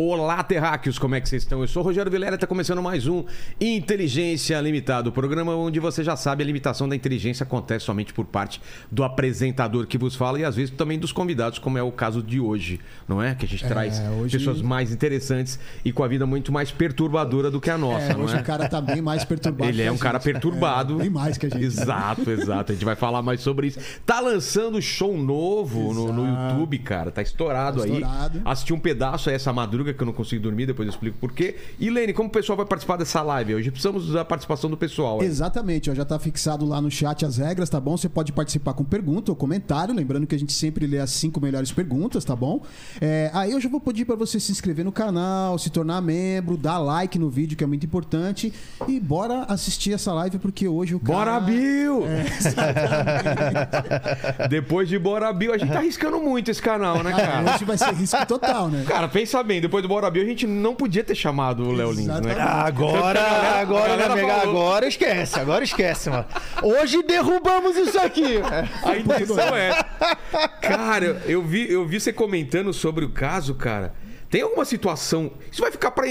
Olá, terráqueos, como é que vocês estão? Eu sou o Rogério Vilela e está começando mais um Inteligência Limitada, o programa onde você já sabe a limitação da inteligência acontece somente por parte do apresentador que vos fala e às vezes também dos convidados, como é o caso de hoje, não é? Que a gente é, traz hoje... pessoas mais interessantes e com a vida muito mais perturbadora do que a nossa, é, não hoje é? o cara tá bem mais perturbado. Ele é um cara perturbado. É, bem mais que a gente. Exato, exato. A gente vai falar mais sobre isso. Tá lançando show novo no, no, YouTube, cara. Tá estourado, tá estourado. aí. Assisti um pedaço aí essa madrugada madruga que eu não consigo dormir, depois eu explico por quê. E Lene, como o pessoal vai participar dessa live hoje? Precisamos da participação do pessoal. Aí. Exatamente, ó, já está fixado lá no chat as regras, tá bom? Você pode participar com pergunta ou comentário, lembrando que a gente sempre lê as cinco melhores perguntas, tá bom? É, aí eu já vou pedir para você se inscrever no canal, se tornar membro, dar like no vídeo, que é muito importante. E bora assistir essa live, porque hoje o cara... Bora, Bill! É, depois de Bora, Bill, a gente tá arriscando muito esse canal, né, cara? hoje vai ser risco total, né? Cara, pensa bem, depois depois do Bora Bill, a gente não podia ter chamado o Léo Lins, né? Agora, galera, agora, amiga, agora esquece, agora esquece, mano. Hoje derrubamos isso aqui. A intenção é. Cara, eu vi, eu vi você comentando sobre o caso, cara. Tem alguma situação. Isso vai ficar para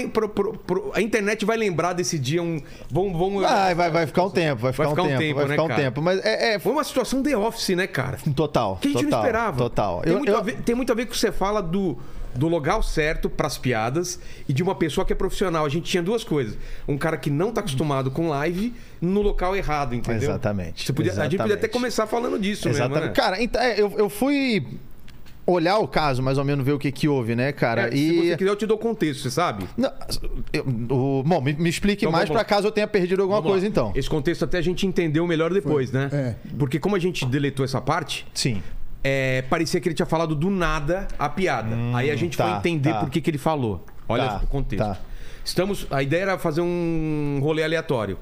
A internet vai lembrar desse dia um. Vamos, vamos... Vai, vai, vai ficar um tempo. Vai ficar, vai ficar um, tempo, tempo. Vai né, ficar um tempo. Mas é, é, Foi uma situação The Office, né, cara? Total. Que a gente total, não esperava. Total. Tem, eu, muito eu... Ver, tem muito a ver com o que você fala do do local certo para as piadas e de uma pessoa que é profissional. A gente tinha duas coisas. Um cara que não tá acostumado com live no local errado, entendeu? Exatamente. Podia, exatamente. A gente podia até começar falando disso Exatamente. mesmo, né? Cara, então, é, eu, eu fui olhar o caso, mais ou menos, ver o que, que houve, né, cara? É, e... Se você quiser, eu te dou contexto, você sabe? Não, eu, o, bom, me, me explique então, mais para caso eu tenha perdido alguma coisa, então. Esse contexto até a gente entendeu melhor depois, Foi. né? É. Porque como a gente deletou essa parte... Sim. É, parecia que ele tinha falado do nada a piada. Hum, Aí a gente tá, foi entender tá. por que, que ele falou. Olha tá, o contexto. Tá. Estamos, a ideia era fazer um rolê aleatório.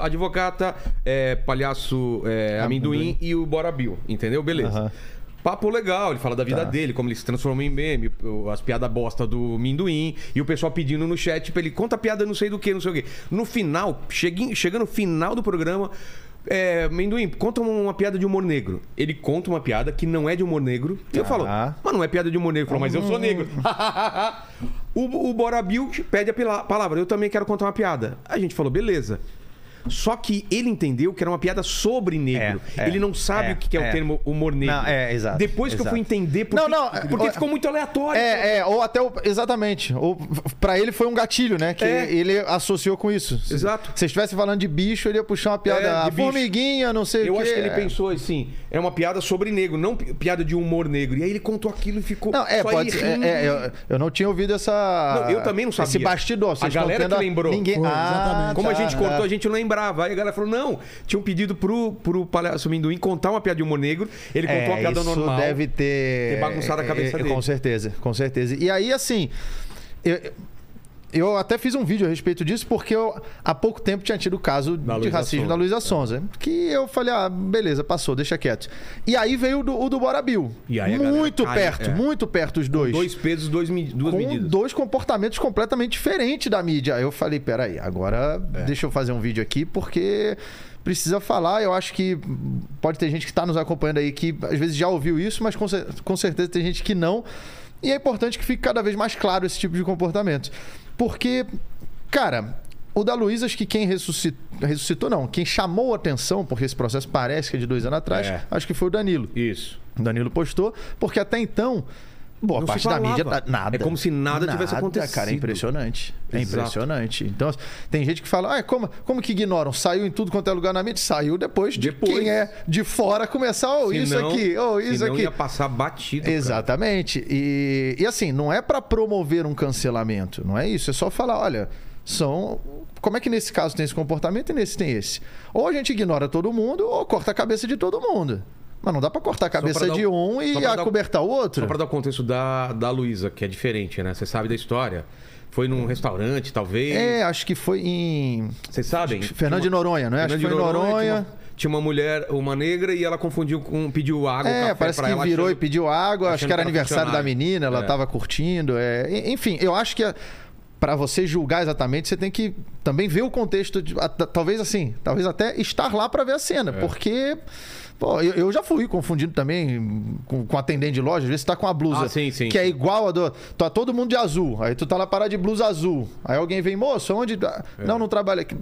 Advogata, é, palhaço é, amendoim, amendoim, e o Bora Bill, entendeu? Beleza. Uhum. Papo legal, ele fala da vida tá. dele, como ele se transformou em meme, as piadas bosta do Minduim, e o pessoal pedindo no chat pra ele, conta piada não sei do que, não sei o que. No final, chega, chega no final do programa, é, Menduim, conta uma piada de humor negro. Ele conta uma piada que não é de humor negro. E eu falo, mas não é piada de humor negro. Ele falou, mas eu sou negro. o, o Bora Bill pede a palavra. Eu também quero contar uma piada. A gente falou, beleza. Só que ele entendeu que era uma piada sobre negro. É, é, ele não sabe é, o que é, o é. termo humor negro. Não, é, exato. Depois exato. que eu fui entender, porque, não, não, porque ficou muito aleatório. É, é, ou até. O, exatamente. Ou, pra ele foi um gatilho, né? Que é. ele associou com isso. Exato. Se estivesse falando de bicho, ele ia puxar uma piada. É, de formiguinha, não sei eu o quê. Eu acho que ele pensou assim: é uma piada sobre negro, não piada de humor negro. E aí ele contou aquilo e ficou. Não, é, pode ser. eu, eu, não tinha ouvido essa. Não, eu também não sabia. Esse bastidor. A galera que lembrou. Ninguém... Ah, Como a gente cortou, a gente não lembrava. Aí a galera falou: não. Tinha um pedido pro, pro Palhaço Minduim contar uma piada de humor negro. Ele contou é, uma piada isso normal. deve ter... Ter bagunçado a cabeça é, dele. Com certeza, com certeza. E aí, assim... Eu, eu até fiz um vídeo a respeito disso, porque eu há pouco tempo tinha tido o caso da de racismo Sonza. da Luísa Sonza. Que eu falei, ah, beleza, passou, deixa quieto. E aí veio o do, o do Bora Bill. E aí muito galera, perto, é. muito perto os dois. Com dois pesos, dois, duas com medidas. dois comportamentos completamente diferentes da mídia. Aí eu falei, peraí, agora é. deixa eu fazer um vídeo aqui, porque precisa falar. Eu acho que pode ter gente que está nos acompanhando aí que às vezes já ouviu isso, mas com, com certeza tem gente que não. E é importante que fique cada vez mais claro esse tipo de comportamento. Porque, cara, o da Luísa, acho que quem ressuscitou, ressuscitou, não, quem chamou a atenção, porque esse processo parece que é de dois anos atrás, é. acho que foi o Danilo. Isso. O Danilo postou, porque até então Boa não parte da mídia, nada. É como se nada, nada tivesse acontecido. Cara, é impressionante. É Exato. impressionante. Então, tem gente que fala, ah, como, como que ignoram? Saiu em tudo quanto é lugar na mídia? Saiu depois de depois. quem é de fora começar, oh, se isso não, aqui, oh, isso aqui. ia passar batido. Exatamente. E, e assim, não é para promover um cancelamento, não é isso. É só falar, olha, são como é que nesse caso tem esse comportamento e nesse tem esse? Ou a gente ignora todo mundo ou corta a cabeça de todo mundo. Mas não dá para cortar a cabeça de um e acobertar o outro. Só para dar o contexto da, da Luísa, que é diferente, né? Você sabe da história. Foi num restaurante, talvez? É, acho que foi em. Vocês sabem? Fernando de Noronha, não é? Fernando acho que foi em Noronha. Tinha uma, tinha uma, mulher, uma negra, e ela confundiu com. pediu água. É, parece que virou achando, e pediu água. Acho que era aniversário da menina, ela estava é. curtindo. É. Enfim, eu acho que. A para você julgar exatamente, você tem que também ver o contexto. De, talvez assim, talvez até estar lá para ver a cena, é. porque. Pô, eu, eu, já fui confundindo também com, com atendente de loja. Às vezes você tá com uma blusa ah, sim, sim, que é sim. é igual a do. Tá todo mundo de azul. Aí tu tá lá parado de blusa azul. Aí alguém vem, moço, onde. É. Não, não trabalha aqui.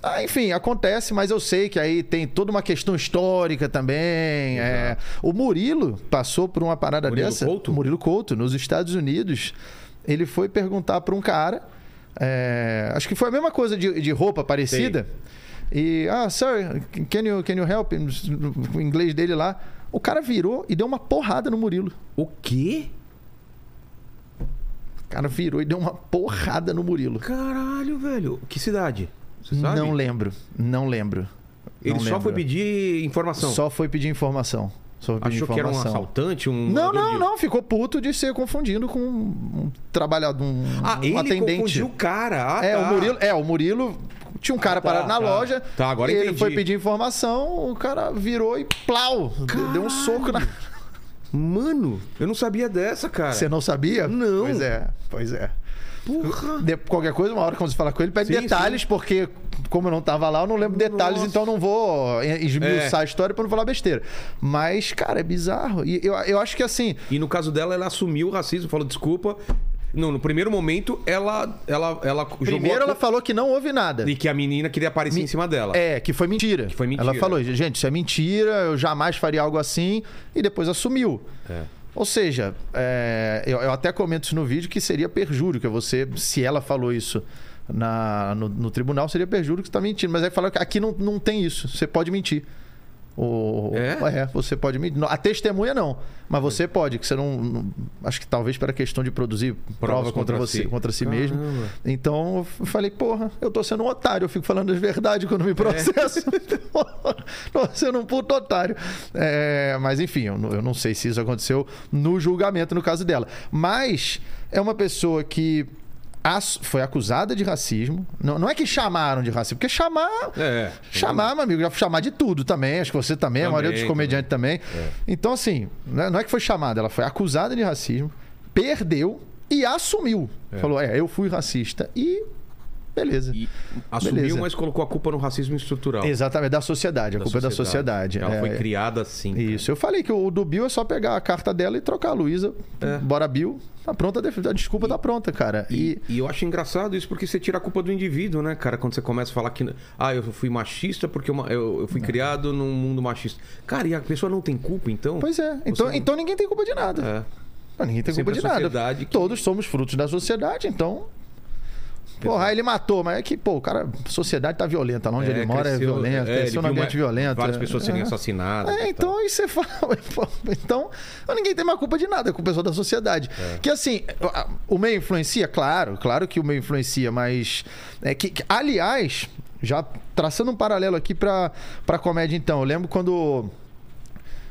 Ah, enfim, acontece, mas eu sei que aí tem toda uma questão histórica também. É. O Murilo passou por uma parada Murilo dessa. Couto? Murilo Couto, nos Estados Unidos. Ele foi perguntar para um cara. É, acho que foi a mesma coisa de, de roupa parecida. E, ah, sir, can you, can you help? O inglês dele lá. O cara virou e deu uma porrada no Murilo. O quê? O cara virou e deu uma porrada no Murilo. Caralho, velho. Que cidade? Não lembro. Não lembro. Ele não só lembro. foi pedir informação. Só foi pedir informação. Só pedir Achou que era um assaltante, um. Não, não, de... não. Ficou puto de ser confundido com um trabalhador, um, ah, um ele atendente. confundiu o cara. Ah, é, tá. o Murilo, é, o Murilo tinha um cara tá, parado na tá. loja. Tá, agora ele entendi. foi pedir informação, o cara virou e plau, Caralho. deu um soco na Mano, eu não sabia dessa, cara. Você não sabia? Não. Pois é, pois é. Porra. De, qualquer coisa, uma hora quando você falar com ele, pede Sim, detalhes, sim. porque como eu não tava lá, eu não lembro detalhes, Nossa. então não vou esmiuçar É. a história pra não falar besteira. Mas, cara, é bizarro. E eu, eu acho que assim, E no caso dela, ela assumiu o racismo, falou desculpa. No, no primeiro momento, ela, ela, ela jogou. primeiro ela falou que não houve nada. E que a menina queria aparecer em cima dela. É, que foi mentira. foi mentira. Ela falou, gente, isso é mentira, eu jamais faria algo assim, e depois assumiu. É. Ou seja, é, eu, eu até comento isso no vídeo que seria perjúrio, que você, se ela falou isso na, no, no tribunal, seria perjúrio que você está mentindo. Mas aí fala que aqui não, não tem isso, você pode mentir. O, É? você pode mentir. A testemunha não, mas você pode, que você não. não- acho que talvez para a questão de produzir prova contra, contra você, si. contra si mesmo. Caramba. Então eu falei, porra, eu tô sendo um otário, eu fico falando as verdades quando me processo. tô sendo um puto otário. É, mas enfim, eu, eu não sei se isso aconteceu no julgamento no caso dela. Mas é uma pessoa que as- foi acusada de racismo. Não, não é que chamaram de racismo, porque chamar. É. Chamar, meu amigo, já chamar de tudo também. Acho que você também, a maioria dos Também, comediantes também. Então, assim, não é não é que foi chamada, ela foi acusada de racismo, perdeu e assumiu. Falou, é, eu fui racista. E beleza. E assumiu, Beleza. mas colocou a culpa no racismo estrutural. Exatamente, da sociedade. A culpa é da sociedade. Ela É, foi criada assim. cara. Isso. Eu falei que o do Bill é só pegar a carta dela e trocar a Luísa. É. Bora, Bill. Tá pronta, a desculpa tá pronta, cara. E, E, e eu acho engraçado isso porque você tira a culpa do indivíduo, né, cara? Quando você começa a falar que. Ah, eu fui machista porque eu, eu, eu fui criado num mundo machista. Cara, e a pessoa não tem culpa, então? Pois é. Então, Você- então ninguém tem culpa de nada. É. Não, Ninguém tem Sempre culpa de nada. sociedade que- Todos somos frutos da sociedade, então. Porra, aí ele matou, mas é que, pô, o cara, a sociedade tá violenta. Lá onde É, ele mora cresceu- é violento, é, cresceu num ambiente uma- violento. Várias pessoas serem é. assassinadas. É, então tal. aí você fala. Então, ninguém tem mais culpa de nada, é culpa só da sociedade. É. Que assim, o meio influencia, claro, claro que o meio influencia, mas. É que, que- aliás, já traçando um paralelo aqui pra, pra comédia, então, eu lembro quando.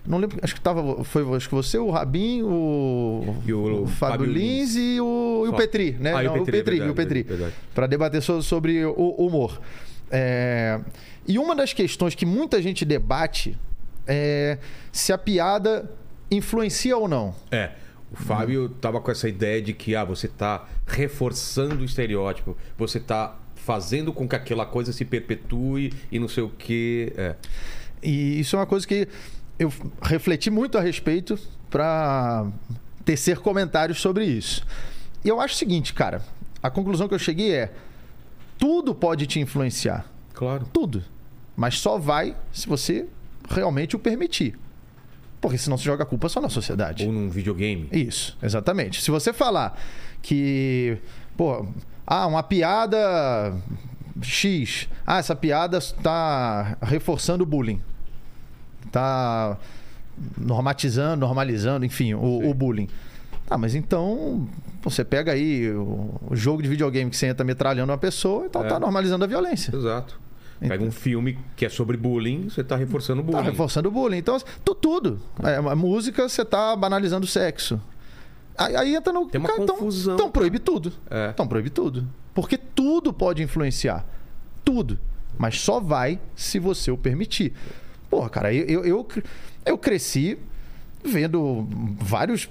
Não lembro, acho que tava. Foi acho que você, o Rabin, o, E o Fábio Fábio Lins e o, e o. Petri, né? Ah, e o Não, Petri, é o verdade, Petri. verdade. Para debater so- sobre o humor. É, E uma das questões que muita gente debate é se a piada influencia ou não. É. O Fábio tava com essa ideia de que ah, você tá reforçando o estereótipo, você tá fazendo com que aquela coisa se perpetue e não sei o quê. É. E isso é uma coisa que eu refleti muito a respeito para tecer comentários sobre isso. E eu acho o seguinte, cara, a conclusão que eu cheguei é: tudo pode te influenciar. Claro. Tudo. Mas só vai se você realmente o permitir. Porque senão você joga a culpa só na sociedade. Ou num videogame. Isso, exatamente. Se você falar que, pô, ah, uma piada X, ah, essa piada está reforçando o bullying. Tá normatizando, normalizando, enfim, o, o bullying. Ah, mas então você pega aí o, o jogo de videogame que você entra metralhando uma pessoa, então É. tá normalizando a violência. Exato. Pega um filme que é sobre bullying, você tá reforçando o Tá bullying. reforçando o bullying. Então, tu- tudo. É, a música, você tá banalizando o sexo. Aí, aí entra no. Tem uma então- confusão, Então proíbe tudo. É. Então proíbe tudo. Porque tudo pode influenciar. Tudo. Mas só vai se você o permitir. Porra, cara, eu, eu, eu, cre- eu cresci vendo vários.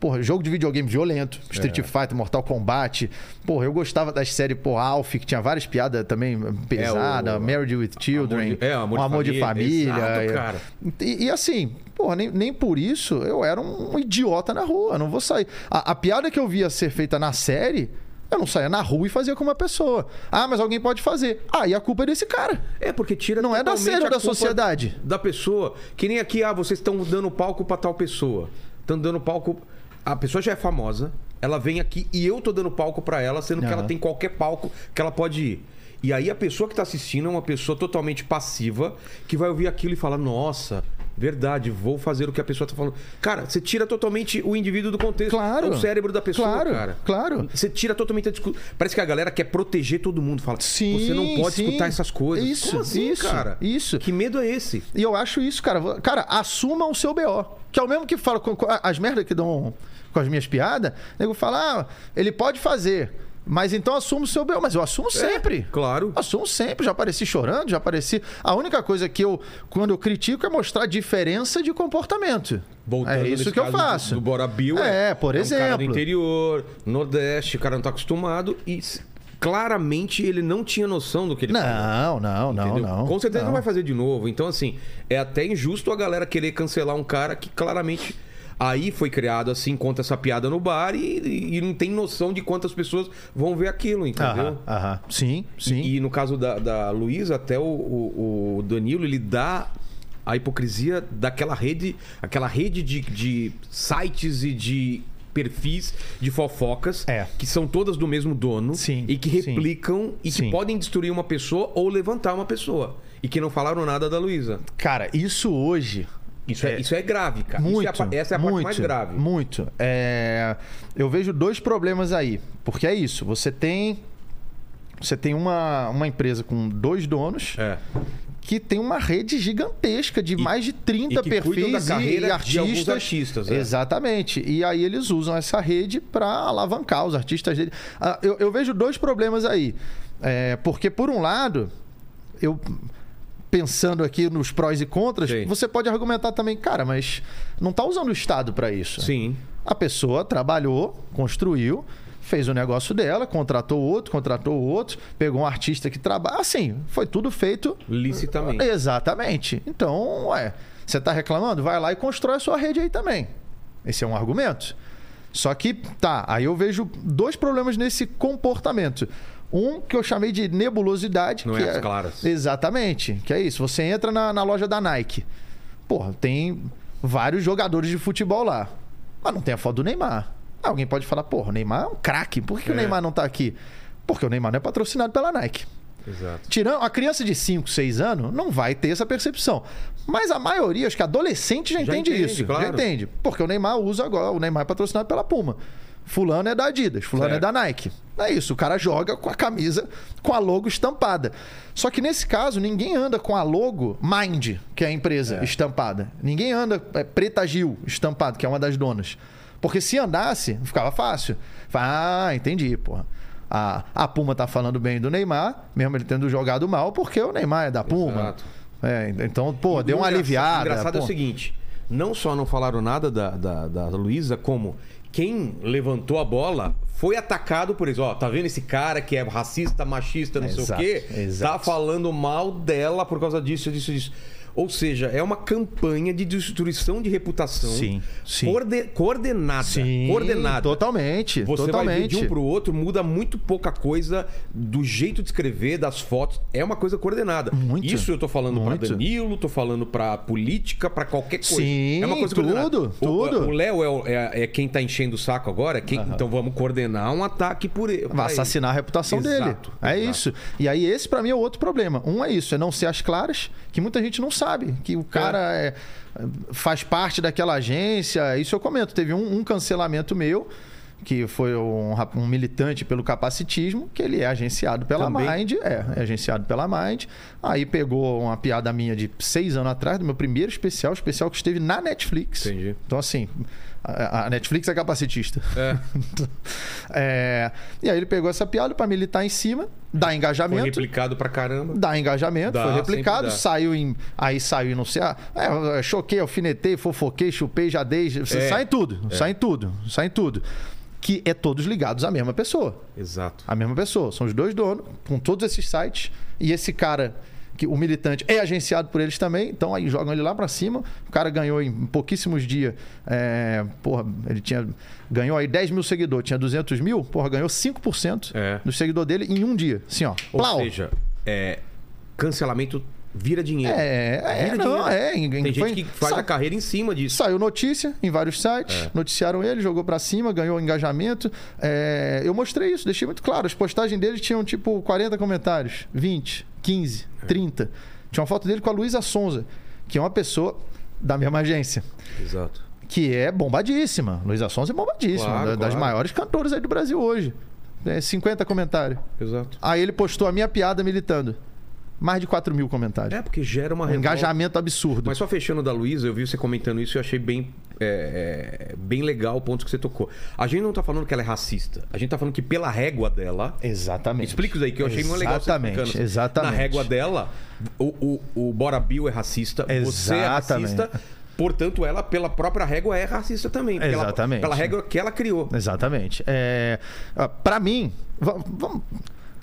Porra, jogo de videogame violento. Street é. Fighter, Mortal Kombat. Porra, eu gostava das séries, pô, Alf, que tinha várias piadas também pesadas. É, Married with Children. Amor de, é, Amor, de, amor família, de Família. Exato, cara. E, e, assim, porra, nem, nem por isso eu era um idiota na rua. Não vou sair. A, a piada que eu via ser feita na série eu não saía na rua e fazia com uma pessoa. Ah, mas alguém pode fazer. Ah, e a culpa é desse cara. É, porque tira Não é da cena da sociedade. Da pessoa. Que nem aqui, ah, vocês estão dando palco para tal pessoa. Estão dando palco. A pessoa já é famosa, ela vem aqui e eu tô dando palco para ela, sendo uhum. que ela tem qualquer palco que ela pode ir. E aí a pessoa que tá assistindo é uma pessoa totalmente passiva que vai ouvir aquilo e fala: Nossa, Verdade, vou fazer o que a pessoa tá falando. Cara, você tira totalmente o indivíduo do contexto. Claro. O cérebro da pessoa, claro, cara. Claro. Você tira totalmente a discussão. Parece que a galera quer proteger todo mundo. Fala, sim, você não pode sim. escutar essas coisas. Isso, Como assim, isso, cara? Isso. Que medo é esse? E eu acho isso, cara. Cara, assuma o seu BO. Que é o mesmo que fala com, com as merdas que dão com as minhas piadas. O nego fala, ah, ele pode fazer. Mas então assumo o seu B.O. Mas eu assumo é, sempre. É, claro. Assumo sempre. Já apareci chorando, já apareci. A única coisa que eu, quando eu critico, é mostrar diferença de comportamento. Voltando é isso que eu faço. Do, do Bora Bill. É, é por é exemplo. Um cara do interior, Nordeste, o cara não tá acostumado e claramente ele não tinha noção do que ele não, falou. Não, não, não. Com certeza não. não vai fazer de novo. Então, assim, é até injusto a galera querer cancelar um cara que claramente Aí foi criado assim, conta essa piada no bar e, e não tem noção de quantas pessoas vão ver aquilo, entendeu? Aham, aham. Sim, sim. E, e, no caso da, da Luísa, até o, o, o Danilo, ele dá a hipocrisia daquela rede, aquela rede de, de sites e de perfis de fofocas é. que são todas do mesmo dono sim, e que replicam sim, e que sim. podem destruir uma pessoa ou levantar uma pessoa. E que não falaram nada da Luísa. Cara, isso hoje isso é, é, isso é grave, cara. Muito, é a, essa é a muito, parte mais grave. Muito. É, eu vejo dois problemas aí. Porque é isso. Você tem. Você tem uma, uma empresa com dois donos. É. Que tem uma rede gigantesca de e, mais de 30 perfis e, e artistas. artistas é. Exatamente. E aí eles usam essa rede para alavancar os artistas dele. Ah, eu, eu vejo dois problemas aí. É, porque, por um lado, eu pensando aqui nos prós e contras, Sim. você pode argumentar também, cara, mas não está usando o Estado para isso. Sim. A pessoa trabalhou, construiu, fez o negócio dela, contratou outro, contratou outro, pegou um artista que trabalha. Assim, foi tudo feito. Licitamente. Exatamente. Então, ué, você está reclamando? Vai lá e constrói a sua rede aí também. Esse é um argumento. Só que, tá, aí eu vejo dois problemas nesse comportamento. Um que eu chamei de nebulosidade. Não que é as claras. Exatamente. Que é isso. Você entra na, na loja da Nike. Porra, tem vários jogadores de futebol lá. Mas não tem a foto do Neymar. Alguém pode falar, porra, o Neymar é um craque. Por que, é. o Neymar não tá aqui? Porque o Neymar não é patrocinado pela Nike. Exato. Tirando a criança de 5, 6 anos, não vai ter essa percepção. Mas a maioria, acho que adolescente já, já entende, entende, isso. Claro. Já entende. Porque o Neymar usa agora, o Neymar é patrocinado pela Puma. Fulano é da Adidas, fulano certo. é da Nike. É isso, o cara joga com a camisa com a logo estampada. Só que nesse caso, ninguém anda com a logo Mind, que é a empresa, é. estampada. Ninguém anda é, Preta Gil, estampado, que é uma das donas. Porque se andasse, ficava fácil. Ah, entendi, porra. A, a Puma tá falando bem do Neymar, mesmo ele tendo jogado mal, porque o Neymar é da Puma. Exato. É, então, pô, e deu uma aliviada. O engraçado pô. é o seguinte: não só não falaram nada da, da, da Luísa, como quem levantou a bola foi atacado por isso. Ó, tá vendo esse cara que é racista, machista, não exato, sei o quê? Exato. Tá falando mal dela por causa disso, disso, disso. Ou seja, é uma campanha de destruição de reputação sim, sim. Coorden coordenada. Sim, coordenada. Totalmente. Você totalmente. vai ver de um para o outro, muda muito pouca coisa do jeito de escrever, das fotos. É uma coisa coordenada. Muito. Isso eu tô falando para Danilo, tô falando para política, para qualquer coisa. Sim, é uma coisa tudo, coordenada. tudo. O Léo é, é, é, quem tá enchendo o saco agora. Quem, uhum. Então vamos coordenar um ataque por ele. Vai assassinar a reputação exato, dele. É exato. isso. E aí esse para mim é outro problema. Um é isso, é não ser as claras, que muita gente não sabe sabe que o cara é. É, faz parte daquela agência. Isso eu comento. Teve um, um cancelamento meu que foi um, um, militante pelo capacitismo, que ele é agenciado pela Também. Mind, é, é, agenciado pela Mind. Aí pegou uma piada minha de seis anos atrás, do meu primeiro especial, especial que esteve na Netflix. Entendi. Então, assim, a, Netflix é capacitista. É. é. E aí ele pegou essa piada para militar em cima Dá engajamento. Foi replicado pra caramba. Dá engajamento, dá, foi replicado, saiu em. Aí saiu no CA. É, choquei, alfinetei, fofoquei, chupei, já dei. É. Sai em tudo, é. sai em tudo, sai em tudo. Que é todos ligados à mesma pessoa. Exato. A mesma pessoa. São os dois donos, com todos esses sites. E esse cara que o militante é agenciado por eles também, então aí jogam ele lá para cima. O cara ganhou em pouquíssimos dias, é, porra, ele tinha ganhou aí 10 mil seguidores, tinha 200 mil, porra, ganhou 5% é. do seguidor dele em um dia. Assim, ó. Ou Plau. seja, é, cancelamento vira dinheiro. É, é, vira não, dinheiro. é. Tem foi, gente que faz sa... a carreira em cima disso. Saiu notícia em vários sites, é. noticiaram ele, jogou para cima, ganhou engajamento. É, eu mostrei isso, deixei muito claro. As postagens dele tinham tipo 40 comentários, 20. 15, 30. Tinha uma foto dele com a Luísa Sonza, que é uma pessoa da mesma agência. Exato. Que é bombadíssima. Luísa Sonza é bombadíssima. Claro, das claro. maiores cantoras aí do Brasil hoje. É, 50 comentários. Exato. Aí ele postou a minha piada militando mais de 4 mil comentários. É, porque gera uma um engajamento absurdo. Mas só fechando da Luísa, eu vi você comentando isso e eu achei bem, é, é, bem legal o ponto que você tocou. A gente não está falando que ela é racista. A gente está falando que pela régua dela. Exatamente. Explica isso aí, que eu achei muito legal. Exatamente. Exatamente. Na régua dela, o, o, o Bora Bill é racista, Exatamente. você é racista. Portanto, ela, pela própria régua, é racista também. Exatamente. Pela, pela régua que ela criou. Exatamente. É, para mim, vamos,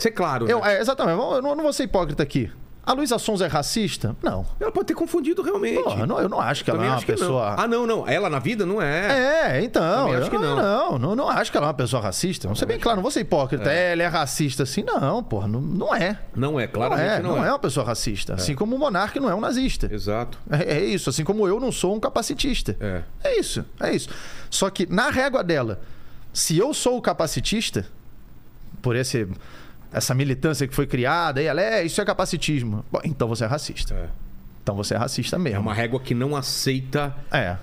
Ser claro. Eu, né? é, exatamente. Eu não, eu não vou ser hipócrita aqui. A Luísa Sons é racista? Não. Ela pode ter confundido realmente. Porra, não, eu não acho que ela é uma pessoa. Não. Ah, não, não. Ela na vida não é. É, então. Também acho que não. Não, não, não acho que ela é uma pessoa racista. Vamos ser bem claro, não vou ser hipócrita. É. Ela é racista assim? Não, porra, não, não é. Não é, claramente não é. Não, não é. é uma pessoa racista. É. Assim como o monarca não é um nazista. Exato. É, é, isso. Assim como eu não sou um capacitista. É. É isso, é isso. Só que na régua dela, se eu sou o capacitista, por esse essa militância que foi criada, e ela é, isso é capacitismo. Bom, então você é racista. É. Então você é racista mesmo. É uma régua que não aceita. É.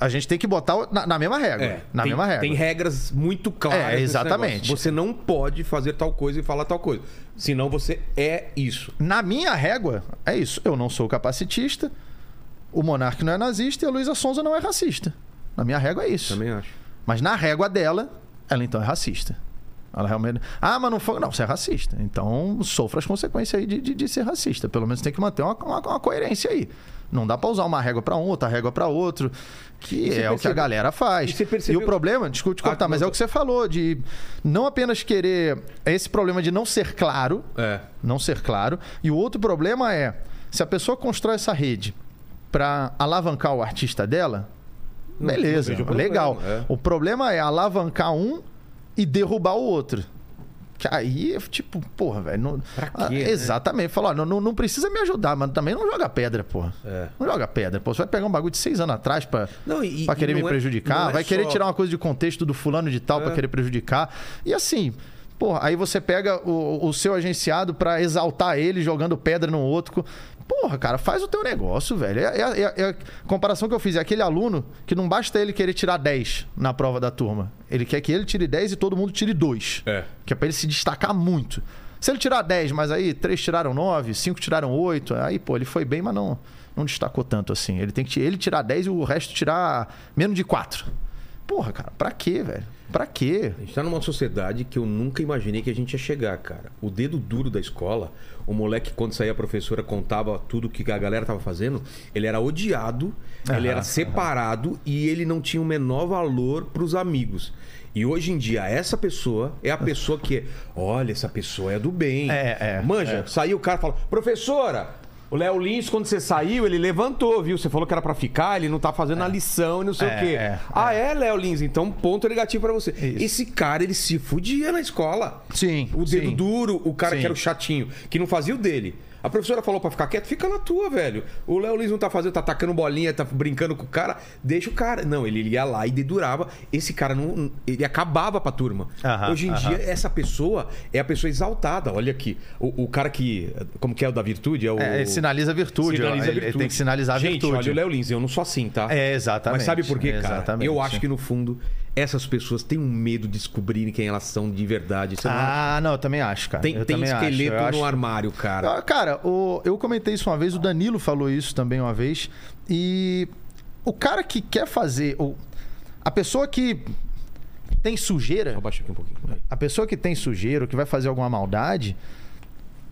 A gente tem que botar na, na mesma régua. É, na tem, mesma régua. Tem regras muito claras. É, exatamente. Você não pode fazer tal coisa e falar tal coisa. Senão você é isso. Na minha régua, é isso. Eu não sou capacitista, o monarca não é nazista e a Luísa Sonza não é racista. Na minha régua é isso. Também acho. Mas na régua dela, ela então é racista. Ela realmente. Ah, mas não foi. Não, você é racista. Então sofra as consequências aí de, de, de ser racista. Pelo menos tem que manter uma, uma, uma coerência aí. Não dá para usar uma régua para um, outra régua para outro, que é percebe... o que a galera faz. E, percebeu... e o problema, desculpe te cortar, ah, mas é o que você falou, de não apenas querer. Esse problema de não ser claro. É. Não ser claro. E o outro problema é, se a pessoa constrói essa rede para alavancar o artista dela, beleza, legal. É. O problema é alavancar um e derrubar o outro. Que aí, tipo, porra, velho. Não... Pra quê? Ah, né? Exatamente. Falou, não, não, não, precisa me ajudar, mas também não joga pedra, porra. É. Não joga pedra, pô. Você vai pegar um bagulho de seis anos atrás pra, não, e, pra querer me é, prejudicar. É, vai querer só... tirar uma coisa de contexto do fulano de tal é. pra querer prejudicar. E assim. Porra, aí você pega o, o seu agenciado para exaltar ele jogando pedra no outro. Porra, cara, faz o teu negócio, velho. É, é, é, é, a comparação que eu fiz. É aquele aluno que não basta ele querer tirar 10 na prova da turma. Ele quer que ele tire 10 e todo mundo tire 2. É. Que é pra ele se destacar muito. Se ele tirar 10, mas aí 3 tiraram 9, 5 tiraram 8, aí, pô, ele foi bem, mas não, não destacou tanto assim. Ele tem que ele tirar 10 e o resto tirar menos de 4. Porra, cara, pra quê, velho? Pra quê? A gente tá numa sociedade que eu nunca imaginei que a gente ia chegar, cara. O dedo duro da escola, o moleque, quando saía a professora, contava tudo que a galera tava fazendo, ele era odiado, ele era separado e ele não tinha o menor valor pros amigos. E hoje em dia, essa pessoa é a pessoa que. Olha, essa pessoa é do bem. É, é. Manja, é. saiu o cara e fala: professora, o Léo Lins, quando você saiu, ele levantou, viu? Você falou que era para ficar, ele não tá fazendo é. a lição e não sei é, o quê. É, ah, é, Léo Lins? Então, ponto negativo para você. Isso. Esse cara, ele se fudia na escola. Sim. O dedo sim. duro, o cara sim. que era o chatinho, que não fazia o dele. A professora falou para ficar quieto, fica na tua, velho. O Léo Lins não tá fazendo, tá atacando bolinha, tá brincando com o cara, deixa o cara. Não, ele ia lá e dedurava. Esse cara não. Ele acabava pra turma. Aham, Hoje em aham. dia, essa pessoa é a pessoa exaltada. Olha aqui. O, o cara que. Como que é o da virtude? É o. É, sinaliza a virtude. Sinaliza ele, virtude. ele tem que sinalizar a Gente, virtude. olha o Léo Lins, eu não sou assim, tá? É, exatamente. Mas sabe por quê, cara? Exatamente. Eu acho que no fundo essas pessoas têm um medo de descobrirem quem elas são de verdade. Você ah, não, eu também acho, cara. Tem, eu tem esqueleto no acho... armário, cara. Ah, cara, o, eu comentei isso uma vez, o Danilo falou isso também uma vez. E o cara que quer fazer. O, a pessoa que tem sujeira. Abaixa aqui um pouquinho. A pessoa que tem sujeira, ou que vai fazer alguma maldade,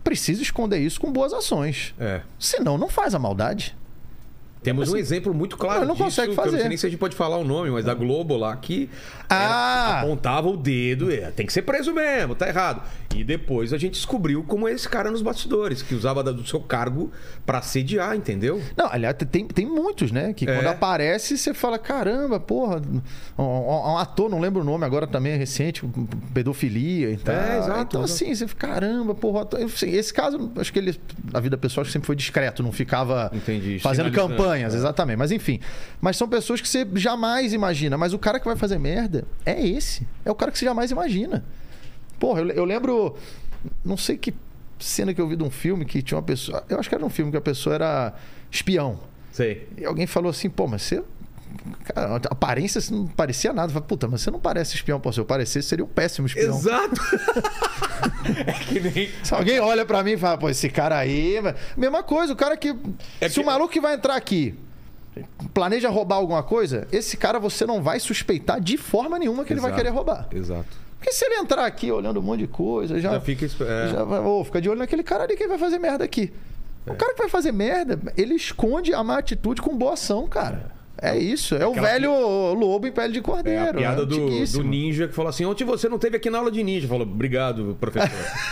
precisa esconder isso com boas ações. É. Senão, não faz a maldade. Temos assim, um exemplo muito claro não disso, consegue fazer. eu não sei nem se a gente pode falar o nome, mas da Globo lá que ah. apontava o dedo, é, tem que ser preso mesmo, tá errado. E depois a gente descobriu como é esse cara nos bastidores, que usava do seu cargo para sediar, entendeu? Não, aliás, tem, tem muitos, né? Que é. quando aparece, você fala, caramba, porra, um, um, ator, não lembro o nome agora também, é recente, pedofilia e tal. É, exato. Então, assim, você fica, caramba, porra. Esse caso, acho que ele, a vida pessoal sempre foi discreto, não ficava Entendi. fazendo campanhas, é. exatamente. Mas enfim. Mas são pessoas que você jamais imagina. Mas o cara que vai fazer merda é esse. É o cara que você jamais imagina. Porra, eu, eu lembro. Não sei que cena que eu vi de um filme que tinha uma pessoa. Eu acho que era um filme que a pessoa era espião. Sei. E alguém falou assim, pô, mas você. Cara, a aparência não parecia nada. Falei, Puta, mas você não parece espião. Pô, se eu parecesse, seria um péssimo espião. Exato. é que nem. Se alguém olha para mim e fala, pô, esse cara aí. Mesma coisa, o cara que. É se que... o maluco que vai entrar aqui planeja roubar alguma coisa, esse cara você não vai suspeitar de forma nenhuma que Exato. ele vai querer roubar. Exato. Porque se ele entrar aqui olhando um monte de coisa, já. Já fica. É. Já vai, oh, fica de olho naquele cara ali que vai fazer merda aqui. É. O cara que vai fazer merda, ele esconde a má atitude com boa ação, cara. É isso, é o velho que... lobo em pele de cordeiro. É a piada do, do, ninja que falou assim: ontem você não teve aqui na aula de ninja. Falou, obrigado, professor.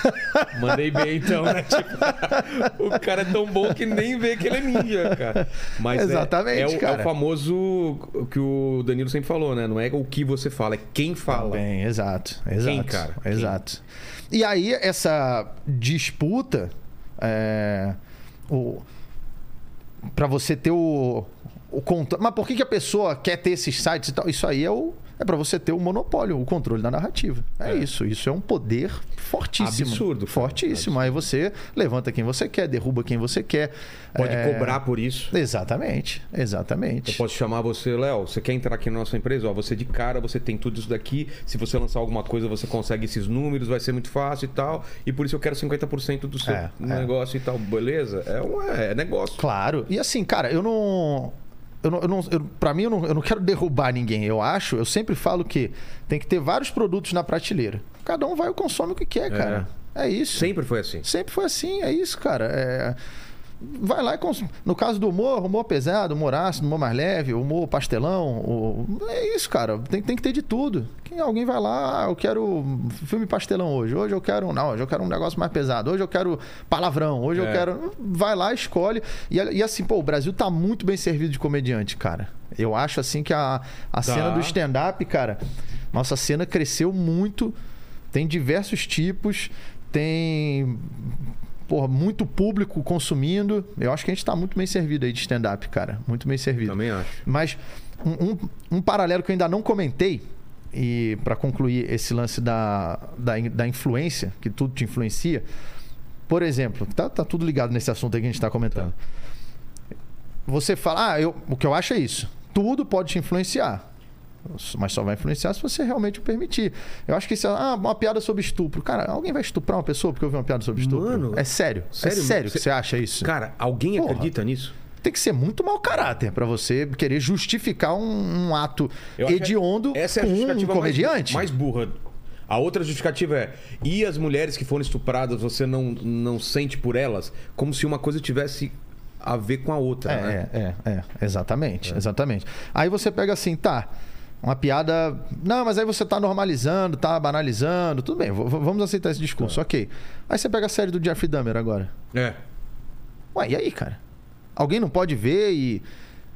Mandei bem então, né? Tipo, o cara é tão bom que nem vê que ele é ninja, cara. Mas Exatamente, é, é, o, cara. é o famoso que o Danilo sempre falou, né? Não é o que você fala, é quem fala. Bem, exato, exato. Quem, cara? Exato. Quem? E aí, essa disputa. É, o, para você ter o o controle. Mas por que, que a pessoa quer ter esses sites e tal? Isso aí é o. É para você ter o monopólio, o controle da narrativa. É, é, isso. Isso é um poder fortíssimo. Absurdo. Fortíssimo. Aí você levanta quem você quer, derruba quem você quer. Pode é... cobrar por isso. Exatamente. Exatamente. Eu posso chamar você, Léo, você quer entrar aqui na nossa empresa? Ó, você de cara, você tem tudo isso daqui. Se você lançar alguma coisa, você consegue esses números, vai ser muito fácil e tal. E por isso eu quero 50% do seu é, é, negócio e tal. Beleza? É, um, é negócio. Claro. E assim, cara, eu não eu não, eu não, eu, pra mim, eu não, eu não quero derrubar ninguém. Eu acho, eu sempre falo que tem que ter vários produtos na prateleira. Cada um vai e consome o que quer, cara. É, é isso. Sempre foi assim. Sempre foi assim, é isso, cara. É vai lá e consome. No caso do humor, humor pesado, humor ácido, humor mais leve, humor pastelão. O... É isso, cara. Tem, tem que ter de tudo. Quem, alguém vai lá, ah, eu quero filme pastelão hoje. Hoje eu quero. Não, hoje eu quero um negócio mais pesado. Hoje eu quero palavrão. Hoje é. eu quero. Vai lá, escolhe. E, e, assim, pô, o Brasil tá muito bem servido de comediante, cara. Eu acho assim que a, a tá. cena do stand-up, cara, nossa cena cresceu muito. Tem diversos tipos. Tem porra, muito público consumindo. Eu acho que a gente está muito bem servido aí de stand-up, cara. Muito bem servido. Também acho. Mas um, um, um paralelo que eu ainda não comentei, e para concluir esse lance da, da, da, influência, que tudo te influencia. Por exemplo, tá, tá tudo ligado nesse assunto aí que a gente está comentando. Você fala, ah, eu, o que eu acho é isso. Tudo pode te influenciar. Mas só vai influenciar se você realmente o permitir. Eu acho que isso é ah, uma piada sobre estupro. Cara, alguém vai estuprar uma pessoa porque ouviu uma piada sobre estupro? Mano, é sério. sério é sério que você acha isso? Cara, alguém Porra. acredita nisso? tem que ser muito mau caráter para você querer justificar um, um ato hediondo essa é a com um comediante. Mais, mais burra. A outra justificativa é: e as mulheres que foram estupradas, você não, não sente por elas como se uma coisa tivesse a ver com a outra, é, né? É, é, é. Exatamente, é. exatamente. Aí você pega assim, tá. Uma piada. Não, mas aí você tá normalizando, tá banalizando. Tudo bem, vamos aceitar esse discurso, ok. Aí você pega a série do Jeffrey Dahmer agora. É. Ué, e aí, cara? Alguém não pode ver e,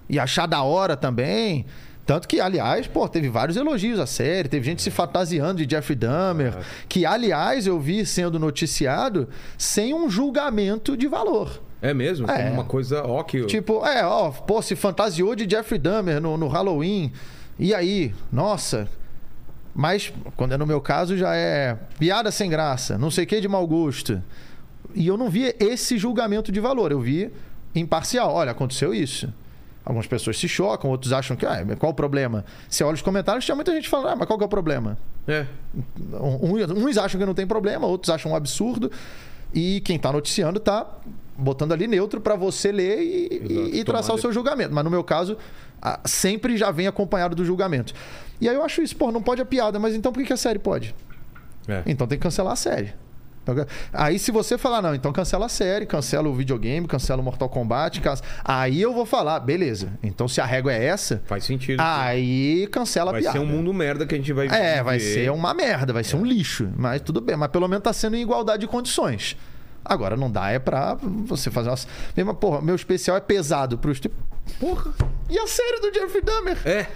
e achar da hora também? Tanto que, aliás, pô, teve vários elogios à série, teve gente se fantasiando de Jeffrey Dahmer, é. que, aliás, eu vi sendo noticiado sem um julgamento de valor. É mesmo? É. Uma coisa ó que... Tipo, é, ó, pô, se fantasiou de Jeffrey Dahmer no, no Halloween. E aí, nossa. Mas, quando é no meu caso, já é piada sem graça, não sei o que de mau gosto. E eu não vi esse julgamento de valor, eu vi imparcial. Olha, aconteceu isso. Algumas pessoas se chocam, outros acham que, ah, qual o problema? Você olha os comentários, tinha muita gente falando, ah, mas qual que é o problema? É. Uns acham que não tem problema, outros acham um absurdo. E quem está noticiando está botando ali neutro para você ler e, e, e traçar o seu julgamento. Mas no meu caso, sempre já vem acompanhado do julgamento. E aí eu acho isso, pô, não pode a piada, mas então por que a série pode? É. Então tem que cancelar a série. Aí se você falar, não, então cancela a série, cancela o videogame, cancela o Mortal Kombat, cancela... aí eu vou falar, beleza. Então se a régua é essa... Faz sentido. Aí cancela vai a piada. Vai ser um mundo merda que a gente vai É, vai ser uma merda, vai ser é. um lixo. Mas tudo bem, mas pelo menos tá sendo em igualdade de condições. Agora não dá, é pra você fazer uma. Mesmo, porra, meu especial é pesado pros. Porra! E a série do Jeffrey Dahmer? É.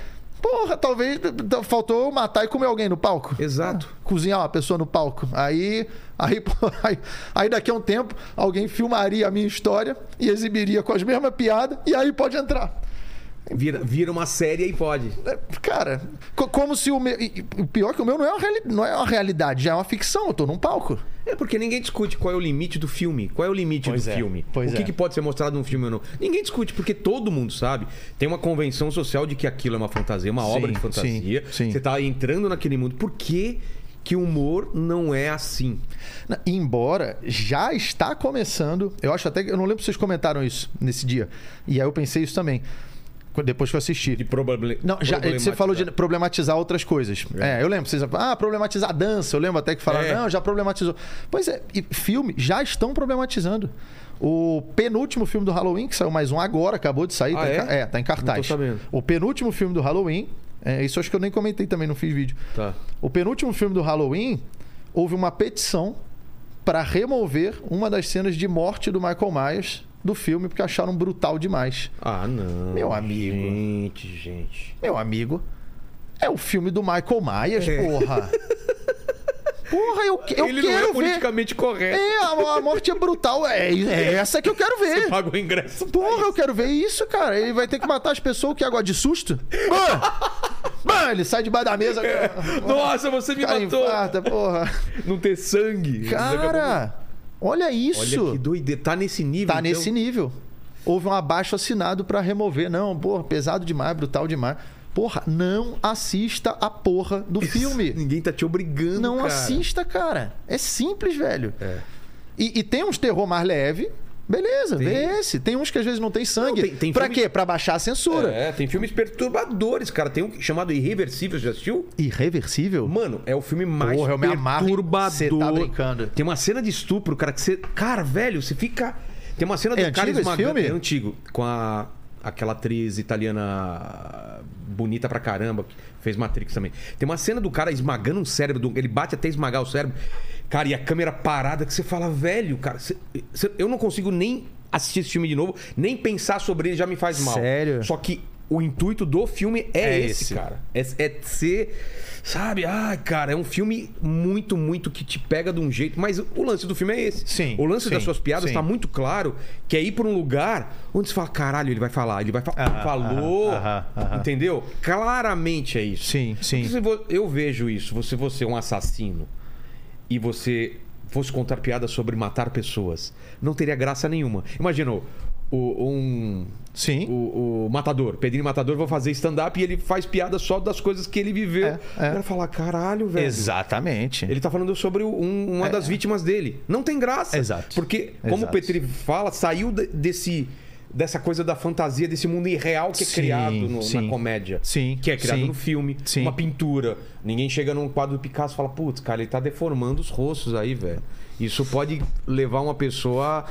Porra, talvez faltou matar e comer alguém no palco. Exato. Ah, cozinhar uma pessoa no palco. Aí, aí, aí, aí, daqui a um tempo, alguém filmaria a minha história e exibiria com as mesmas piadas, e aí pode entrar. Vira, vira uma série e pode. É, cara, como se o meu. O pior é que o meu não é, uma reali... não é uma realidade, já é uma ficção. Eu tô num palco. É porque ninguém discute qual é o limite do filme. Qual é o limite pois do é, filme? Pois o que, é. que pode ser mostrado num filme ou não? Ninguém discute, porque todo mundo sabe. Tem uma convenção social de que aquilo é uma fantasia, uma sim, obra de fantasia. Sim, sim. Você tá entrando naquele mundo. Por que que o humor não é assim. Embora já está começando, eu acho até que eu não lembro se vocês comentaram isso nesse dia. E aí eu pensei isso também depois que eu assisti. De problem... Não, já, você falou de problematizar outras coisas. É, é eu lembro. Vocês ah, problematizar a dança. Eu lembro até que falaram, é. não, já problematizou. Pois é, e filme já estão problematizando. O penúltimo filme do Halloween, que saiu mais um agora, acabou de sair. Ah, tá é? Em, é, tá em cartaz. O penúltimo filme do Halloween, é, isso acho que eu nem comentei também, não fiz vídeo. Tá. O penúltimo filme do Halloween, houve uma petição para remover uma das cenas de morte do Michael Myers do filme porque acharam brutal demais. Ah, não. Meu amigo. Gente, gente. Meu amigo. É o filme do Michael Myers, é. porra. Porra, eu, eu Ele quero não é politicamente ver. correto. É, a, a, morte é brutal. É, é essa que eu quero ver. Você paga o ingresso. Porra, eu quero ver isso, cara. Ele vai ter que matar as pessoas que agora de susto. Mano, ele sai debaixo da mesa. É. Nossa, você me cara matou. Infarta, porra. Não ter sangue. Cara. Olha isso. Olha que doideira. Tá nesse nível. Tá então... nesse nível. Houve um abaixo assinado para remover. Não, porra, pesado demais, brutal demais. Porra, não assista a porra do Isso, filme. Ninguém tá te obrigando, Não cara. assista, cara. É simples, velho. É. E, e tem uns terror mais leve, Beleza, tem. vê esse. Tem uns que às vezes não tem sangue. Não, tem, tem pra quê? Pra baixar a censura. É, tem filmes perturbadores, cara. Tem um chamado Irreversível, já assistiu? Irreversível? Mano, é o filme mais Porra, eu perturbador. Você tá brincando. Tem uma cena de estupro, cara, que você. Cara, velho, você fica. Tem uma cena do é cara esmagando. Filme? É antigo. Com a aquela atriz italiana bonita pra caramba, que fez Matrix também. Tem uma cena do cara esmagando um cérebro, ele bate até esmagar o cérebro. Cara, e a câmera parada que você fala, velho, cara, você, você, eu não consigo nem assistir esse filme de novo, nem pensar sobre ele já me faz mal. Sério? Só que o intuito do filme é, é esse, esse, cara. É, é ser. Sabe? Ai, cara, é um filme muito, muito que te pega de um jeito. Mas o lance do filme é esse. Sim. O lance sim, das suas piadas está muito claro que é ir para um lugar onde você fala, caralho, ele vai falar, ele vai falar. Falou. entendeu? Claramente é isso. Sim, sim. eu vejo isso. Você, você é um assassino e você fosse contar piadas sobre matar pessoas, não teria graça nenhuma. Imagina, o, um. Sim. O, o Matador, Pedrinho Matador, vou fazer stand-up e ele faz piada só das coisas que ele viveu. É, é. Caralho, velho. Exatamente. Ele tá falando sobre um, uma é. das vítimas dele. Não tem graça. Exato. Porque, como Exato. o Petri fala, saiu de, desse dessa coisa da fantasia, desse mundo irreal que é sim, criado no, sim, na comédia. Sim. Que é criado sim, no filme. Sim. Uma pintura. Ninguém chega num quadro do Picasso e fala, putz, cara, ele tá deformando os rostos aí, velho. Isso pode levar uma pessoa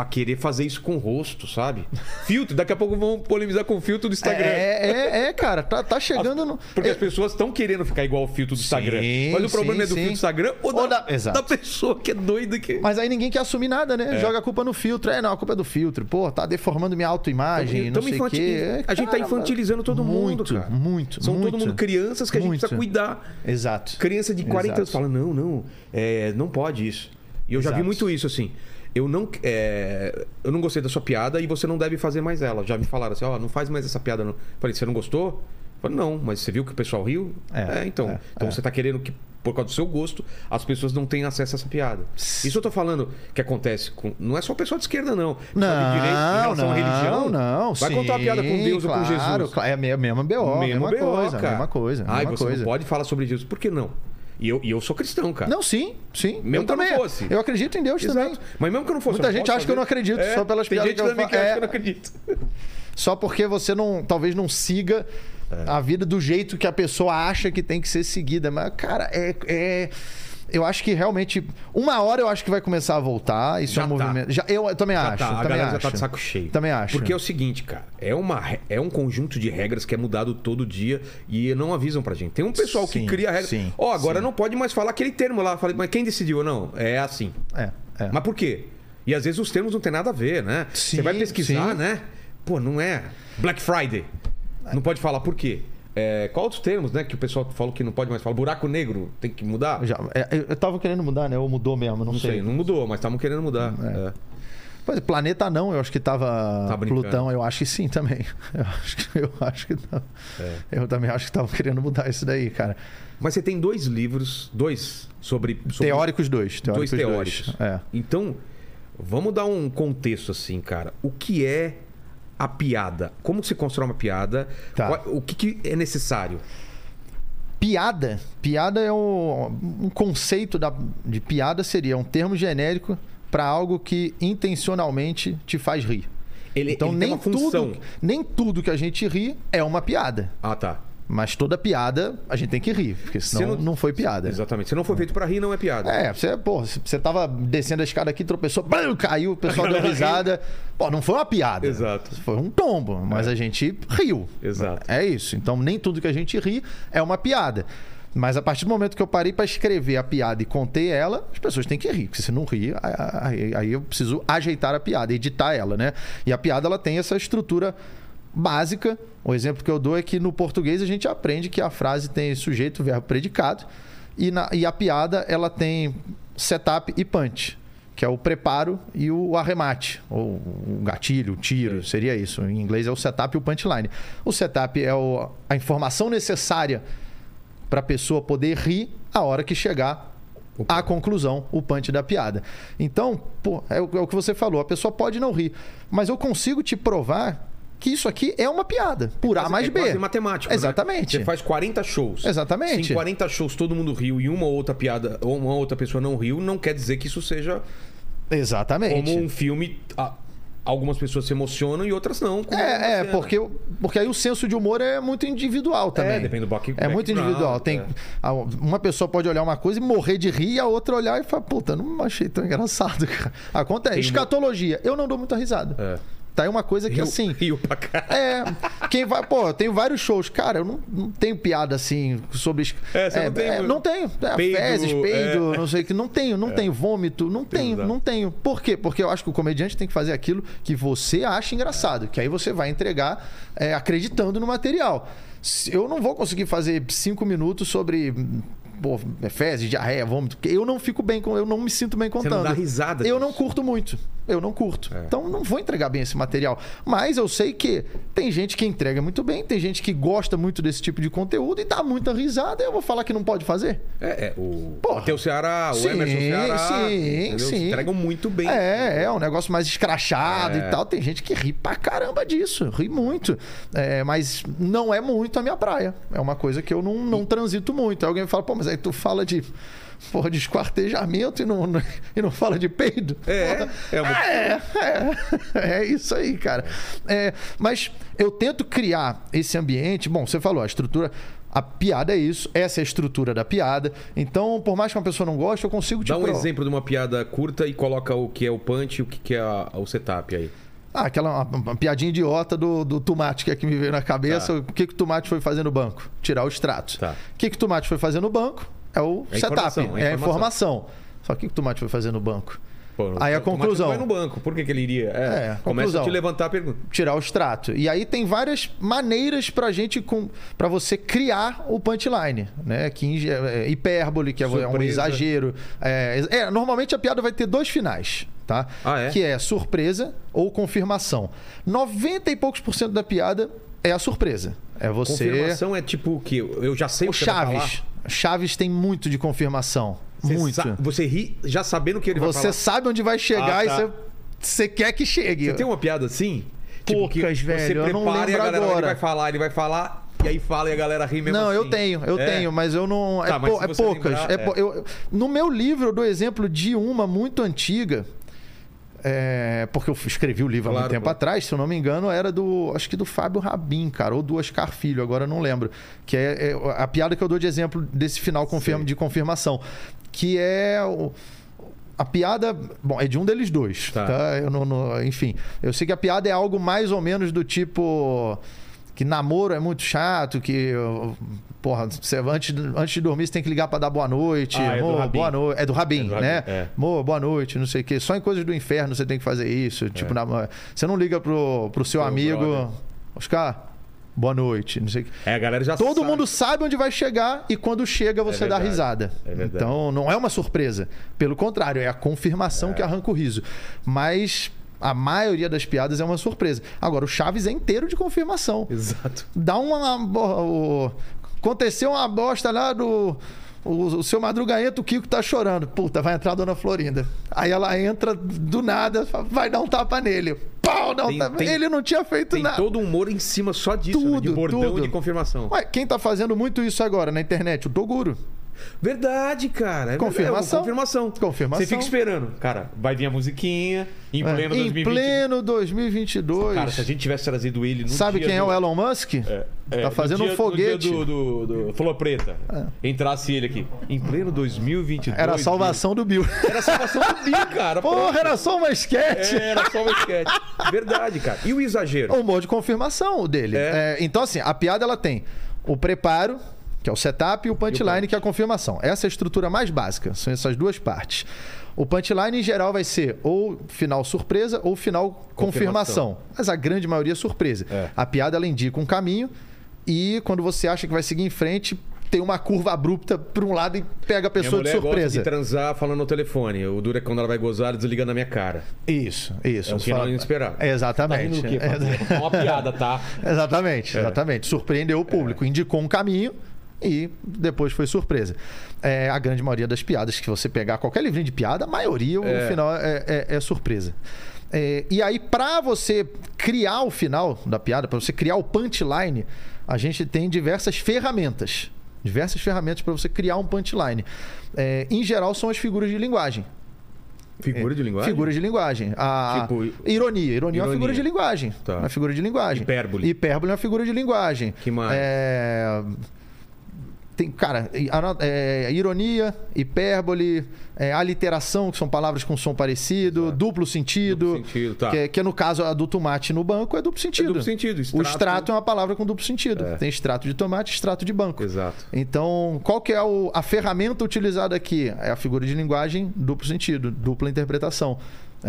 a querer fazer isso com o rosto, sabe? Filtro, daqui a pouco vão polemizar com o filtro do Instagram. É, é, é cara, tá, tá chegando as, no. Porque é... as pessoas estão querendo ficar igual ao filtro do Instagram. Sim, Mas o problema sim, é do sim. filtro do Instagram ou, ou da, da, da, pessoa que é doida que. Mas aí ninguém quer assumir nada, né? É. Joga a culpa no filtro. É, não, a culpa é do filtro. Pô, tá deformando minha autoimagem, não sei o quê. É, a gente tá infantilizando todo muito, mundo, cara. Muito, São muito, todo mundo crianças que a gente muito. precisa cuidar. Exato. Criança de 40 Exato. anos fala: não, não, é, não pode isso. E eu Exato. já vi muito isso, assim eu não, é, eu não gostei da sua piada e você não deve fazer mais ela. Já me falaram assim, ó, oh, não faz mais essa piada. Não. Falei, você não gostou? Falei, não, mas você viu que o pessoal riu? É, é então. É, então é. você está querendo que, por causa do seu gosto, as pessoas não tenham acesso a essa piada. Isso eu tô falando que acontece com. Não é só o pessoal de esquerda, não. Não, de direito, em relação não, à religião. Não, Vai sim, contar uma piada com Deus claro, ou com Jesus. É a mesma BO, mesma, mesma coisa, cara. mesma coisa. Ai, mesma você coisa. não pode falar sobre Jesus. Por que não? E eu, e eu sou cristão, cara. Não, sim, sim. Mesmo eu também. Eu, fosse. eu acredito em Deus Exato. também. Mas mesmo que eu não fosse. Muita gente acha fazer. que eu não acredito, é, só pelas tem piadas gente que eu também que acha que eu não acredito. Só porque você não, talvez não siga é. a vida do jeito que a pessoa acha que tem que ser seguida. Mas, cara, é, é eu acho que realmente. Uma hora eu acho que vai começar a voltar. Isso já é um tá. movimento. Já, eu, eu também já acho. Tá. A também galera acho. já tá de saco cheio. Também acho. Porque é o seguinte, cara. É, uma, é um conjunto de regras que é mudado todo dia e não avisam pra gente. Tem um pessoal sim, que cria regras. Ó, oh, agora sim. não pode mais falar aquele termo lá. Falei, mas quem decidiu? Não, é assim. É, é. Mas por quê? E às vezes os termos não tem nada a ver, né? Sim, Você vai pesquisar, sim. né? Pô, não é. Black Friday. Não pode falar por quê? É, qual outros termos, né? Que o pessoal falou que não pode mais falar? Buraco negro tem que mudar? Já, é, eu tava querendo mudar, né? Ou mudou mesmo, não, não sei. sei. Não mudou, mas estavam querendo mudar. É. É. Pois, planeta não, eu acho que tava tá Plutão, eu acho que sim também. Eu acho que, eu acho que não. É. Eu também acho que estavam querendo mudar isso daí, cara. Mas você tem dois livros, dois sobre. sobre... Teóricos dois. Teóricos dois teóricos. Dois. É. Então, vamos dar um contexto assim, cara. O que é a piada? Como se constrói uma piada? Tá. O que, que, é necessário? Piada. Piada é um, um conceito da, de piada seria um termo genérico para algo que intencionalmente te faz rir. Ele, então ele nem tudo, nem tudo que a gente ri é uma piada. Ah, tá. Mas toda piada a gente tem que rir, porque senão não, não, foi piada. Exatamente. Se não foi feito para rir, não é piada. É, você, pô, você tava descendo a escada aqui, tropeçou, caiu, o pessoal deu risada. Pô, não foi uma piada. Exato. Foi um tombo, mas é. a gente riu. Exato. É isso. Então nem tudo que a gente ri é uma piada. Mas a partir do momento que eu parei para escrever a piada e contei ela, as pessoas têm que rir. Porque se não rir, aí eu preciso ajeitar a piada, editar ela, né? E a piada ela tem essa estrutura básica. O exemplo que eu dou é que no português a gente aprende que a frase tem sujeito, verbo, predicado. E, na, e a piada ela tem setup e punch, que é o preparo e o arremate, ou o gatilho, o tiro, seria isso. Em inglês é o setup e o punchline. O setup é o, a informação necessária para a pessoa poder rir a hora que chegar à conclusão, o punch da piada. Então, pô, é, o, é o que você falou, a pessoa pode não rir, mas eu consigo te provar que isso aqui é uma piada. Por é A mais é B. Quase matemático. Né? Exatamente. Né? Você faz 40 shows. Exatamente. Se em 40 shows todo mundo riu e uma outra piada, ou uma outra pessoa não riu, não quer dizer que isso seja. Exatamente. Como um filme. Algumas pessoas se emocionam e outras não. É, é porque, porque aí o senso de humor é muito individual também. É, depende do back, É muito individual. Tem, é. Uma pessoa pode olhar uma coisa e morrer de rir, e a outra olhar e falar, puta, não achei tão engraçado, cara. Acontece. Escatologia. Eu não dou muita risada. É. Tá aí uma coisa que Rio, assim. Rio pra. É. Quem vai. Pô, eu tenho vários shows. Cara, eu não, não tenho piada assim sobre. É, você é, não tem. É, não tenho. É, peido, fezes, peido, é. não sei o que. Não tenho, não é. tenho. Vômito, não tenho, Exato. não tenho. Por quê? Porque eu acho que o comediante tem que fazer aquilo que você acha engraçado. Que aí você vai entregar é, acreditando no material. Eu não vou conseguir fazer cinco minutos sobre pô, fezes, diarreia, vômito. Eu não fico bem eu não me sinto bem contando. Você não dá risada. Eu disso. não curto muito eu não curto. É. Então não vou entregar bem esse material. Mas eu sei que tem gente que entrega muito bem, tem gente que gosta muito desse tipo de conteúdo e dá muita risada. Eu vou falar que não pode fazer? É, é o o Ceará, o sim, Emerson Ceará. Sim, entendeu? sim. Entregam muito bem. É, é um negócio mais escrachado é. e tal. Tem gente que ri pra caramba disso, ri muito. É, mas não é muito a minha praia. É uma coisa que eu não, não transito muito. Aí alguém fala, pô, mas aí tu fala de porra, de esquartejamento e não, e não fala de peido. É, é, muito... é, é, é, isso aí, cara. É, mas eu tento criar esse ambiente. Bom, você falou, a estrutura. A piada é isso, essa é a estrutura da piada. Então, por mais que uma pessoa não goste, eu consigo te Dá um pro... exemplo de uma piada curta e coloca o que é o punch e o que é a, o setup aí. Ah, aquela uma, uma piadinha idiota do, do tomate que é que me veio na cabeça. Tá. O que, que o tomate foi fazer no banco? Tirar o extrato. Tá. O que, que o tomate foi fazer no banco? É o é setup, é, é a informação. Só que o que o Tomate foi fazer no banco? Pô, aí a conclusão. vai no banco. Por que, que ele iria? É, é começa a te levantar a pergunta. Tirar o extrato. E aí tem várias maneiras pra gente com para você criar o punchline, né? Que é, hipérbole, que é surpresa. um exagero. É, é, normalmente a piada vai ter dois finais, tá? Ah, é? Que é surpresa ou confirmação. 90 e poucos por cento da piada é a surpresa. É você. Confirmação é tipo o que eu já sei o, o que Chaves. Chaves tem muito de confirmação. Você muito. você ri já sabendo o que ele vai falar. Você sabe onde vai chegar ah, tá. e você, você quer que chegue. Você tem uma piada assim? Tipo, Poucas, tipo, velho. Você prepara e a galera agora. Ele vai falar, ele vai falar e aí fala e a galera ri mesmo Não, assim. eu tenho, eu é. tenho, mas eu não. É tá, é, po, é poucas. Lembrar, é. Eu, no meu livro eu dou exemplo de uma muito antiga. É, porque eu escrevi o livro claro, há muito tempo claro. atrás, se eu não me engano, era do. Acho que do Fábio Rabin, cara, ou do Oscar Filho, agora não lembro. Que é, é a piada que eu dou de exemplo desse final confirma, de confirmação. Que é. O, a piada, bom, é de um deles dois, tá? tá? Eu não, não, enfim, eu sei que a piada é algo mais ou menos do tipo que namoro é muito chato, que porra, você, antes, antes de dormir você tem que ligar para dar boa noite. Ah, é Mo, boa noite. É do Rabin, é do né? É. Mo, boa noite, não sei o quê. Só em coisas do inferno você tem que fazer isso. Tipo, é. na, você não liga pro, pro seu amigo. Brother. Oscar, boa noite, não sei o que. É, a galera já Todo sabe. mundo sabe onde vai chegar e quando chega você é dá risada. É então não é uma surpresa. Pelo contrário, é a confirmação é. que arranca o riso. Mas a maioria das piadas é uma surpresa. Agora, o Chaves é inteiro de confirmação. Exato. Dá uma. uma aconteceu uma bosta lá do. O, o seu Madrugaento, o Kiko tá chorando. Puta, vai entrar a dona Florinda. Aí ela entra do nada, vai dar um tapa nele. Pau, não tem, tapa. Tem, Ele não tinha feito tem nada. Tem todo um humor em cima só disso, tudo, né? de bordão tudo. e de confirmação. Ué, quem tá fazendo muito isso agora na internet? O Toguro. Verdade, cara. É confirmação. É confirmação. Confirmação. Você fica esperando. Cara, vai vir a musiquinha em pleno é, 2022. Em pleno 2022. Cara, se a gente tivesse trazido ele no Sabe quem do... é o Elon Musk? É, é, tá fazendo dia, um foguete. do, do, do Flor Preta. É. Entrasse ele aqui. Em pleno 2022. Era a salvação do Bill. Era a salvação do Bill, cara. Porra, era só uma esquete. É, era só uma esquete. Verdade, cara. E o exagero? O humor de confirmação dele. É. então, assim, a piada ela tem o preparo que é o setup, e o punchline, e o que é a confirmação. Essa é a estrutura mais básica, são essas duas partes. O punchline, em geral, vai ser ou final surpresa ou final confirmação. confirmação. Mas a grande maioria é surpresa. É. A piada, ela indica um caminho e quando você acha que vai seguir em frente, tem uma curva abrupta para um lado e pega a pessoa de surpresa. Gosta de transar falando no telefone. O duro é quando ela vai gozar, desligando na minha cara. Isso, isso. É um final inesperado. Exatamente. Tá é uma piada, tá? exatamente, é. exatamente. Surpreendeu o público, é. indicou um caminho e depois foi surpresa. É, a grande maioria das piadas que você pegar, qualquer livrinho de piada, a maioria, é. o final é, é, é surpresa. É, e aí, para você criar o final da piada, para você criar o punchline, a gente tem diversas ferramentas. Diversas ferramentas para você criar um punchline. É, em geral, são as figuras de linguagem. Figura de linguagem? Figura de linguagem. A tipo, ironia. Ironia é uma figura de linguagem. Tá. Uma figura de linguagem. Hipérbole. Hipérbole é uma figura de linguagem. Que mais? É... Tem, cara, é, ironia, hipérbole, é, aliteração, que são palavras com som parecido, duplo sentido. Duplo sentido tá. que, é, que, é, no caso a do tomate no banco é duplo sentido. É duplo sentido. Extrato... O extrato é uma palavra com duplo sentido. É. Tem extrato de tomate extrato de banco. Exato. Então, qual que é o, a ferramenta utilizada aqui? É a figura de linguagem duplo sentido, dupla interpretação.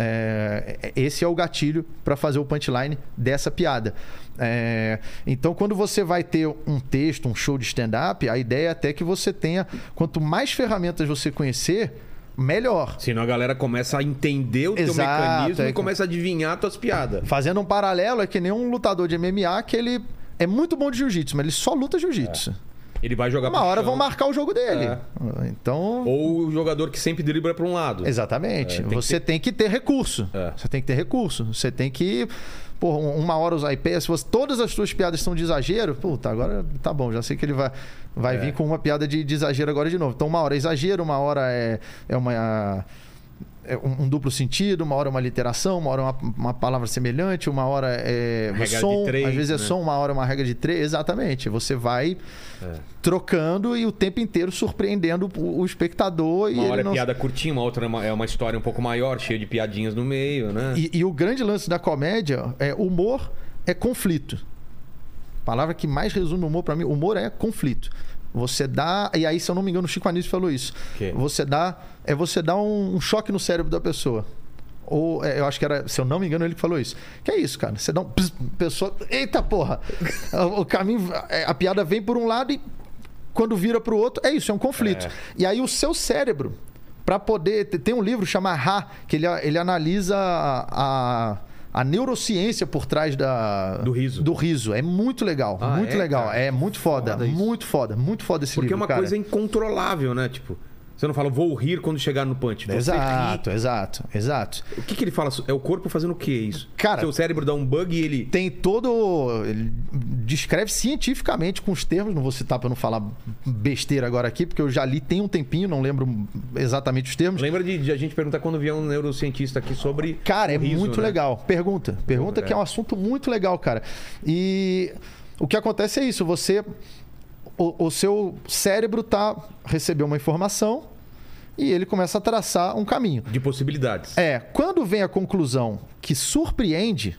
É, esse é o gatilho para fazer o punchline dessa piada. É, então, quando você vai ter um texto, um show de stand-up, a ideia é até que você tenha, quanto mais ferramentas você conhecer, melhor. Senão a galera começa a entender o Exato, teu mecanismo é... e começa a adivinhar as tuas piadas. Fazendo um paralelo, é que nem um lutador de MMA que ele é muito bom de jiu-jitsu, mas ele só luta jiu-jitsu. É. Ele vai jogar Uma hora chão. vão marcar o jogo dele. É. Então. Ou o jogador que sempre dribla para um lado. Exatamente. É, tem você que ter... tem que ter recurso. É. Você tem que ter recurso. Você tem que. Pô, uma hora usar IP, se você, todas as suas piadas são de exagero, puta, agora tá bom, já sei que ele vai, vai é. vir com uma piada de, de exagero agora de novo. Então, uma hora é exagero, uma hora é, é uma um, um, duplo sentido, uma hora é uma literação, uma hora é uma, uma palavra semelhante, uma hora é som, três, às vezes é né? som, uma hora é uma regra de três. Exatamente. Você vai é. trocando e o tempo inteiro surpreendendo o, o espectador. Uma hora é não... piada curtinha, uma outra é uma, é uma, história um pouco maior, cheia de piadinhas no meio, né? E, e o grande lance da comédia é humor é conflito. A palavra que mais resume o humor para mim, humor é conflito. Você dá. E aí, se eu não me engano, o Chico Anísio falou isso. Que? Você dá. É você dar um, um choque no cérebro da pessoa. Ou é, eu acho que era, se eu não me engano, ele que falou isso. Que é isso, cara. Você dá um. pessoa. Eita porra! o caminho. É, a piada vem por um lado e quando vira para o outro, é isso, é um conflito. É. E aí o seu cérebro, para poder. Tem um livro chamado Ra, que ele, ele analisa a, a a neurociência por trás da, do riso. Do riso. É muito legal. Ah, muito é, legal. Cara? É muito foda. foda muito foda. Muito foda esse Porque livro. Porque é uma cara. coisa incontrolável, né? Tipo. Você não fala, vou rir quando chegar no punch. Exato, ri. exato, exato. O que, que ele fala? É o corpo fazendo o que isso? Cara, seu cérebro dá um bug e ele. Tem todo. Ele descreve cientificamente com os termos, não vou citar para não falar besteira agora aqui, porque eu já li tem um tempinho, não lembro exatamente os termos. Lembra de, de a gente perguntar quando vier um neurocientista aqui sobre. Cara, é riso, muito né? legal. Pergunta. Pergunta é. que é um assunto muito legal, cara. E o que acontece é isso, você o, o seu cérebro tá recebeu uma informação e ele começa a traçar um caminho. De possibilidades. É. Quando vem a conclusão que surpreende,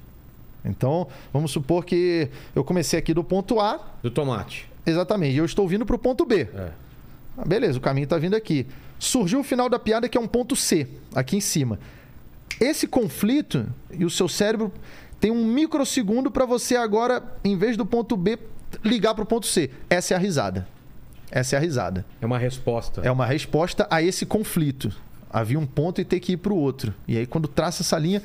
então vamos supor que eu comecei aqui do ponto A. Do tomate. Exatamente. E eu estou vindo para o ponto B. É. Ah, beleza, o caminho está vindo aqui. Surgiu o final da piada que é um ponto C, aqui em cima. Esse conflito e o seu cérebro tem um microsegundo para você agora, em vez do ponto B, ligar para o ponto C. Essa é a risada. Essa é a risada. É uma resposta. É uma resposta a esse conflito. Havia um ponto e ter que ir para o outro. E aí, quando traça essa linha,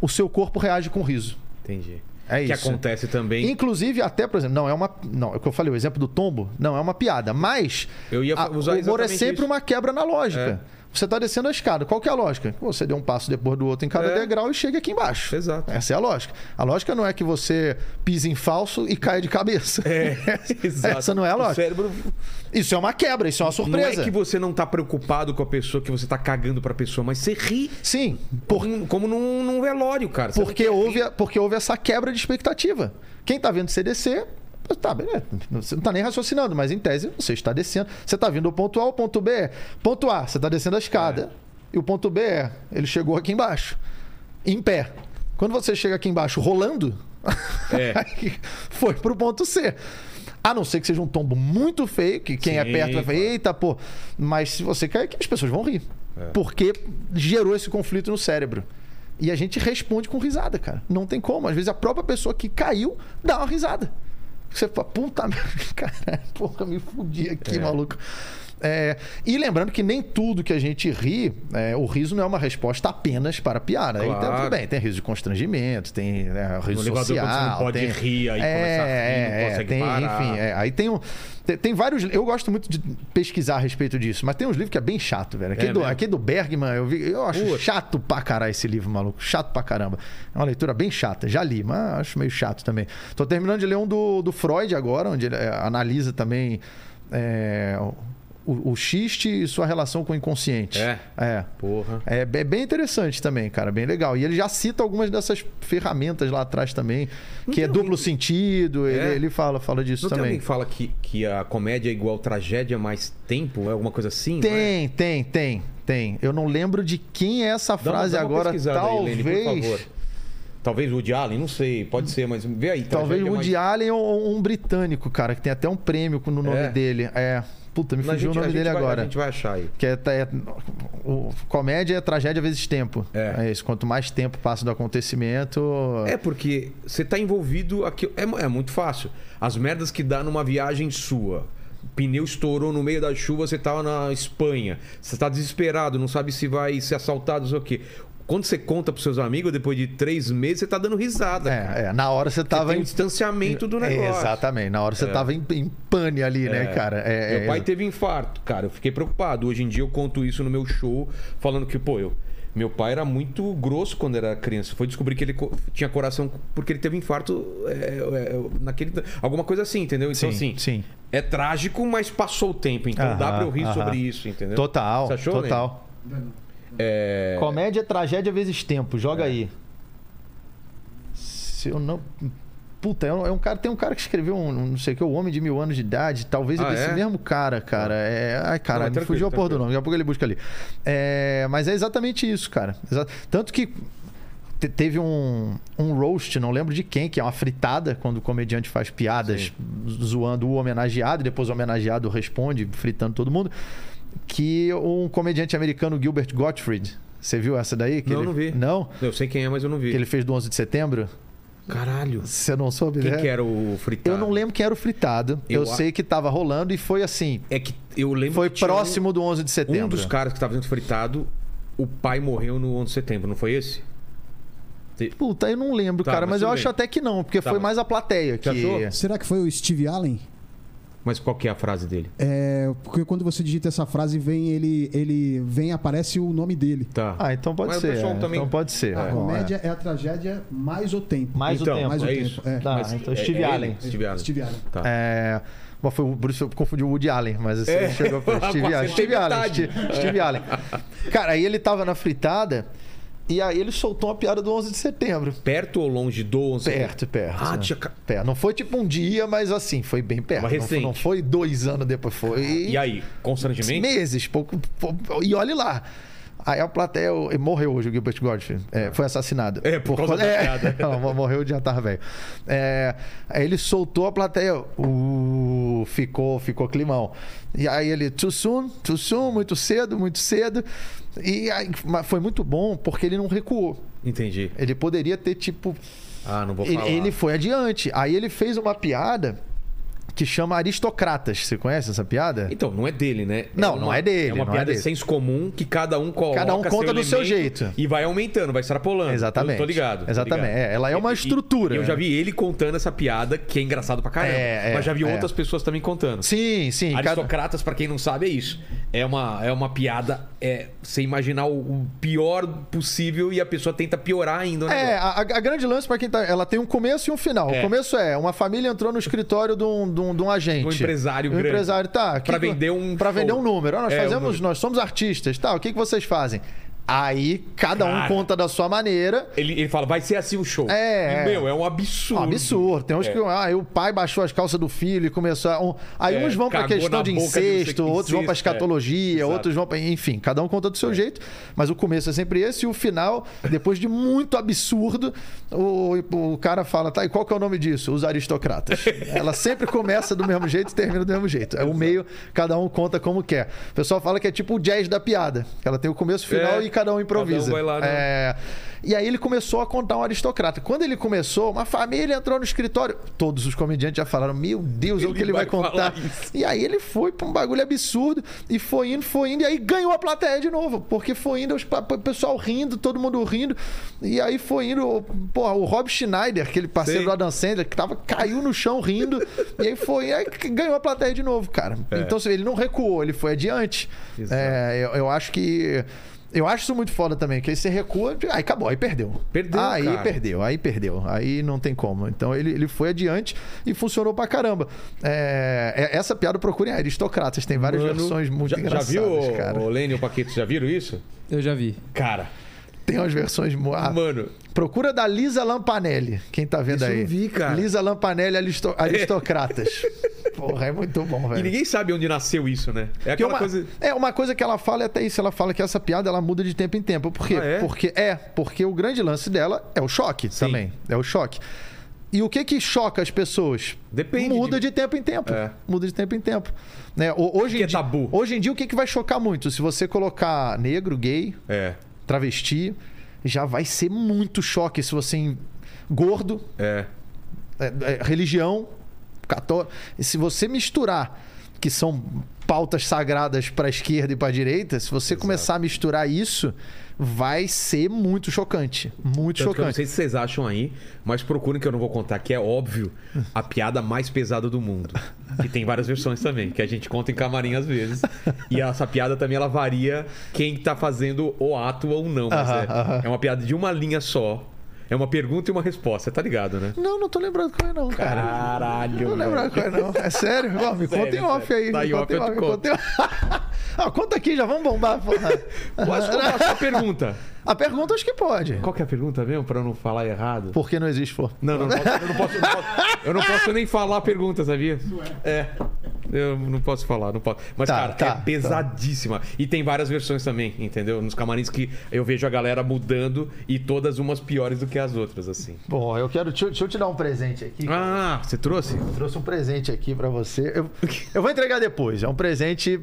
o seu corpo reage com riso. Entendi. É que isso. Que acontece também. Inclusive, até, por exemplo, não é uma. Não, é o que eu falei, o exemplo do tombo, não é uma piada. Mas. Eu ia usar a, o humor é sempre isso. uma quebra na lógica. É. Você está descendo a escada. Qual que é a lógica? Você deu um passo depois do outro em cada é. degrau e chega aqui embaixo. Exato. Essa é a lógica. A lógica não é que você pise em falso e caia de cabeça. É, exato. Essa não é a lógica. Cérebro... Isso é uma quebra, isso é uma surpresa. Não é que você não está preocupado com a pessoa, que você está cagando para a pessoa, mas você ri. Sim. Por... Como num, num velório, cara. Você porque houve, porque houve essa quebra de expectativa. Quem está vendo CDC Tá, beleza. Você não está nem raciocinando, mas em tese você está descendo. Você está vindo do ponto A ao ponto B. Ponto A, você está descendo a escada. É. E o ponto B é, ele chegou aqui embaixo, em pé. Quando você chega aqui embaixo rolando, é. foi pro ponto C. A não ser que seja um tombo muito feio, que quem é Sim, é perto vai falar, eita, pô. Mas se você cair aqui, as pessoas vão rir. É. Porque gerou esse conflito no cérebro. E a gente responde com risada, cara. Não tem como. Às vezes a própria pessoa que caiu dá uma risada. Você fala, puta merda, cara, porra, me fudi aqui, é. maluco. É, e lembrando que nem tudo que a gente ri, é, o riso não é uma resposta apenas para a piada. Claro. Então, tudo bem, tem riso de constrangimento, tem né, riso no social. Você não pode tem, rir, aí é, começa a rir, não é, consegue tem, parar. Enfim, é, aí tem um. Tem, tem, vários. Eu gosto muito de pesquisar a respeito disso, mas tem uns livros que é bem chato, velho. Aquele, é do, aquele do Bergman, eu, vi, eu acho Ufa. chato pra caralho esse livro, maluco. Chato pra caramba. É uma leitura bem chata. Já li, mas acho meio chato também. Tô terminando de ler um do, do Freud agora, onde ele é, analisa também. É, o, o xiste e sua relação com o inconsciente. É? É. Porra. É, é, bem interessante também, cara. Bem legal. E ele já cita algumas dessas ferramentas lá atrás também, que é duplo sentido. É? Ele, ele, fala, fala disso não também. Tem alguém que fala que, que a comédia é igual tragédia mais tempo? É alguma coisa assim? Tem, é? tem, tem, tem. Eu não lembro de quem é essa frase dá dá agora. Talvez. Aí, Lene, por favor. Talvez Woody Allen, não sei, pode ser, mas vê aí. Talvez Woody mais... Allen ou um britânico, cara, que tem até um prêmio no nome é. dele. É. Puta, me fugiu gente, o nome dele vai, agora. A gente vai achar aí. Que é, é o, comédia é tragédia vezes tempo. É. é. isso. Quanto mais tempo passa do acontecimento. É, porque você tá envolvido aqui. É, é muito fácil. As merdas que dá numa viagem sua. Pneu estourou no meio da chuva, você tava na Espanha. Você tá desesperado, não sabe se vai ser assaltado, não sei o quê. Quando você conta pros seus amigos, depois de três meses, você tá dando risada. É, é. na hora você tava. Você tem um distanciamento do negócio. exatamente, na hora você é. tava em, em pane ali, né, é. né, cara? É, meu pai teve infarto, cara. Eu fiquei preocupado. Hoje em dia eu conto isso no meu show, falando que, pô, eu. Meu pai era muito grosso quando era criança. Foi descobrir que ele tinha coração porque ele teve infarto é, é, naquele. Alguma coisa assim, entendeu? Então, sim, assim. Sim. É trágico, mas passou o tempo. Então aham, dá pra eu rir aham. sobre isso, entendeu? Total. Você achou, total. Né? É... Comédia, tragédia vezes tempo. Joga é. aí. Se eu não. Puta, é um, é cara. Tem um cara que escreveu um, não sei o que, o Homem de Mil Anos de Idade. Talvez ah, é desse mesmo cara, cara. É, ai, cara, me fugiu a porra do nome. Daqui a pouco ele busca ali. É, mas é exatamente isso, cara. Tanto que teve um, um roast, não lembro de quem, que é uma fritada, quando o comediante faz piadas Sim. zoando o homenageado e depois o homenageado responde, fritando todo mundo que um comediante americano, Gilbert Gottfried, você viu essa daí? Que não, ele... não vi. Não? Eu sei quem é, mas eu não vi. Que ele fez do 11 de setembro? Caralho. Você não soube, quem né? que era o fritado? Eu não lembro quem era o fritado. Eu, eu sei que tava rolando e foi assim. É que eu lembro Foi próximo um, do 11 de setembro. Um dos caras que estava sendo fritado, o pai morreu no 11 de setembro, não foi esse? Puta, eu não lembro, tá, cara, mas, mas eu bem. acho até que não, porque tá, foi mais a plateia que. Será que foi o Steve Allen? Mas qual que é a frase dele? É, porque quando você digita essa frase, vem ele, ele vem aparece o nome dele. Tá. Ah, então pode Mas ser. É. Também... Então pode ser. A é. comédia é. é. a tragédia mais o tempo. Mais então, o tempo. Mais o é tempo. Isso. É. Tá, Mas, então Steve é Allen. Steve Allen. Steve Allen. Tá. É... Bom, foi o Bruce confundiu o Woody Allen, mas assim, é. chegou pra Steve Allen. Steve Allen. Steve, Steve Allen. Cara, aí ele tava na fritada e aí ele soltou uma piada do 11 de setembro. Perto ou longe do 11 de setembro? Perto, perto. Ah, tinha... perto. Não foi tipo um dia, mas assim, foi bem perto. Mas recente. Não, foi, não foi dois anos depois, foi... E aí, constrangimento? Meses, pouco... E olhe lá. Aí a plateia morreu hoje, o Gilbert Godfrey. É, foi assassinado. É, por, por causa é, da piada. Não, morreu de jantar velho. É, aí ele soltou a plateia. Uh, ficou, ficou climão. E aí ele, too soon, too soon, muito cedo, muito cedo. E aí, foi muito bom porque ele não recuou. Entendi. Ele poderia ter, tipo. Ah, não vou falar. Ele, ele foi adiante. Aí ele fez uma piada que chama Aristocratas. Você conhece essa piada? Então, não é dele, né? Não, é uma, não é dele. É uma é piada é de senso comum que cada um coloca. Cada um conta seu do seu jeito. E vai aumentando, vai extrapolando. Exatamente. Eu tô ligado. Tô Exatamente. Ligado. É, ela é uma e, estrutura. E eu já vi ele contando essa piada, que é engraçado pra caramba. É, é, mas já vi outras pessoas também contando. Sim, sim. Aristocratas, cada... para quem não sabe, é isso. É uma, é uma piada, é você imaginar o, o pior possível e a pessoa tenta piorar ainda. É, a, a, grande lance para quem tá. Ela tem um começo e um final. O começo é: uma família entrou no escritório de um, de um, de um agente empresário um grande. empresário, tá. Para vender um Para vender um número. Ah, nós é, fazemos, um nós somos artistas, tá? O que, que vocês fazem? Aí cada Cara, um conta da sua maneira. Ele, ele fala, vai ser assim o show. É. E, meu, é um absurdo. Um absurdo. Tem uns é. que. Ah, o pai baixou as calças do filho e começou a. Um, aí é, uns vão pra questão de incesto, outros vão pra escatologia, é. outros vão pra. Enfim, cada um conta do seu é. jeito. Mas o começo é sempre esse e o final, depois de muito absurdo, o, o cara fala, tá, e qual que é o nome disso? Os aristocratas. Ela sempre começa do mesmo jeito e termina do mesmo jeito. É o meio, cada um conta como quer. O pessoal fala que é tipo o jazz da piada. Ela tem o começo, o final é. e cada um improvisa. Cada um vai lá, né? É... E aí ele começou a contar um aristocrata. Quando ele começou, uma família entrou no escritório. Todos os comediantes já falaram: Meu Deus, ele é o que ele vai, vai contar. E aí ele foi pra um bagulho absurdo e foi indo, foi indo, e aí ganhou a plateia de novo. Porque foi indo, o pessoal rindo, todo mundo rindo. E aí foi indo, porra, o Rob Schneider, aquele parceiro Sim. do Adam Sandler, que tava, caiu no chão rindo. e aí foi, e aí ganhou a plateia de novo, cara. É. Então ele não recuou, ele foi adiante. É, eu, eu acho que. Eu acho isso muito foda também, que aí você recua, aí acabou, aí perdeu. Perdeu, Aí cara. perdeu, aí perdeu. Aí não tem como. Então ele, ele foi adiante e funcionou pra caramba. É, é essa piada procurem aristocratas, tem várias Mano, versões muito já, engraçadas, já viu, cara. o Lênin e o Paquito, já viram isso? Eu já vi. Cara, tem umas versões. Ah, Mano. Procura da Lisa Lampanelli. Quem tá vendo Isso aí? Eu vi, cara. Lisa Lampanelli Aristo... Aristocratas. Porra, é muito bom, velho. E ninguém sabe onde nasceu isso, né? É aquela uma, coisa. É, uma coisa que ela fala é até isso. Ela fala que essa piada ela muda de tempo em tempo. Por quê? Ah, é? Porque é, porque o grande lance dela é o choque Sim. também. É o choque. E o que que choca as pessoas? Depende. Muda de, de tempo em tempo. É. Muda de tempo em tempo. Né? Hoje, em é tabu. hoje em dia, o que, que vai chocar muito? Se você colocar negro, gay, é. Travesti, já vai ser muito choque se você. Gordo. É. é, é religião. Católico. E se você misturar, que são pautas sagradas para a esquerda e para a direita, se você Exato. começar a misturar isso, vai ser muito chocante. Muito Tanto chocante. Eu não sei se vocês acham aí, mas procurem que eu não vou contar, que é óbvio a piada mais pesada do mundo. Que tem várias versões também, que a gente conta em camarim às vezes. E essa piada também ela varia quem tá fazendo o ato ou não. Mas uh -huh, é, uh -huh. é uma piada de uma linha só. É uma pergunta e uma resposta, tá ligado, né? Não, não tô lembrando qual é não, cara. Caralho. Não lembrando qual é não. É sério? Ó, me sério, conta em off aí. Tá em off, eu te conto. ah, conta aqui, já vamos bombar, porra. Posso contar a sua pergunta? A pergunta acho que pode. Qual que é a pergunta mesmo, pra eu não falar errado? Por que não existe for? Não, não, não posso, eu, não posso, eu, não posso, eu não posso nem falar a pergunta, sabia? É. Eu não posso falar, não posso. Mas, tá, cara, tá, é tá. pesadíssima. Tá. E tem várias versões também, entendeu? Nos camarins que eu vejo a galera mudando e todas umas piores do que as outras, assim. Bom, eu quero. Deixa, deixa eu te dar um presente aqui. Ah, você trouxe? Eu trouxe um presente aqui para você. Eu, eu vou entregar depois. É um presente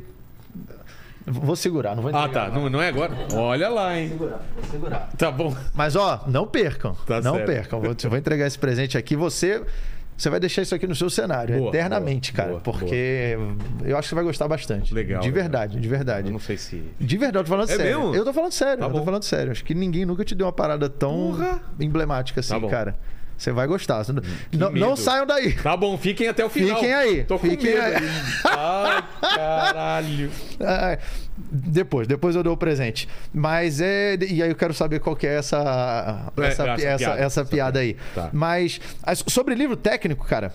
Vou segurar, não vou entregar. Ah, tá. Não, não, é agora? Olha lá, hein? Vou segurar, vou segurar. Tá bom. Mas, ó, não percam. Tá não certo. percam. Vou, vou entregar esse presente aqui. Você. Você vai deixar isso aqui no seu cenário, boa, eternamente, boa, cara. Boa, porque eu acho que você vai gostar bastante. Legal. De verdade, legal. de verdade. Eu não sei se. De verdade, eu tô falando é sério. Mesmo? Eu tô falando sério, tá eu tô falando sério. Acho que ninguém nunca te deu uma parada tão Porra. emblemática assim, tá cara. Você vai gostar. Não, não, saiam daí. Tá bom, fiquem até o final. Fiquem aí. Tô fiquem com medo. Aí. Ai, caralho. É, depois, depois eu dou o presente. Mas é. E aí eu quero saber qual que é essa, é, essa, essa, essa, piada, essa piada aí. Tá. Mas sobre livro técnico, cara.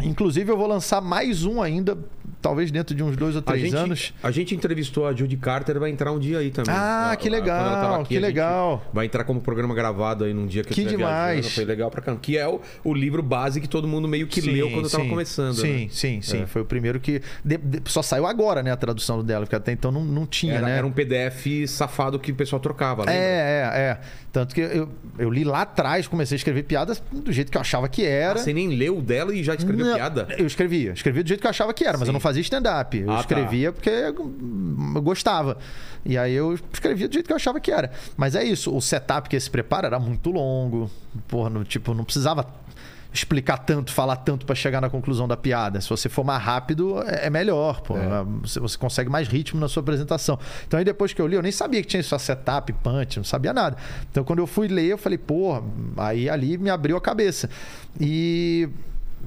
Inclusive, eu vou lançar mais um ainda, talvez dentro de uns dois ou três a gente, anos. A gente entrevistou a Judy Carter, vai entrar um dia aí também. Ah, que legal, aqui, que legal. Vai entrar como programa gravado aí num dia que, que demais. Viajando, foi legal pra cá. Que é o, o livro base que todo mundo meio que sim, leu quando sim, tava começando. Sim, né? sim, sim. É. Foi o primeiro que. De, de, só saiu agora, né, a tradução dela, porque até então não, não tinha, era, né? Era um PDF safado que o pessoal trocava. Lembra? É, é, é. Tanto que eu, eu li lá atrás, comecei a escrever piadas do jeito que eu achava que era. Ah, você nem leu dela e já escreveu não, piada? Eu escrevia. Escrevia do jeito que eu achava que era, Sim. mas eu não fazia stand-up. Eu ah, tá. escrevia tá. porque eu gostava. E aí eu escrevia do jeito que eu achava que era. Mas é isso, o setup que se prepara era muito longo. Porra, no, tipo, não precisava explicar tanto, falar tanto para chegar na conclusão da piada. Se você for mais rápido, é, é melhor. Pô. É. Você consegue mais ritmo na sua apresentação. Então aí depois que eu li, eu nem sabia que tinha isso, setup, punch, não sabia nada. Então quando eu fui ler, eu falei, porra, aí ali me abriu a cabeça. E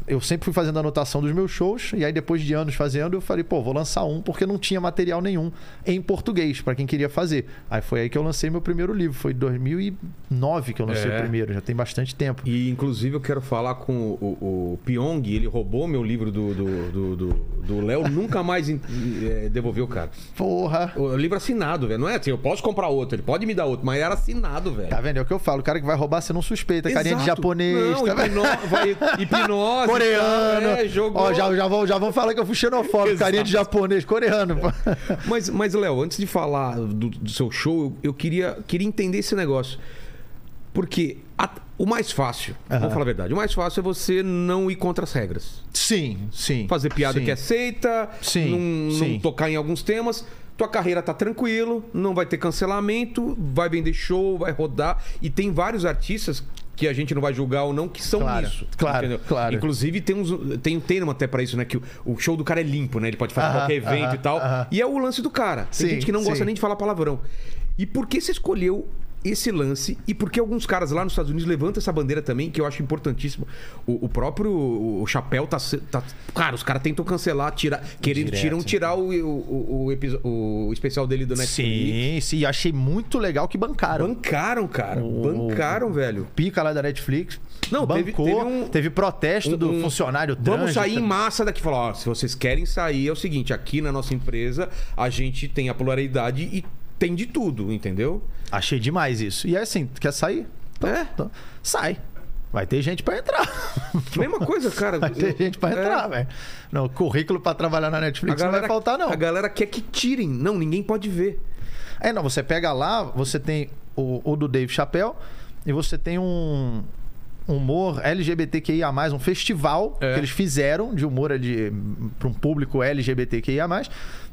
eu sempre fui fazendo anotação dos meus shows, e aí depois de anos fazendo, eu falei, pô, vou lançar um, porque não tinha material nenhum em português, para quem queria fazer. Aí foi aí que eu lancei meu primeiro livro, foi em 2009 que eu lancei é. o primeiro, já tem bastante tempo. E inclusive eu quero falar com o, o, o Pyong, ele roubou meu livro do Léo, do, do, do Léo, nunca mais é, devolveu, cara. Porra! O livro assinado, velho, não é assim, eu posso comprar outro, ele pode me dar outro, mas era assinado, velho. Tá vendo? É o que eu falo, o cara que vai roubar, você não suspeita, Exato. carinha de japonês. Não, tá hipno... vai, hipnose coreano. É, jogou. Ó, já, já, vão, já vão falar que eu fui xenofóbico, carinha de japonês, coreano. Mas, mas Léo, antes de falar do, do seu show, eu, eu, queria, queria entender esse negócio. Porque a, o mais fácil, uhum. vamos falar a verdade, o mais fácil é você não ir contra as regras. Sim, sim. Fazer piada sim. que é aceita, sim, não, sim. não tocar em alguns temas tua carreira tá tranquilo, não vai ter cancelamento, vai vender show, vai rodar. E tem vários artistas que a gente não vai julgar ou não, que são claro, isso. Claro, entendeu? claro. Inclusive, tem, uns, tem um termo até para isso, né? Que o, o, show do cara é limpo, né? Ele pode fazer qualquer evento e tal. E é o lance do cara. Tem sim, gente que não sim. gosta nem de falar palavrão. E por que você escolheu esse lance e porque alguns caras lá nos Estados Unidos levantam essa bandeira também, que eu acho importantíssimo. O, o próprio o Chapéu tá, tá. Cara, os caras tentam cancelar, tirar. Querendo, tiram tirar o, o, o, o, especial dele do Netflix. Sim, sim, achei muito legal que bancaram. Bancaram, cara. bancaram, velho. Pica lá da Netflix. Não, bancou, teve, teve, um, teve protesto um, do funcionário trans. Vamos sair em massa daqui. Falar, ó, se vocês querem sair, é o seguinte, aqui na nossa empresa a gente tem a pluralidade e tem de tudo, entendeu? Achei demais isso. E é assim, quer sair? Então, é. Então, sai. Vai ter gente para entrar. Mesma coisa, cara. Vai ter eu, gente para é. entrar, velho. Não, currículo para trabalhar na Netflix galera, não vai faltar, não. A galera quer que tirem. Não, ninguém pode ver. É, não, você pega lá, você tem o, o do Dave Chappelle e você tem um, humor LGBTQIA, um festival é. que eles fizeram de humor para um público LGBTQIA,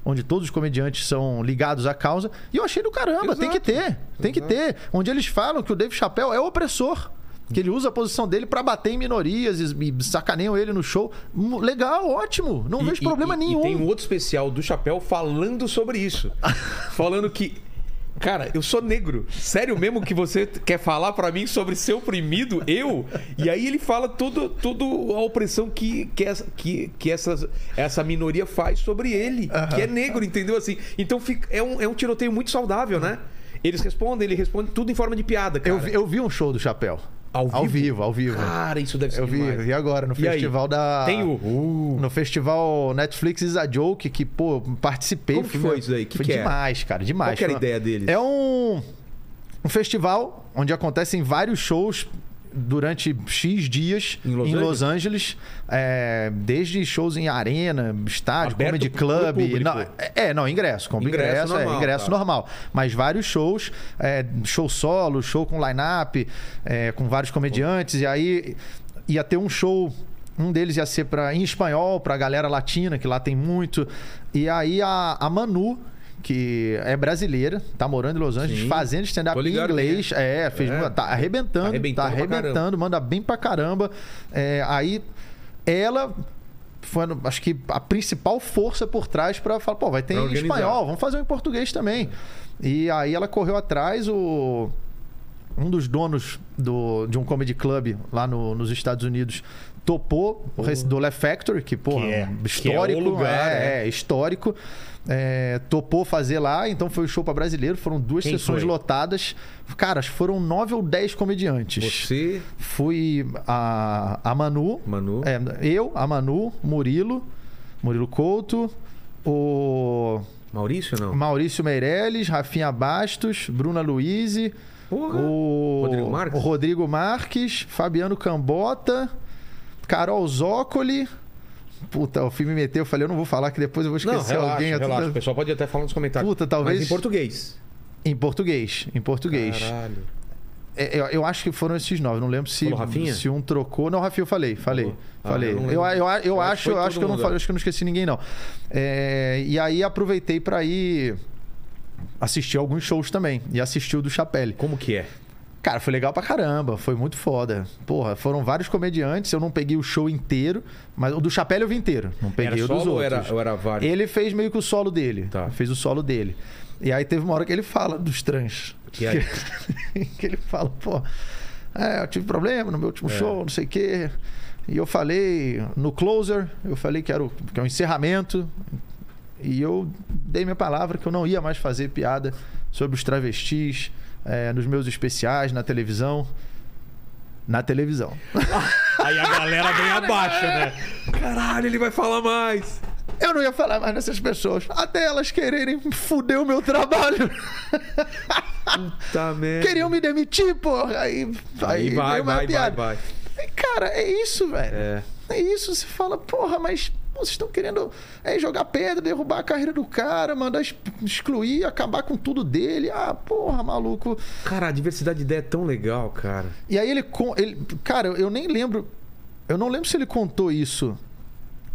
onde todos os comediantes são ligados à causa. E eu achei do caramba, Exato. tem que ter, tem Exato. que ter. Onde eles falam que o Dave Chappelle é opressor. Que ele usa a posição dele para bater em minorias e sacaneiam ele no show. Legal, ótimo. Não e, vejo problema e, nenhum. Tem um outro especial do Chapéu falando sobre isso. falando que Cara, eu sou negro. Sério mesmo que você quer falar para mim sobre ser oprimido? Eu? E aí ele fala tudo, tudo a opressão que, que, essa, que, que essa, essa minoria faz sobre ele, que é negro, entendeu? Assim, então fica, é, um, é um tiroteio muito saudável, né? Eles respondem, ele responde tudo em forma de piada, cara. Eu, eu vi um show do Chapéu. Ao vivo? Ao vivo, ao vivo. Cara, isso deve ser Eu demais. vi agora, no e festival aí? da... Tem o... Uh. No festival Netflix is a Joke, que, pô, participei. Como que foi isso aí? Que foi que é? demais, é? cara, demais. Qual era a ideia deles? É um... Um festival onde acontecem vários shows durante X dias em Los em Angeles, Los Angeles é, desde shows em arena, estádio, Aberto comedy club. Não, é, é, não, ingresso. Como ingresso, ingresso é, normal, é, ingresso tá. normal. Mas vários shows, é, show solo, show com line-up, é, com vários comediantes. E aí ia ter um show um deles ia ser pra, em espanhol, para a galera latina, que lá tem muito. E aí a, a Manu, que é brasileira, tá morando em Los Angeles, Sim. fazendo stand-up em inglês. É, fez, é. Tá arrebentando, tá arrebentando, tá arrebentando manda bem pra caramba. É, aí ela foi, acho que, a principal força por trás para falar, pô, vai ter em espanhol, vamos fazer em português também. E aí ela correu atrás, o um dos donos do, de um comedy club lá no, nos Estados Unidos topou uhum. do Left Factory, que, pô, que é, histórico. Que é, lugar, é, é, histórico. É, topou fazer lá, então foi o show para brasileiro. Foram duas Quem sessões foi? lotadas. Cara, foram nove ou dez comediantes. Você? Fui a, a Manu. Manu. É, eu, a Manu, Murilo, Murilo Couto, o. Maurício, não? Maurício Meirelles, Rafinha Bastos, Bruna Luiz, o Rodrigo Marques, o Rodrigo Marques Fabiano Cambota. Carol Zócoli. Puta, o filme meteu, eu falei, eu não vou falar que depois eu vou esquecer não, relaxa, alguém. Relaxa, o pessoal pode até falar nos comentários. Puta, talvez. Mas em português. Em português, em português. Caralho. É, eu, eu, acho que foram esses nove. Não lembro se, se um trocou. Não, Rafinha, eu falei, falei. Ah, falei. Eu, eu, eu, eu acho, eu acho que eu não falei, acho que eu não esqueci ninguém, não. É, e aí aproveitei para ir assistir alguns shows também. E assistir o do Chapelle. Como que é? Cara, foi legal pra caramba, foi muito foda. Porra, foram vários comediantes, eu não peguei o show inteiro, mas o do Chapéu eu vi inteiro, não peguei era o dos outros. Ou era, ou era vários? Ele fez meio que o solo dele, tá. fez o solo dele. E aí teve uma hora que ele fala dos trans. Que, é? que ele fala, pô, é, eu tive problema no meu último é. show, não sei o quê. E eu falei no closer, eu falei que era o, que é o encerramento. E eu dei minha palavra que eu não ia mais fazer piada sobre os travestis é, nos meus especiais, na televisão. Na televisão. Aí a galera vem abaixo, né? Caralho, ele vai falar mais. Eu não ia falar mais nessas pessoas. Até elas quererem foder o meu trabalho. Puta merda. Queriam me demitir, porra. Aí, aí, aí vai, vai, vai, vai. Cara, é isso, velho. É. é isso. Você fala, porra, mas vocês estão querendo é, jogar pedra, derrubar a carreira do cara, mandar excluir, acabar com tudo dele. Ah, porra, maluco. Cara, a diversidade de ideia é tão legal, cara. E aí ele, ele. Cara, eu nem lembro. Eu não lembro se ele contou isso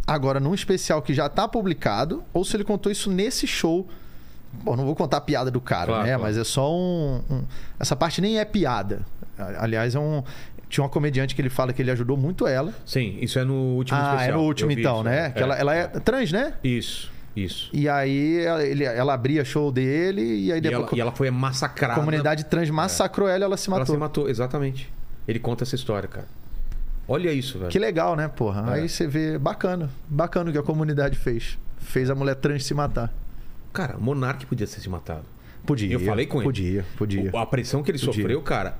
agora num especial que já tá publicado ou se ele contou isso nesse show. Bom, não vou contar a piada do cara, claro, né? Claro. Mas é só um, um, Essa parte nem é piada. Aliás, é um, tinha uma comediante que ele fala que ele ajudou muito ela. Sim, isso é no último ah, especial. Ah, é no último então, isso. né? É, que ela, ela é, trans, né? Isso. Isso. E aí ela, ele, ela abria show dele e aí depois. E ela, e ela foi massacrada. A comunidade trans massacrou é. ela e ela se matou. Ela se matou, exatamente. Ele conta essa história, cara. Olha isso, velho. Que legal, né, porra? É. Aí você vê. Bacana. Bacana o que a comunidade fez. Fez a mulher trans se matar. Cara, o Monark podia ter se matado. Podia. Eu falei com ele. Podia, podia. A pressão que ele podia. sofreu, cara,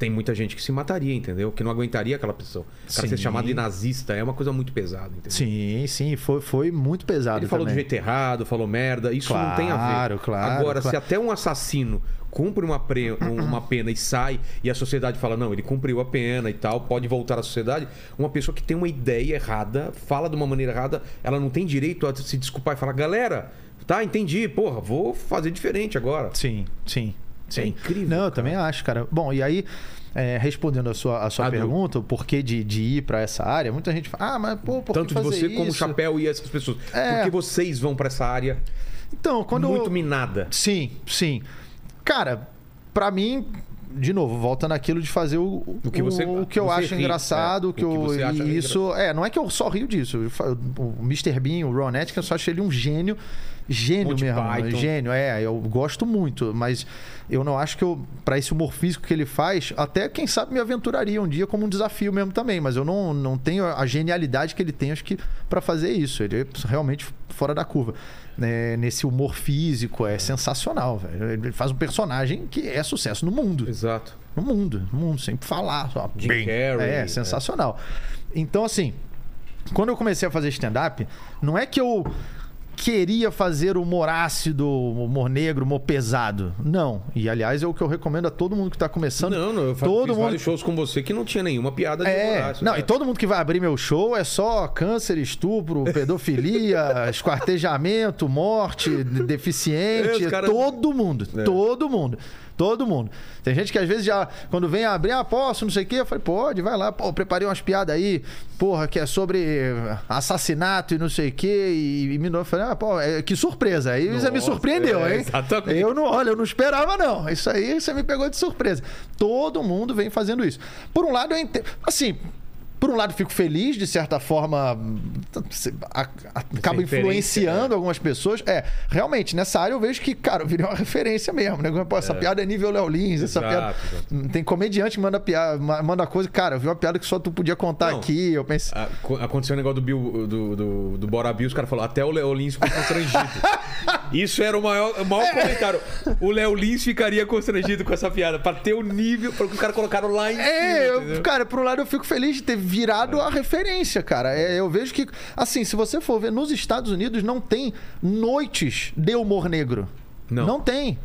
tem muita gente que se mataria, entendeu? Que não aguentaria aquela pessoa. O cara ser chamado de nazista é uma coisa muito pesada, entendeu? Sim, sim, foi, foi muito pesado. Ele falou também. do jeito errado, falou merda, isso claro, não tem a ver. Claro, claro. Agora, claro. se até um assassino cumpre uma, pre... uma pena e sai, e a sociedade fala, não, ele cumpriu a pena e tal, pode voltar à sociedade, uma pessoa que tem uma ideia errada, fala de uma maneira errada, ela não tem direito a se desculpar e falar, galera, tá, entendi, porra, vou fazer diferente agora. Sim, sim. É sim. É incrível. Não, eu também acho, cara. Bom, e aí é, respondendo a sua, a sua pergunta, o porquê de, de ir para essa área, muita gente fala, ah, mas pô, por Tanto de você isso? como o Chapéu e essas pessoas. É... Por que vocês vão para essa área então, quando muito eu... minada? Sim, sim. Cara, para mim, de novo, volta naquilo de fazer o, o que, você, o, o que eu acho ri, engraçado, é, o que, eu, que acha isso, é, não é que eu só rio disso. O Mr. Bean, o Ron Atkinson, eu só achei ele um gênio, gênio Monty mesmo, Python. gênio, é, eu gosto muito, mas eu não acho que eu para esse humor físico que ele faz, até quem sabe me aventuraria um dia como um desafio mesmo também, mas eu não, não tenho a genialidade que ele tem acho que para fazer isso. Ele é realmente fora da curva né, nesse humor físico é sensacional, velho. Ele faz um personagem que é sucesso no mundo. Exato. No mundo, no mundo, sempre falar. Só, Jim bem, Carrey. É, sensacional. É. Então, assim, quando eu comecei a fazer stand-up, não é que eu queria fazer humor ácido, humor negro, humor pesado. Não. E aliás, é o que eu recomendo a todo mundo que está começando. Não, não, eu todo fiz mundo... vários shows com você que não tinha nenhuma piada de é, humor ácido. Não, né? e todo mundo que vai abrir meu show é só câncer, estupro, pedofilia, esquartejamento, morte, deficiente. É, caras... Todo mundo. É. Todo mundo. Todo mundo. Tem gente que às vezes já, quando vem abrir, ah, posso, não sei o quê, eu falei, pode, vai lá, pô, preparei umas piadas aí, porra, que é sobre assassinato e não sei o quê, e, e me eu falei, ah, pô, é, que surpresa. Aí Nossa, você me surpreendeu, é, hein? Exatamente. Eu não, olha, eu não esperava, não. Isso aí você me pegou de surpresa. Todo mundo vem fazendo isso. Por um lado, eu entendo. Assim, por um lado, fico feliz, de certa forma, acaba influenciando é. algumas pessoas. É, realmente, nessa área eu vejo que, cara, virei uma referência mesmo. Né? Pô, essa é. piada é nível Léo Lins, essa piada. Tem comediante que manda, piada, manda coisa. Cara, eu vi uma piada que só tu podia contar Não, aqui. Eu pensei. Aconteceu um negócio do Bill, do, do, do Bora Bill, os caras falaram, até o Léo Lins ficou constrangido. Isso era o maior, o maior é. comentário. O Léo Lins ficaria constrangido com essa piada, pra ter o nível, para que os caras colocaram lá em é, cima. Eu, cara, por um lado eu fico feliz de ter virado a referência, cara. É, eu vejo que, assim, se você for ver, nos Estados Unidos não tem noites de humor negro. Não. Não tem.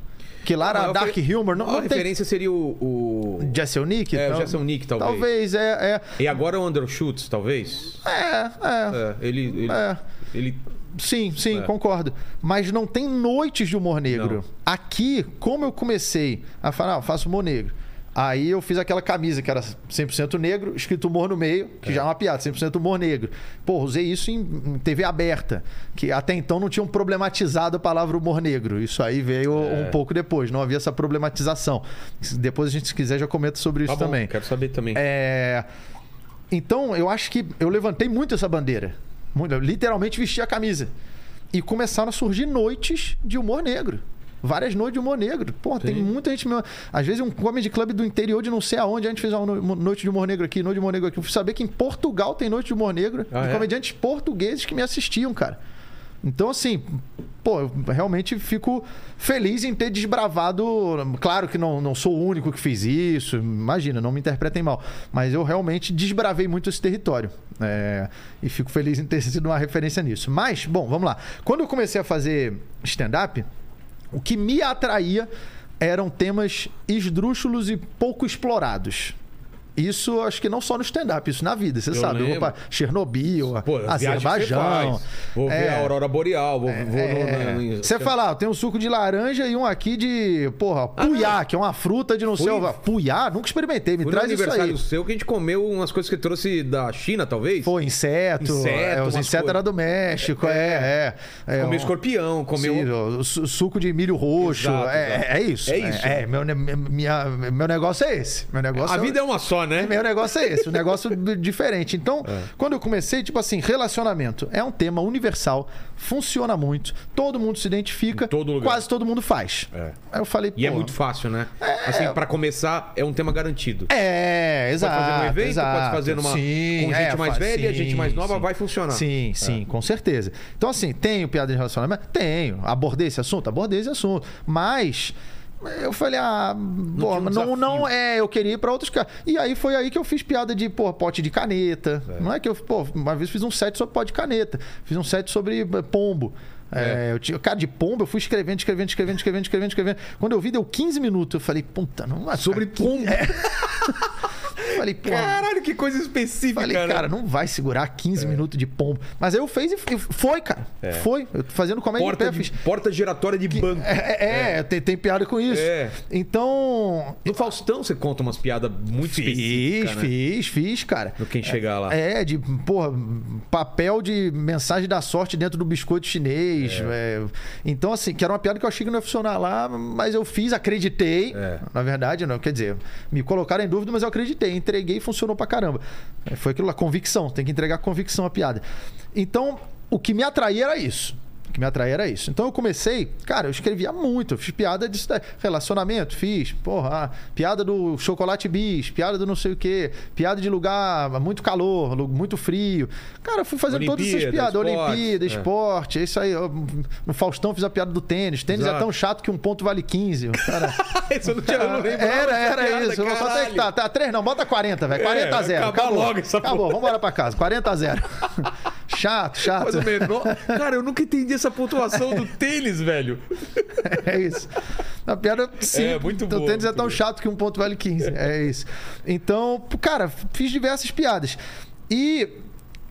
Que lá era Dark Humor. Não, a não referência tem... seria o, o... Jesse Nick? É, o Jesse Nick, talvez. Talvez, é, é. E agora o Undershoots, talvez? É, é. é ele... ele... É. ele... Sim, sim, é. concordo. Mas não tem noites de humor negro. Não. Aqui, como eu comecei a falar, ah, faço humor negro. Aí eu fiz aquela camisa que era 100% negro, escrito humor no meio, que é. já é uma piada, 100% humor negro. Pô, usei isso em, TV aberta, que até então não tinham problematizado a palavra humor negro. Isso aí veio é. um pouco depois, não havia essa problematização. Depois a gente, se quiser, já comenta sobre isso tá também. Quero saber também. É... Então, eu acho que eu levantei muito essa bandeira. Muito, literalmente vesti a camisa. E começaram a surgir noites de humor negro várias noites de humor negro. Pô, tem muita gente. Às vezes um comedy club do interior de não sei aonde, a gente fez uma noite de humor negro aqui, noite de humor negro aqui. Eu fui saber que em Portugal tem noite de humor negro ah, de é? comediantes portugueses que me assistiam, cara. Então, assim, pô, eu realmente fico feliz em ter desbravado. Claro que não, não sou o único que fez isso, imagina, não me interpretem mal. Mas eu realmente desbravei muito esse território. É, e fico feliz em ter sido uma referência nisso. Mas, bom, vamos lá. Quando eu comecei a fazer stand-up, o que me atraía eram temas esdrúxulos e pouco explorados. Isso acho que não só no stand-up, isso na vida, você eu sabe. Lembro. Eu vou pra Chernobyl, Pô, Azerbaijão. Vou ver é, a Aurora Boreal. Vou, é, vou é, no, Você fala, ah, tem um suco de laranja e um aqui de, porra, puyá, ah, que é uma fruta de não sei. Puyá? Nunca experimentei, me traz no aniversário seu que a gente comeu umas coisas que trouxe da China, talvez? Foi, inseto. inseto é, os insetos eram do México, é. é, é comeu um, escorpião, comeu. Sim, suco de milho roxo. Exato, é, é, isso. É isso. É, meu, minha, meu negócio é esse. Meu negócio a vida é uma só, né? Meu negócio é esse, um negócio diferente. Então, é. quando eu comecei, tipo assim, relacionamento é um tema universal, funciona muito, todo mundo se identifica, todo quase todo mundo faz. É. Aí eu falei, E é muito fácil, né? É... Assim, para começar, é um tema garantido. É, exato. Pode fazer um evento, exato. pode fazer numa sim, com gente é, mais velha, sim, gente mais nova, sim. vai funcionar. Sim, sim, é. com certeza. Então, assim, tenho piada de relacionamento? Tenho. Abordei esse assunto? Abordei esse assunto. Mas eu falei, ah, não, pô, um não, não é, eu queria ir pra outros caras. E aí foi aí que eu fiz piada de, pô, pote de caneta. É. Não é que eu, pô, uma vez fiz um set sobre pote de caneta. Fiz um set sobre eh, pombo. É. É, eu tinha, cara, de pombo, eu fui escrevendo, escrevendo, escrevendo, escrevendo, escrevendo, escrevendo. Quando eu vi, deu 15 minutos. Eu falei, puta, não é sobre pombo. É. Falei, pô. Caralho, que coisa específica. Falei, né? cara, não vai segurar 15 é. minutos de pombo. Mas aí eu fiz e foi, cara. É. Foi. Eu fazendo comédia porta de pé, fiz. Porta giratória de que, banco. É, é, é. Tem, tem, piada com isso. É. Então. No Faustão você conta umas piadas muito fiz, específicas. Fiz, né? fiz, fiz, cara. Do quem chegar lá. É, de, porra, papel de mensagem da sorte dentro do biscoito chinês. É. É. Então, assim, que era uma piada que eu achei que não ia funcionar lá, mas eu fiz, acreditei. Na verdade, não. Quer dizer, me colocaram em dúvida, mas eu acreditei. Entreguei e funcionou pra caramba. Foi aquilo lá, convicção. Tem que entregar convicção à piada. Então, o que me atraía era isso que me atraía era isso. Então eu comecei, cara, eu escrevia muito, eu fiz piada de relacionamento, fiz, porra, piada do chocolate bis, piada do não sei o quê, piada de lugar muito calor, muito frio. Cara, fui fazendo Olimpíada, todas essas piadas, esporte, Olimpíada, é. esporte, isso aí. Eu, no Faustão fiz a piada do tênis. Tênis é Exato. é tão chato que um ponto vale 15. Cara, isso eu não tinha não Era, era piada, isso. Caralho. Quanto é que tá? Tá 3 não, bota 40, velho. 40 é, a 0. Acabou, acabou logo essa Acabou, vamos embora pra casa. 40 a 0. chato, chato. Cara, eu nunca entendi essa pontuação do tênis, velho. É isso. Na piada, sim. É, muito bom. O tênis é tão chato que um ponto vale 15. É isso. Então, cara, fiz diversas piadas. E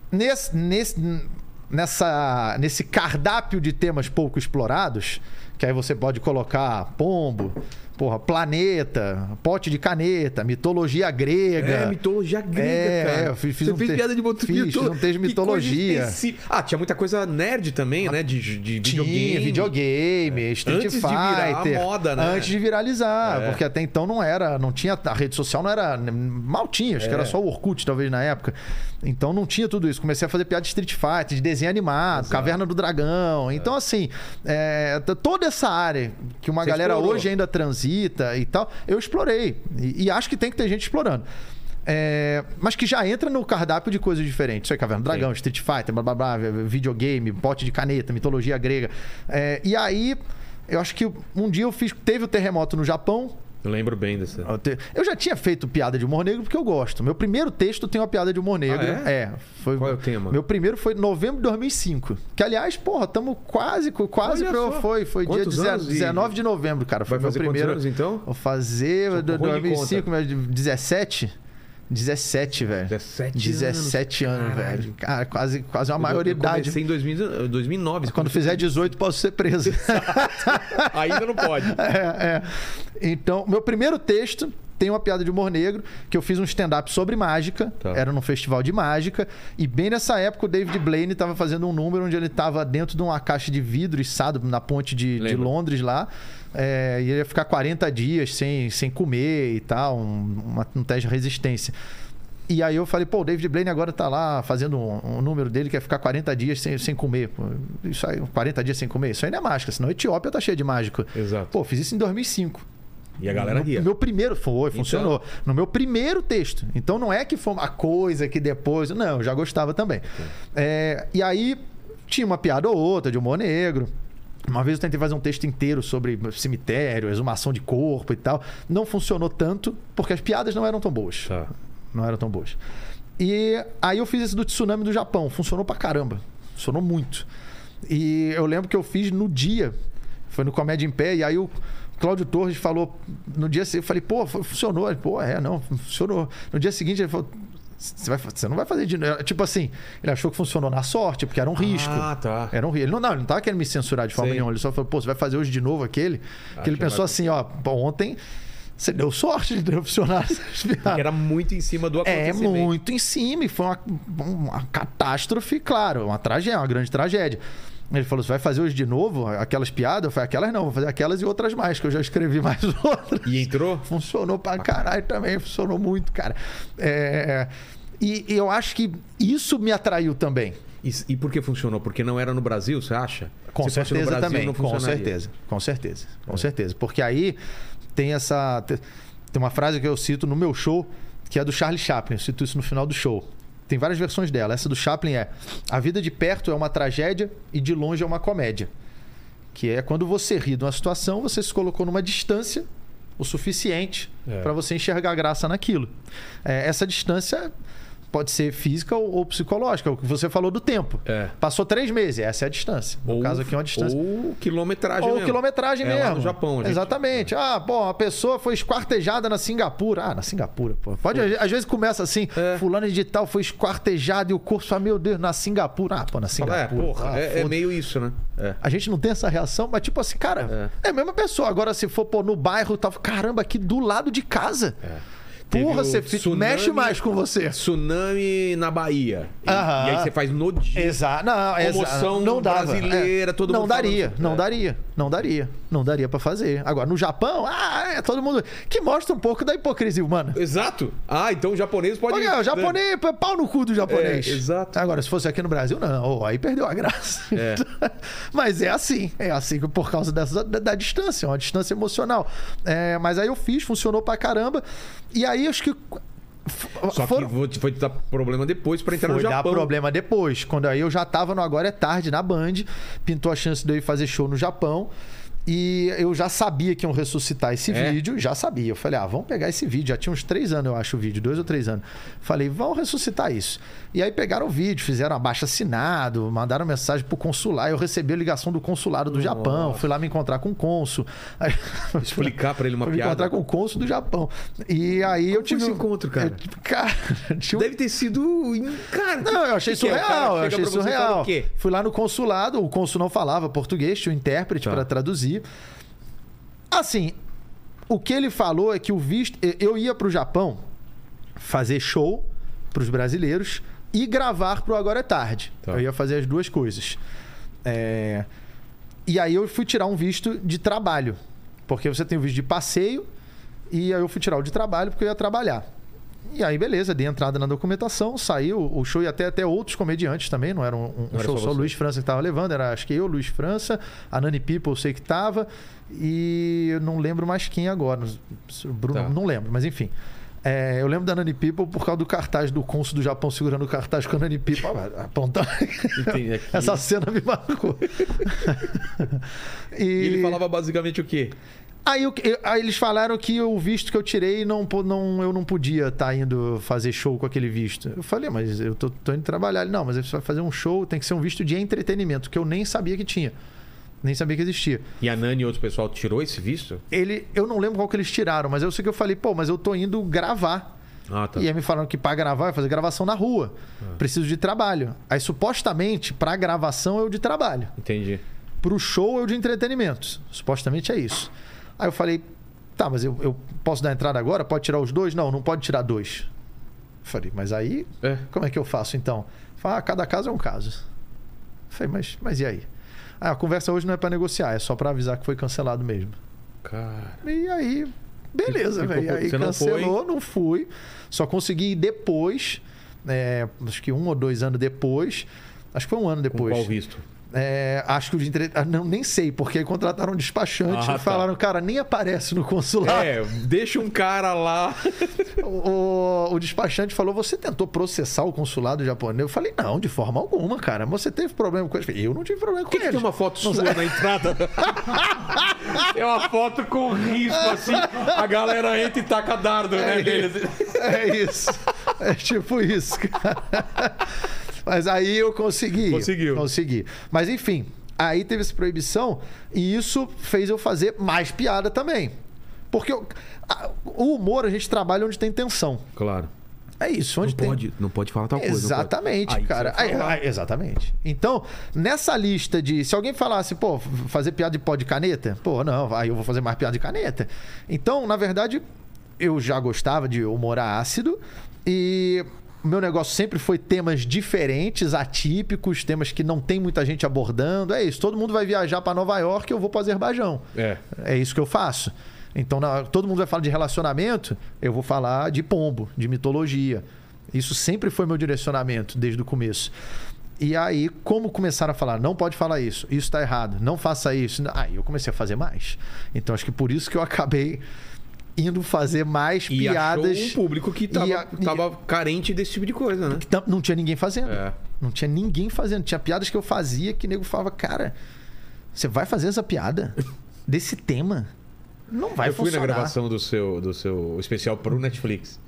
nesse, nesse, nessa, nesse cardápio de temas pouco explorados, que aí você pode colocar pombo, Porra, planeta, pote de caneta, mitologia grega. É, mitologia grega, é, cara. É, eu fiz, fiz Você um fez te... piada de mitologia. Fiz, um texto de mitologia. Ah, tinha muita coisa nerd também, né? De, de videogame. Tinha, videogame, é. Street Antes Fighter. Antes de virar a moda, né? Antes de viralizar, é. porque até então não era, não tinha, a rede social não era, mal tinha, acho que era é. só o Orkut talvez na época. Então não tinha tudo isso. Comecei a fazer piada de Street Fighter, de desenho animado, Exato. Caverna do Dragão. Então, assim, é, toda essa área que uma Você galera explorou. hoje ainda transita e tal, eu explorei. E, e acho que tem que ter gente explorando. É, mas que já entra no cardápio de coisas diferentes. Isso aí, Caverna do Dragão, Sim. Street Fighter, blá, blá, blá, videogame, bote de caneta, mitologia grega. É, e aí, eu acho que um dia eu fiz. Teve o terremoto no Japão, eu lembro bem dessa. Eu já tinha feito piada de humor negro porque eu gosto. Meu primeiro texto tem uma piada de humor negro. Ah, é? é foi... Qual é o tema? Meu primeiro foi novembro de 2005. Que, aliás, porra, estamos quase, quase pra... Foi, foi dia 19 de novembro, cara. Foi Vai meu primeiro. anos, então? Vou fazer 2005, 17. 17, velho. 17, 17 anos, anos velho. Cara, quase, quase uma maioridade. Eu comecei em 2000, 2009. Quando fizer 18, posso ser preso. Ainda não pode. É, é. Então, meu primeiro texto tem uma piada de humor negro, que eu fiz um stand-up sobre mágica, tá. era num festival de mágica, e bem nessa época o David Blaine estava fazendo um número onde ele estava dentro de uma caixa de vidro içado na ponte de, de Londres lá, é, ia ficar 40 dias sem, sem comer e tal, um, uma, um teste de resistência. E aí eu falei, pô, o David Blaine agora tá lá fazendo um, um número dele que é ficar 40 dias sem, sem comer. Isso aí, 40 dias sem comer, isso aí não é mágica, senão a Etiópia tá cheia de mágico. Exato. Pô, fiz isso em 2005. E a galera. No meu primeiro, foi, funcionou. Então... No meu primeiro texto. Então não é que foi uma coisa que depois. Não, eu já gostava também. É, e aí tinha uma piada ou outra de humor negro. Uma vez eu tentei fazer um texto inteiro sobre cemitério, exumação de corpo e tal. Não funcionou tanto, porque as piadas não eram tão boas. Tá. Não eram tão boas. E aí eu fiz esse do tsunami do Japão. Funcionou pra caramba. Funcionou muito. E eu lembro que eu fiz no dia. Foi no Comédia em Pé. E aí o Cláudio Torres falou... No dia seguinte, eu falei... Pô, funcionou. Ele, pô, é, não, funcionou. No dia seguinte ele falou... Você, vai, você não vai fazer de Tipo assim, ele achou que funcionou na sorte, porque era um risco. Ah, tá. Era um risco. Ele não, não, ele não tava querendo me censurar de forma Sei. nenhuma. Ele só falou, pô, você vai fazer hoje de novo aquele? Ah, que ele pensou vai... assim, ó, ontem você deu sorte de ter funcionários. era muito em cima do é, acontecimento. É, muito em cima. E foi uma, uma catástrofe, claro. Uma tragédia, uma grande tragédia. Ele falou: você vai fazer hoje de novo aquelas piadas? Eu falei: aquelas não, vou fazer aquelas e outras mais, que eu já escrevi mais outras. E entrou? Funcionou pra caralho também, funcionou muito, cara. É, e, e eu acho que isso me atraiu também. E, e, por que funcionou? Porque não era no Brasil, você acha? Com Se certeza Brasil, também. com certeza. Com certeza. Com é. certeza. Porque aí tem essa. Tem uma frase que eu cito no meu show, que é do Charlie Chaplin. Eu cito isso no final do show. Tem várias versões dela. Essa do Chaplin é: A vida de perto é uma tragédia e de longe é uma comédia. Que é quando você ri de uma situação, você se colocou numa distância o suficiente é. para você enxergar graça naquilo. É, essa distância pode ser física ou, ou, psicológica. O que você falou do tempo. É. Passou três meses, essa é a distância. No ou, caso aqui é uma distância. Ou quilometragem ou mesmo. quilometragem é, mesmo. no Japão, gente. Exatamente. Ah, bom, a pessoa foi esquartejada na Singapura. Ah, na Singapura, pô. Pode, às vezes começa assim, é. fulano de tal foi esquartejado e o corpo fala, meu Deus, na Singapura. Ah, pô, na Singapura. É, porra, ah, é, é, meio isso, né? É. A gente não tem essa reação, mas tipo assim, cara, é, é a mesma pessoa. Agora, se for pô, no bairro, tá, caramba, aqui do lado de casa. É. Porra, você tsunami, mexe mais com você. Tsunami na Bahia. E, e aí você faz no dia. Exato. Não, Promoção não dava. brasileira, é. todo não mundo. Daria, não é. daria, não daria. Não daria para fazer. Agora, no Japão, ah, é todo mundo. Que mostra um pouco da hipocrisia humana. Exato. Ah, então o japonês pode. Olha, o japonês, é pau no cu do japonês. É, exato. Agora, se fosse aqui no Brasil, não. Oh, aí perdeu a graça. É. mas é assim. É assim por causa dessa, da, da distância, uma distância emocional. É, mas aí eu fiz, funcionou pra caramba. E aí acho que só For... que foi dar problema depois para entrar foi no Japão. Foi dar problema depois. Quando aí eu já tava no Agora é Tarde, na Band. Pintou a chance de eu ir fazer show no Japão. E eu já sabia que iam ressuscitar esse é? vídeo, já sabia. Eu falei, ah, vamos pegar esse vídeo. Já tinha uns três anos, eu acho, o vídeo, dois ou três anos. Falei, vamos ressuscitar isso. E aí pegaram o vídeo, fizeram abaixo assinado, mandaram mensagem pro consular. Eu recebi a ligação do consulado do Nossa. Japão, fui lá me encontrar com o cônsul. Aí, Explicar para ele uma fui piada. me encontrar com o cônsul do Japão. E aí Como eu tive. esse encontro, cara? Eu, cara, tinha... Deve ter sido. Cara, não, eu achei surreal. É? Eu achei surreal. Fui lá no consulado, o cônsul não falava português, tinha um intérprete tá. para traduzir. Assim, o que ele falou é que o visto. Eu ia pro Japão fazer show pros brasileiros e gravar pro Agora é Tarde. Tá. Eu ia fazer as duas coisas. É... E aí eu fui tirar um visto de trabalho. Porque você tem o visto de passeio e aí eu fui tirar o de trabalho porque eu ia trabalhar. E aí, beleza, dei entrada na documentação, saiu o show e até, até outros comediantes também, não era um, um não show era só, só Luiz França que estava levando, era acho que eu, Luiz França, a Nani People eu sei que estava, e eu não lembro mais quem agora. Bruno, tá. não lembro, mas enfim. É, eu lembro da Nani People por causa do cartaz do cônsul do Japão segurando o cartaz com a Nani People apontando. Essa cena me marcou. e... e ele falava basicamente o quê? Aí, eu, aí, eles falaram que o visto que eu tirei, não, não, eu não podia estar tá indo fazer show com aquele visto. Eu falei, mas eu tô, tô indo trabalhar. Ele, não, mas você vai fazer um show, tem que ser um visto de entretenimento, que eu nem sabia que tinha. Nem sabia que existia. E a Nani e outro pessoal tirou esse visto? Ele, eu não lembro qual que eles tiraram, mas eu sei que eu falei, pô, mas eu tô indo gravar. Ah, tá. E aí me falaram que para gravar, é fazer gravação na rua. Ah. Preciso de trabalho. Aí supostamente, para gravação é o de trabalho. Entendi. Pro show é o de entretenimento. Supostamente é isso. Aí eu falei, tá, mas eu, eu posso dar entrada agora? Pode tirar os dois? Não, não pode tirar dois. Eu falei, mas aí, é. como é que eu faço então? Falei, ah, cada caso é um caso. Eu falei, mas, mas e aí? Ah, a conversa hoje não é para negociar, é só para avisar que foi cancelado mesmo. Cara. E aí, beleza, velho. Aí cancelou, não, não, fui. Só consegui ir depois, é, acho que um ou dois anos depois. Acho que foi um ano depois. Com qual visto? É, acho que o de entre... Ah, não nem sei, porque contrataram um despachante ah, e falaram, tá. cara, nem aparece no consulado. É, deixa um cara lá. o, o, despachante falou: você tentou processar o consulado japonês? Eu falei, não, de forma alguma, cara. Você teve problema com ele? Eu não tive problema com que ele. Que tem uma foto sua na entrada? é uma foto com risco, assim. A galera entra e taca dardo, né, é né? Isso. É isso. É tipo isso, cara. Mas aí eu consegui. Conseguiu. Consegui. Mas enfim, aí teve essa proibição e isso fez eu fazer mais piada também. Porque eu, a, o humor a gente trabalha onde tem tensão. Claro. É isso, onde não tem... Pode, não pode falar tal coisa. Exatamente, cara. Aí, aí, exatamente. Então, nessa lista de. Se alguém falasse, pô, fazer piada de pó de caneta, pô, não, aí eu vou fazer mais piada de caneta. Então, na verdade, eu já gostava de humor ácido e o meu negócio sempre foi temas diferentes, atípicos, temas que não tem muita gente abordando. É isso, todo mundo vai viajar para Nova York, eu vou para Azerbaijão. É. É isso que eu faço. Então, na, todo mundo vai falar de relacionamento, eu vou falar de pombo, de mitologia. Isso sempre foi meu direcionamento desde o começo. E aí, como começaram a falar, não pode falar isso, isso está errado, não faça isso. Aí eu comecei a fazer mais. Então, acho que por isso que eu acabei indo fazer mais e piadas. Achou um público que tava, e, tava e, carente desse tipo de coisa, né? Não tinha ninguém fazendo. É. Não tinha ninguém fazendo. Tinha piadas que eu fazia que o nego falava, cara, você vai fazer essa piada desse tema? Não vai funcionar. Eu fui na gravação do seu, do seu especial pro Netflix.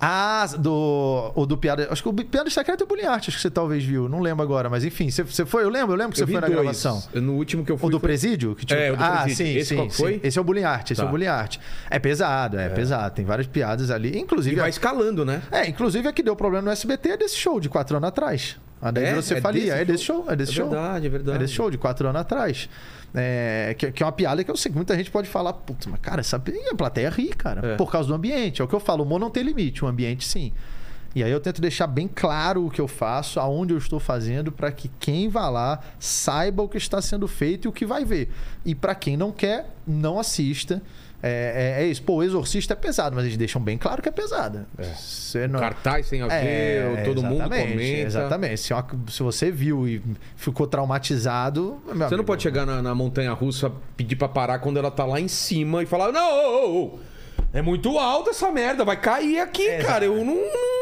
Ah, do. O do Piada. Acho que o Piada Secreta é o Bullying Art, acho que você talvez viu. Não lembro agora, mas enfim. Você, você foi? Eu lembro, eu lembro que eu você foi na dois. gravação. No último que eu fui. O do foi... Presídio? Que tinha... É, o do ah, Presídio. sim, esse sim, foi? Sim. Esse é o Bullying Art, esse tá. é o tá. Bullying Art. É pesado, é, é, pesado. Tem várias piadas ali. Inclusive. E vai escalando, né? É, inclusive a que deu problema no SBT é desse show de quatro anos atrás. A daí é, você é falia. Desse é desse show. É desse é show. É verdade, é verdade. É desse show de quatro anos atrás. É, que, que, é uma piada que eu sei que muita gente pode falar, putz, mas cara, essa a plateia ri, cara, é. por causa do ambiente. É o que eu falo, o humor não tem limite, o ambiente sim. E aí eu tento deixar bem claro o que eu faço, aonde eu estou fazendo, para que quem vá lá saiba o que está sendo feito e o que vai ver. E para quem não quer, não assista. É, é, é, isso. Pô, o Exorcista é pesado, mas eles deixam bem claro que é pesado. É. Não... Cartaz sem a ver, é, todo mundo comenta. Exatamente. Se, se, você viu e ficou traumatizado. Você amigo, não pode chegar na, na montanha russa, pedir para parar quando ela tá lá em cima e falar: Não, oh, oh, oh. É muito alto essa merda, vai cair aqui, é, cara. Eu não,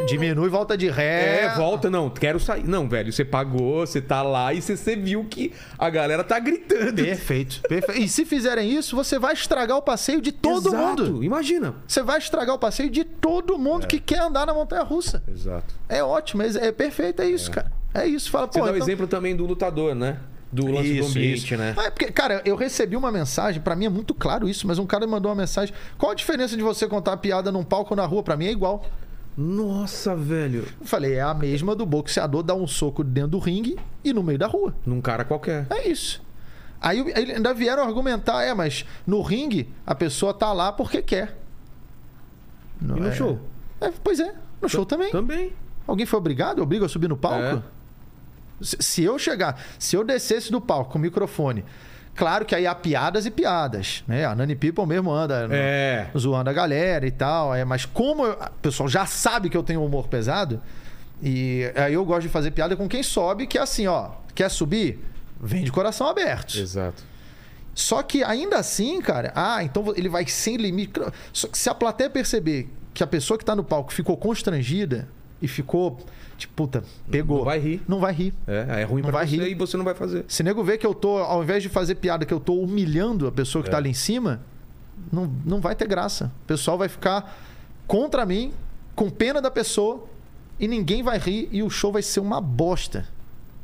Diminui, volta de ré. É, volta, não, quero sair. Não, velho, você pagou, você tá lá e você, você viu que a galera tá gritando. Perfeito, perfeito. E se fizerem isso, você vai estragar o passeio de todo Exato. mundo. Imagina. Você vai estragar o passeio de todo mundo é. que quer andar na montanha russa. Exato. É ótimo, é, é perfeito, é isso, é. cara. É isso. Fala, você pô. dá o então... exemplo também do lutador, né? Do lance isso, do ambiente, isso. né? Ah, é porque, cara, eu recebi uma mensagem, para mim é muito claro isso, mas um cara mandou uma mensagem. Qual a diferença de você contar a piada num palco ou na rua? Para mim é igual. Nossa, velho. Eu falei, é a mesma do boxeador dar um soco dentro do ringue e no meio da rua. Num cara qualquer. É isso. Aí, aí ainda vieram argumentar, é, mas no ringue a pessoa tá lá porque quer. Não, e no é... show? É, pois é, no show também. Também. Alguém foi obrigado? Obriga a subir no palco? É. Se, eu chegar, se eu descesse do palco com o microfone Claro que aí há piadas e piadas, né? A Nani People mesmo anda é. no, zoando a galera e tal. É, mas como o pessoal já sabe que eu tenho humor pesado, e aí eu gosto de fazer piada com quem sobe, que é assim, ó, quer subir? Vem de coração aberto. Exato. Só que ainda assim, cara, ah, então ele vai sem limite. Só que se a plateia perceber que a pessoa que tá no palco ficou constrangida e ficou Tipo, puta, pegou. Não vai rir. Não vai rir. É, é ruim não pra vai você rir. e você não vai fazer. Se nego vê que eu tô, ao invés de fazer piada, que eu tô humilhando a pessoa que tá é. tá ali em cima, não, não vai ter graça. O pessoal vai ficar contra mim, com pena da pessoa, e ninguém vai rir e o show vai ser uma bosta.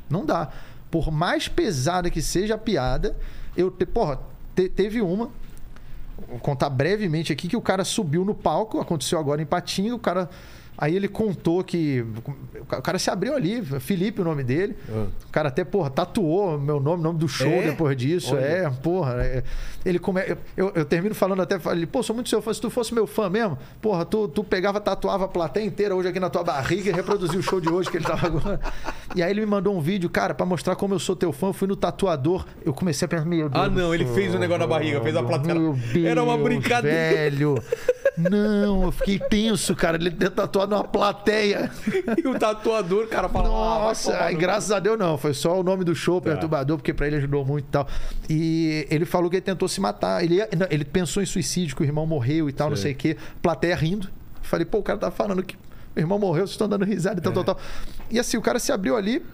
Não dá. Por mais pesada que seja a piada, eu. Te, porra, te, teve uma. Vou contar brevemente aqui que o cara subiu no palco, aconteceu agora em Patinga, o cara Aí ele contou que. O cara se abriu ali, Felipe o nome dele. Ah. O cara até, porra, tatuou meu nome, nome do show é? depois disso. Olha. É, porra. É. Ele come... eu, eu termino falando até, falei, pô, sou muito seu fã. Se tu fosse meu fã mesmo, porra, tu, tu pegava, tatuava a plateia inteira hoje aqui na tua barriga e reproduzia o show de hoje que ele tava agora. E aí ele me mandou um vídeo, cara, para mostrar como eu sou teu fã. Eu fui no tatuador, eu comecei a pensar, meu Deus. Ah, não, ele fez o um negócio na barriga, fez a plateia. Era uma brincadeira. Velho. Não, eu fiquei tenso, cara. Ele tatuado uma plateia. E o tatuador, cara, falou. Ah, Nossa, ah, graças a Deus não. Foi só o nome do show, tá. perturbador, porque pra ele ajudou muito e tal. E ele falou que ele tentou se matar. Ele, ele pensou em suicídio, que o irmão morreu e tal, não sei o quê. Plateia rindo. Falei, pô, o cara tá falando que o irmão morreu, vocês estão dando risada e tal, é. tal, tal. E assim, o cara se abriu ali.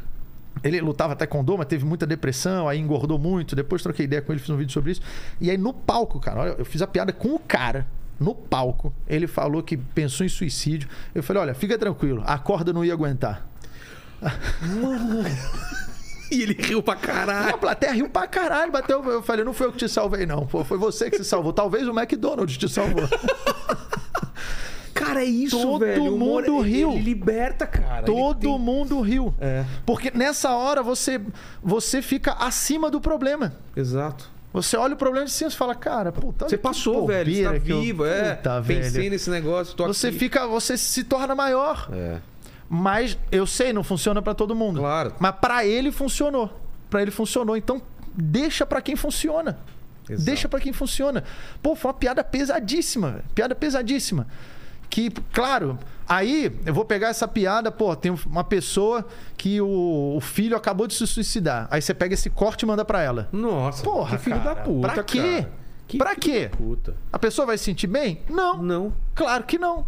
Ele lutava até com dor, mas teve muita depressão, aí engordou muito. Depois troquei ideia com ele, fiz um vídeo sobre isso. E aí no palco, cara, olha, eu fiz a piada com o cara no palco. Ele falou que pensou em suicídio. Eu falei: olha, fica tranquilo, a corda não ia aguentar. Mano. E ele riu pra caralho. A plateia riu pra caralho. Bateu. Eu falei, não foi eu que te salvei, não. Pô, foi você que se salvou. Talvez o McDonald's te salvou. Cara, é isso, Todo velho. Todo mundo riu. Ele liberta, cara. Todo tem... mundo riu. É. Porque nessa hora você, você fica acima do problema. Exato. Você olha o problema de cima e fala, cara, puta. Você passou, velho. Você tá vivo, eu... é. Puta, Pensei velho. nesse negócio. você aqui. fica, você se torna maior. É. Mas eu sei, não funciona para todo mundo. Claro. Mas para ele funcionou. Para ele funcionou. Então deixa para quem funciona. Exato. Deixa para quem funciona. Pô, foi uma piada pesadíssima, piada pesadíssima que, claro, aí eu vou pegar essa piada, pô, tem uma pessoa que o, o filho acabou de se suicidar. Aí você pega esse corte e manda para ela. Nossa, porra, que filho cara, da puta. Pra quê? Que pra quê? A pessoa vai se sentir bem? Não. Não. Claro que não.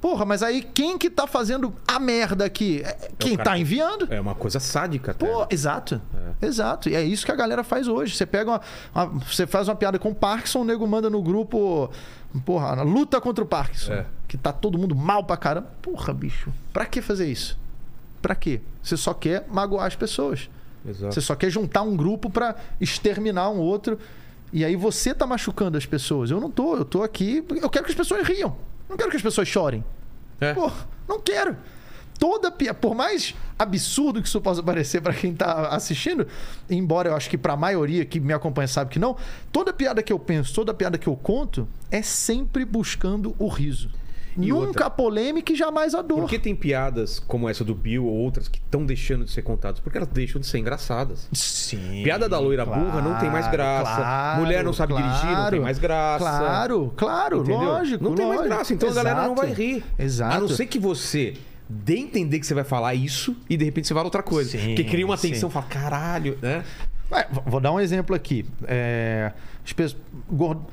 Porra, mas aí quem que tá fazendo a merda aqui? É, é quem tá enviando? É uma coisa sádica, até. Pô, exato. É. Exato. E é isso que a galera faz hoje. Você pega uma, uma, Você faz uma piada com o Parkinson, o nego manda no grupo. Porra, na luta contra o Parkinson. É. Que tá todo mundo mal pra caramba. Porra, bicho. Pra que fazer isso? Pra quê? Você só quer magoar as pessoas. Exato. Você só quer juntar um grupo para exterminar um outro. E aí você tá machucando as pessoas. Eu não tô, eu tô aqui. Eu quero que as pessoas riam. Não quero que as pessoas chorem. É. Pô, não quero. Toda piada, por mais absurdo que isso possa parecer para quem tá assistindo, embora eu acho que para a maioria que me acompanha sabe que não, toda piada que eu penso, toda piada que eu conto é sempre buscando o riso. E Nunca outra... a polêmica e jamais a dor. Por que tem piadas como essa do Bill ou outras que estão deixando de ser contadas? Porque elas deixam de ser engraçadas. Sim. Piada da loira claro, burra não tem mais graça. Claro, Mulher não sabe claro, dirigir, não tem mais graça. Claro, claro, Entendeu? lógico. Não tem lógico. mais graça. Então Exato. a galera não vai rir. Exato. A não ser que você dê entender que você vai falar isso e de repente você fala outra coisa. Sim, Porque cria uma tensão, fala, caralho, né? Ué, vou dar um exemplo aqui. É, as pessoas, gordo,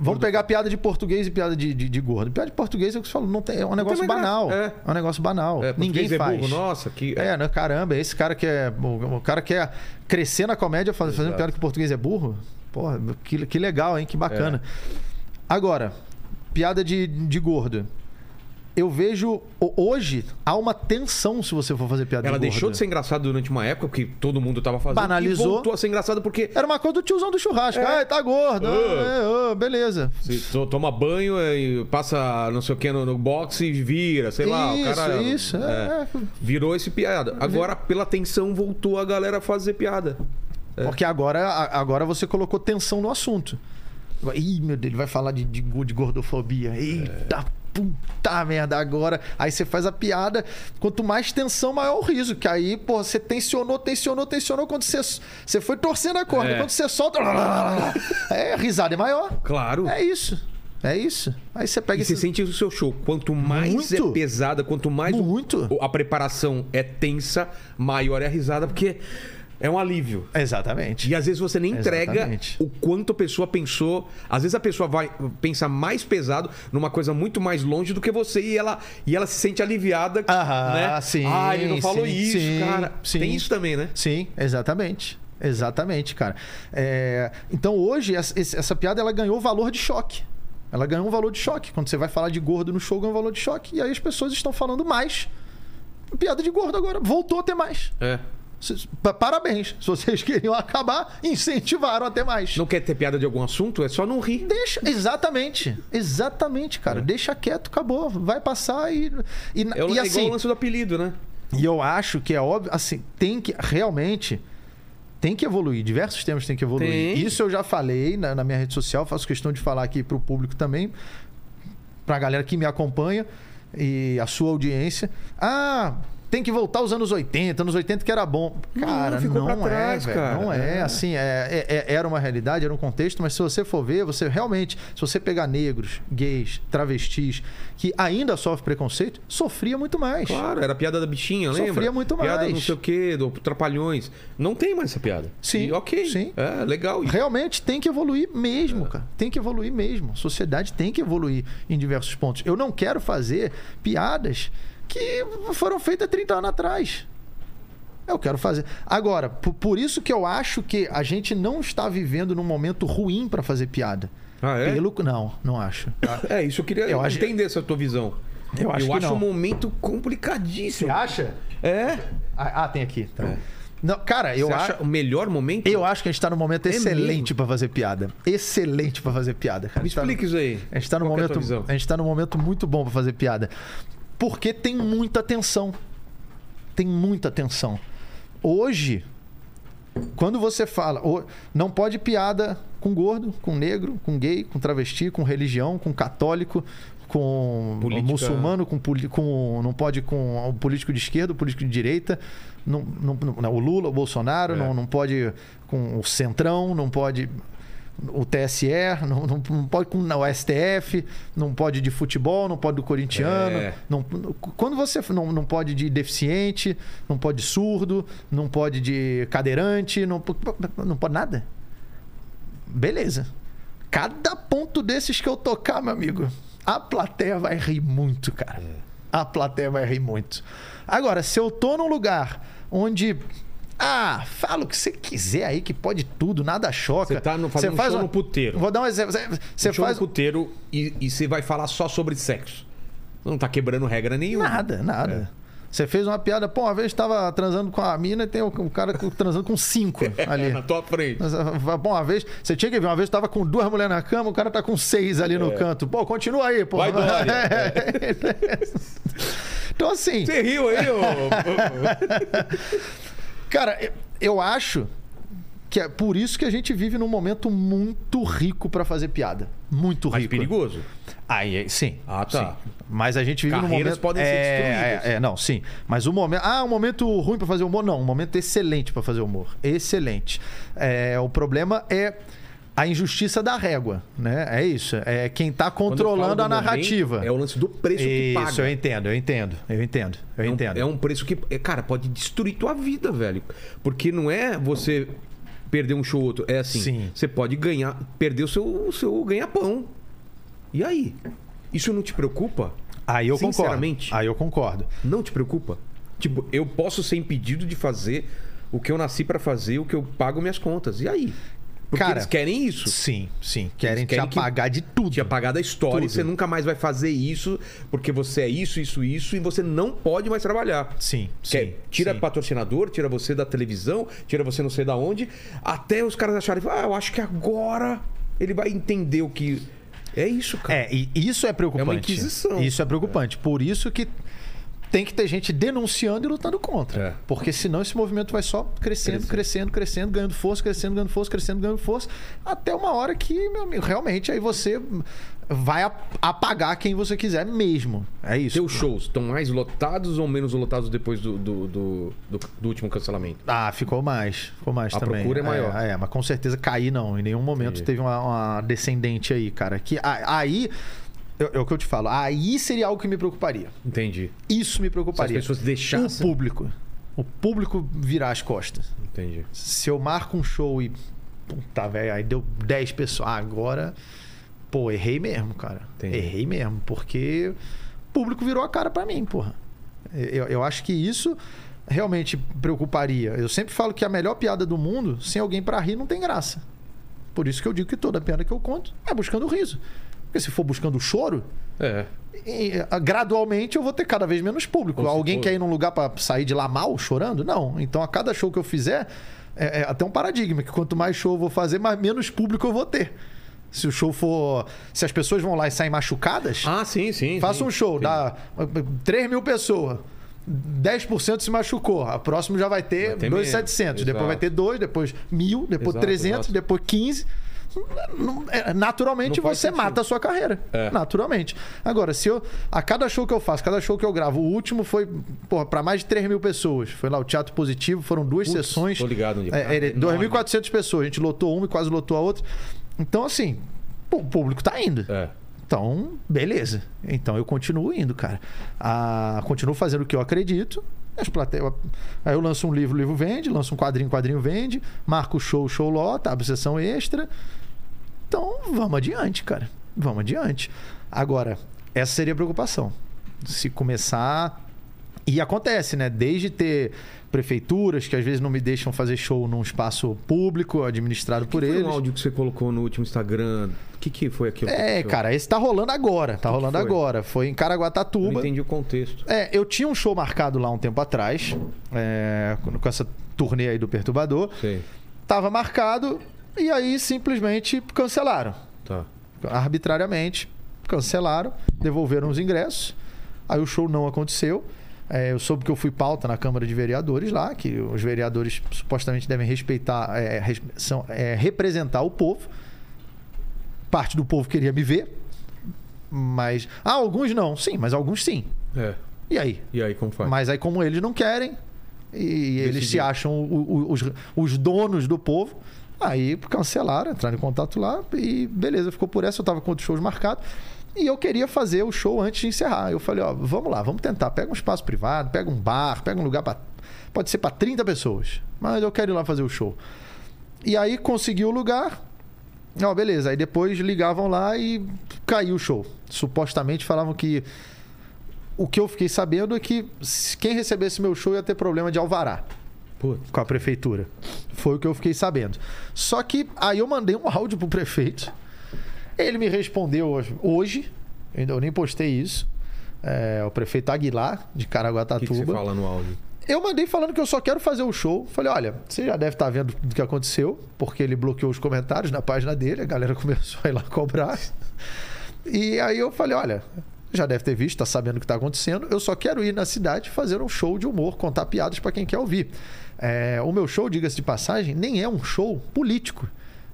Vamos pegar piada de português e piada de, de, de gordo. Piada de português é o que você falou, não tem, é um negócio banal. É. é. um negócio banal. É, Ninguém é faz. Burro, nossa, que. É, né? Caramba, esse cara que é. O cara quer crescer na comédia fazendo piada que o português é burro. Porra, que, que legal, hein? Que bacana. É. Agora, piada de, de gordo eu vejo hoje há uma tensão se você for fazer piada Ela de deixou de ser engraçada durante uma época porque todo mundo tava fazendo Banalizou. e voltou a ser engraçada porque era uma coisa do tiozão do churrasco. É. Ah, tá gordo. Uh. beleza. Se toma banho e passa não sei o que no, no boxe e vira, sei lá, isso, o cara Isso, é. virou esse piada. Agora pela tensão voltou a galera a fazer piada. É. Porque agora, agora você colocou tensão no assunto. Ih, meu Deus, ele vai falar de, de, de gordofobia. Eita é. Puta merda, agora. Aí você faz a piada. Quanto mais tensão, maior o riso. Que aí, pô, você tensionou, tensionou, tensionou. Quando você, você foi torcendo a corda. É. Quando você solta. É, a risada é maior. Claro. É isso. É isso. Aí você pega e esse... você sente o seu show. Quanto mais Muito. é pesada, quanto mais Muito. A preparação é tensa, maior é a risada, porque é um alívio. Exatamente. E às vezes você nem entrega Exatamente. o quanto a pessoa pensou. Às vezes a pessoa vai pensar mais pesado numa coisa muito mais longe do que você e ela, e ela se sente aliviada. Aham, né? sim. Ah, ele não falou sim, isso, sim, cara. Sim. Tem isso também, né? Sim, exatamente. Exatamente, cara. É... Então hoje essa, essa piada ela ganhou valor de choque. Ela ganhou um valor de choque. Quando você vai falar de gordo no show, ganha um valor de choque. E aí as pessoas estão falando mais. Piada de gordo agora. Voltou a ter mais. É. Parabéns. Se vocês queriam acabar, incentivaram até mais. Não quer ter piada de algum assunto? É só não rir. Deixa. Exatamente. Exatamente, cara. É. Deixa quieto, acabou. Vai passar e. e, é, e assim, é igual assim o lance do apelido, né? E eu acho que é óbvio. Assim, tem que. Realmente tem que evoluir, diversos temas têm que evoluir. Tem. Isso eu já falei na, na, minha rede social, faço questão de falar aqui para o público também, para a galera que me acompanha e a sua audiência. Ah, tem que voltar aos anos 80, anos 80 que era bom. Cara, não, não trás, é, cara. Não é, é. assim, é, é, é, era uma realidade, era um contexto, mas se você for ver, você realmente, se você pegar negros, gays, travestis, que ainda sofrem preconceito, sofria muito mais. Claro, era a piada da bichinha, lembra? Sofria muito mais. Piada não sei o quê, do Trapalhões. Não tem mais essa piada. Sim. E, ok. Sim. É legal isso. Realmente tem que evoluir mesmo, cara. Tem que evoluir mesmo. A sociedade tem que evoluir em diversos pontos. Eu não quero fazer piadas que foram feitas 30 anos atrás. Eu quero fazer. Agora, por, isso que eu acho que a gente não está vivendo num momento ruim para fazer piada. Ah, é? Pelo... Não, não acho. É, isso eu queria eu entender acho... essa tua visão. Eu acho, eu acho um momento complicadíssimo. Você acha? É. Ah, ah tem aqui. Tá. É. Não, cara, eu acho o melhor momento. Eu acho que a gente está num momento é excelente para fazer piada. Excelente para fazer piada. Cara. Me tá explica tá... isso aí. A gente está num Qual momento, é a, a gente tá num momento muito bom para fazer piada. Porque tem muita tensão. Tem muita tensão. Hoje, quando você fala, não pode piada com gordo, com negro, com gay, com travesti, com religião, com católico, com Política. muçulmano, com, com não pode com o político de esquerda, o político de direita, não, não, não o Lula, o Bolsonaro, é. não, não pode com o centrão, não pode o TSE, não, não, não, pode com o STF, não pode de futebol, não pode do corintiano. É. Não, quando você não, não pode de deficiente, não pode de surdo, não pode de cadeirante, não, não pode nada. Beleza. Cada ponto desses que eu tocar, meu amigo, a plateia vai rir muito, cara. É. A plateia vai rir muito. Agora, se eu tô num lugar onde ah, fala o que você quiser aí, que pode tudo, nada choca. Você tá no, fazendo faz um show no puteiro. Vou dar um exemplo. Você um faz no puteiro e, e você vai falar só sobre sexo. Não tá quebrando regra nenhuma. Nada, nada. É. Você fez uma piada, pô, uma vez estava transando com a mina e tem o, cara transando com cinco ali. na tua frente. Bom, uma vez, você tinha que ver, uma vez estava com duas mulheres na cama, o cara tá com seis ali no é. canto. Pô, continua aí, pô. Vai, Dória. É. então, assim. Você riu aí, ô. Cara, eu acho que é por isso que a gente vive num momento muito rico para fazer piada. Muito rico. Mas perigoso. Aí, sim. Ah, tá. Sim. Mas a gente vive Carreiras num momento podem ser destruídas. É, é, não, sim. Mas o momento, ah, um momento ruim para fazer humor, não, um momento excelente para fazer humor. Excelente. É, o problema é a injustiça da régua, né? É isso. É quem está controlando a narrativa. Momento, é o lance do preço que paga. Isso, eu entendo, eu entendo, eu entendo, eu é um, entendo. É um preço que, é, cara, pode destruir tua vida, velho. Porque não é você perder um show ou outro. É assim, Sim. você pode ganhar, perder o seu, o seu ganha-pão. E aí? Isso não te preocupa? Aí eu Sinceramente, concordo. Aí eu concordo. Não te preocupa? Tipo, eu posso ser impedido de fazer o que eu nasci para fazer, o que eu pago minhas contas. E aí? Porque Cara, eles querem isso. Sim, sim. Querem, querem te apagar de tudo. Te apagar da história. Tudo. E você nunca mais vai fazer isso porque você é isso, isso, isso e você não pode mais trabalhar. Sim, Quer, sim. Tira sim. patrocinador, tira você da televisão, tira você não sei da onde, até os caras acharem, ah, eu acho que agora ele vai entender o que. É isso, cara. É, e isso é preocupante. É uma inquisição. Isso é preocupante. Por isso que tem que ter gente denunciando e lutando contra. É. Porque senão esse movimento vai só crescendo, crescendo, crescendo, ganhando força, crescendo, ganhando força, crescendo, ganhando força, até uma hora que, meu amigo, realmente aí você vai apagar quem você quiser mesmo. É isso. Teus shows estão mais lotados ou menos lotados depois do, do, do, do, do último cancelamento? Ah, ficou mais. Ficou mais a também. A procura é maior. É, é, mas com certeza cair não. Em nenhum momento teve uma, uma, descendente aí, cara. Que aí. É, o que eu te falo. Aí seria algo que me preocuparia. Entendi. Isso me preocuparia. Se as pessoas deixassem. O público. O público virar as costas. Entendi. Se eu marco um show e. Puta, velho, aí deu 10 pessoas. Ah, agora Pô, errei mesmo, cara. Entendi. Errei mesmo, porque o público virou a cara para mim, porra. Eu, eu acho que isso realmente preocuparia. Eu sempre falo que a melhor piada do mundo, sem alguém para rir, não tem graça. Por isso que eu digo que toda piada que eu conto é buscando riso. Porque se for buscando choro, é. gradualmente eu vou ter cada vez menos público. Alguém quer ir num lugar para sair de lá mal, chorando? Não. Então a cada show que eu fizer, é, é até um paradigma que quanto mais show eu vou fazer, mais menos público eu vou ter. Se o show for. Se as pessoas vão lá e saem machucadas. Ah, sim, sim. Faça sim, um show, sim. dá 3 mil pessoas. 10% se machucou. A próxima já vai ter 2,700. Depois vai ter 2, depois 1.000, depois exato, 300, exato. depois 15. É, naturalmente você sentido. mata a sua carreira. É. Naturalmente. Agora, se eu. A cada show que eu faço, cada show que eu gravo, o último foi para mais de 3 mil pessoas. Foi lá o Teatro Positivo, foram duas Putz, sessões. Tô ligado onde é, é, 2.400 pessoas. A gente lotou uma e quase lotou a outra. Então, assim, o público tá indo. É. Então, beleza. Então eu continuo indo, cara. Ah, continuo fazendo o que eu acredito. As plateias... Aí eu lanço um livro, o livro vende. Lanço um quadrinho, quadrinho vende. Marco show, show lota. Abre sessão extra. Então, vamos adiante, cara. Vamos adiante. Agora, essa seria a preocupação. Se começar. E acontece, né? Desde ter prefeituras que às vezes não me deixam fazer show num espaço público administrado por foi eles. o áudio que você colocou no último Instagram? O que, que foi aquilo? É, cara, esse tá rolando agora. Tá que rolando que foi? agora. Foi em Caraguatatuba. Eu não entendi o contexto. É, eu tinha um show marcado lá um tempo atrás, é, com essa turnê aí do Perturbador. Sim. Tava marcado e aí simplesmente cancelaram. Tá. Arbitrariamente cancelaram, devolveram os ingressos. Aí o show não aconteceu. É, eu soube que eu fui pauta na Câmara de Vereadores lá, que os vereadores supostamente devem respeitar, é, são, é, representar o povo. Parte do povo queria me ver, mas. Ah, alguns não. Sim, mas alguns sim. É. E aí? E aí, como faz? Mas aí, como eles não querem, e eles se acham o, o, os, os donos do povo, aí cancelaram, entraram em contato lá e beleza, ficou por essa. Eu tava com outros shows marcados. E eu queria fazer o show antes de encerrar. Eu falei, ó, vamos lá, vamos tentar. Pega um espaço privado, pega um bar, pega um lugar para pode ser para 30 pessoas, mas eu quero ir lá fazer o show. E aí consegui o lugar. Ó, beleza. Aí depois ligavam lá e caiu o show. Supostamente falavam que o que eu fiquei sabendo é que quem recebesse meu show ia ter problema de alvará. Putz. Com a prefeitura. Foi o que eu fiquei sabendo. Só que aí eu mandei um áudio pro prefeito ele me respondeu hoje, hoje ainda eu nem postei isso. É, o prefeito Aguilar, de Caraguatatuba. O que, que você fala no áudio? Eu mandei falando que eu só quero fazer o show. Falei, olha, você já deve estar tá vendo o que aconteceu, porque ele bloqueou os comentários na página dele, a galera começou a ir lá cobrar. E aí eu falei, olha, já deve ter visto, está sabendo o que está acontecendo. Eu só quero ir na cidade fazer um show de humor, contar piadas para quem quer ouvir. É, o meu show, diga-se de passagem, nem é um show político.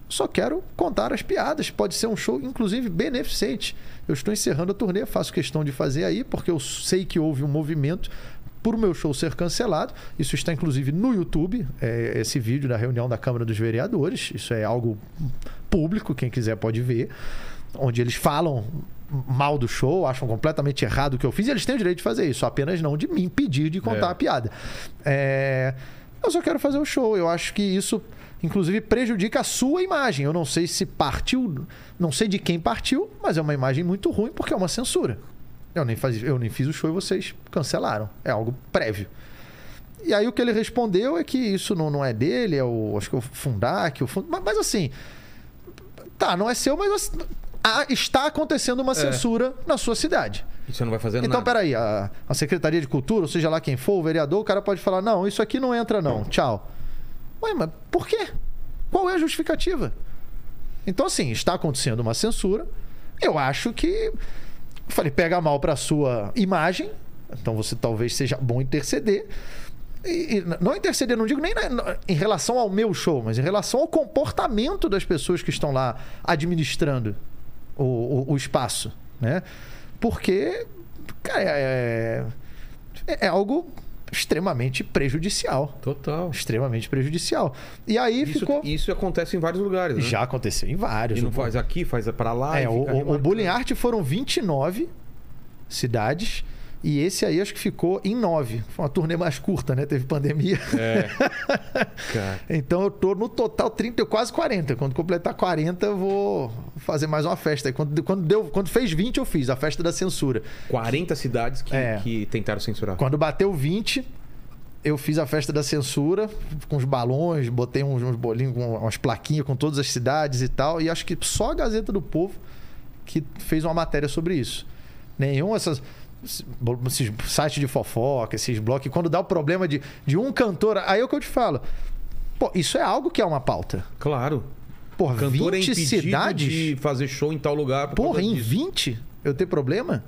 Só quero contar as piadas. Pode ser um show, inclusive, beneficente. Eu estou encerrando a turnê, faço questão de fazer aí, porque eu sei que houve um movimento por o meu show ser cancelado. Isso está, inclusive, no YouTube, é, esse vídeo da reunião da Câmara dos Vereadores. Isso é algo público, quem quiser pode ver. Onde eles falam mal do show, acham completamente errado o que eu fiz, e eles têm o direito de fazer isso, apenas não de me impedir de contar é. a piada. É... Eu só quero fazer o show. Eu acho que isso inclusive prejudica a sua imagem. Eu não sei se partiu, não sei de quem partiu, mas é uma imagem muito ruim porque é uma censura. Eu nem, faz, eu nem fiz o show e vocês cancelaram. É algo prévio. E aí o que ele respondeu é que isso não, não é dele, é o. Acho que é o Fundac, o Fund... mas, mas, assim. Tá, não é seu, mas assim, está acontecendo uma é. censura na sua cidade. E você não vai fazer então, nada. Então, peraí, a, a Secretaria de Cultura, ou seja lá quem for, o vereador, o cara pode falar: não, isso aqui não entra, não. Tchau. Ué, mas por quê? Qual é a justificativa? Então, assim, está acontecendo uma censura. Eu acho que. Falei, pega mal para sua imagem. Então você talvez seja bom interceder. E, e não interceder, não digo nem na, em relação ao meu show, mas em relação ao comportamento das pessoas que estão lá administrando o, o, o espaço, né? Porque, cara, é, é, é algo extremamente prejudicial. Total. Extremamente prejudicial. E aí isso, ficou. Isso acontece em vários lugares. Né? Já aconteceu em vários. E não faz aqui, faz para lá. É, o, o Bullying Art foram 29 cidades. E esse aí acho que ficou em nove. Foi uma turnê mais curta, né? Teve pandemia. É. então eu tô no total 30, quase 40. Quando completar 40, eu vou fazer mais uma festa. Quando, quando, deu, quando fez 20, eu fiz a festa da censura. 40 cidades que, é. que tentaram censurar. Quando bateu 20, eu fiz a festa da censura com os balões, botei uns, uns bolinhos, com umas plaquinhas com todas as cidades e tal. E acho que só a Gazeta do Povo que fez uma matéria sobre isso. Nenhum essas esses sites de fofoca, esses blogs, quando dá o problema de, de um cantor, aí é o que eu te falo. Pô, isso é algo que é uma pauta. Claro. Porra, cantor 20 é cidades. de fazer show em tal lugar. Por Porra, em disso. 20 eu ter problema?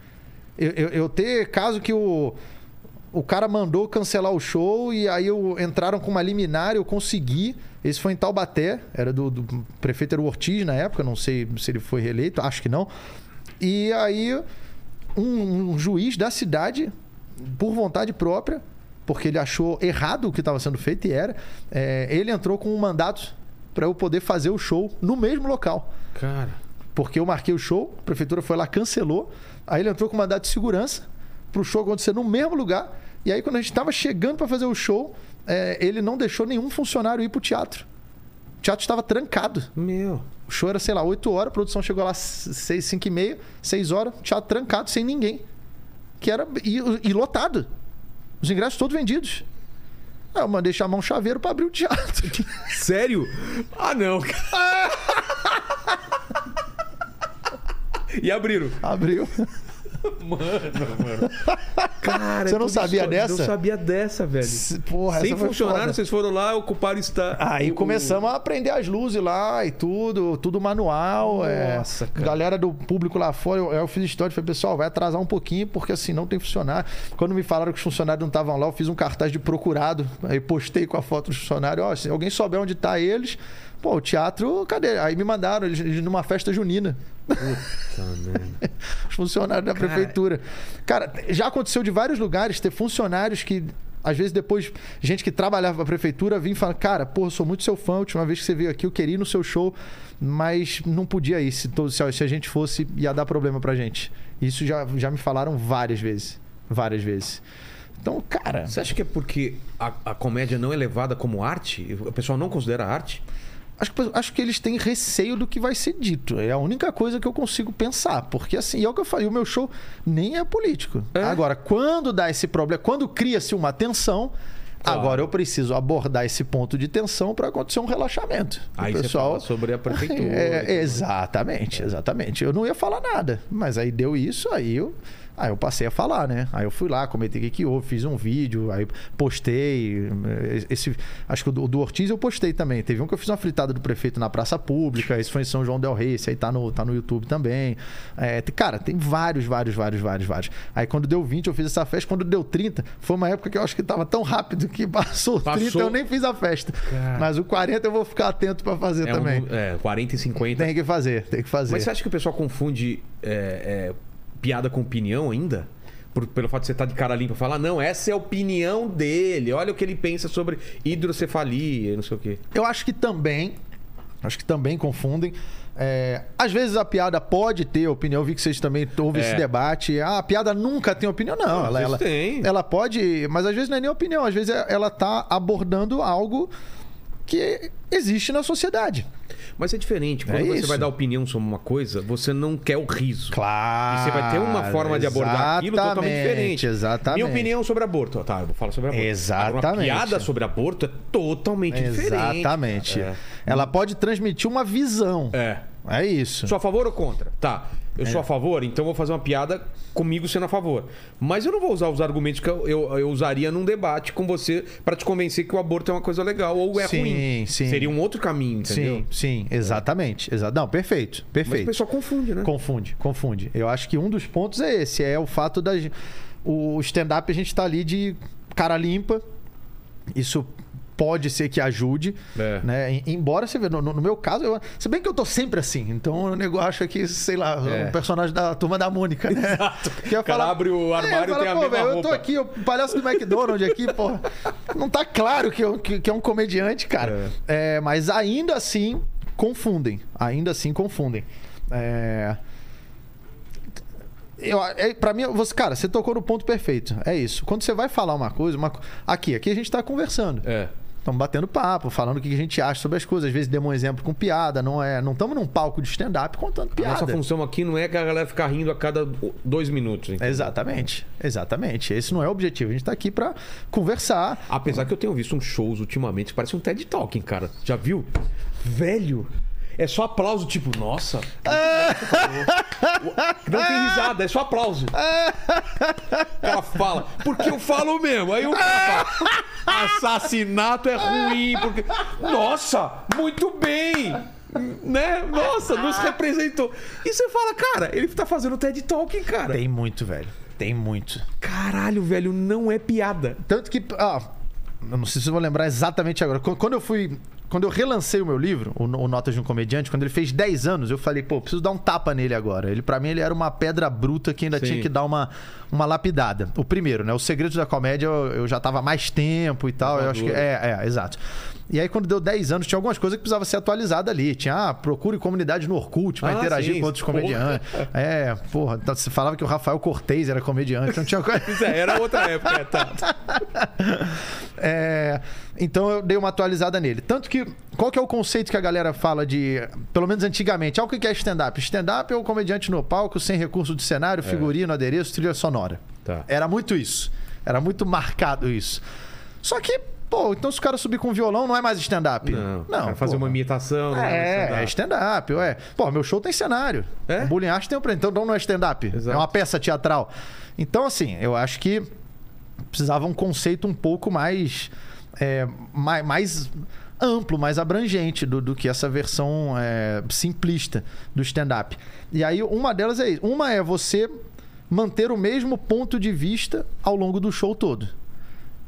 Eu, eu, eu, ter caso que o, o cara mandou cancelar o show e aí eu, entraram com uma liminar, eu consegui. Esse foi em Taubaté, era do, do prefeito era Ortiz na época, não sei se ele foi reeleito, acho que não. E aí um, um juiz da cidade, por vontade própria, porque ele achou errado o que estava sendo feito e era, é, ele entrou com um mandato para eu poder fazer o show no mesmo local. Cara. Porque eu marquei o show, a prefeitura foi lá, cancelou. Aí ele entrou com mandato de segurança para o show acontecer no mesmo lugar. E aí, quando a gente estava chegando para fazer o show, é, ele não deixou nenhum funcionário ir para o teatro. O teatro estava trancado. Meu. O show era, sei lá, 8 horas, a produção chegou lá 6, 5 e meia, 6 horas, teatro trancado, sem ninguém. Que era. E, e lotado. Os ingressos todos vendidos. Aí eu mandei chamar um chaveiro para abrir o teatro. Sério? Ah, não. e abriram? Abriu. Mano, mano. Cara, você não sabia isso, dessa? Não sabia dessa, velho. Porra, Sem funcionário, vocês foram lá, ocuparam está. Aí o... começamos a aprender as luzes lá e tudo, tudo manual. É. Nossa, é... cara. Galera do público lá fora, eu, eu fiz história, falei, pessoal, vai atrasar um pouquinho, porque assim, não tem funcionário. Quando me falaram que os funcionários não estavam lá, eu fiz um cartaz de procurado, aí postei com a foto dos funcionários, ó, se alguém souber onde tá eles, pô, o teatro, cadê? Aí me mandaram, eles, eles numa festa junina. Puta Os funcionários da Cara... prefeitura. Cara, já aconteceu de vários lugares ter funcionários que às vezes depois, gente que trabalhava para a prefeitura vinha e fala: Cara, pô, sou muito seu fã. A última vez que você veio aqui, eu queria ir no seu show, mas não podia ir. Se, se a gente fosse, ia dar problema pra gente. Isso já, já me falaram várias vezes. Várias vezes. Então, cara. Você acha que é porque a, a comédia não é levada como arte? O pessoal não considera arte? Acho que, acho que eles têm receio do que vai ser dito. É a única coisa que eu consigo pensar. Porque, assim, é o que eu falei, o meu show nem é político. É. Agora, quando dá esse problema, quando cria-se uma tensão, Claro. Agora eu preciso abordar esse ponto de tensão para acontecer um relaxamento. Aí o pessoal sobre a prefeitura. É, exatamente, exatamente. Eu não ia falar nada, mas aí deu isso, aí eu Aí eu passei a falar, né? Aí eu fui lá, comentei o que, que houve, fiz um vídeo, aí postei. Esse, acho que o do, do, Ortiz eu postei também. Teve um que eu fiz uma fritada do prefeito na praça pública, esse foi em São João Del Rey, esse aí tá no, tá no YouTube também. É, cara, tem vários, vários, vários, vários, vários. Aí quando deu 20 eu fiz essa festa, quando deu 30, foi uma época que eu acho que tava tão rápido que passou, passou. 30 eu nem fiz a festa. Cara. Mas o 40 eu vou ficar atento para fazer é também. Um, é, 40 e 50. Tem que fazer, tem que fazer. Mas você acha que o pessoal confunde é, é piada com opinião ainda? Por, pelo fato de você estar tá de cara limpa, falar, não, essa é a opinião dele, olha o que ele pensa sobre hidrocefalia, não sei o quê. Eu acho que também, acho que também confundem. É, às vezes a piada pode ter opinião, eu vi que vocês também ouvem é. esse debate. Ah, a piada nunca tem opinião, não. ela, ela, tem. ela pode, mas às vezes não é nem opinião, às vezes ela está abordando algo que existe na sociedade. Mas é diferente. Quando é você vai dar opinião sobre uma coisa, você não quer o riso. Claro. E você vai ter uma forma de abordar aquilo totalmente diferente. Exatamente. Minha opinião sobre aborto. Tá, eu vou falar sobre aborto. Exatamente. Agora, uma piada sobre aborto é totalmente diferente. Exatamente. É. Ela pode transmitir uma visão. É. É isso. Sou a favor ou contra? Tá. Eu é. sou a favor, então vou fazer uma piada comigo sendo a favor. Mas eu não vou usar os argumentos que eu, eu, eu usaria num debate com você para te convencer que o aborto é uma coisa legal ou é sim, ruim. Sim. Seria um outro caminho, entendeu? Sim, sim, exatamente. Exa não, perfeito, perfeito. Mas o pessoal confunde, né? Confunde, confunde. Eu acho que um dos pontos é esse, é o fato da o stand-up a gente tá ali de cara limpa. Isso pode ser que ajude. É. Né? Embora você vê, no, no, meu caso, eu, se bem que eu tô sempre assim. Então o negócio acho que, sei lá, é. um personagem da turma da Mônica, né? Exato. Que o cara abre o é, armário e tem a mesma véio, roupa. Eu tô aqui, o palhaço do McDonald's aqui, pô. Não tá claro que, eu, que, que é um comediante, cara. É. é. mas ainda assim, confundem. Ainda assim, confundem. É. Eu, é, pra mim, você, cara, você tocou no ponto perfeito. É isso. Quando você vai falar uma coisa, uma, aqui, aqui a gente tá conversando. É. Estamos batendo papo, falando o que a gente acha sobre as coisas. Às vezes demos um exemplo com piada, não é? Não estamos num palco de stand-up contando piada. Nossa função aqui não é que a galera ficar rindo a cada dois minutos. Entendeu? Exatamente, exatamente. Esse não é o objetivo. A gente está aqui para conversar. Apesar que eu tenho visto uns shows ultimamente, parece um TED Talking, cara. Já viu? Velho, é só aplauso, tipo, nossa. Não tem risada, é só aplauso. O cara fala, porque eu falo mesmo. Aí o cara fala, assassinato é ruim, porque. Nossa, muito bem! Né? Nossa, nos representou. E você fala, cara, ele tá fazendo TED Talking, cara. Tem muito, velho. Tem muito. Caralho, velho, não é piada. Tanto que. Ah, eu não sei se eu vou lembrar exatamente agora. Quando eu fui quando eu relancei o meu livro, o, Notas de um Comediante, quando ele fez 10 anos, eu falei, pô, preciso dar um tapa nele agora. Ele, para mim, ele era uma pedra bruta que ainda Sim. tinha que dar uma, uma lapidada. O primeiro, né? O Segredos da Comédia, eu, eu já tava mais tempo e tal. Eu acho que. É, é, exato. E aí, quando deu 10 anos, tinha algumas coisas que precisavam ser atualizadas ali. Tinha, ah, procure comunidade no Orkut pra ah, interagir sim, com outros porra. comediantes. É, porra, tá, você falava que o Rafael Cortez era comediante, não tinha coisa. é, era outra época, tá. é, então eu dei uma atualizada nele. Tanto que, qual que é o conceito que a galera fala de, pelo menos antigamente, ah, o que é stand-up? Stand-up é o comediante no palco, sem recurso de cenário, é. figurino, é. adereço, trilha sonora. Tá. Era muito isso. Era muito marcado isso. Só que Pô, então se o cara subir com violão, não é mais stand-up. Não, não fazer uma imitação. Não é, é stand-up, ué. Pô, meu show tem cenário. É? O Bullying Art tem um então não é stand-up. É uma peça teatral. Então, assim, eu acho que precisava um conceito um pouco mais, é, mais, mais, amplo, mais abrangente do, do que essa versão é, simplista do stand-up. E aí, uma delas é isso. Uma é você manter o mesmo ponto de vista ao longo do show todo.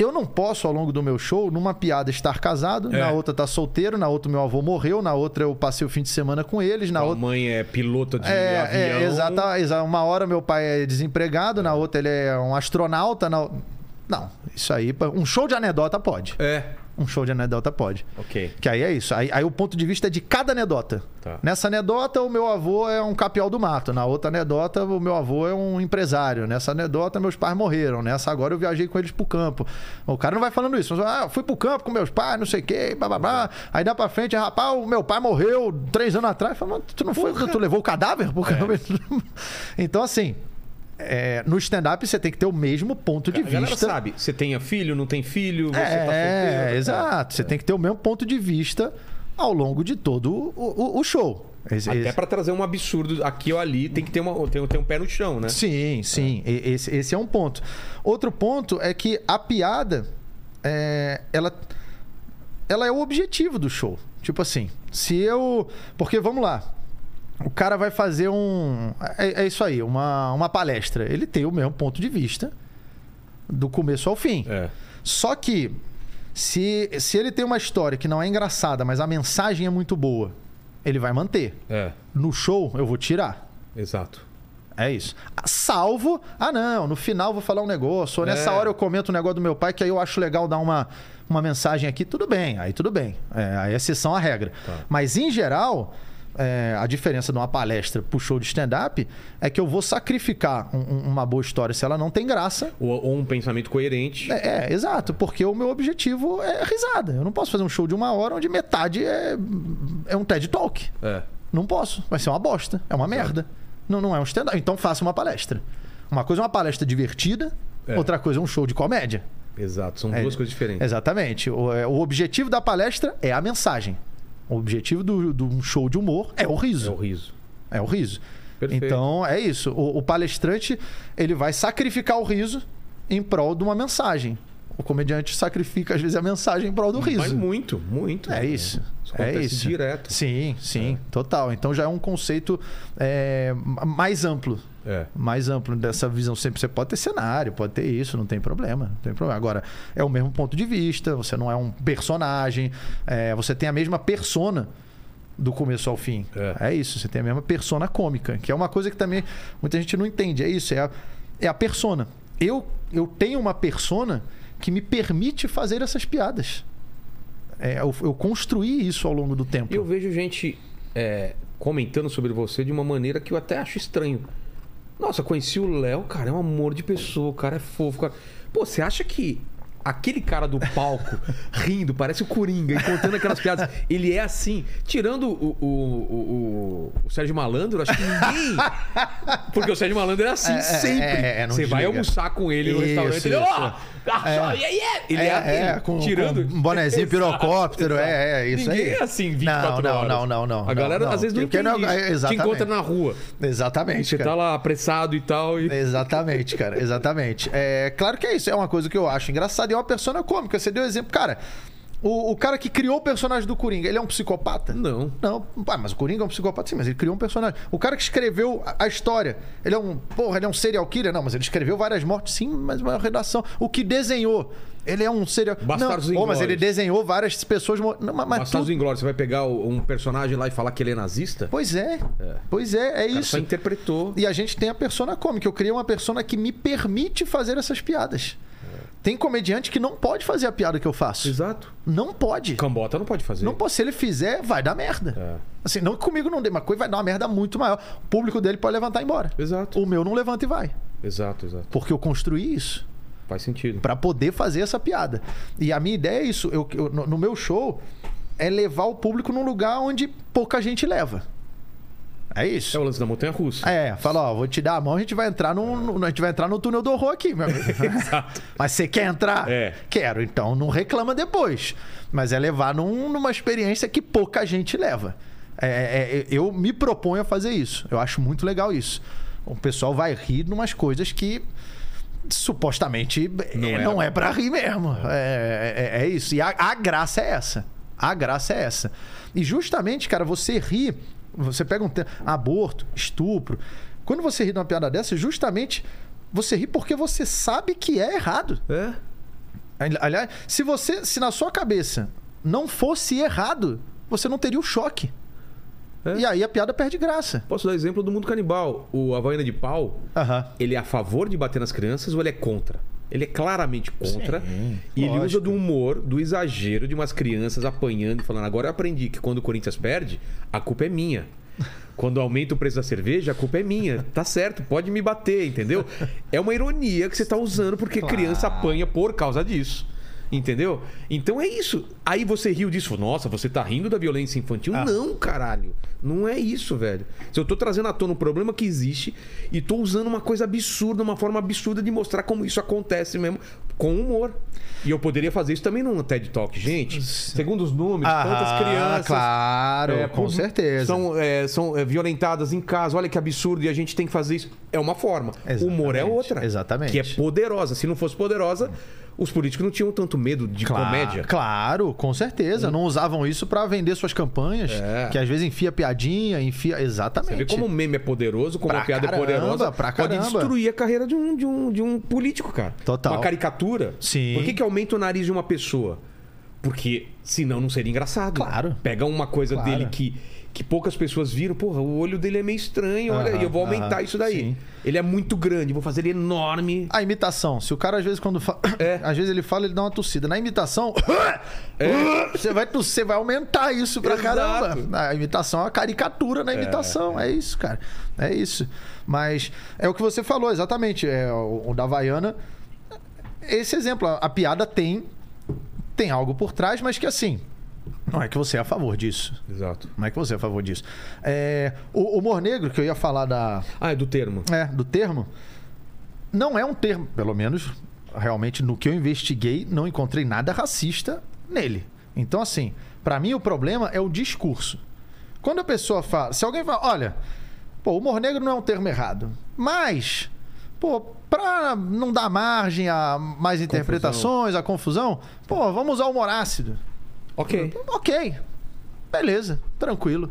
Eu não posso, ao longo do meu show, numa piada estar casado, é. na outra tá solteiro, na outra meu avô morreu, na outra eu passei o fim de semana com eles, na outra. mãe é pilota de é, avião. É, exata, exata. Uma hora meu pai é desempregado, na outra ele é um astronauta. Na... Não, isso aí. Um show de anedota pode. É um show de anedota pode. Ok. Que aí é isso. Aí, aí o ponto de vista é de cada anedota. Tá. Nessa anedota, o meu avô é um capial do mato. Na outra anedota, o meu avô é um empresário. Nessa anedota, meus pais morreram. Nessa agora eu viajei com eles pro campo. O cara não vai falando isso. Mas, ah, fui pro campo com meus pais, não sei o quê, blá, blá, blá. Aí dá pra frente, rapaz, o meu pai morreu três anos atrás. Fala, tu não foi, tu levou o cadáver? É. então, assim, é, no stand-up você tem que ter o mesmo ponto de a vista. Você sabe, você tem filho, não tem filho, você é, tá É, exato. Você tem que ter o mesmo ponto de vista ao longo de todo o, o, o show. Esse, Até para trazer um absurdo aqui ou ali, tem que ter, uma, tem, tem um pé no chão, né? Sim, sim. É. Esse, esse é um ponto. Outro ponto é que a piada, é, ela, ela é o objetivo do show. Tipo assim, se eu. Porque vamos lá, o cara vai fazer um. É, é, isso aí, uma, uma palestra. Ele tem o mesmo ponto de vista do começo ao fim. É. Só que, se, se ele tem uma história que não é engraçada, mas a mensagem é muito boa, ele vai manter. É. No show, eu vou tirar. Exato. É isso. Salvo, ah não, no final vou falar um negócio, ou nessa é. hora eu comento um negócio do meu pai que aí eu acho legal dar uma, uma mensagem aqui, tudo bem, aí tudo bem. É, aí é exceção à regra. Tá. Mas em geral, é, a diferença de uma palestra pro show de stand-up é que eu vou sacrificar um, uma boa história se ela não tem graça. Ou, ou um pensamento coerente. É, é, exato, porque o meu objetivo é risada. Eu não posso fazer um show de uma hora onde metade é, é um TED Talk. É. Não posso. Vai ser uma bosta. É uma merda. Não, não é um stand-up. Então faça uma palestra. Uma coisa é uma palestra divertida, é. outra coisa é um show de comédia. Exato, são duas é, coisas diferentes. Exatamente. O, é, o objetivo da palestra é a mensagem. O objetivo do, do show de humor é o riso. É o riso. É o riso. Perfeito. Então, é isso. O, o, palestrante, ele vai sacrificar o riso em prol de uma mensagem. O comediante sacrifica, às vezes, a mensagem em prol do riso. Mas muito, muito. É isso. Isso é isso. direto. Sim, sim, é. total. Então já é um conceito é, mais amplo. É. Mais amplo dessa visão. Sempre você pode ter cenário, pode ter isso, não tem problema. Não tem problema. Agora, é o mesmo ponto de vista, você não é um personagem, é, você tem a mesma persona do começo ao fim. É. é. isso, você tem a mesma persona cômica, que é uma coisa que também muita gente não entende. É isso, é a, é a persona. Eu, eu tenho uma persona que me permite fazer essas piadas. É, eu, eu, construí isso ao longo do tempo. Eu vejo gente é, comentando sobre você de uma maneira que eu até acho estranho. Nossa, conheci o Léo, cara, é um amor de pessoa, o cara é fofo. Cara... Pô, você acha que aquele cara do palco rindo, parece o Coringa, e contando aquelas piadas. Ele é assim, tirando o, o, o, o, Sérgio Malandro, acho que ninguém. Porque o Sérgio Malandro é assim é, é sempre. É, é, Você vai almoçar com ele no restaurante, isso. ele. Oh, garçom, é. Yeah, Ele é, é, é com, tirando. Com um bonezinho pirocóptero, é, é, isso ninguém aí. é assim 24 não, horas. Não, não, não, não. A galera não, às vezes não entende não, isso. Te encontra na rua. Exatamente. Você tá lá apressado e tal. E... Exatamente, cara, exatamente. É, claro que é isso, é uma coisa que eu acho engraçada é uma persona cômica. Você deu exemplo, cara. O, o, cara que criou o personagem do Coringa, ele é um psicopata? Não. Não. Ah, mas o Coringa é um psicopata, sim, mas ele criou um personagem. O cara que escreveu a, a, história, ele é um. Porra, ele é um serial killer? Não, mas ele escreveu várias mortes, sim, mas uma redação. O que desenhou, ele é um serial. Bastardos não, oh, mas ele desenhou várias pessoas. Não, mas Bastardos tu... Inglórios, você vai pegar um personagem lá e falar que ele é nazista? Pois é. é. Pois é, é isso. Só interpretou. E a gente tem a persona cômica. Eu criei uma persona que me permite fazer essas piadas. Tem comediante que não pode fazer a piada que eu faço. Exato. Não pode. Cambota não pode fazer. Não pode. Se ele fizer, vai dar merda. É. Assim, não que comigo não dê, mas coisa vai dar uma merda muito maior. O público dele pode levantar e ir embora. Exato. O meu não levanta e vai. Exato, exato. Porque eu construí isso. Faz sentido. Para poder fazer essa piada. E a minha ideia é isso. Eu, eu, no meu show, é levar o público num lugar onde pouca gente leva. É isso. É o lance da montanha russa. É, fala, ó, vou te dar a mão, a gente vai entrar no, a gente vai entrar no túnel do horror aqui, meu amigo. Exato. Mas você quer entrar? É. Quero, então não reclama depois. Mas é levar num, numa experiência que pouca gente leva. É, é, é eu me proponho a fazer isso. Eu acho muito legal isso. O pessoal vai rir numas coisas que supostamente não é, não é para rir mesmo. É, é, é, isso. E a, a graça é essa. A graça é essa. E justamente, cara, você rir você pega um tema, aborto, estupro. Quando você ri de uma piada dessa, justamente você ri porque você sabe que é errado. É. Aliás, se você, se na sua cabeça não fosse errado, você não teria o choque. É. E aí a piada perde graça. Posso dar exemplo do mundo canibal. O Havaiana de Pau, uh -huh. ele é a favor de bater nas crianças ou ele é contra? Ele é claramente contra. Sim, e ele usa do humor, do exagero de umas crianças apanhando e falando: agora eu aprendi que quando o Corinthians perde, a culpa é minha. Quando aumenta o preço da cerveja, a culpa é minha. Tá certo, pode me bater, entendeu? É uma ironia que você está usando porque claro. criança apanha por causa disso. Entendeu? Então é isso. Aí você riu disso. Nossa, você tá rindo da violência infantil? Ah. Não, caralho. Não é isso, velho. Se eu tô trazendo à tona um problema que existe e tô usando uma coisa absurda, uma forma absurda de mostrar como isso acontece mesmo, com humor. E eu poderia fazer isso também num TED Talk. Gente, segundo os números, ah, tantas crianças. Claro, é, com certeza. São, é, são é, violentadas em casa. Olha que absurdo e a gente tem que fazer isso. É uma forma. Exatamente. O humor é outra. Exatamente. Que é poderosa. Se não fosse poderosa os políticos não tinham tanto medo de claro, comédia. Claro, com certeza. Hum. Não usavam isso para vender suas campanhas, é. que às vezes enfia piadinha, enfia. Exatamente. Você vê como o meme é poderoso, como pra a piada caramba, é poderosa. Pra pode destruir a carreira de um, de, um, de um político, cara. Total. Uma caricatura. Sim. Por que, que aumenta o nariz de uma pessoa? Porque senão não seria engraçado. Claro. Pega uma coisa claro. dele que que poucas pessoas viram, porra, o olho dele é meio estranho, olha eu vou aumentar isso daí. Sim. Ele é muito grande, vou fazer ele enorme. A imitação, se o cara às vezes quando fala, é. às vezes ele fala, ele dá uma tossida. Na imitação, é. você vai tossir, vai aumentar isso pra Exato. caramba. A imitação é uma caricatura na é. imitação, é. é isso, cara. É isso. Mas é o que você falou, exatamente, é o, o da Havaiana. Esse exemplo, a, a piada tem tem algo por trás, mas que assim, não é que você é a favor disso. Exato. Não é que você é a favor disso. É, o humor negro, que eu ia falar da. Ah, é do termo. É, do termo. Não é um termo, pelo menos, realmente, no que eu investiguei, não encontrei nada racista nele. Então, assim, para mim o problema é o discurso. Quando a pessoa fala. Se alguém fala, olha, pô, humor negro não é um termo errado, mas Pô, pra não dar margem a mais interpretações, confusão. a confusão, pô, vamos usar o humor ácido. Ok. Ok. Beleza, tranquilo.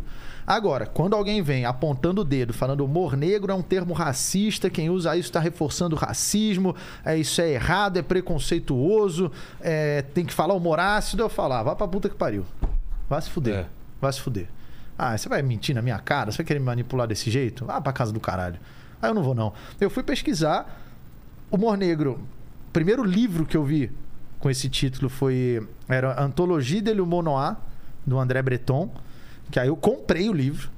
Agora, quando alguém vem apontando o dedo, falando humor negro é um termo racista, quem usa isso está reforçando o racismo, é, isso é errado, é preconceituoso, é, tem que falar humor ácido, eu falar, vá pra puta que pariu. Vai se fuder. É. Vai se fuder. Ah, você vai mentir na minha cara? Você vai querer me manipular desse jeito? Vá pra casa do caralho. Aí ah, eu não vou, não. Eu fui pesquisar humor negro. O primeiro livro que eu vi com esse título foi. Era Antologie de l'Humour Noir, do André Breton. Que aí eu comprei o livro.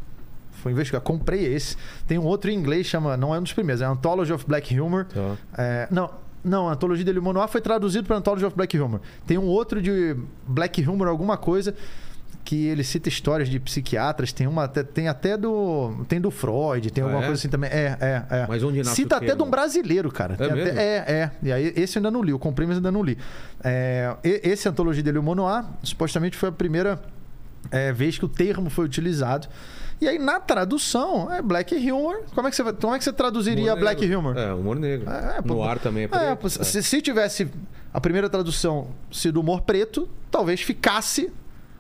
Fui investigar, comprei esse. Tem um outro em inglês, chama. Não é um dos primeiros, é Anthology of Black Humor. Tá. É, não, não, a Antologia de Noir foi traduzido para Anthology of Black Humor. Tem um outro de Black Humor, alguma coisa, que ele cita histórias de psiquiatras. Tem uma, tem até do. Tem do Freud, tem ah, alguma é? coisa assim também. É, é, é. Mas onde nasce Cita até de um brasileiro, cara. É, até, é, é. E aí, esse eu ainda não li. Comprei, mas ainda não li. É, esse Antologia de Limon Noir, supostamente foi a primeira é, vez que o termo foi utilizado. E aí, na tradução, é Black Humor. Como é que você, como é que você traduziria humor Black Humor? É, humor negro. É, é, no ar também é, é preto. É, se, se tivesse a primeira tradução sido humor preto, talvez ficasse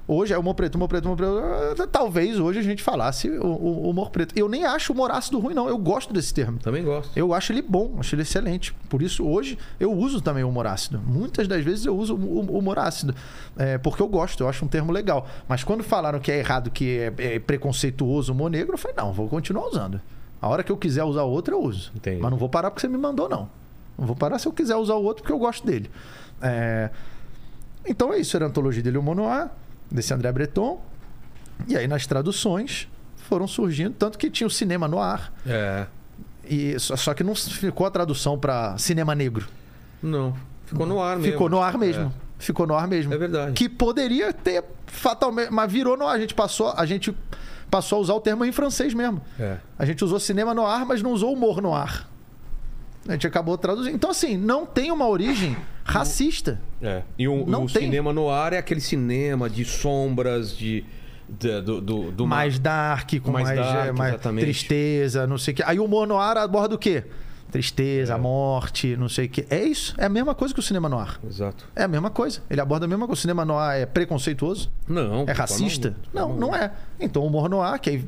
Hoje é humor preto, humor preto, humor preto. Talvez hoje a gente falasse o, o, humor preto. Eu nem acho o humor ácido ruim, não. Eu gosto desse termo. Também gosto. Eu acho ele bom, acho ele excelente. Por isso, hoje, eu uso também o humor ácido. Muitas das vezes eu uso o humor ácido. É, porque eu gosto, eu acho um termo legal. Mas quando falaram que é errado, que é, é preconceituoso o humor negro, eu falei, não, vou continuar usando. A hora que eu quiser usar outro, eu uso. Entendi. Mas não vou parar porque você me mandou, não. Não vou parar se eu quiser usar o outro porque eu gosto dele. É... Então é isso, era a antologia dele, o Monoar desse André Breton. E aí nas traduções foram surgindo, tanto que tinha o cinema no ar. É. E, só, só que não ficou a tradução para cinema negro. Não. Ficou no ar mesmo. Ficou no ar mesmo. É. Ficou no ar mesmo. É verdade. Que poderia ter fatalmente. Mas virou no ar. A gente passou. A gente passou a usar o termo em francês mesmo. É. A gente usou cinema no ar, mas não usou humor no ar. A gente acabou traduzindo. Então, assim, não tem uma origem racista. É. E o, não o tem. cinema no ar é aquele cinema de sombras, de. de do, do, do, mais dark, com mais, mais, dark, é, mais tristeza, não sei o quê. Aí o humor no ar aborda o quê? Tristeza, é. morte, não sei o quê. É isso. É a mesma coisa que o cinema no ar. Exato. É a mesma coisa. Ele aborda a mesma coisa. O cinema no ar é preconceituoso? Não. É racista? Não, não, não é. Então o humor no ar, que,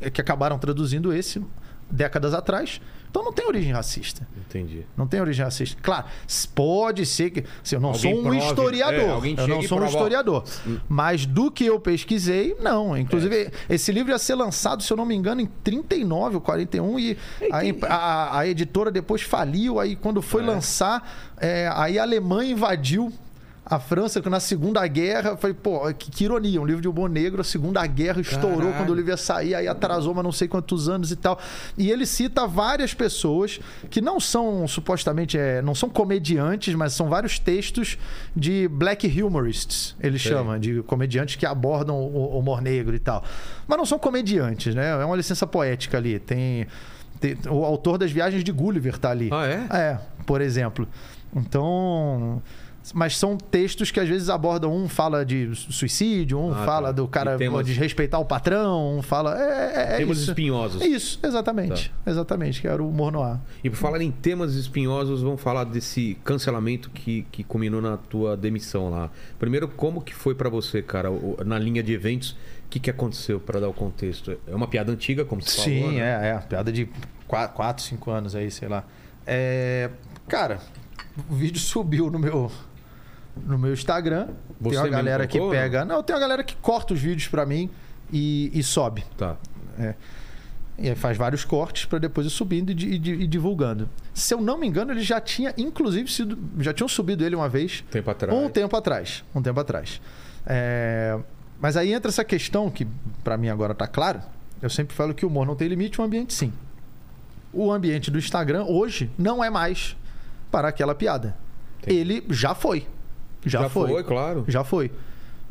é, que acabaram traduzindo esse décadas atrás, então não tem origem racista. Entendi. Não tem origem racista. Claro, pode ser que. Assim, eu não alguém sou um prove, historiador. É, eu não sou um historiador. Mas do que eu pesquisei, não. Inclusive, é. esse livro ia ser lançado, se eu não me engano, em 39 ou 41. E a, a, a editora depois faliu. Aí quando foi é. lançar, é, aí a Alemanha invadiu a França, que na Segunda Guerra, foi, pô, que, que, ironia, um livro de humor negro, a Segunda Guerra estourou Caralho. quando o livro ia sair, aí atrasou, mas não sei quantos anos e tal. E ele cita várias pessoas que não são supostamente, é, não são comediantes, mas são vários textos de black humorists, ele Sim. chama, de comediantes que abordam o, o humor negro e tal. Mas não são comediantes, né? É uma licença poética ali. Tem, tem o autor das Viagens de Gulliver tá ali. Ah, é? É, por exemplo. Então, mas são textos que às vezes abordam um fala de suicídio, um ah, fala tá. do cara temas... desrespeitar o patrão, um fala é, é, é temas isso. espinhosos. Isso, exatamente, tá. exatamente, que era o humor noir. E por falar em temas espinhosos, vamos falar desse cancelamento que que culminou na tua demissão lá. Primeiro, como que foi para você, cara, na linha de eventos? O que, que aconteceu para dar o contexto? É uma piada antiga, como você Sim, falou? Sim, né? é, é. Piada de 4, 5 anos aí, sei lá. É, cara, o vídeo subiu no meu no meu Instagram. Você tem uma galera que pega. Não, tem uma galera que corta os vídeos para mim e, e, sobe. Tá. É. E aí faz vários cortes para depois ir subindo e, e, e, divulgando. Se eu não me engano, ele já tinha, inclusive, sido. Já tinham subido ele uma vez. Tempo atrás. Um tempo atrás. Um tempo atrás. É... Mas aí entra essa questão que, para mim, agora tá claro. Eu sempre falo que o humor não tem limite, o ambiente sim. O ambiente do Instagram hoje não é mais para aquela piada. Entendi. Ele já foi. Já, já foi. foi, claro. Já foi.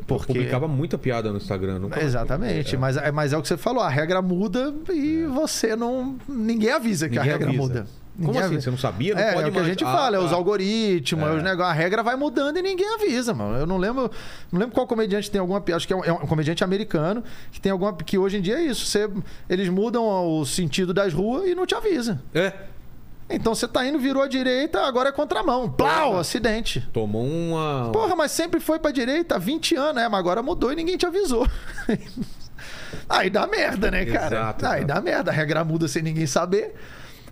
Porque... Eu publicava muita piada no Instagram. Nunca... Exatamente, é. Mas, é, mas é o que você falou, a regra muda e é. você não. Ninguém avisa que Ninguém a regra avisa. muda. Como assim? Você não sabia? Não é, pode é o que a gente ah, fala, é os tá. algoritmos, é. os negócios, a regra vai mudando e ninguém avisa, mano. Eu não lembro, não lembro qual comediante tem alguma piada, acho que é um, é um, comediante americano que tem alguma que hoje em dia é isso, você, eles mudam o sentido das ruas e não te avisa. É. Então você tá indo, virou à direita, agora é contramão. Plau, acidente. Tomou uma. Porra, mas sempre foi pra direita há 20 anos, né? Mas agora mudou e ninguém te avisou. Aí dá merda, né, cara? Exato, Aí dá merda. A regra muda sem ninguém saber.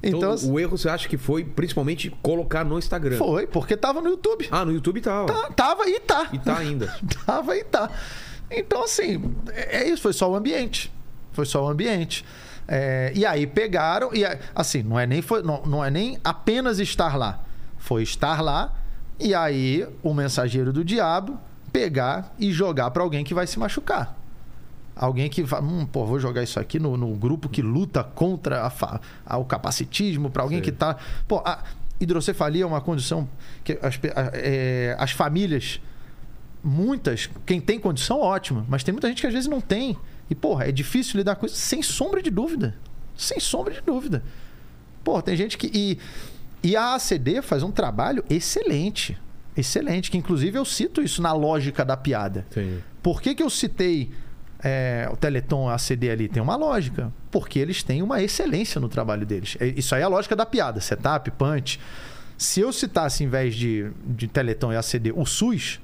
Então, então, o erro você acha que foi principalmente colocar no Instagram? Foi, porque tava no YouTube. Ah, no YouTube tava. Tá, tava e tá. E tá ainda. tava e tá. Então, assim, é, é isso, foi só o ambiente. Foi só o ambiente. É, e aí pegaram, e assim, não é, nem foi, não, não é nem apenas estar lá. Foi estar lá, e aí o mensageiro do diabo pegar e jogar para alguém que vai se machucar. Alguém que fala, hum, pô, vou jogar isso aqui no, no grupo que luta contra a, a, o capacitismo, para alguém Sim. que tá. Pô, a hidrocefalia é uma condição que as, a, é, as famílias, muitas, quem tem condição, ótimo, mas tem muita gente que às vezes não tem. E, porra, é difícil lidar com isso, sem sombra de dúvida. Sem sombra de dúvida. Pô, tem gente que. E, e a ACD faz um trabalho excelente. Excelente, que inclusive eu cito isso na lógica da piada. Sim. Por que, que eu citei é, o Teleton ACD ali tem uma lógica, porque eles têm uma excelência no trabalho deles. É, isso aí é a lógica da piada, setup, punch. Se eu citasse, em vez de, de Teleton e ACD, o SUS,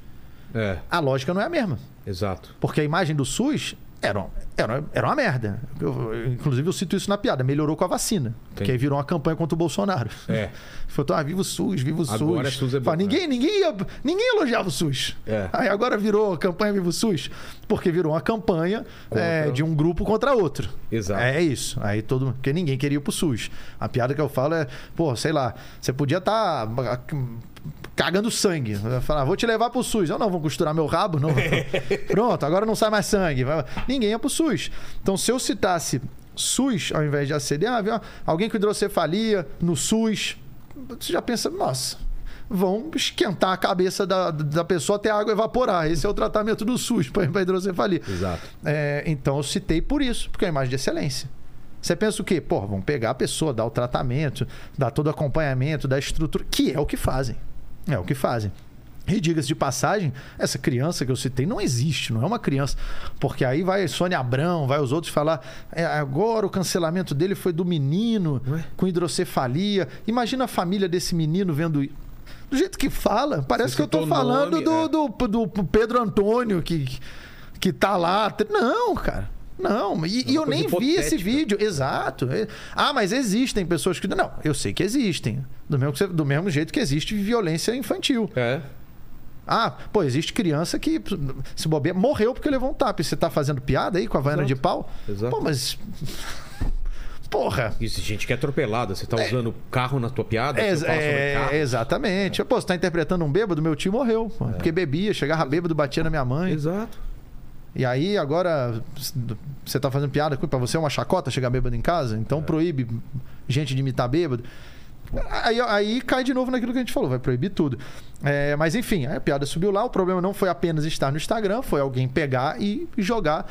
é. a lógica não é a mesma. Exato. Porque a imagem do SUS era, era, era uma merda. Eu, inclusive, eu cito isso na piada. Melhorou com a vacina. Tem. Que aí virou uma campanha contra o Bolsonaro. É. Falou, ah, viva o SUS, viva o agora SUS. SUS é bom, ninguém, né? ninguém, ia, ninguém elogiava o SUS. É. Aí agora virou campanha Viva o SUS. Porque virou uma campanha é, de um grupo contra outro. Exato. É isso. Aí todo. Porque ninguém queria ir pro SUS. A piada que eu falo é, pô, sei lá, você podia estar. Tá cagando sangue. Falar, vou te levar pro SUS. Eu não, vou costurar meu rabo. Não. Pronto, agora não sai mais sangue. Ninguém ia pro SUS. Então, se eu citasse SUS ao invés de ACD, ah, alguém com hidrocefalia no SUS, você já pensa, nossa, vão esquentar a cabeça da, da pessoa até a água evaporar. Esse é o tratamento do SUS para hidrocefalia. Exato. É, então eu citei por isso, porque é uma imagem de excelência. Você pensa o quê? Pô, vão pegar a pessoa, dar o tratamento, dar todo o acompanhamento, dar estrutura, que é o que fazem. É o que fazem. E diga-se de passagem, essa criança que eu citei não existe, não é uma criança. Porque aí vai Sônia Abrão, vai os outros falar. É, agora o cancelamento dele foi do menino Ué? com hidrocefalia. Imagina a família desse menino vendo. Do jeito que fala, parece Você que eu tô falando nome, do, é. do, do, do, Pedro Antônio que, que tá lá. Não, cara. Não, e, é e eu nem hipotética. vi esse vídeo. Exato. É, ah, mas existem pessoas que. Não, eu sei que existem. Do mesmo, do mesmo jeito que existe violência infantil. É. Ah, pô, existe criança que se bobeia, morreu porque levou um tapa. E você tá fazendo piada aí com a vaiana de pau? Exato. Pô, mas. Porra. Isso, gente que é atropelada. Você tá é. usando carro na tua piada? É, é exatamente. É. Pô, você tá interpretando um bêbado, meu tio morreu. É. Porque bebia, chegava bêbado, batia na minha mãe. Exato. E aí agora você tá fazendo piada, para você é uma chacota chegar bêbado em casa, então é. proíbe gente de imitar bêbado. Aí, aí cai de novo naquilo que a gente falou, vai proibir tudo. É, mas enfim, a piada subiu lá. O problema não foi apenas estar no Instagram, foi alguém pegar e jogar.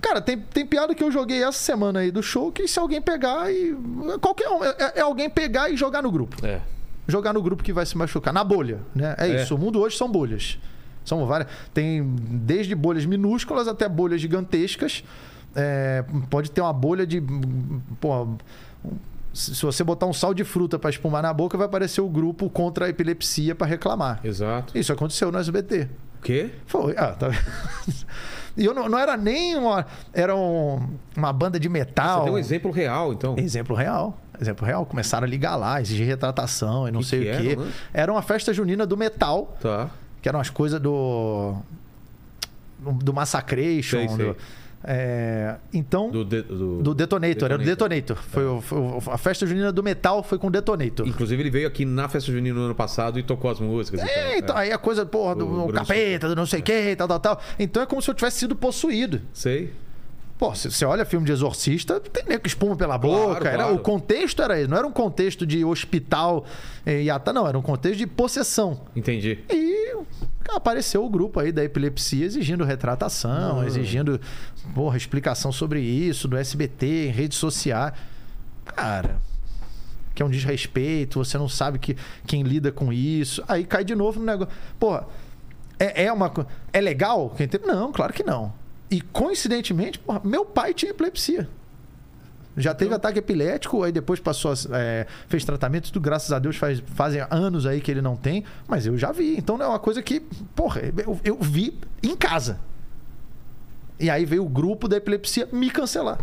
Cara, tem, tem piada que eu joguei essa semana aí do show que se alguém pegar e. Qualquer um. É, é alguém pegar e jogar no grupo. É. Jogar no grupo que vai se machucar. Na bolha, né? É, é. isso. O mundo hoje são bolhas. São várias. Tem desde bolhas minúsculas até bolhas gigantescas. É, pode ter uma bolha de. Pô, se você botar um sal de fruta para espumar na boca, vai aparecer o grupo contra a epilepsia para reclamar. Exato. Isso aconteceu no SBT. O quê? Foi. Ah, tá. E eu não, não, era nem uma. Era um, uma banda de metal. Você tem um exemplo real, então. Exemplo real. Exemplo real. Começaram a ligar lá, exigir retratação e não que sei que o quê. Era, né? era uma festa junina do metal. Tá que eram as coisas do. do Massacration. Sei, sei. Do, é, então. Do, de, do, do Detonator, Detonator, era do Detonator. Foi, foi, a festa junina do metal foi com Detonator. Inclusive, ele veio aqui na festa junina no ano passado e tocou as músicas. É, então, é. aí a coisa, porra, do, do capeta, do não sei o é. que, tal, tal, tal. Então é como se eu tivesse sido possuído. Sei. Pô, se você olha filme de exorcista, tem nem que espuma pela boca. Claro, era, O contexto era esse. Não era um contexto de hospital e ata, não. Era um contexto de possessão. Entendi. E apareceu o grupo aí da epilepsia exigindo retratação, hum. exigindo porra, explicação sobre isso, do SBT, em redes sociais. Cara, que é um desrespeito, você não sabe que, quem lida com isso. Aí cai de novo no negócio. Porra, é, é uma. É legal? Não, claro que não. E coincidentemente, porra, meu pai tinha epilepsia. Já teve então... ataque epilético, aí depois passou, é, fez tratamento, tudo, graças a Deus, faz, fazem anos aí que ele não tem, mas eu já vi. Então não é uma coisa que, porra, eu, eu vi em casa. E aí veio o grupo da epilepsia me cancelar.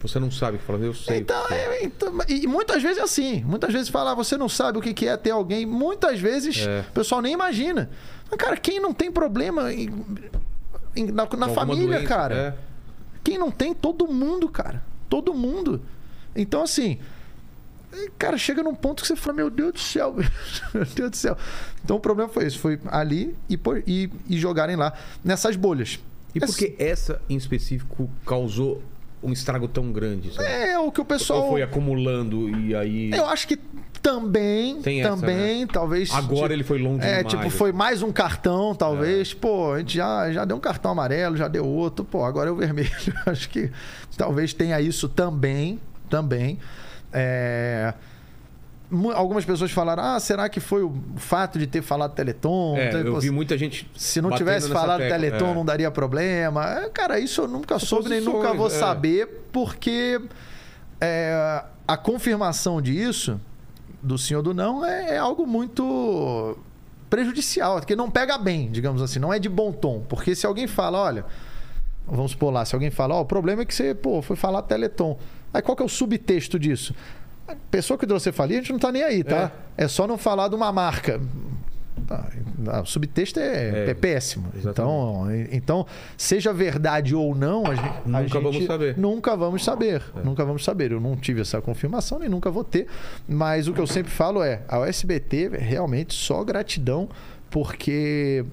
Você não sabe o que fala, eu sei. Então, é, então, e muitas vezes é assim. Muitas vezes fala, ah, você não sabe o que é ter alguém. Muitas vezes é. o pessoal nem imagina. Mas, cara, quem não tem problema em, em, na, na família, doença, cara? É. Quem não tem, todo mundo, cara. Todo mundo. Então, assim. Cara, chega num ponto que você fala, meu Deus do céu, meu Deus do céu. Então o problema foi isso, foi ali e, e, e jogarem lá nessas bolhas. E por que essa em específico causou um estrago tão grande? Sabe? É, o que o pessoal. Ou foi acumulando e aí. Eu acho que também, Tem essa, também, né? talvez. Agora tipo, ele foi longe É, demais. tipo, foi mais um cartão, talvez. É. Pô, a gente já, já deu um cartão amarelo, já deu outro. Pô, agora é o vermelho. Acho que talvez tenha isso também, também. É algumas pessoas falaram: ah, será que foi o fato de ter falado Teleton? É, eu vi muita gente. Se não tivesse falado tecla, Teleton, é. não daria problema. É, cara, isso eu nunca soube nem nunca vou é. saber, porque é, a confirmação disso, do sim ou do não, é, é, algo muito prejudicial, porque não pega bem, digamos assim, não é de bom tom. Porque se alguém fala, olha, vamos supor lá, se alguém fala, ó, oh, o problema é que você, pô, foi falar Teleton. Aí qual que é o subtexto disso? pessoa com hidrocefalia, a gente não está nem aí, tá? É. é. só não falar de uma marca. Tá, o subtexto é, é, é péssimo. Então, então, seja verdade ou não, a gente, nunca a gente vamos saber. Nunca vamos saber. É. Nunca vamos saber. Eu não tive essa confirmação nem nunca vou ter. Mas o que eu sempre falo é: a USBT realmente só gratidão, porque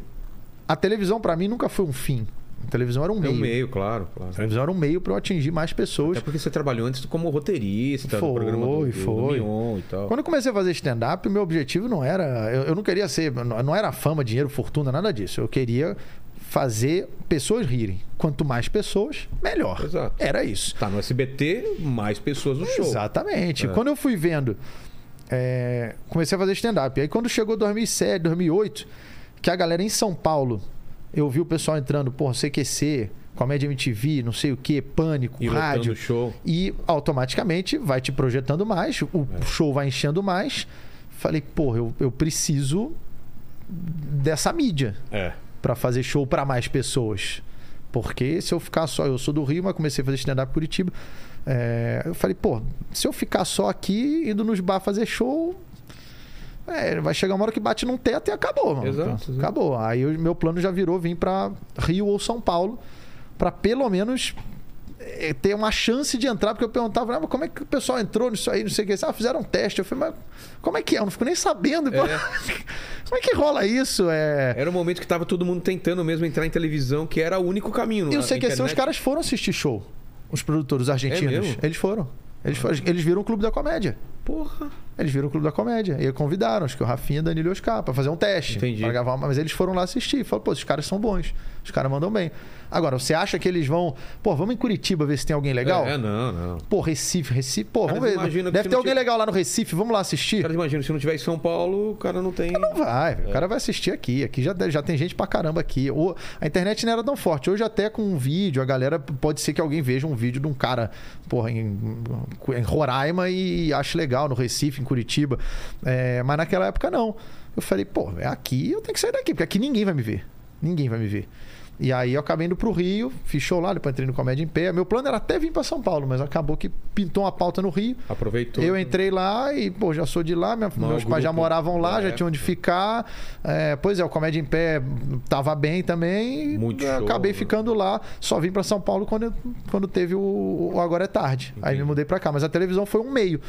a televisão para mim nunca foi um fim. A televisão era um meio. É um meio, claro, claro. A televisão era um meio para eu atingir mais pessoas. Até porque você trabalhou antes como roteirista, foi, no programa do, foi. Do e tal. Quando eu comecei a fazer stand-up, o meu objetivo não era. Eu, eu não queria ser. Não era fama, dinheiro, fortuna, nada disso. Eu queria fazer pessoas rirem. Quanto mais pessoas, melhor. Exato. Era isso. Tá no SBT, mais pessoas no show. Exatamente. É. Quando eu fui vendo. É, comecei a fazer stand-up. Aí quando chegou 2007, 2008, que a galera em São Paulo eu vi o pessoal entrando, porra, CQC, Comédia MTV, não sei o que, Pânico, e rádio. Show. E automaticamente vai te projetando mais, o é. show vai enchendo mais. Falei, porra, eu, eu preciso dessa mídia é. para fazer show para mais pessoas. Porque se eu ficar só, eu sou do Rio, mas comecei a fazer stand-up Curitiba. É, eu falei, pô, se eu ficar só aqui, indo nos bar fazer show, é, vai chegar uma hora que bate num teto e acabou, mano. Exato, exato. Acabou. Aí o meu plano já virou vir para Rio ou São Paulo para pelo menos é, ter uma chance de entrar, porque eu perguntava, ah, como é que o pessoal entrou nisso aí, não sei o que. Ah, fizeram um teste. Eu falei, mas como é que é? Eu não fico nem sabendo. É. como é que rola isso? É... Era o momento que estava todo mundo tentando mesmo entrar em televisão, que era o único caminho. E o CQC, os caras foram assistir show. Os produtores argentinos. É eles foram. Eles, eles viram o Clube da Comédia. Porra. Eles viram o Clube da Comédia. E convidaram, acho que o Rafinha, Danilo e Oscar, pra fazer um teste. Entendi. Pra gravar uma... Mas eles foram lá assistir. Falaram, pô, os caras são bons. Os caras mandam bem. Agora, você acha que eles vão. Pô, vamos em Curitiba ver se tem alguém legal? É, não, não. Pô, Recife, Recife. Pô, vamos ver. Deve ter alguém tiver... legal lá no Recife, vamos lá assistir. Cara, imagina, se não tiver em São Paulo, o cara não tem. Não vai, é. o cara vai assistir aqui. Aqui já, já tem gente pra caramba aqui. A internet não era tão forte. Hoje, até com um vídeo, a galera pode ser que alguém veja um vídeo de um cara, porra, em, em Roraima e ache legal, no Recife, em Curitiba. É, mas naquela época, não. Eu falei, pô, é aqui, eu tenho que sair daqui, porque aqui ninguém vai me ver. Ninguém vai me ver. E aí eu acabei indo pro Rio, show lá, depois entrei no Comédia em Pé. Meu plano era até vir para São Paulo, mas acabou que pintou uma pauta no Rio. Aproveitou. Eu entrei lá e, pô, já sou de lá, minha, meus pais já moravam lá, já tinham onde ficar. É, pois é, o Comédia em Pé tava bem também. Muito show, acabei né? ficando lá. Só vim para São Paulo quando, quando teve o, o Agora é Tarde. Entendi. Aí me mudei para cá. Mas a televisão foi um meio.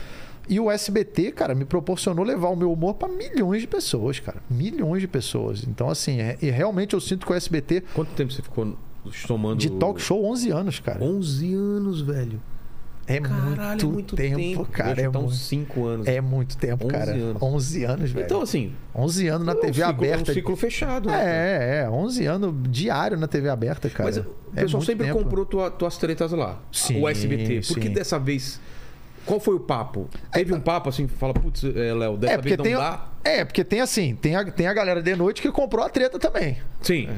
E o SBT, cara, me proporcionou levar o meu humor para milhões de pessoas, cara. Milhões de pessoas. Então, assim, é, e realmente eu sinto que o SBT. Quanto tempo você ficou somando. De talk show, 11 anos, cara. 11 anos, velho. É Caralho, muito, é muito tempo, tempo, cara. É uns 5 anos. É muito tempo, 11 cara. Anos. 11 anos, velho. Então, assim. 11 anos na TV ciclo, aberta. É um ciclo fechado, né? É, é. 11 anos diário na TV aberta, cara. Mas o é pessoal sempre tempo. comprou tua, tuas tretas lá. Sim. O SBT. Por que dessa vez qual foi o papo? Teve um papo assim, fala, putz, é, Léo, dessa é, vez não tem, dá? É, porque tem assim, tem a, tem a galera de noite que comprou a treta também. Sim.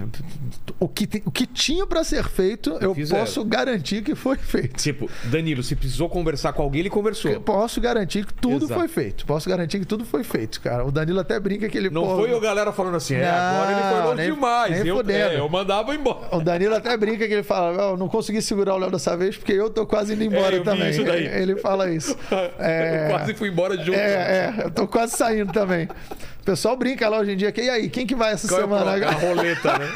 O que, o que tinha para ser feito, eu Fizeram. posso garantir que foi feito. Tipo, Danilo, se precisou conversar com alguém, ele conversou. Eu posso garantir que tudo Exato. foi feito. Posso garantir que tudo foi feito, cara. O Danilo até brinca que ele. Não foi o galera falando assim, é, agora ele foi longe nem, demais. Nem eu, é, eu mandava embora. O Danilo até brinca que ele fala: eu não consegui segurar o Léo dessa vez porque eu tô quase indo embora é, também. Ele fala isso. É, eu quase fui embora junto. É, é, eu tô quase saindo também. O pessoal brinca lá hoje em dia. Que, e aí, quem que vai essa Qual é semana? É a roleta, né?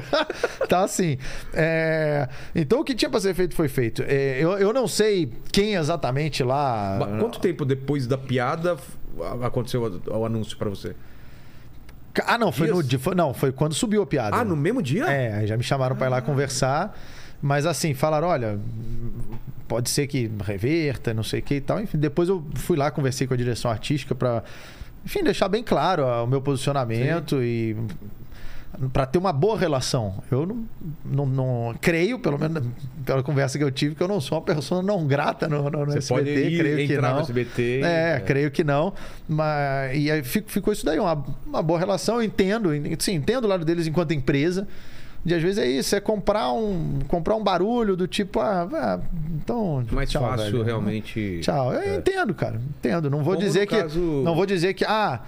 tá assim. É... Então o que tinha para ser feito foi feito. É, eu, eu não sei quem exatamente lá. Mas quanto tempo depois da piada aconteceu o, anúncio para você? Ah, não, foi Dias? no dia. Foi, não, foi quando subiu a piada. Ah, no mesmo dia? É, já me chamaram ah. para ir lá conversar. Mas assim, falaram: olha, pode ser que reverta, não sei o que e tal. Enfim, depois eu fui lá, conversei com a direção artística para enfim, deixar bem claro o meu posicionamento Sim. e para ter uma boa relação. Eu não, não, não, creio, pelo menos pela conversa que eu tive, que eu não sou uma pessoa não grata no, no, no Você SBT. Ir, creio que não. No SBT, é, é, creio que não. Mas, e aí ficou isso daí, uma, uma boa relação. Eu entendo, sim, entendo o lado deles enquanto empresa. De às vezes é isso, é comprar um, comprar um barulho do tipo, ah, ah então. Mais tchau, fácil velho. realmente. Tchau. Eu é. entendo, cara. Entendo. Não vou Como dizer que. Caso... Não vou dizer que, ah,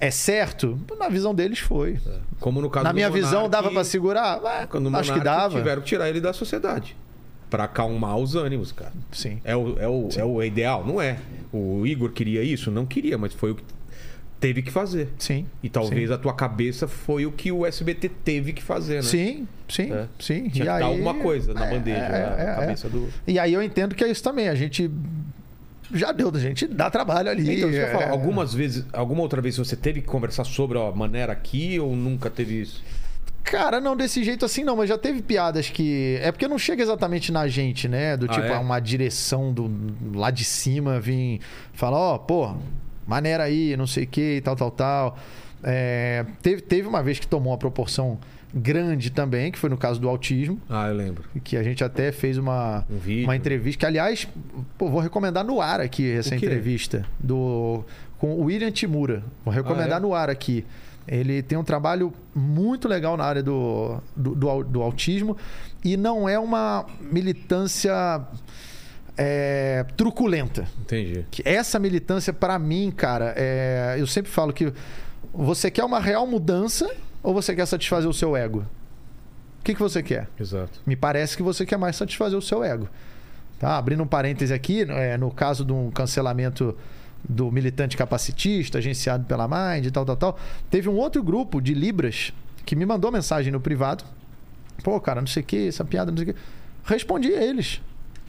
é certo? Na visão deles foi. É. Como no caso Na minha Monark, visão, dava para segurar? Quando acho que dava. tiveram que tirar ele da sociedade. Para acalmar os ânimos, cara. Sim. É o, é, o, Sim. é o ideal? Não é. O Igor queria isso? Não queria, mas foi o que teve que fazer. Sim. E talvez sim. a tua cabeça foi o que o SBT teve que fazer, né? Sim, sim, é. sim. Tinha e aí... alguma coisa na é, bandeja, é, na é, cabeça do. E aí eu entendo que é isso também. A gente já deu, a gente dá trabalho ali. Então, é... falar, algumas vezes, alguma outra vez você teve que conversar sobre a maneira aqui ou nunca teve isso? Cara, não desse jeito assim não, mas já teve piadas que. É porque não chega exatamente na gente, né? Do ah, tipo, é? uma direção do lá de cima vir falar, ó, oh, pô, maneira aí, não sei o que, tal, tal, tal. É, teve, teve uma vez que tomou uma proporção grande também, que foi no caso do autismo. Ah, eu lembro. Que a gente até fez uma, um uma entrevista, que aliás, pô, vou recomendar no ar aqui essa entrevista do com o William Timura. Vou recomendar ah, é? no ar aqui. Ele tem um trabalho muito legal na área do, do, do, do autismo e não é uma militância é, truculenta. Entendi. Que essa militância, para mim, cara, é, eu sempre falo que você quer uma real mudança ou você quer satisfazer o seu ego? O que, que você quer? Exato. Me parece que você quer mais satisfazer o seu ego. Tá? Abrindo um parêntese aqui, é, no caso de um cancelamento do militante capacitista, agenciado pela Mind e tal, tal, tal, teve um outro grupo de Libras que me mandou mensagem no privado. Pô, cara, não sei o que, essa piada, não sei o que. Respondi a eles.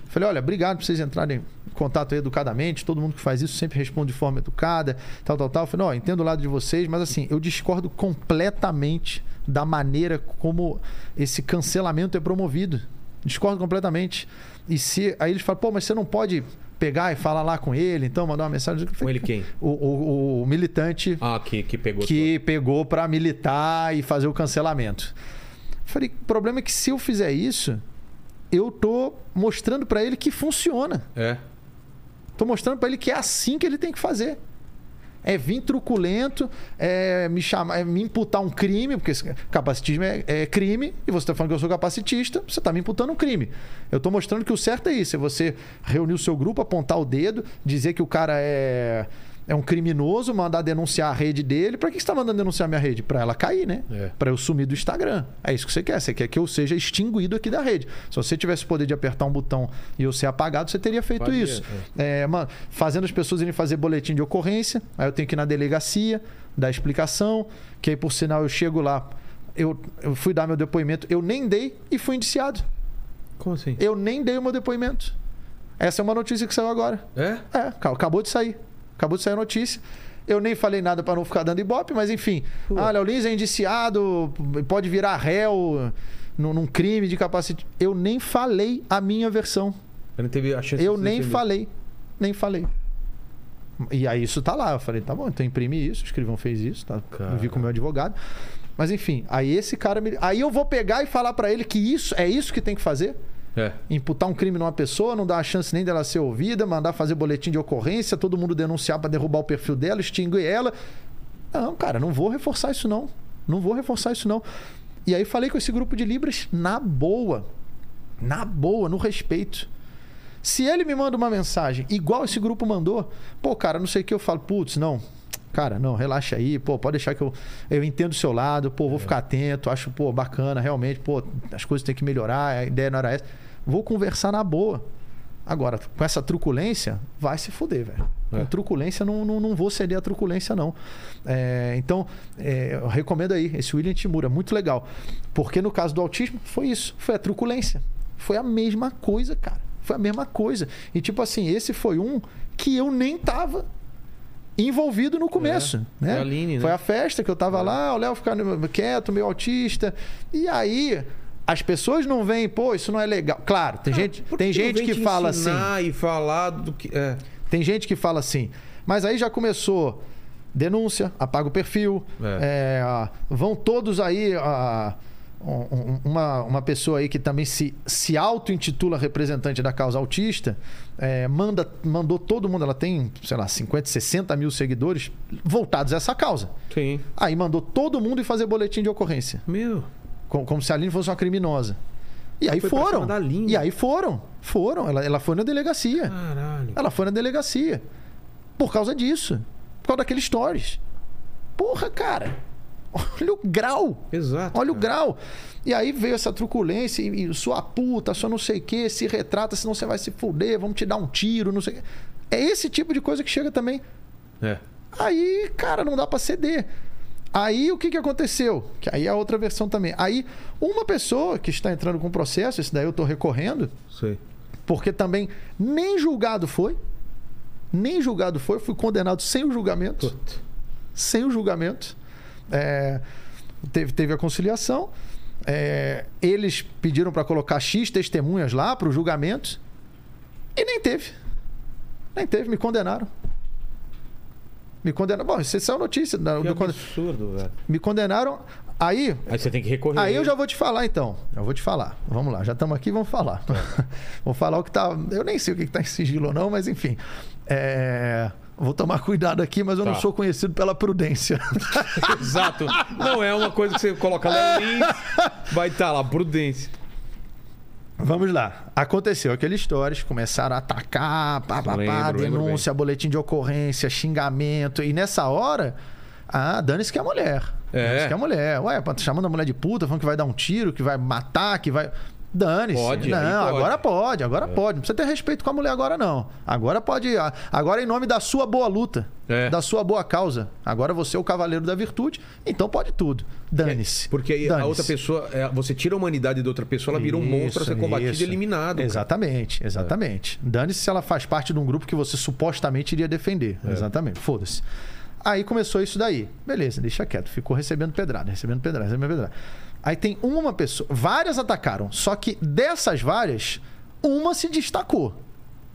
Falei, olha, obrigado por vocês entrarem em contato educadamente. Todo mundo que faz isso sempre responde de forma educada, tal, tal, tal. Falei, ó, entendo o lado de vocês, mas assim, eu discordo completamente da maneira como esse cancelamento é promovido. Discordo completamente. E se. Aí eles falam, pô, mas você não pode pegar e falar lá com ele, então mandar uma mensagem. Com ele quem? O, o, o militante. Ah, que, que pegou. Que pegou para militar e fazer o cancelamento. Falei, o problema é que se eu fizer isso, eu tô mostrando para ele que funciona. É. Tô mostrando para ele que é assim que ele tem que fazer. É vir truculento, é me chamar, é me imputar um crime, porque capacitismo é, é crime, e você está falando que eu sou capacitista, você está me imputando um crime. Eu estou mostrando que o certo é isso: é você reunir o seu grupo, apontar o dedo, dizer que o cara é é um criminoso mandar denunciar a rede dele. Para que você está mandando denunciar a minha rede? Para ela cair, né? É. Para eu sumir do Instagram. É isso que você quer. Você quer que eu seja extinguido aqui da rede. Se você tivesse o poder de apertar um botão e eu ser apagado, você teria feito Faria, isso. É. É, mano, fazendo as pessoas irem fazer boletim de ocorrência. Aí eu tenho que ir na delegacia, dar explicação. Que aí, por sinal, eu chego lá. Eu, eu fui dar meu depoimento. Eu nem dei e fui indiciado. Como assim? Eu nem dei o meu depoimento. Essa é uma notícia que saiu agora. É? É, acabou de sair. Acabou de sair a notícia. Eu nem falei nada para não ficar dando ibope, mas enfim. Pô. Ah, Léo Lins é indiciado, pode virar réu num, num crime de capacidade. Eu nem falei a minha versão. Eu não teve a chance Eu nem falei. Nem falei. E aí isso tá lá. Eu falei, tá bom, então imprime isso. O escrivão fez isso, tá? Cara. Vi com o meu advogado. Mas enfim, aí esse cara me... Aí eu vou pegar e falar para ele que isso é isso que tem que fazer. É. Imputar um crime numa pessoa, não dar a chance nem dela ser ouvida, mandar fazer boletim de ocorrência, todo mundo denunciar para derrubar o perfil dela, extinguir ela. Não, cara, não vou reforçar isso não. Não vou reforçar isso não. E aí falei com esse grupo de Libras na boa. Na boa, no respeito. Se ele me manda uma mensagem igual esse grupo mandou, pô, cara, não sei o que, eu falo, putz, não, cara, não, relaxa aí, pô, pode deixar que eu, eu entendo o seu lado, pô, vou é. ficar atento, acho, pô, bacana, realmente, pô, as coisas têm que melhorar, a ideia não era essa. Vou conversar na boa. Agora, com essa truculência, vai se fuder, velho. É. Com truculência, não, não, não vou ceder a truculência, não. É, então, é, eu recomendo aí, esse William Timura, muito legal. Porque no caso do autismo, foi isso, foi a truculência. Foi a mesma coisa, cara. Foi a mesma coisa. E tipo assim, esse foi um que eu nem tava envolvido no começo. É, né? Foi, a Aline, né? foi a festa que eu tava é. lá, o Léo ficando quieto, meio autista. E aí as pessoas não veem, pô, isso não é legal. Claro, tem ah, gente, tem gente que fala assim. e falar do que. É. Tem gente que fala assim. Mas aí já começou denúncia, apaga o perfil, é. É, vão todos aí. A, uma, uma pessoa aí que também se, se auto-intitula representante da causa autista, é, manda, mandou todo mundo, ela tem, sei lá, 50, 60 mil seguidores voltados a essa causa. Sim. Aí mandou todo mundo ir fazer boletim de ocorrência. Meu. Como, como se a Aline fosse uma criminosa. E aí foram. E aí foram. Foram. Ela, ela foi na delegacia. Caralho. Ela foi na delegacia. Por causa disso. Por causa daqueles stories. Porra, cara. Olha o grau. Exato. Olha cara. o grau. E aí veio essa truculência e, e sua puta, sua não sei o quê, se retrata, senão você vai se fuder, vamos te dar um tiro, não sei o quê. É esse tipo de coisa que chega também. É. Aí, cara, não dá para ceder. Aí o que, que aconteceu? Que aí é a outra versão também. Aí, uma pessoa que está entrando com processo, esse daí eu estou recorrendo. Sei. Porque também nem julgado foi. Nem julgado foi, fui condenado sem o julgamento. Puta. Sem o julgamento. É, teve, teve a conciliação. É, eles pediram para colocar X testemunhas lá para o julgamento. E nem teve. Nem teve, me condenaram. Me condenaram. Bom, isso é notícia. Que do absurdo, velho. Me condenaram. Aí. Aí você tem que recorrer. Aí eu já vou te falar, então. Eu vou te falar. Vamos lá, já estamos aqui, vamos falar. É. vou falar o que tá. Eu nem sei o que está em sigilo ou não, mas enfim. É. Vou tomar cuidado aqui, mas eu tá. não sou conhecido pela prudência. Exato. Não é uma coisa que você coloca lá vai estar tá lá, prudência. Vamos lá. Aconteceu aqueles stories, começaram a atacar, pá, pá, pá, denúncia, boletim de ocorrência, xingamento. E nessa hora, ah, dane-se que é a mulher. É. Dane-se que é a mulher. Ué, tá chamando a mulher de puta, falando que vai dar um tiro, que vai matar, que vai. Dane-se. Pode, não, pode. agora pode, agora é. pode. Não precisa ter respeito com a mulher agora, não. Agora pode. Agora, em nome da sua boa luta, é. da sua boa causa. Agora você é o cavaleiro da virtude, então pode tudo. Dane-se. É, porque Dane a outra pessoa, é, você tira a humanidade da outra pessoa, ela vira um monstro a ser combatido isso. e eliminado. Exatamente, cara. exatamente. Dane-se se ela faz parte de um grupo que você supostamente iria defender. É. Exatamente. Foda-se. Aí começou isso daí. Beleza, deixa quieto. Ficou recebendo pedrada, recebendo pedrada, recebendo pedrada. Aí tem uma pessoa. Várias atacaram. Só que dessas várias, uma se destacou.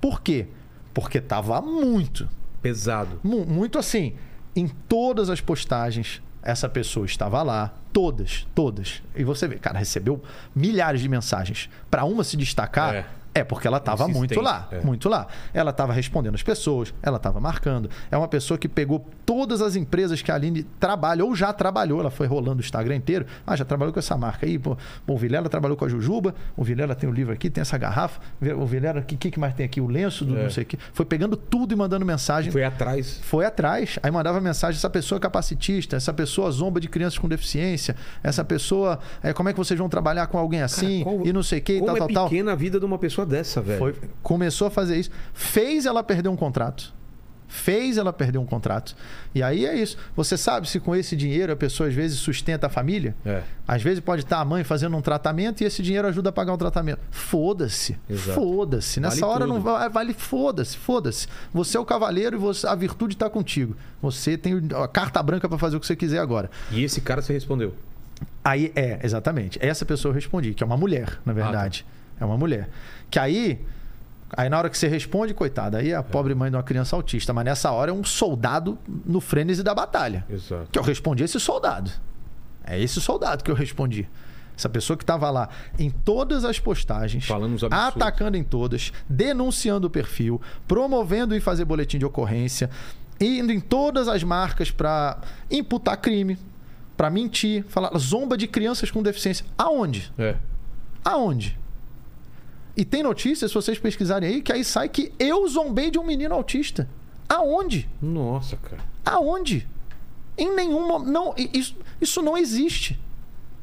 Por quê? Porque tava muito. Pesado. Muito assim. Em todas as postagens, essa pessoa estava lá. Todas, todas. E você vê, cara, recebeu milhares de mensagens. Para uma se destacar. É é, porque ela estava muito lá, é. muito lá. Ela estava respondendo as pessoas, ela estava marcando. É uma pessoa que pegou todas as empresas que a Aline trabalha ou já trabalhou, ela foi rolando o Instagram inteiro. Ah, já trabalhou com essa marca aí. Pô, o Vilela trabalhou com a Jujuba, o Vilela tem o livro aqui, tem essa garrafa. O Vilela, o que, que mais tem aqui? O lenço do é. não sei o que. Foi pegando tudo e mandando mensagem. Foi atrás. Foi atrás. Aí mandava mensagem, essa pessoa é capacitista, essa pessoa zomba de crianças com deficiência, essa pessoa, é, como é que vocês vão trabalhar com alguém assim? Cara, qual, e não sei o que, e tal, é tal, tal. pequena a vida de uma pessoa dessa, velho. Foi, começou a fazer isso, fez ela perder um contrato. Fez ela perder um contrato. E aí é isso. Você sabe se com esse dinheiro a pessoa às vezes sustenta a família? É. Às vezes pode estar a mãe fazendo um tratamento e esse dinheiro ajuda a pagar o um tratamento. Foda-se. Foda-se. Nessa vale hora tudo. não vale, vale foda-se, foda-se. Você é o cavaleiro e você, a virtude está contigo. Você tem a carta branca para fazer o que você quiser agora. E esse cara você respondeu? Aí é, exatamente. Essa pessoa eu respondi, que é uma mulher, na verdade. Ah, tá. É uma mulher. Que aí. Aí na hora que você responde, coitada, aí é a pobre mãe de uma criança autista. Mas nessa hora é um soldado no frênese da batalha. Exato. Que eu respondi esse soldado. É esse soldado que eu respondi. Essa pessoa que estava lá em todas as postagens, atacando em todas, denunciando o perfil, promovendo e fazer boletim de ocorrência, indo em todas as marcas para imputar crime, para mentir, falar zomba de crianças com deficiência. Aonde? É. Aonde? E tem notícias, se vocês pesquisarem aí, que aí sai que eu zombei de um menino autista. Aonde? Nossa, cara. Aonde? Em nenhum não isso, isso não existe.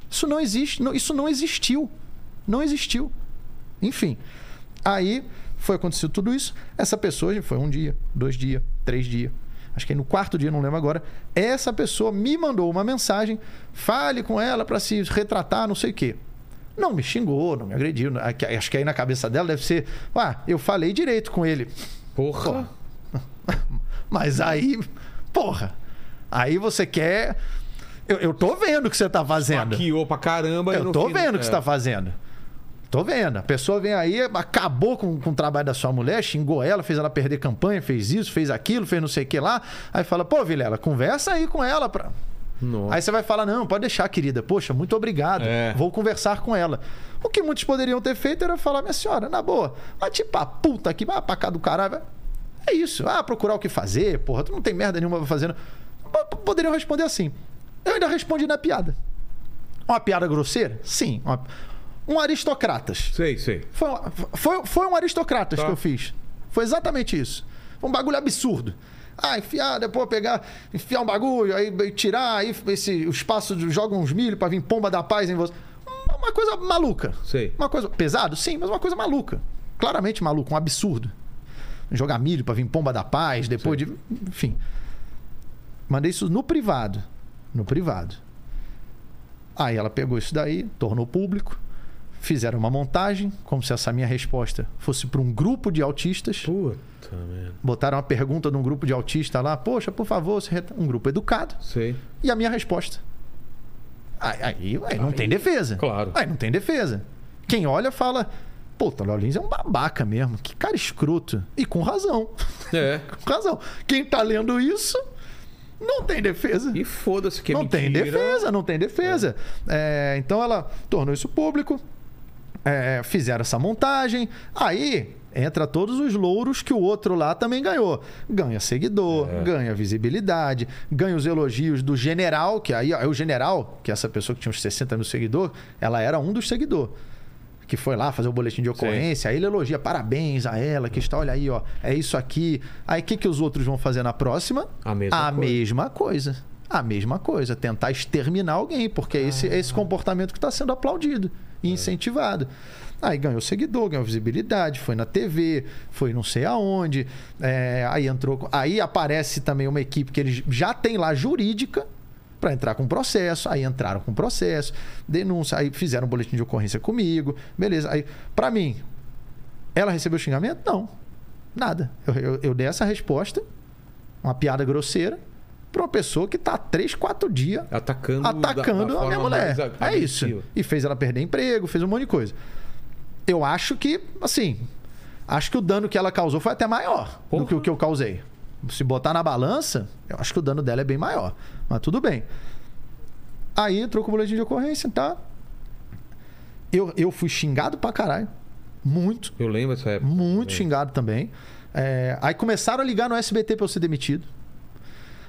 Isso não existe, não, isso não existiu. Não existiu. Enfim. Aí foi acontecido tudo isso. Essa pessoa foi um dia, dois dias, três dias. Acho que no quarto dia, não lembro agora. Essa pessoa me mandou uma mensagem. Fale com ela para se retratar, não sei o quê. Não me xingou, não me agrediu. Acho que aí na cabeça dela deve ser. Ah, eu falei direito com ele. Porra. Mas aí, porra. Aí você quer. Eu, eu tô vendo o que você tá fazendo. Maquiou pra caramba. Eu tô fim... vendo o que é. você tá fazendo. Tô vendo. A pessoa vem aí, acabou com, com o trabalho da sua mulher, xingou ela, fez ela perder campanha, fez isso, fez aquilo, fez não sei o que lá. Aí fala, pô, Vilela, conversa aí com ela. Pra... Nossa. Aí você vai falar, não, pode deixar, querida. Poxa, muito obrigado. É. Vou conversar com ela. O que muitos poderiam ter feito era falar, minha senhora, na boa, vai tipo a puta aqui, vai pra cá do caralho. É isso. Ah, procurar o que fazer, porra, tu não tem merda nenhuma fazendo. Poderiam responder assim. Eu ainda respondi na piada. Uma piada grosseira? Sim. Uma... Um aristocratas. Sei, sei. Foi, foi, foi um aristocratas tá. que eu fiz. Foi exatamente isso. Um bagulho absurdo. Ah, enfiar, depois pegar, enfiar um bagulho, aí tirar, aí esse, o espaço joga uns milho para vir pomba da paz em você. Uma coisa maluca. Sei. Uma coisa pesado, sim, mas uma coisa maluca. Claramente maluca, um absurdo. Jogar milho para vir pomba da paz, depois Sei. de. Enfim. Mandei isso no privado. No privado. Aí ela pegou isso daí, tornou público, fizeram uma montagem, como se essa minha resposta fosse para um grupo de autistas. Puta. Botaram uma pergunta num grupo de autistas lá, poxa, por favor, um grupo educado. Sei. E a minha resposta. Aí, aí, aí não aí, tem defesa. Claro. Aí não tem defesa. Quem olha fala, Puta, o Léo Lins é um babaca mesmo. Que cara escroto. E com razão. É. com razão. Quem tá lendo isso não tem defesa. E foda-se que é Não mentira. tem defesa, não tem defesa. É. É, então ela tornou isso público. É, fizeram essa montagem. Aí entra todos os louros que o outro lá também ganhou. Ganha seguidor, é. ganha visibilidade, ganha os elogios do general, que aí é o general, que é essa pessoa que tinha uns 60 mil seguidores, ela era um dos seguidores que foi lá fazer o boletim de ocorrência, Sim. aí ele elogia, parabéns a ela, que está, olha aí, ó, é isso aqui. Aí o que, que os outros vão fazer na próxima? A mesma a coisa. mesma coisa. A mesma coisa, tentar exterminar alguém, porque é esse, é esse comportamento que está sendo aplaudido e incentivado. Aí ganhou seguidor, ganhou visibilidade, foi na TV, foi não sei aonde. É, aí entrou. Aí aparece também uma equipe que eles já tem lá jurídica para entrar com processo. Aí entraram com processo, denúncia, aí fizeram um boletim de ocorrência comigo, beleza. Aí, para mim, ela recebeu xingamento? Não, nada. Eu, eu, eu, dei essa resposta, uma piada grosseira, para uma pessoa que está três, quatro dias atacando, atacando da, da a minha mulher. É isso. E fez ela perder emprego, fez um monte de coisa. Eu acho que, assim, acho que o dano que ela causou foi até maior Porra. do que o que eu causei. Se botar na balança, eu acho que o dano dela é bem maior. Mas tudo bem. Aí entrou com o boletim de ocorrência, tá? Eu, eu fui xingado pra caralho. Muito. Eu lembro dessa época. Muito também. xingado também. É, aí começaram a ligar no SBT pra eu ser demitido.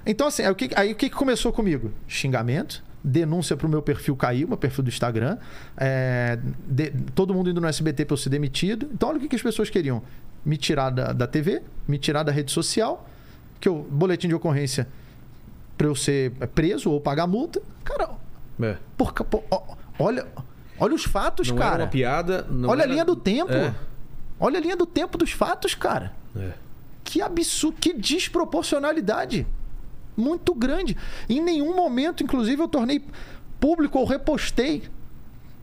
Então, assim, aí o que, aí, o que começou comigo? Xingamento, denúncia pro meu perfil cair, meu perfil do Instagram. É, de, todo mundo indo no SBT pra eu ser demitido. Então, olha o que, que as pessoas queriam: me tirar da, da TV, me tirar da rede social, que o boletim de ocorrência para eu ser preso ou pagar multa. Cara, é. por, por, olha, olha os fatos, não cara. Era uma piada. olha era... a linha do tempo. É. Olha a linha do tempo dos fatos, cara. É. Que absurdo, que desproporcionalidade. Muito grande. Em nenhum momento, inclusive, eu tornei público ou repostei.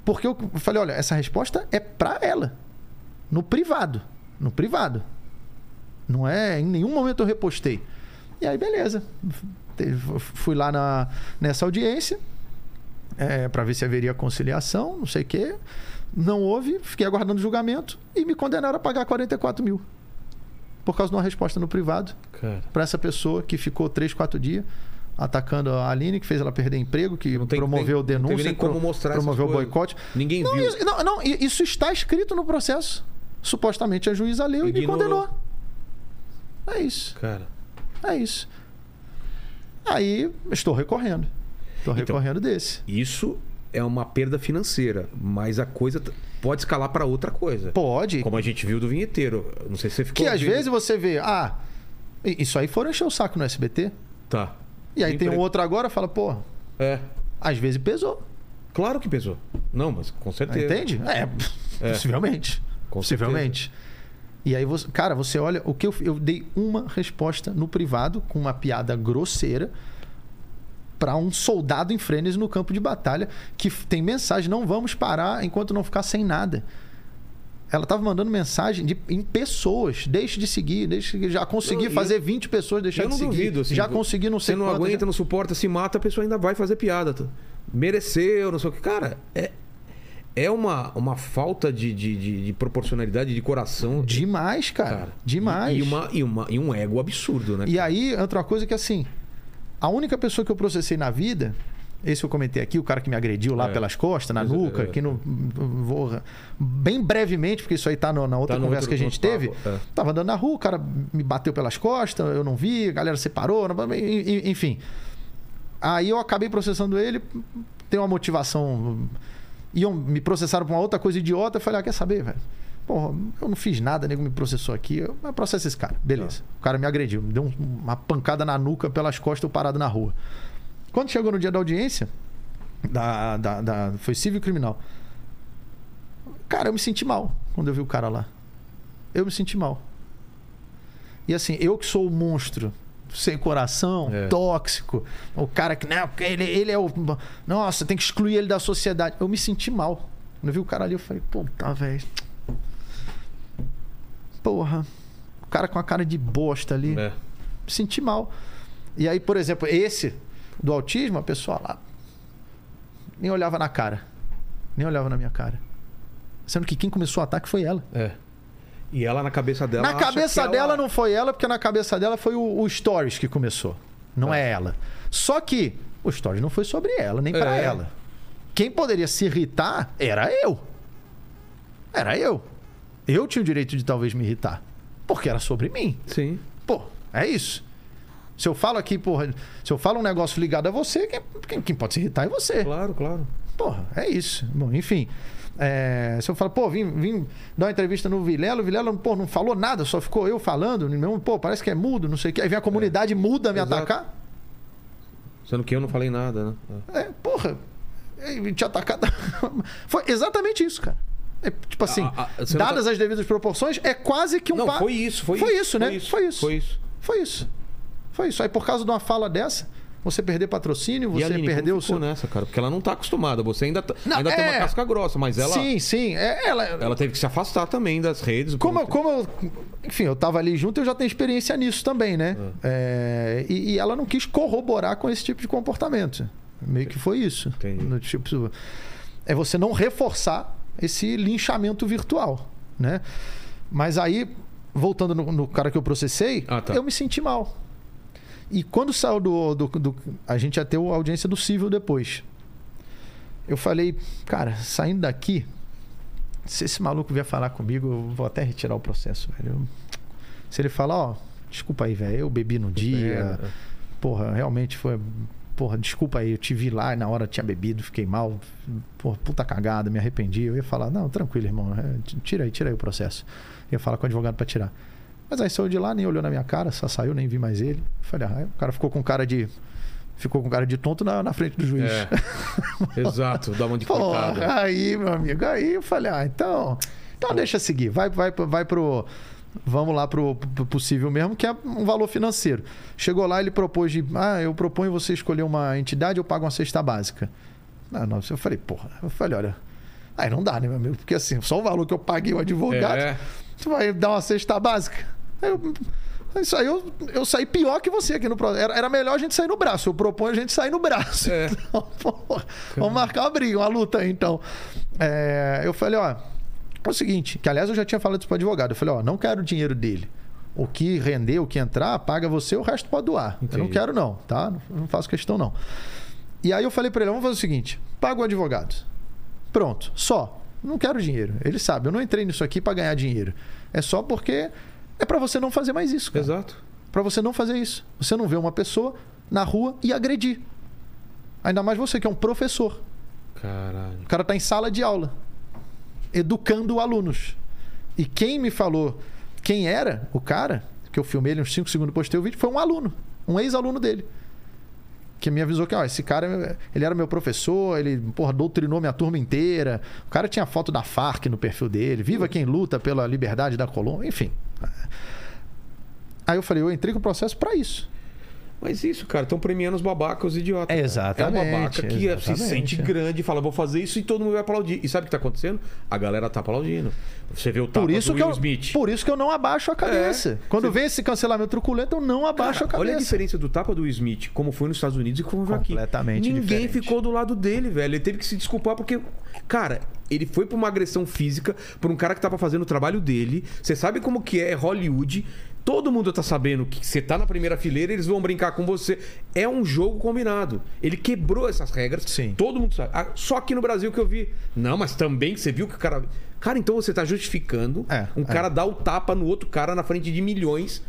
Porque eu falei, olha, essa resposta é para ela. No privado. No privado. Não é. Em nenhum momento eu repostei. E aí, beleza fui lá na, nessa audiência é, para ver se haveria conciliação, não sei o quê. Não houve, fiquei aguardando julgamento e me condenaram a pagar 44 mil. Por causa de uma resposta no privado para essa pessoa que ficou 3, 4 dias atacando a Aline, que fez ela perder emprego, que Não tem- promoveu tem- não denúncia, nem como mostrar promoveu boicote. Ninguém Não, viu. isso, não, não, isso está escrito no processo. Supostamente a juíza leu e me Ignorou. condenou. É isso. Cara. É isso. Aí estou recorrendo. Estou Então, recorrendo desse. Isso é uma perda financeira, mas a coisa pode escalar para outra coisa. Pode. Como a gente viu do vinheteiro. Não sei se você ficou. Que às ouvindo. vezes você vê, ah, isso aí foram encher o saco no SBT. Tá. E aí tem um outro agora fala, pô, É. às vezes pesou. Claro que pesou. Não, mas com certeza. Entende? É, É. possivelmente. Com possivelmente. E aí, você, cara, você olha, o que eu, eu dei uma resposta no privado com uma piada grosseira para um soldado em frenes no campo de batalha que tem mensagem: não vamos parar enquanto não ficar sem nada. Ela tava mandando mensagem de, em pessoas. Deixe de seguir, deixe de. Já consegui Não, fazer 20 pessoas deixar Eu de seguir. duvido. Assim, já consegui não Você sei não quantas, aguenta, já- não suporta, se mata, a pessoa ainda vai fazer piada. tá? Mereceu, não sei o que. Cara, é, é uma, uma falta de, de, de- de proporcionalidade, de coração. Demais, cara. cara. Demais. E, e uma, e, uma, e um ego absurdo, né? E aí, outra coisa que assim, a única pessoa que eu processei na vida, esse eu comentei aqui, o cara que me agrediu lá É. pelas costas, na Mas, nuca, é. que não vou bem brevemente, porque isso aí tá no- na outra Tá conversa outro- que a gente teve. papo, é. Tava andando na rua, o cara me bateu pelas costas, eu não vi, a galera separou, não- en- enfim. Aí eu acabei processando ele, tem uma motivação. Iam me processaram por uma outra coisa idiota. Eu falei, ah, quer saber, velho? Porra, eu não fiz nada, nego me processou aqui. Eu processo esse cara. Beleza. O cara me agrediu, me deu um- uma pancada na nuca pelas costas, eu parado na rua. Quando chegou no dia da audiência, da, da, da- foi civil e criminal. Cara, eu me senti mal quando eu vi o cara lá. Eu me senti mal. E assim, eu que sou o monstro, sem coração, É. tóxico, o cara que, não, ele, ele é o. Nossa, tem que excluir ele da sociedade. Eu me senti mal. Quando eu vi o cara ali, eu falei, puta, velho. Porra. O cara com a cara de bosta ali. É. Me senti mal. E aí, por exemplo, esse do autismo, a pessoa lá nem olhava na cara. Nem olhava na minha cara. Sendo que quem começou o ataque foi ela. É. E ela na cabeça dela. na cabeça que ela- dela não foi ela, porque na cabeça dela foi o, o Stories que começou. Não é. ela. Só que o Stories não foi sobre ela, nem pra É. ela. Quem poderia se irritar era eu. Era eu. Eu tinha o direito de talvez me irritar. Porque era sobre mim. Sim. Pô, é isso. Se eu falo aqui, porra, se eu falo um negócio ligado a você, quem, quem- quem pode se irritar é você. Claro, claro. Porra, é isso. Bom, enfim. é, se eu falo, pô, vim, vim dar uma entrevista no Vilela, o Vilela pô, não falou nada, só ficou eu falando, meu, pô, parece que é mudo, não sei o quê. Aí vem a comunidade muda me Exato. atacar. Sendo que eu não falei nada, né? É. É, porra, é, te atacar. Foi exatamente isso, cara. É, tipo assim, A- a- dadas as devidas proporções, é quase que um Não, pa- foi isso, foi, Foi isso. isso, né? Foi isso. Foi isso. Foi isso. Foi isso. Aí por causa de uma fala dessa, você perder patrocínio, e você Aline, perdeu o seu. nessa, cara? Porque ela não tá acostumada. Você ainda, tá- Não, ainda tem é. uma casca grossa, mas ela, Sim, sim. É, ela, ela teve que se afastar também das redes. Como, eu- como eu, enfim, eu tava ali junto, eu já tenho experiência nisso também, né? É, e, e ela não quis corroborar com esse tipo de comportamento. Meio que foi isso. Entendi. No tipo, é você não reforçar esse linchamento virtual, né? Mas aí, voltando no, no cara que eu processei, Ah, tá. eu me senti mal. E quando saiu do, do, do- A gente ia ter a audiência do civil depois. Eu falei, cara, saindo daqui, se esse maluco vier falar comigo, eu vou até retirar o processo, velho. Se ele falar, ó, desculpa aí, velho, eu bebi no dia, É, porra, realmente foi. Porra, desculpa aí, eu te vi lá e na hora tinha bebido, fiquei mal. Porra, puta cagada, me arrependi. Eu ia falar, não, tranquilo, irmão, é, tira aí, tira aí o processo. ia falar com o advogado pra tirar. Mas aí saiu de lá, nem olhou na minha cara, só saiu, nem vi mais ele. Falei, ah, aí o cara ficou com cara de. Ficou com cara de tonto na, na frente do juiz. É. Exato, dá uma de coitada. Porra, aí, meu amigo, aí eu falei, ah, então. Então deixa seguir. Vai, vai, vai pro. Vamos lá pro, pro possível mesmo, que é um valor financeiro. Chegou lá, ele propôs de. Ah, eu proponho você escolher uma entidade, eu pago uma cesta básica. Ah, não, eu falei, porra. Eu falei, olha. Aí não dá, né, meu amigo? Porque assim, só o valor que eu paguei o advogado, É. tu vai dar uma cesta básica. Aí eu, isso aí eu, eu saí pior que você aqui no. Era, era melhor a gente sair no braço. Eu proponho a gente sair no braço. É. Então, porra, vamos marcar uma briga, uma luta aí, então. É, eu falei, ó, é o seguinte, que aliás eu já tinha falado isso pro advogado. Eu falei, ó, não quero o dinheiro dele. O que render, o que entrar, paga você, o resto pode doar. Entendi. Eu não quero, não, tá? Não faço questão, não. E aí eu falei para ele: vamos fazer o seguinte: paga o advogado. Pronto, só. Não quero dinheiro. Ele sabe, eu não entrei nisso aqui para ganhar dinheiro. É só porque é para você não fazer mais isso. Cara. Exato. Para você não fazer isso. Você não vê uma pessoa na rua e agredir. Ainda mais você que é um professor. Caralho. O cara tá em sala de aula, educando alunos. E quem me falou quem era o cara, que eu filmei ele uns 5 segundos ter o vídeo, foi um aluno, um ex-aluno dele. Que me avisou que, ó, esse cara, ele era meu professor, ele, porra, doutrinou minha turma inteira. O cara tinha foto da Farc no perfil dele. Viva quem luta pela liberdade da Colômbia, enfim. Aí eu falei, eu entrei com o processo para isso. Mas isso, cara, estão premiando os babacas, os idiotas. exatamente. É um babaca que exatamente. se sente grande e fala, vou fazer isso e todo mundo vai aplaudir. E sabe o que está acontecendo? A galera tá aplaudindo. Você vê o tapa por isso do Will eu, Smith. Por isso que eu não abaixo a cabeça. É. Quando Você... vem esse cancelamento truculento, eu não abaixo cara, a cabeça. Olha a diferença do tapa do Will Smith, como foi nos Estados Unidos e como foi aqui. Completamente Ninguém diferente. ficou do lado dele, velho. Ele teve que se desculpar porque, cara, ele foi pra uma agressão física por um cara que tava fazendo o trabalho dele. Você sabe como que é Hollywood. Todo mundo tá sabendo que você tá na primeira fileira, eles vão brincar com você. É um jogo combinado. Ele quebrou essas regras. Sim. Todo mundo sabe. Ah, só aqui no Brasil que eu vi. Não, mas também você viu que o cara. Cara, então você tá justificando é, um é. cara dar o tapa no outro cara na frente de milhões.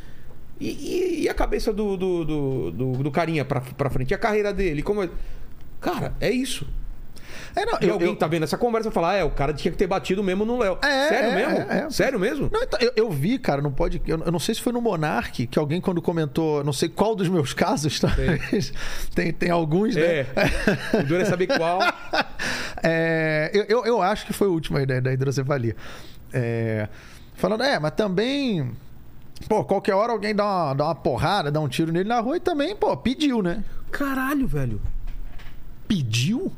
E, e, e a cabeça do, do, do, do, do carinha pra, pra frente? E a carreira dele? Como é... Cara, é isso. É, não, e eu, alguém eu... tá vendo essa conversa e fala, ah, é, o cara tinha que ter batido mesmo no Léo. É, Sério é, mesmo? É, é. Sério mesmo? Não, então, eu, eu, vi, cara, não pode. Eu, eu, não sei se foi no Monark que alguém, quando comentou, não sei qual dos meus casos, tá? tem, tem alguns, né? É. O duro é saber qual. é, eu, eu, acho que foi o último aí da, da hidrocefalia. É, falando, é, mas também. Pô, qualquer hora alguém dá uma, dá uma porrada, dá um tiro nele na rua e também, pô, pediu, né? Caralho, velho. Pediu?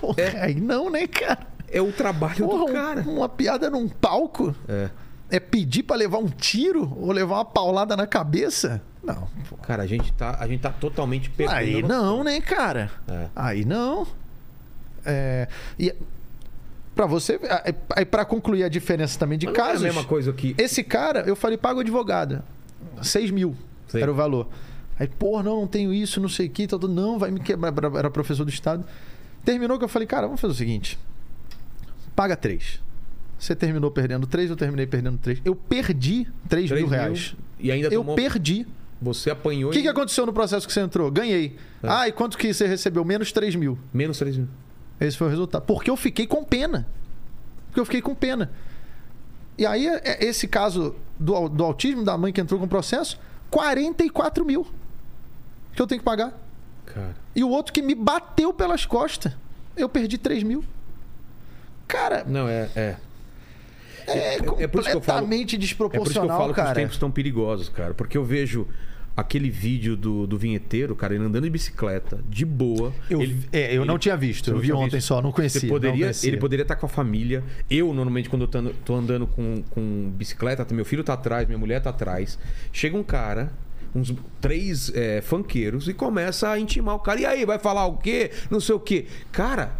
Porra, é. aí não, né, cara? É o trabalho Porra, do cara. Um, uma piada num palco? É. É pedir para levar um tiro ou levar uma paulada na cabeça? Não. Cara, a gente tá, a gente tá totalmente perdendo. Aí não, né, cara? É. Aí não. É, e para você, aí para concluir a diferença também de Mas casos. Não é a mesma coisa que esse cara, eu falei pago advogado, 6 mil Sei. era o valor. Aí, pô, não, não tenho isso, não sei o que, todo não, vai me quebrar. Era professor do estado. Terminou que eu falei, cara, vamos fazer o seguinte: paga três. Você terminou perdendo três, eu terminei perdendo três. Eu perdi três mil reais. E ainda Eu tomou... perdi. Você apanhou. O que, e... que aconteceu no processo que você entrou? Ganhei. É. Ah, e quanto que você recebeu? Menos três mil. Menos três mil. Esse foi o resultado. Porque eu fiquei com pena. Porque eu fiquei com pena. E aí, é esse caso do, do autismo, da mãe que entrou com o processo, 44 mil que eu tenho que pagar. Cara. E o outro que me bateu pelas costas. Eu perdi 3 mil. Cara. Não, é. É, é, é, é por isso que eu falo, desproporcional, É por isso que eu falo cara. que os tempos estão perigosos, cara. Porque eu vejo aquele vídeo do, do vinheteiro, cara, ele andando de bicicleta, de boa. Eu, ele, é, eu ele, não tinha visto, eu vi ontem visto. só, não conhecia. Poderia, não conhecia. Ele poderia estar com a família. Eu, normalmente, quando eu tô, tô andando com, com bicicleta, meu filho tá atrás, minha mulher tá atrás. Chega um cara uns três é, funkeiros e começa a intimar o cara. E aí, vai falar o quê? Não sei o quê. Cara,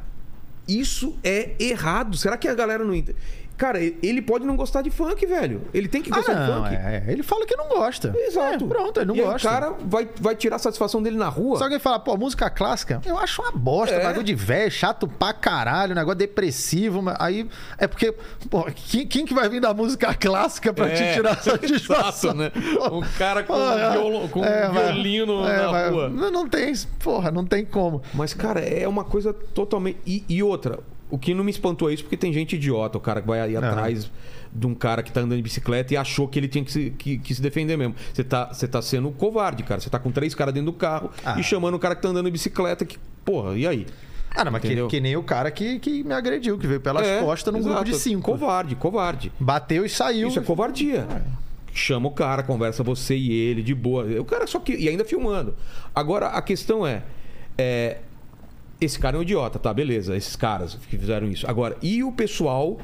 isso é errado. Será que a galera não entende? Cara, ele pode não gostar de funk, velho. Ele tem que gostar ah, não, de funk. É, é. Ele fala que não gosta. Exato. É, pronto, ele não e gosta. o cara vai, vai tirar a satisfação dele na rua. Se alguém fala, pô, música clássica, eu acho uma bosta, é. bagulho de velho, chato pra caralho, negócio depressivo. Aí é porque, pô, quem, quem que vai vir da música clássica pra te é, tirar a satisfação? Exato, né? Um cara com, um, violo, com um violino na vai, rua. Não, não tem, porra, não tem como. Mas, cara, é uma coisa totalmente. E, e outra, o que não me espantou é isso, porque tem gente idiota, o cara que vai aí atrás de um cara que tá andando de bicicleta e achou que ele tinha que se, que, que se defender mesmo. Você tá, você tá sendo covarde, cara. Você tá com três caras dentro do carro ah. e chamando o cara que tá andando de bicicleta que. Porra, e aí? Ah, mas que, que, nem o cara que, que me agrediu, que veio pelas é, costas num exato. grupo de cinco. Covarde, covarde. Bateu e saiu. Isso é covardia. É. Chama o cara, conversa você e ele, de boa. O cara só que. E ainda filmando. Agora, a questão é. é esse cara é um idiota, tá? Beleza, esses caras que fizeram isso. Agora, e o pessoal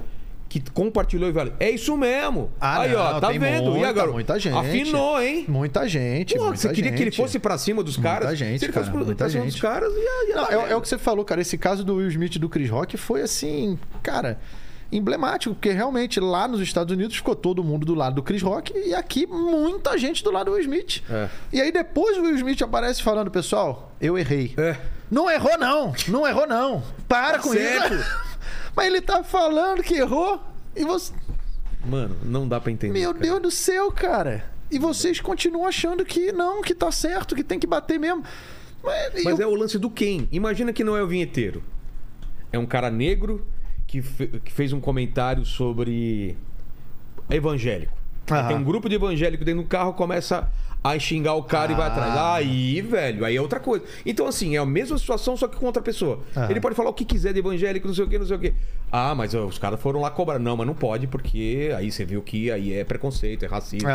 que compartilhou e falou: É isso mesmo. Ah, Aí, não, ó, tá vendo? Muita, e agora? Muita gente. Afinou, hein? Muita gente. Porra, muita você queria gente. que ele fosse pra cima dos caras? Muita gente. Se ele cara, fosse muita pra cima gente. dos caras, ia, ia não, é, é, o que você falou, cara. Esse caso do Will Smith e do Chris Rock foi assim, cara. emblemático, porque realmente lá nos Estados Unidos ficou todo mundo do lado do Chris Rock e aqui muita gente do lado do Will Smith. É. E aí depois o Will Smith aparece falando, pessoal, eu errei. É. Não errou não, não errou não. Para tá com certo. isso. Mas ele tá falando que errou e você... Mano, não dá pra entender. Meu cara. Deus do céu, cara. E vocês continuam achando que não, que tá certo, que tem que bater mesmo. Mas, Mas eu... é o lance do quem? Imagina que não é o vinheteiro. É um cara negro que, fe... que fez um comentário sobre evangélico. Aham. Tem um grupo de evangélico dentro do carro, começa a xingar o cara ah. e vai atrás. Ah. Aí, velho, aí é outra coisa. Então, assim, é a mesma situação, só que com outra pessoa. Ah. Ele pode falar o que quiser de evangélico, não sei o que, não sei o que. Ah, mas os caras foram lá cobrar. Não, mas não pode, porque aí você viu que aí é preconceito, é racismo.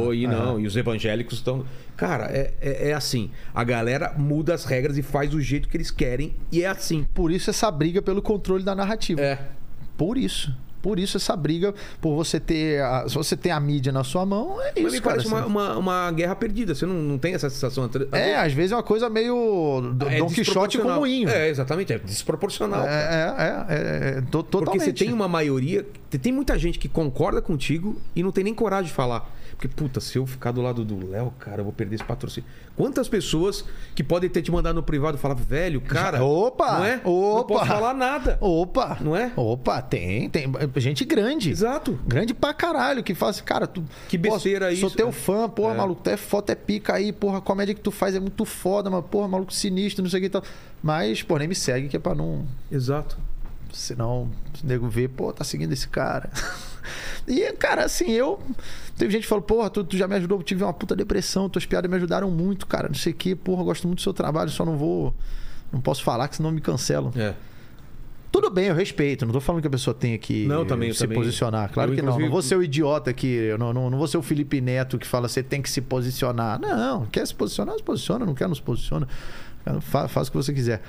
Ou e não, e os evangélicos estão. Cara, é, é, é, assim. A galera muda as regras e faz do jeito que eles querem, e é assim. Por isso essa briga pelo controle da narrativa. É. Por isso. Por isso essa briga, por você ter. A, se você tem a mídia na sua mão, é isso. Mas me cara, parece assim. uma, uma, uma, guerra perdida. Você não, não tem essa sensação. Às é, às vezes é uma coisa meio é Don Quixote com moinho. É, exatamente. É desproporcional. É, é, é, é, totalmente. Porque você tem uma maioria. Tem muita gente que concorda contigo e não tem nem coragem de falar. Porque, puta, se eu ficar do lado do Léo, cara, eu vou perder esse patrocínio. Quantas pessoas que podem ter te mandado no privado falar, velho, cara. Opa! Não é? Opa! Não posso falar nada. Opa! Não é? Opa, tem. Tem gente grande. Exato. Grande pra caralho, que fala assim, cara, tu. Que besteira isso. Sou teu fã, porra, é. maluco, tu é foto, é pica aí, porra, a comédia que tu faz é muito foda, mas, porra, maluco sinistro, não sei o que e tal. Mas, pô, nem me segue, que é pra não. Exato. Senão, o nego vê, pô, tá seguindo esse cara. e, cara, assim, eu. Teve gente que falou, porra, tu, tu, já me ajudou, eu tive uma puta depressão, tuas piadas me ajudaram muito, cara. Não sei o que, porra, gosto muito do seu trabalho, só não vou. Não posso falar, que senão me cancelam. É. Tudo bem, eu respeito. Não tô falando que a pessoa tenha que não, também, se também. posicionar. Claro eu, que não. Não vou ser o idiota que. Não, não, não vou ser o Felipe Neto que fala você tem que se posicionar. Não, quer se posicionar, se posiciona. Não quer, não se posiciona. Faz, faz o que você quiser.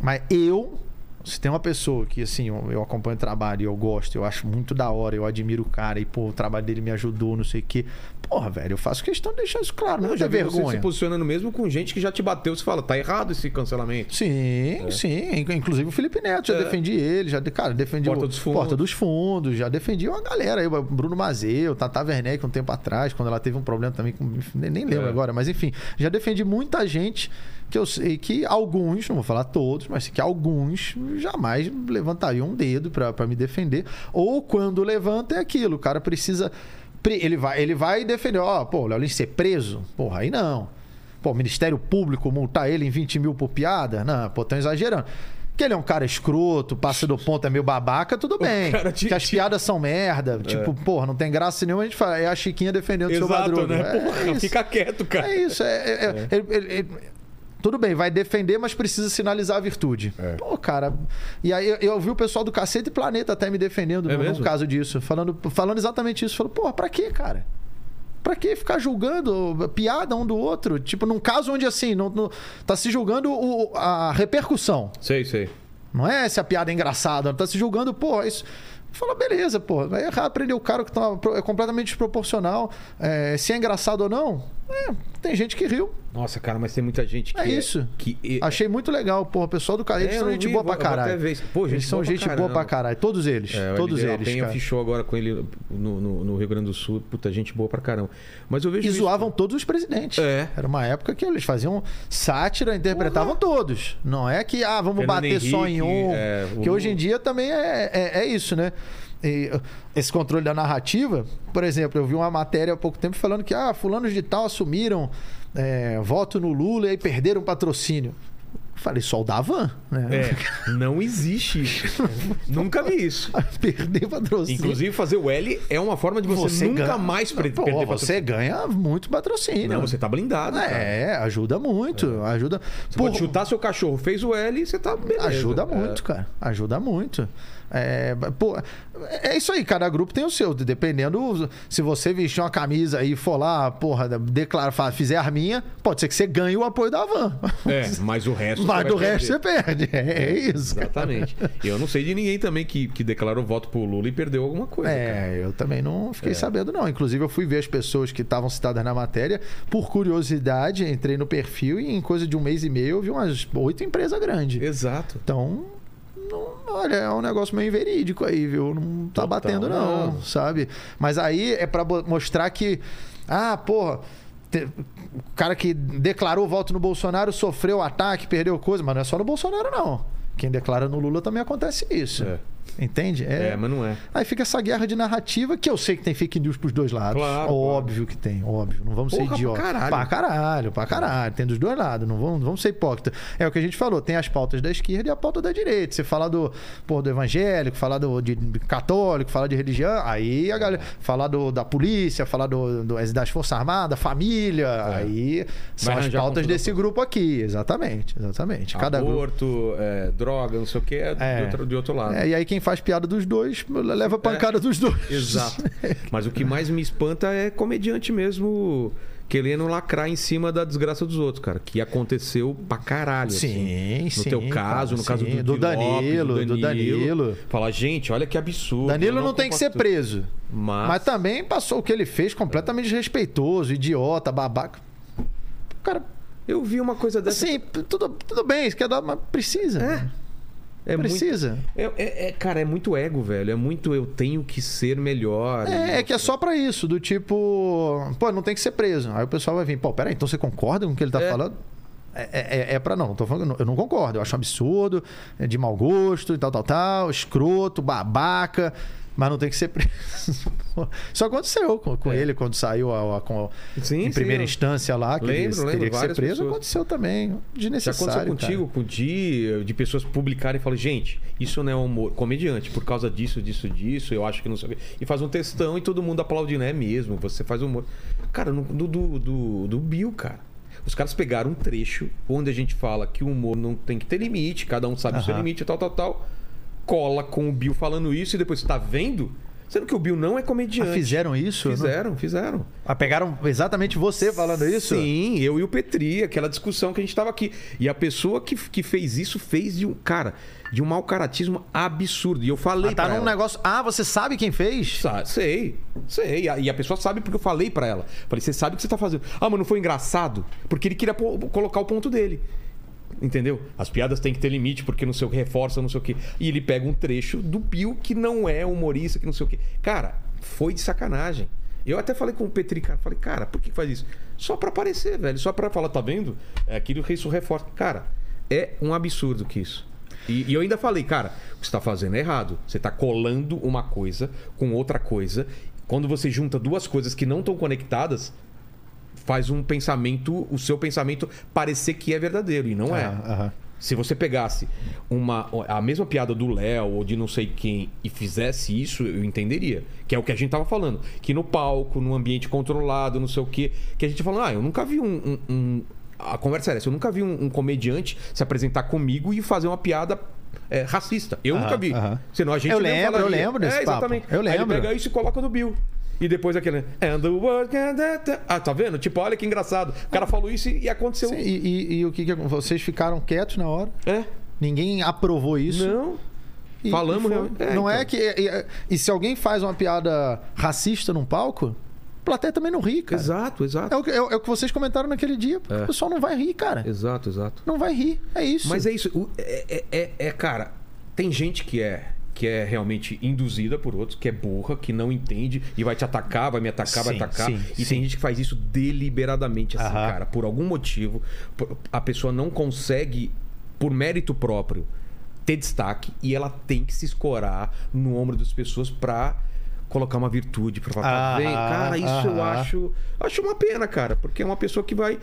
Mas eu se tem uma pessoa que, assim, eu, acompanho o trabalho e eu gosto, eu acho muito da hora, eu admiro o cara e, pô, o trabalho dele me ajudou, não sei o quê. Porra, velho, eu faço questão de deixar isso claro, não, não já vergonha. Você se posicionando mesmo com gente que já te bateu, você fala, tá errado esse cancelamento. Sim, é. sim. Inclusive o Felipe Neto, já é. defendi ele, já, cara, defendi Porta o, dos Fundos. Porta dos Fundos, já defendi uma galera aí, Bruno Mazeu, Tata Werneck um tempo atrás, quando ela teve um problema também com. Nem, nem lembro é. agora, mas enfim, já defendi muita gente que eu sei que alguns, não vou falar todos, mas que alguns jamais levantariam um dedo para me defender. Ou quando levanta é aquilo, o cara precisa. Ele vai, ele vai defender, ó, pô, Léo Lins ser preso? Porra, aí não. Pô, o Ministério Público multar ele em 20 mil por piada? Não, pô, estão exagerando. Que ele é um cara escroto, passa do ponto, é meio babaca, tudo bem. Te, que as piadas são merda. É. Tipo, porra, não tem graça nenhuma, a gente fala. É a Chiquinha defendendo o seu Madruga. Né? É, porra, é fica quieto, cara. É isso. É, é, é. Ele, ele, tudo bem, vai defender, mas precisa sinalizar a virtude. É. Pô, cara. E aí eu ouvi o pessoal do Cacete e Planeta até me defendendo é no, no caso disso. Falando, falando exatamente isso. Falou, pô, pra quê, cara? Pra que ficar julgando piada um do outro? Tipo, num caso onde assim, não, não tá se julgando o, a repercussão. Sei, sei. Não é se a piada é engraçada, tá se julgando, pô, isso. Fala, beleza, pô, vai errar, prender o cara que tá, é completamente desproporcional. É, se é engraçado ou não, é, tem gente que riu. Nossa, cara, mas tem muita gente que. É, é isso. Que... Achei muito legal, pô. O pessoal do cara, eles é, são gente vi, boa pra caralho. Pô, gente eles são gente boa, boa pra caralho. Todos eles. É, todos eles. Penha fechou agora com ele no, no, no, Rio Grande do Sul. Puta, gente boa pra caramba. Mas eu vejo. E isso... zoavam todos os presidentes. É. Era uma época que eles faziam sátira, interpretavam todos. Não é que, ah, vamos Fernando bater Henrique, só em um. É, que hoje em dia também é, é, é isso, né? Esse controle da narrativa, por exemplo, eu vi uma matéria há pouco tempo falando que ah, fulanos de tal assumiram é, voto no Lula e aí perderam patrocínio. Falei, só o da van, né? É, não existe isso. nunca vi isso. Perder patrocínio. Inclusive, fazer o L é uma forma de você, você nunca ganha... mais perder Pô, patrocínio. Você ganha muito patrocínio. Não, você tá blindado. É, cara. ajuda muito. É. Ajuda. Você Por... chutar seu cachorro, fez o L e você tá beleza. Ajuda muito, é. cara. Ajuda muito. É, pô, é isso aí, cada grupo tem o seu. Dependendo, se você vestir uma camisa e for lá, porra, declarar, fizer arminha, pode ser que você ganhe o apoio da van. É, mas o resto. mas do resto você perde. É, é isso. Exatamente. E eu não sei de ninguém também que, que declarou voto pro Lula e perdeu alguma coisa. É, cara. eu também não fiquei é. sabendo, não. Inclusive, eu fui ver as pessoas que estavam citadas na matéria. Por curiosidade, entrei no perfil e em coisa de um mês e meio eu vi umas oito empresas grandes. Exato. Então, não, olha, é um negócio meio verídico aí, viu? Não tá Total, batendo, não, não, sabe? Mas aí é para mostrar que, ah, porra. O cara que declarou voto no Bolsonaro sofreu ataque, perdeu coisa, mas não é só no Bolsonaro, não. Quem declara no Lula também acontece isso. É. Entende? É... é, mas não é. Aí fica essa guerra de narrativa que eu sei que tem fake news pros dois lados. Claro, óbvio claro. que tem, óbvio. Não vamos Porra, ser idiotas. Pra caralho. Pra caralho, pra caralho. Tem dos dois lados. Não vamos, não vamos ser hipócritas. É o que a gente falou. Tem as pautas da esquerda e a pauta da direita. Você fala do, porra, do evangélico, falar do de católico, falar de religião. Aí a galera. Falar do, da polícia, falar do, do, das Forças Armadas, família. É. Aí são as pautas desse grupo aqui. Exatamente, exatamente. Cada Aborto, grupo... é, droga, não sei o que, é, é. De, outro, de outro lado. É, e aí quem faz piada dos dois, leva pancada é, dos dois. Exato. Mas o que mais me espanta é comediante mesmo querendo lacrar em cima da desgraça dos outros, cara. Que aconteceu pra caralho. Sim, assim. No sim. teu caso, no caso do, do, Danilo, Lopes, do, Danilo, do Danilo. Fala, gente, olha que absurdo. Danilo não, não tem que ser preso. Mas... mas também passou o que ele fez completamente desrespeitoso, idiota, babaca. Cara. Eu vi uma coisa dessa. Sim, tudo, tudo bem, isso quer dar, mas precisa. É. É Precisa. Muito, é, é, é, cara, é muito ego, velho. É muito eu tenho que ser melhor. É, é que é só para isso, do tipo, pô, não tem que ser preso. Aí o pessoal vai vir, pô, peraí, então você concorda com o que ele tá é. falando? É, é, é pra não, tô falando, eu não concordo, eu acho um absurdo, é de mau gosto e tal, tal, tal, escroto, babaca mas não tem que ser preso. Isso aconteceu com, com é. ele quando saiu a, a, com, sim, em primeira sim, instância lá, que lembro, ele teria que ser preso. Pessoas. Aconteceu também. Desnecessário. Já aconteceu contigo, cara. com o Di, de pessoas publicarem e falarem, gente, isso não é humor. Comediante, por causa disso, disso, disso, eu acho que não sei. E faz um textão e todo mundo aplaudindo, é mesmo, você faz humor. Cara, no, do, do, do, do Bill, cara. Os caras pegaram um trecho onde a gente fala que o humor não tem que ter limite, cada um sabe o seu limite, tal, tal, tal cola com o Bill falando isso e depois você tá vendo. Sendo que o Bill não é comediante. Ah, fizeram isso? Fizeram, não? fizeram. Ah, pegaram exatamente você falando isso? Sim, eu e o Petri, aquela discussão que a gente tava aqui. E a pessoa que, que fez isso fez de um. Cara, de um mau caratismo absurdo. E eu falei ah, tá pra num ela. negócio. Ah, você sabe quem fez? Sa sei, sei. E a pessoa sabe porque eu falei para ela. Falei, você sabe o que você tá fazendo. Ah, mas não foi engraçado? Porque ele queria colocar o ponto dele. Entendeu? As piadas têm que ter limite, porque não sei o que reforça, não sei o que. E ele pega um trecho do Bill que não é humorista, que não sei o que. Cara, foi de sacanagem. Eu até falei com o Petri, cara, falei, cara, por que faz isso? Só para aparecer, velho. Só para falar, tá vendo? É aquilo que isso reforça. Cara, é um absurdo que isso. E, e, eu ainda falei, cara, o que você tá fazendo é errado. Você tá colando uma coisa com outra coisa. Quando você junta duas coisas que não estão conectadas, faz um pensamento, o seu pensamento parecer que é verdadeiro e não é. Se você pegasse uma, a mesma piada do Léo ou de não sei quem e fizesse isso, eu entenderia. Que é o que a gente tava falando. Que no palco, num ambiente controlado, não sei o quê. Que a gente falando, ah, eu nunca vi um. um, um... a conversa era essa, eu nunca vi um, um, comediante se apresentar comigo e fazer uma piada é, racista. Eu nunca vi. Senão a gente eu lembro, eu lembro desse é, exatamente. Papo. Eu lembro. Aí ele pega isso e coloca no Bill. E depois aquele. And the world can... Ah, tá vendo? Tipo, olha que engraçado. O cara falou isso e, aconteceu. Sim, e, e, e, o que, que Vocês ficaram quietos na hora? É. Ninguém aprovou isso. Não. E, Falamos, é, Não é então. é que. E, se alguém faz uma piada racista num palco, plateia também não ri, cara. Exato, exato. É o que, é, é o que vocês comentaram naquele dia. É. O pessoal não vai rir, cara. Exato, exato. Não vai rir. É isso. Mas é isso. É, é, é cara, tem gente que é que é realmente induzida por outros, que é burra, que não entende e vai te atacar, vai me atacar, sim, vai atacar. Sim, e sim. tem gente que faz isso deliberadamente, assim, Aham. cara. Por algum motivo, a pessoa não consegue, por mérito próprio, ter destaque e ela tem que se escorar no ombro das pessoas pra colocar uma virtude, pra falar, ah, vem, cara, isso eu acho, acho uma pena, cara, porque é uma pessoa que vai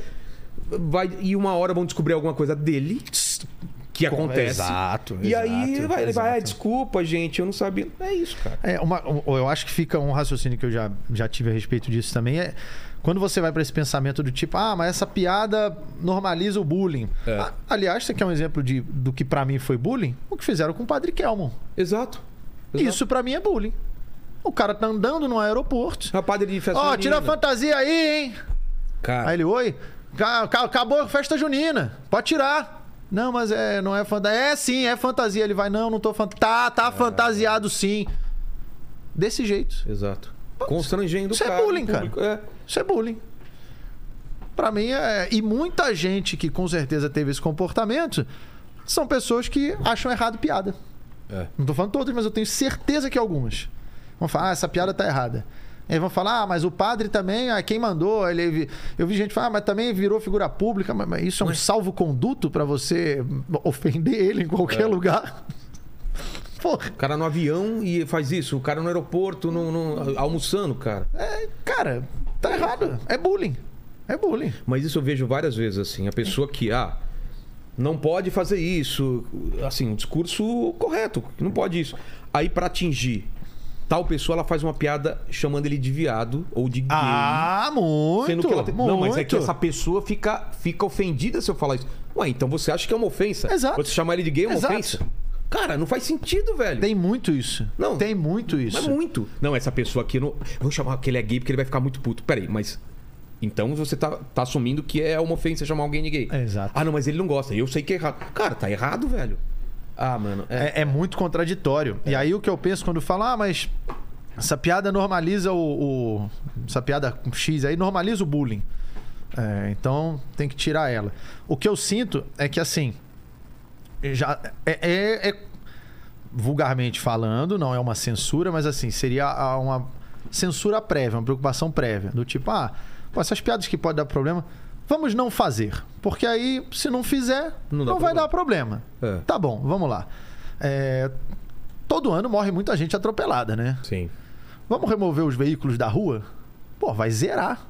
vai e uma hora vão descobrir alguma coisa dele que acontece. Exato. E aí vai, ele vai, ah, desculpa, gente, eu não sabia. É isso, cara. É, uma, eu acho que fica um raciocínio que eu já, já tive a respeito disso também. É quando você vai para esse pensamento do tipo, ah, mas essa piada normaliza o bullying. É. Ah, aliás, você quer um exemplo de, do que para mim foi bullying? O que fizeram com o Padre Kelmon. Exato. Exato. Isso para mim é bullying. O cara tá andando no aeroporto. É o padre de festa Ó, oh, tira a fantasia aí, hein? Cara. Aí ele, oi? Acabou a festa junina. Pode tirar. Não, mas é, não é fantasia. É sim, é fantasia. Ele vai, não, não tô fantasia. Tá, tá é... fantasiado sim. Desse jeito. Exato. Constrangendo Isso o cara. Isso é bullying, cara. É. Isso é bullying. Pra mim é. E muita gente que com certeza teve esse comportamento são pessoas que acham errado piada. É. Não tô falando todas, mas eu tenho certeza que algumas. Vão falar, ah, essa piada tá errada. Aí vão falar, ah, mas o padre também, ah, quem mandou? Ele, eu vi gente falar, ah, mas também virou figura pública. Mas, mas isso é um salvo-conduto para você ofender ele em qualquer é. lugar? Porra. O cara no avião e faz isso. O cara no aeroporto, no, no, almoçando, cara. É, cara, tá errado. É bullying. É bullying. Mas isso eu vejo várias vezes assim. A pessoa que, ah, não pode fazer isso. Assim, um discurso correto. Não pode isso. Aí, para atingir tal pessoa, ela faz uma piada chamando ele de viado ou de gay. Ah, muito! Sendo que ela muito. Não, mas é que essa pessoa fica, fica ofendida se eu falar isso. Ué, então você acha que é uma ofensa? Exato. Você chamar ele de gay é uma Exato. ofensa? Cara, não faz sentido, velho. Tem muito isso. Não. Tem muito isso. Mas muito. Não, essa pessoa aqui não. Vou chamar que ele é gay porque ele vai ficar muito puto. Peraí, mas. Então você tá, tá assumindo que é uma ofensa chamar alguém de gay. É, exato. Ah, não, mas ele não gosta. Eu sei que é errado. Cara, tá errado, velho. Ah, mano. É, é, é muito contraditório. É. E aí o que eu penso quando falo, ah, mas essa piada normaliza o. o essa piada com X aí normaliza o bullying. É, então tem que tirar ela. O que eu sinto é que assim. Já, é, é, é, vulgarmente falando, não é uma censura, mas assim, seria uma censura prévia, uma preocupação prévia. Do tipo, ah, essas piadas que podem dar problema, vamos não fazer. Porque aí, se não fizer, não, não vai dar problema. É. Tá bom, vamos lá. É, todo ano morre muita gente atropelada, né? Sim. Vamos remover os veículos da rua? Pô, vai zerar.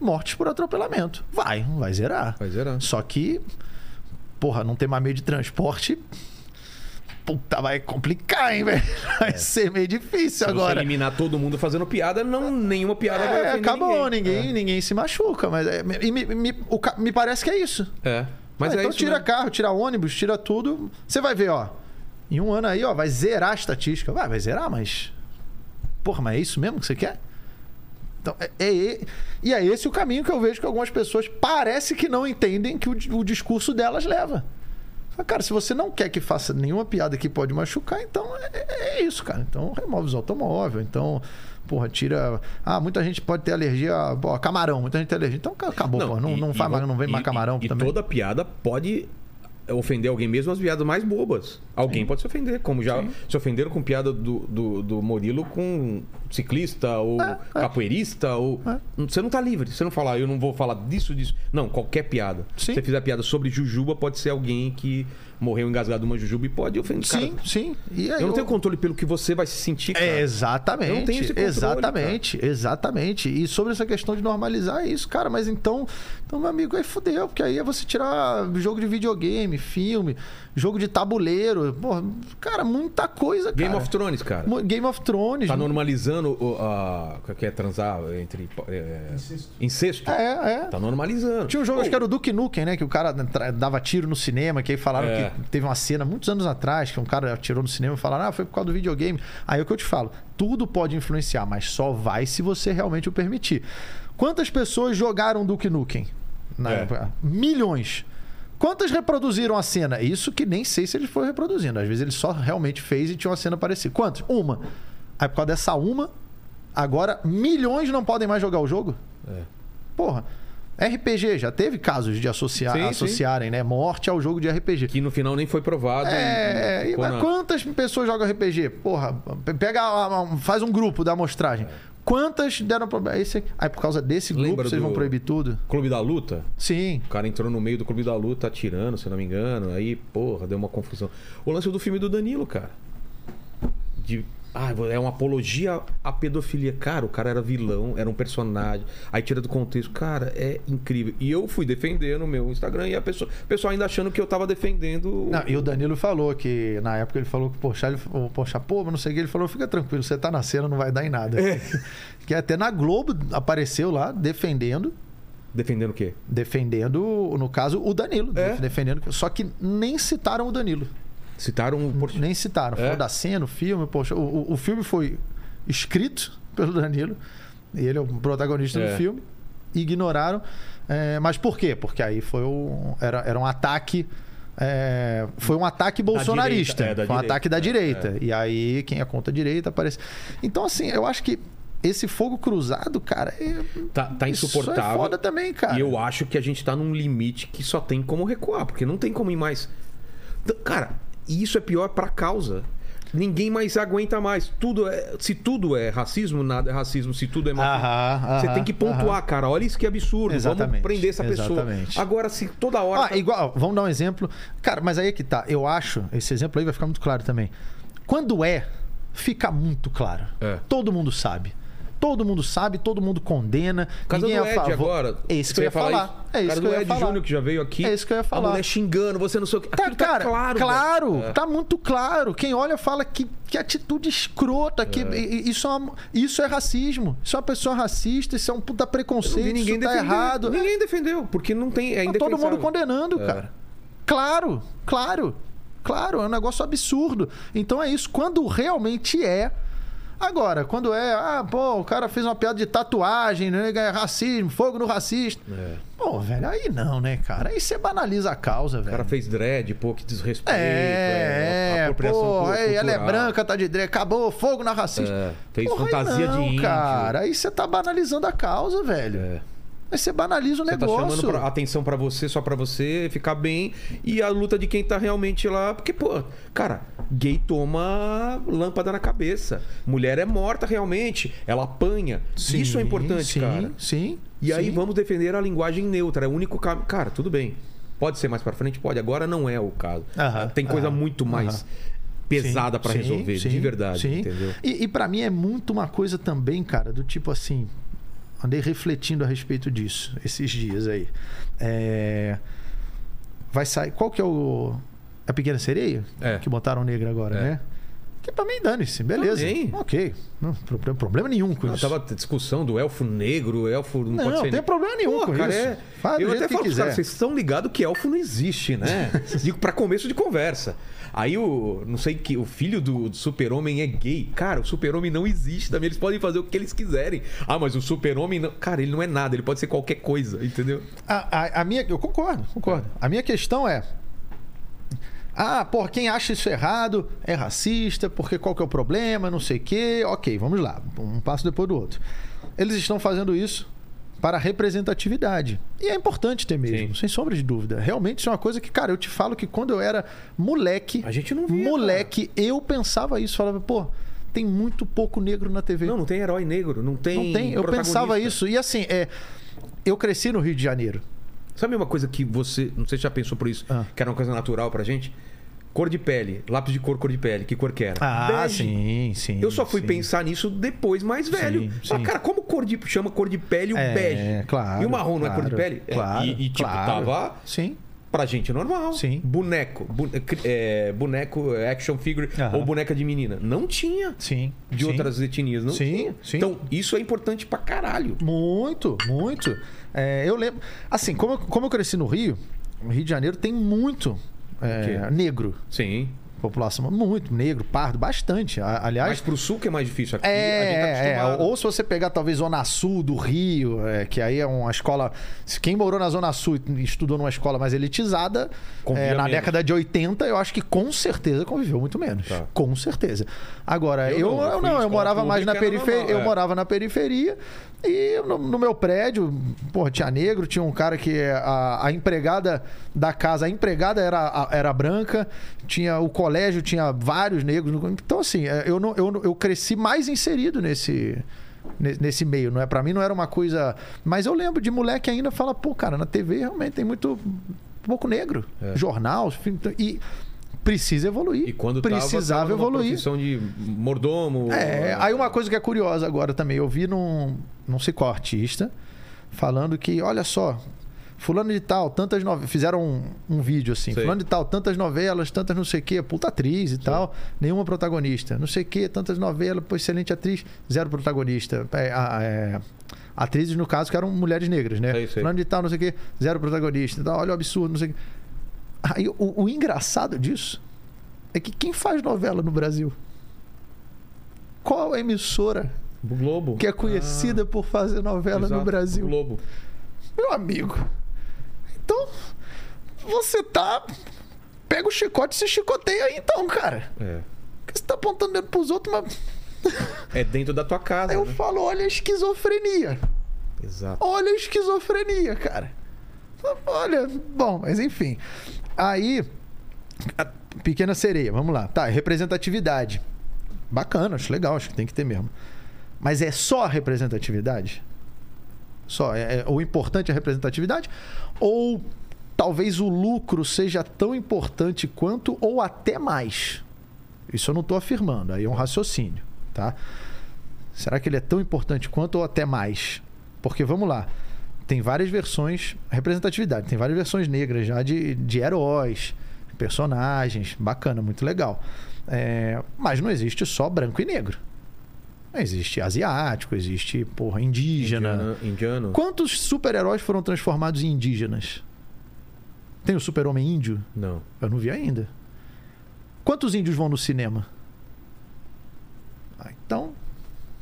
Mortes por atropelamento. Vai, vai zerar. Vai zerar. Só que, porra, não ter mais meio de transporte. Puta, vai complicar, hein, velho? Vai é. ser meio difícil se agora. Eliminar todo mundo fazendo piada, não, nenhuma piada é, vai acabou, ninguém, ninguém, é. ninguém se machuca. Mas é, e me, me, o, me parece que é isso. É. Mas ah, é então isso, tira né? carro, tira ônibus, tira tudo. Você vai ver, ó. Em um ano aí, ó, vai zerar a estatística. Vai, vai zerar, mas Porra, mas é isso mesmo que você quer? Então, é, é, e é esse o caminho que eu vejo que algumas pessoas parece que não entendem que o, o discurso delas leva. Cara, se você não quer que faça nenhuma piada que pode machucar, então é, é, é isso, cara. Então remove os automóveis, então porra, tira. Ah, muita gente pode ter alergia a, a camarão, muita gente tem alergia. Então acabou, não, porra, não, e, não, faz, e, não vem mais camarão e, também. E toda piada pode ofender alguém mesmo as piadas mais bobas. Alguém Sim. pode se ofender, como já Sim. se ofenderam com piada do, do, do Murilo com ciclista ou é. capoeirista. É. ou Você não tá livre. Você não fala, ah, eu não vou falar disso, disso. Não, qualquer piada. Sim. Se você fizer piada sobre Jujuba, pode ser alguém que morreu engasgado numa jujuba e pode ofender. Sim, cara. sim. Aí, eu não eu... tenho controle pelo que você vai se sentir. Cara. É, exatamente. Eu não tenho esse controle, Exatamente, cara. exatamente. E sobre essa questão de normalizar é isso, cara. Mas então, então meu amigo, aí fudeu, porque aí é você tirar jogo de videogame, filme, jogo de tabuleiro. Pô, cara, muita coisa, cara. Game of Thrones, cara. Game of Thrones. Tá normalizando o a, que é transar entre. É, incesto. incesto. É, é. Tá normalizando. Tinha um jogo, oh. acho que era o Duke Nukem, né? Que o cara dava tiro no cinema, que aí falaram é. que teve uma cena muitos anos atrás, que um cara atirou no cinema e falaram, ah, foi por causa do videogame. Aí é o que eu te falo, tudo pode influenciar, mas só vai se você realmente o permitir. Quantas pessoas jogaram Duke Nukem? Na é. época? Milhões. Quantas reproduziram a cena? Isso que nem sei se ele foi reproduzindo. Às vezes ele só realmente fez e tinha uma cena parecida. Quantas? Uma. Aí por causa dessa uma, agora milhões não podem mais jogar o jogo? É. Porra. RPG, já teve casos de associar, sim, associarem, sim. né? Morte ao jogo de RPG. Que no final nem foi provado. É, e, mas quantas pessoas jogam RPG? Porra, pega, faz um grupo da amostragem. É. Quantas deram problema? Esse, aí por causa desse grupo Lembra vocês vão proibir tudo? Clube da Luta? Sim. O cara entrou no meio do Clube da Luta atirando, se não me engano. Aí, porra, deu uma confusão. O lance do filme do Danilo, cara. De ah, é uma apologia à pedofilia. Cara, o cara era vilão, era um personagem. Aí tira do contexto. Cara, é incrível. E eu fui defender no meu Instagram e a pessoa, o pessoal ainda achando que eu tava defendendo. Não, e o Danilo falou que, na época, ele falou que, poxa, ele, poxa, pô, mas não sei o que. Ele falou: fica tranquilo, você tá na cena, não vai dar em nada. É. Que até na Globo apareceu lá defendendo. Defendendo o quê? Defendendo, no caso, o Danilo. É. Defendendo. Só que nem citaram o Danilo. Citaram o Nem citaram. É? Da cena, o filme. Poxa, o, o filme foi escrito pelo Danilo. Ele é o protagonista é. do filme. Ignoraram. É, mas por quê? Porque aí foi um, era, era um ataque. É, foi um ataque bolsonarista. Direita, é, foi um direita, ataque da direita. É. E aí, quem é contra a direita aparece. Então, assim, eu acho que esse fogo cruzado, cara, é, tá, tá insuportável. Isso é foda também, cara. E eu acho que a gente tá num limite que só tem como recuar, porque não tem como ir mais. Cara, E isso é pior para a causa. Ninguém mais aguenta mais. Tudo é, se tudo é racismo, nada é racismo. Se tudo é machismo, você tem que pontuar, cara. Olha isso que absurdo. Exatamente. Vamos prender essa exatamente. pessoa. Agora, se toda hora. Ah, tá... igual, vamos dar um exemplo. Cara, mas aí é que tá. Eu acho, esse exemplo aí vai ficar muito claro também. Quando é, fica muito claro. É. Todo mundo sabe. Todo mundo sabe, todo mundo condena. Casa ninguém do é Ed agora. É isso que eu ia falar. É isso que eu ia Ed falar. Júnior que já veio aqui. É isso que eu ia falar. A mulher xingando, você não sei o que. Tá, tá cara, claro. Claro, é. tá muito claro. Quem olha fala que, que atitude escrota. Que é. isso, é uma, isso é racismo. Isso é uma pessoa racista, isso é um puta preconceito. Ninguém isso tá errado. Ninguém defendeu, porque não tem. É tá todo mundo condenando, é. cara. Claro, claro. Claro, é um negócio absurdo. Então é isso. Quando realmente é Agora, quando é, ah, pô, o cara fez uma piada de tatuagem, né? É racismo, fogo no racista. É. Pô, velho, aí não, né, cara? Aí você banaliza a causa, velho. O cara fez dread, pô, que desrespeito. É, é pô, aí ela é branca, tá de dread, acabou, fogo na racista. É, fez Porra, fantasia não, de índio. cara, aí você tá banalizando a causa, velho. É. Aí você banaliza o você negócio. Você tá chamando pra, atenção para você, só para você ficar bem. E a luta de quem tá realmente lá. Porque, pô, cara, gay toma lâmpada na cabeça. Mulher é morta realmente. Ela apanha. Sim, Isso é importante, sim, cara. Sim. E sim. aí vamos defender a linguagem neutra. É o único caminho. Cara, tudo bem. Pode ser mais para frente? Pode. Agora não é o caso. Tem coisa muito mais. pesada para resolver, de verdade, sim. entendeu? E, e para mim é muito uma coisa também, cara, do tipo assim, andei refletindo a respeito disso esses dias aí. É... Vai sair. Qual que é o. A Pequena Sereia? É. Que botaram negra agora, é. né? Que mim dane-se, beleza. Também. Ok. Não problema, problema nenhum com não, isso. Tava discussão do elfo negro, elfo não, não pode ser. Não, tem problema nenhum Pô, com cara, isso. É... Faz eu até falo quiser. Cara, vocês estão ligados que elfo não existe, né? Digo para começo de conversa. Aí o. Não sei que. O filho do, do super-homem é gay. Cara, o super-homem não existe também. Eles podem fazer o que eles quiserem. Ah, mas o super-homem. Não... Cara, ele não é nada. Ele pode ser qualquer coisa, entendeu? A, a, a minha. Eu concordo, concordo. A minha questão é. Ah, por quem acha isso errado é racista, porque qual que é o problema, não sei o quê. Ok, vamos lá. Um passo depois do outro. Eles estão fazendo isso para representatividade. E é importante ter mesmo, Sim. sem sombra de dúvida. Realmente isso é uma coisa que, cara, eu te falo que quando eu era moleque, a gente não via, moleque, cara. eu pensava isso, falava, pô, tem muito pouco negro na TV. Não, não tem herói negro, não tem. Não tem. Eu pensava isso. E assim, é, eu cresci no Rio de Janeiro. Sabe uma coisa que você, não sei se já pensou por isso, ah. que era uma coisa natural pra gente? Cor de pele, lápis de cor, cor de pele. Que cor que era? Ah, Bege. sim, sim. Eu só fui sim. pensar nisso depois, mais velho. Sim, sim. Ah, cara, como cor de chama cor de pele o é, bege? Claro. E o marrom claro, não é cor de pele? Claro. É, e, e, tipo, claro. tava. Sim pra gente normal. Sim. Boneco. é, boneco, action figure ou boneca de menina. Não tinha. Sim. De sim. outras etnias. Não sim, tinha. Sim. Então, isso é importante pra caralho. Muito, muito. É, eu lembro. Assim, como como eu cresci no Rio, o Rio de Janeiro tem muito é, negro. Sim população muito negro, pardo, bastante. Aliás, mas pro sul que é mais difícil aqui. É, tá é, ou se você pegar talvez zona sul do Rio, é, que aí é uma escola. Quem morou na zona sul e estudou numa escola mais elitizada, é, na menos. década de 80, eu acho que com certeza conviveu muito menos. Tá. Com certeza. Agora eu, eu não, eu, não, eu morava mais na periferia, eu é. morava na periferia e no, no, meu prédio, porra, tinha negro, tinha um cara que a, a empregada da casa, a empregada era, era branca, tinha o colégio, tinha vários negros. Então, assim, é, eu, não, eu, eu cresci mais inserido nesse nesse meio, não é? Para mim não era uma coisa, mas eu lembro de moleque ainda fala, pô, cara, na TV realmente tem muito pouco negro, é. jornal, e precisa evoluir. E quando precisava tava, evoluir. Profissão de mordomo. É, aí uma coisa que é curiosa agora também, eu vi num, não sei qual artista falando que, olha só, fulano de tal, tantas novelas, fizeram um, um, vídeo assim, sei. fulano de tal, tantas novelas, tantas não sei o quê, puta atriz e tal, nenhuma protagonista, não sei o quê, tantas novelas, pô, excelente atriz, zero protagonista. É, é, atrizes, no caso, que eram mulheres negras, né? Sei, sei. Fulano de tal, não sei o quê, zero protagonista. Então, olha o absurdo, não sei o quê. Aí, o, o engraçado disso é que quem faz novela no Brasil? Qual a emissora o Globo. Que é conhecida ah, por fazer novela exato, no Brasil. O Globo. Meu amigo. Então, você tá. Pega o chicote e se chicoteia aí, então, cara. É. Porque você tá apontando dedo pros outros, mas. É dentro da tua casa. Aí eu né? falo, olha a esquizofrenia. Exato. Olha a esquizofrenia, cara. Olha, bom, mas enfim. Aí, Pequena sereia, vamos lá. Tá, representatividade. Bacana, acho legal, acho que tem que ter mesmo. Mas é só a representatividade? Só. É, é, o importante é a representatividade? Ou talvez o lucro seja tão importante quanto ou até mais? Isso eu não estou afirmando, aí é um raciocínio, tá? Será que ele é tão importante quanto ou até mais? Porque vamos lá, tem várias versões, representatividade, tem várias versões negras já de, de heróis, personagens, bacana, muito legal. É, mas não existe só branco e negro. Existe asiático, existe, porra, indígena. Indiano. indiano. Quantos super-heróis foram transformados em indígenas? Tem o super-homem índio? Não. Eu não vi ainda. Quantos índios vão no cinema? Ah, então,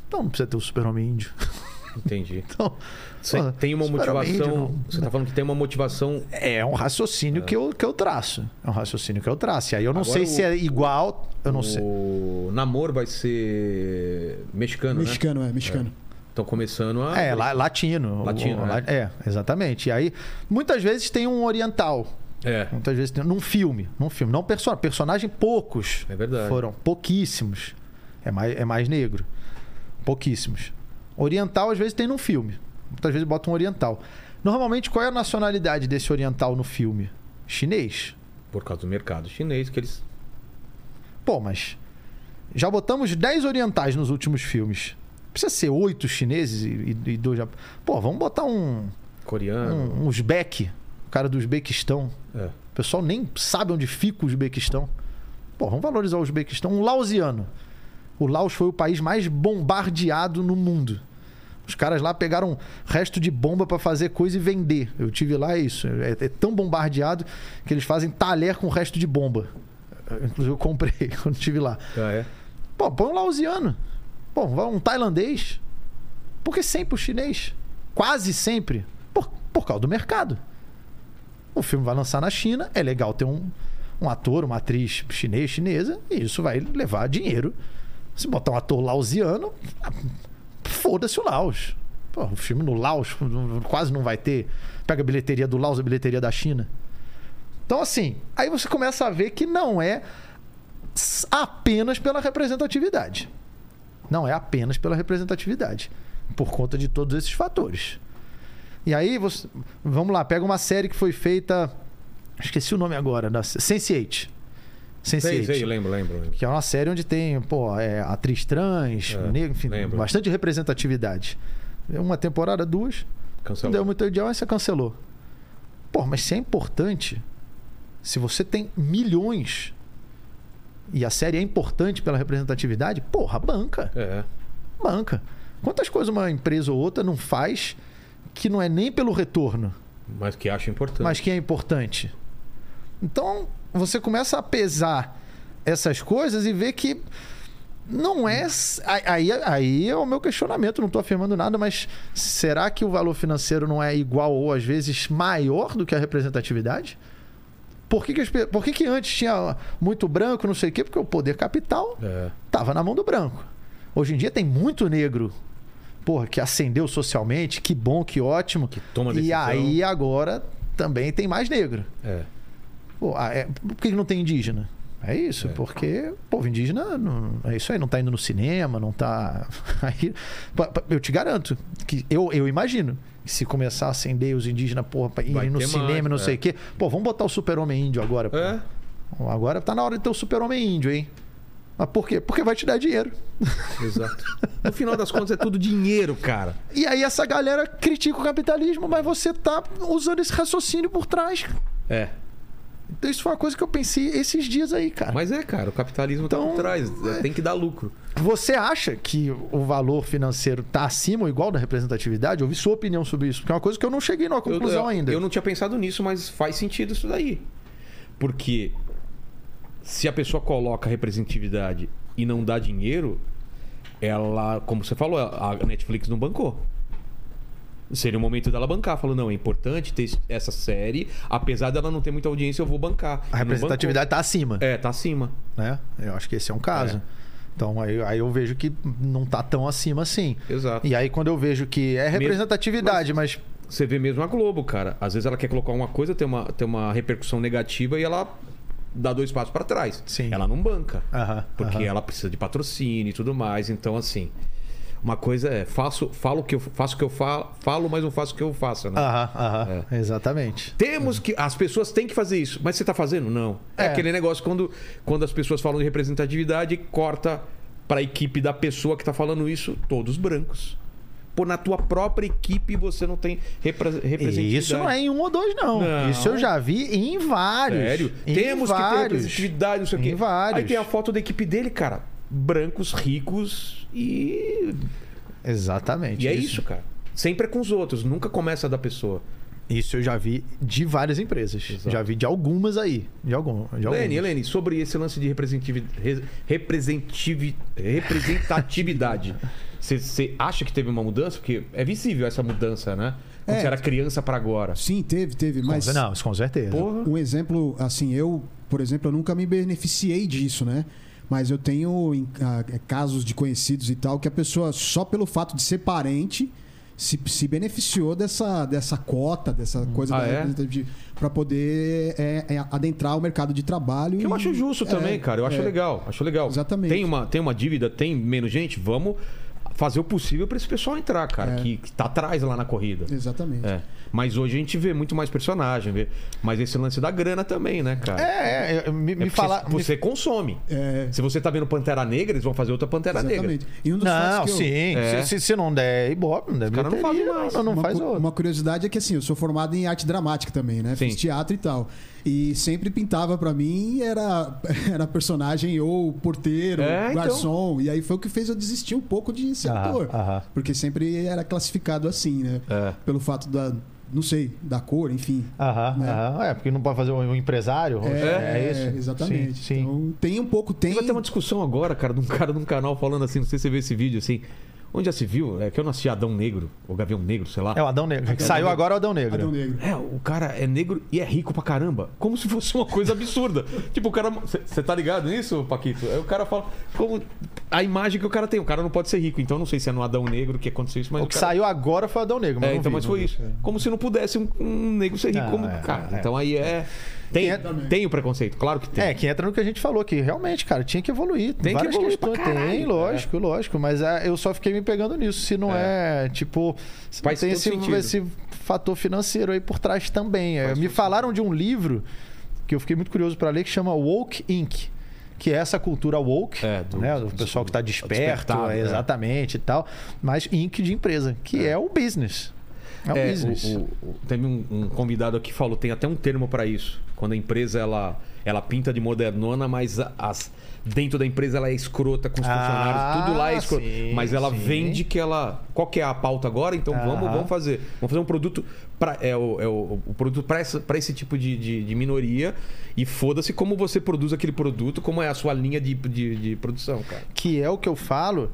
então não precisa ter o super-homem índio. Entendi. Então, você tem uma motivação. Você está falando que tem uma motivação. É um raciocínio é. Que, eu, que eu traço. É um raciocínio que eu traço. E aí eu não Agora, sei o, se é igual. Eu não o sei. O namoro vai ser mexicano. Mexicano, né? é, mexicano. Estão começando a. É, latino. Latino. O, é. é, exatamente. E aí, muitas vezes tem um oriental. É. Muitas vezes tem. Num filme. Num filme. Não personagem. Personagem poucos. É verdade. Foram pouquíssimos. É mais, é mais negro. Pouquíssimos. Oriental, às vezes, tem num filme. Muitas vezes bota um oriental. Normalmente, qual é a nacionalidade desse oriental no filme? Chinês. Por causa do mercado chinês, que eles. Pô, mas. Já botamos 10 orientais nos últimos filmes. Precisa ser oito chineses e, e, dois. Pô, vamos botar um. Coreano. Um, um Uzbek. O cara do Uzbequistão. É. O pessoal nem sabe onde fica o Uzbequistão. Pô, vamos valorizar o Uzbequistão. Um lausiano. O Laos foi o país mais bombardeado no mundo. Os caras lá pegaram resto de bomba para fazer coisa e vender. Eu tive lá isso. É, é, tão bombardeado que eles fazem talher com resto de bomba. Inclusive eu comprei quando estive lá. Ah, é? Pô, põe um lausiano. Pô, um tailandês. Por que sempre o chinês? Quase sempre. Por, por causa do mercado. O filme vai lançar na China, é legal ter um, um ator, uma atriz chinês, chinesa, e isso vai levar dinheiro se botar um ator lausiano, foda-se o Laos. Pô, o filme no Laos quase não vai ter. Pega a bilheteria do Laos, a bilheteria da China. Então, assim, aí você começa a ver que não é apenas pela representatividade. Não é apenas pela representatividade. Por conta de todos esses fatores. E aí, você, vamos lá, pega uma série que foi feita. Esqueci o nome agora, da Sense8. Sense8. Sei, lembro, lembro, lembro. Que é uma série onde tem, pô, é, atriz trans, é, negro, enfim, lembro. bastante representatividade. Uma temporada, duas. Cancelou. Não deu muito ideal, aí você cancelou. Pô, mas se é importante, se você tem milhões e a série é importante pela representatividade, porra, banca. É. Banca. Quantas coisas uma empresa ou outra não faz que não é nem pelo retorno? Mas que acha importante. Mas que é importante. Então, você começa a pesar essas coisas e ver que não é. Aí, aí é o meu questionamento, não estou afirmando nada, mas será que o valor financeiro não é igual ou às vezes maior do que a representatividade? Por que, que, por que, que antes tinha muito branco, não sei o quê? Porque o poder capital estava é. na mão do branco. Hoje em dia tem muito negro, porra, que ascendeu socialmente, que bom, que ótimo. Que toma decisão. E aí agora também tem mais negro. É. Pô, ah, é, por que não tem indígena? É isso, é. porque o povo indígena não, é isso aí, não está indo no cinema, não está. eu te garanto que eu, eu imagino que se começar a acender os indígenas, porra, pra irem no cinema, mais, não é. sei o quê. Pô, vamos botar o super-homem índio agora. Pô. É. Agora tá na hora de ter o super-homem índio, hein? Mas por quê? Porque vai te dar dinheiro. Exato. No final das contas é tudo dinheiro, cara. E aí essa galera critica o capitalismo, mas você tá usando esse raciocínio por trás. É. Então isso foi uma coisa que eu pensei esses dias aí, cara. Mas é, cara, o capitalismo então, tá por trás, é... tem que dar lucro. Você acha que o valor financeiro tá acima ou igual da representatividade? Eu vi sua opinião sobre isso, porque é uma coisa que eu não cheguei numa conclusão eu, eu, ainda. Eu não tinha pensado nisso, mas faz sentido isso daí. Porque se a pessoa coloca representatividade e não dá dinheiro, ela, como você falou, a Netflix não bancou. Seria o momento dela bancar. Falou, não, é importante ter essa série. Apesar dela não ter muita audiência, eu vou bancar. A representatividade tá acima. É, tá acima. Né? Eu acho que esse é um caso. É. Então aí, aí eu vejo que não tá tão acima assim. Exato. E aí quando eu vejo que é representatividade, mas, mas... Você vê mesmo a Globo, cara. Às vezes ela quer colocar uma coisa, tem uma, tem uma repercussão negativa e ela dá dois passos para trás. Sim. Ela não banca. Aham, porque aham. ela precisa de patrocínio e tudo mais. Então, assim. Uma coisa é, faço, falo que eu faço o que eu falo, falo, mas não faço o que eu faço, né? Aham, aham. Exatamente. Temos que. As pessoas têm que fazer isso. Mas você está fazendo? Não. É, É. aquele negócio quando, quando as pessoas falam de representatividade, corta para a equipe da pessoa que está falando isso, todos brancos. Pô, na tua própria equipe você não tem repre representatividade. Isso não é em um ou dois, não. Não. Isso eu já vi em vários. Sério? Em Temos que ter vários. representatividade, não sei o quê. Em vários. Aí tem a foto da equipe dele, cara. Brancos, ricos e. Exatamente. E é isso, cara. Sempre é com os outros, nunca começa da pessoa. Isso eu já vi de várias empresas. Exato. Já vi de algumas aí. De, algum, de algumas. Lene, Helene, sobre esse lance de representativi- re- representativi- representatividade, você- acha que teve uma mudança? Porque é visível essa mudança, né? Quando É. você era criança para agora. Sim, teve, teve. Mas Não, isso com certeza. Porra. um exemplo, assim, eu, por exemplo, eu nunca me beneficiei disso, né? Mas eu tenho em- ah, é, casos de conhecidos e tal que a pessoa, só pelo fato de ser parente, se, se beneficiou dessa, dessa cota, dessa coisa Ah, da é? para poder é, é, adentrar o mercado de trabalho. Que eu e- acho justo é, também, cara. Eu acho é. legal. Acho legal. Exatamente. Tem uma, tem uma dívida, tem menos gente? Vamos fazer o possível para esse pessoal entrar, cara, que, que tá atrás lá na corrida. Exatamente. Mas hoje a gente vê muito mais personagem, vê. Mas esse lance da grana também, né, cara? É, é, me, É me falar. Você, você consome. É. Se você tá vendo Pantera Negra, eles vão fazer outra Pantera Negra. Exatamente. E um dos Não, que eu- sim. É. Se, se- se não der Ibope, não der cara não fazem mais. Não, não uma, faz outro. uma curiosidade é que assim, eu sou formado em arte dramática também, né? Sim. Fiz teatro e tal. E sempre pintava pra mim era era personagem ou porteiro, É, então. garçom. E aí foi o que fez eu desistir um pouco de ser Aham, ator. aham. Porque sempre era classificado assim, né? É. Pelo fato da, não sei, da cor, enfim. Aham, né? aham. É, porque não pode fazer um, empresário. É, isso. Exatamente. Sim, sim. Então, tem um pouco, tem. Vai ter uma discussão agora, cara, de um cara num canal falando assim, não sei se você viu esse vídeo assim. Onde já se viu? É que eu assisti Adão Negro, ou Gavião Negro, sei lá. É o Adão Negro. Adão Saiu Negro. agora o Adão Negro. Adão Negro. É, o cara é negro e é rico pra caramba. Como se fosse uma coisa absurda. tipo, o cara. Você tá ligado nisso, Paquito? Aí o cara fala. Como. A imagem que o cara tem. O cara não pode ser rico. Então não sei se é no Adão Negro que aconteceu isso, mas. O que cara... saiu agora foi o Adão Negro. Mas É, não então, vi, mas não foi vi. isso. Como se não pudesse um, um negro ser rico Não, como. é, cara, é. então aí é. Tem, É, tem o preconceito, claro que tem. É, que entra no que a gente falou aqui. Realmente, cara, tinha que evoluir. Tem que evoluir pra caralho, Tem, lógico, lógico. Mas é, eu só fiquei me pegando nisso. Se não é, tipo. Se não tem esse, sentido. esse fator financeiro aí por trás também. É, Faz me todo falaram de um livro que eu fiquei muito curioso para ler que chama Woke Inc. Que é essa cultura woke, É, do- né? do- Do pessoal que está desperto, é, é. exatamente e tal. Mas Inc. de empresa, que é, o business. É o É, business. o- o- teve um, um convidado aqui que falou, tem até um termo para isso. Quando a empresa ela, ela pinta de modernona, mas as, dentro da empresa ela é escrota com os Ah, funcionários, tudo lá é escroto. sim, mas ela sim. vende que ela. Qual que é a pauta agora? Então vamos, Aham. vamos fazer. Vamos fazer um produto para é o, é o, o produto para esse tipo de, de, de minoria. E foda-se como você produz aquele produto, como é a sua linha de, de, de produção, cara. Que é o que eu falo,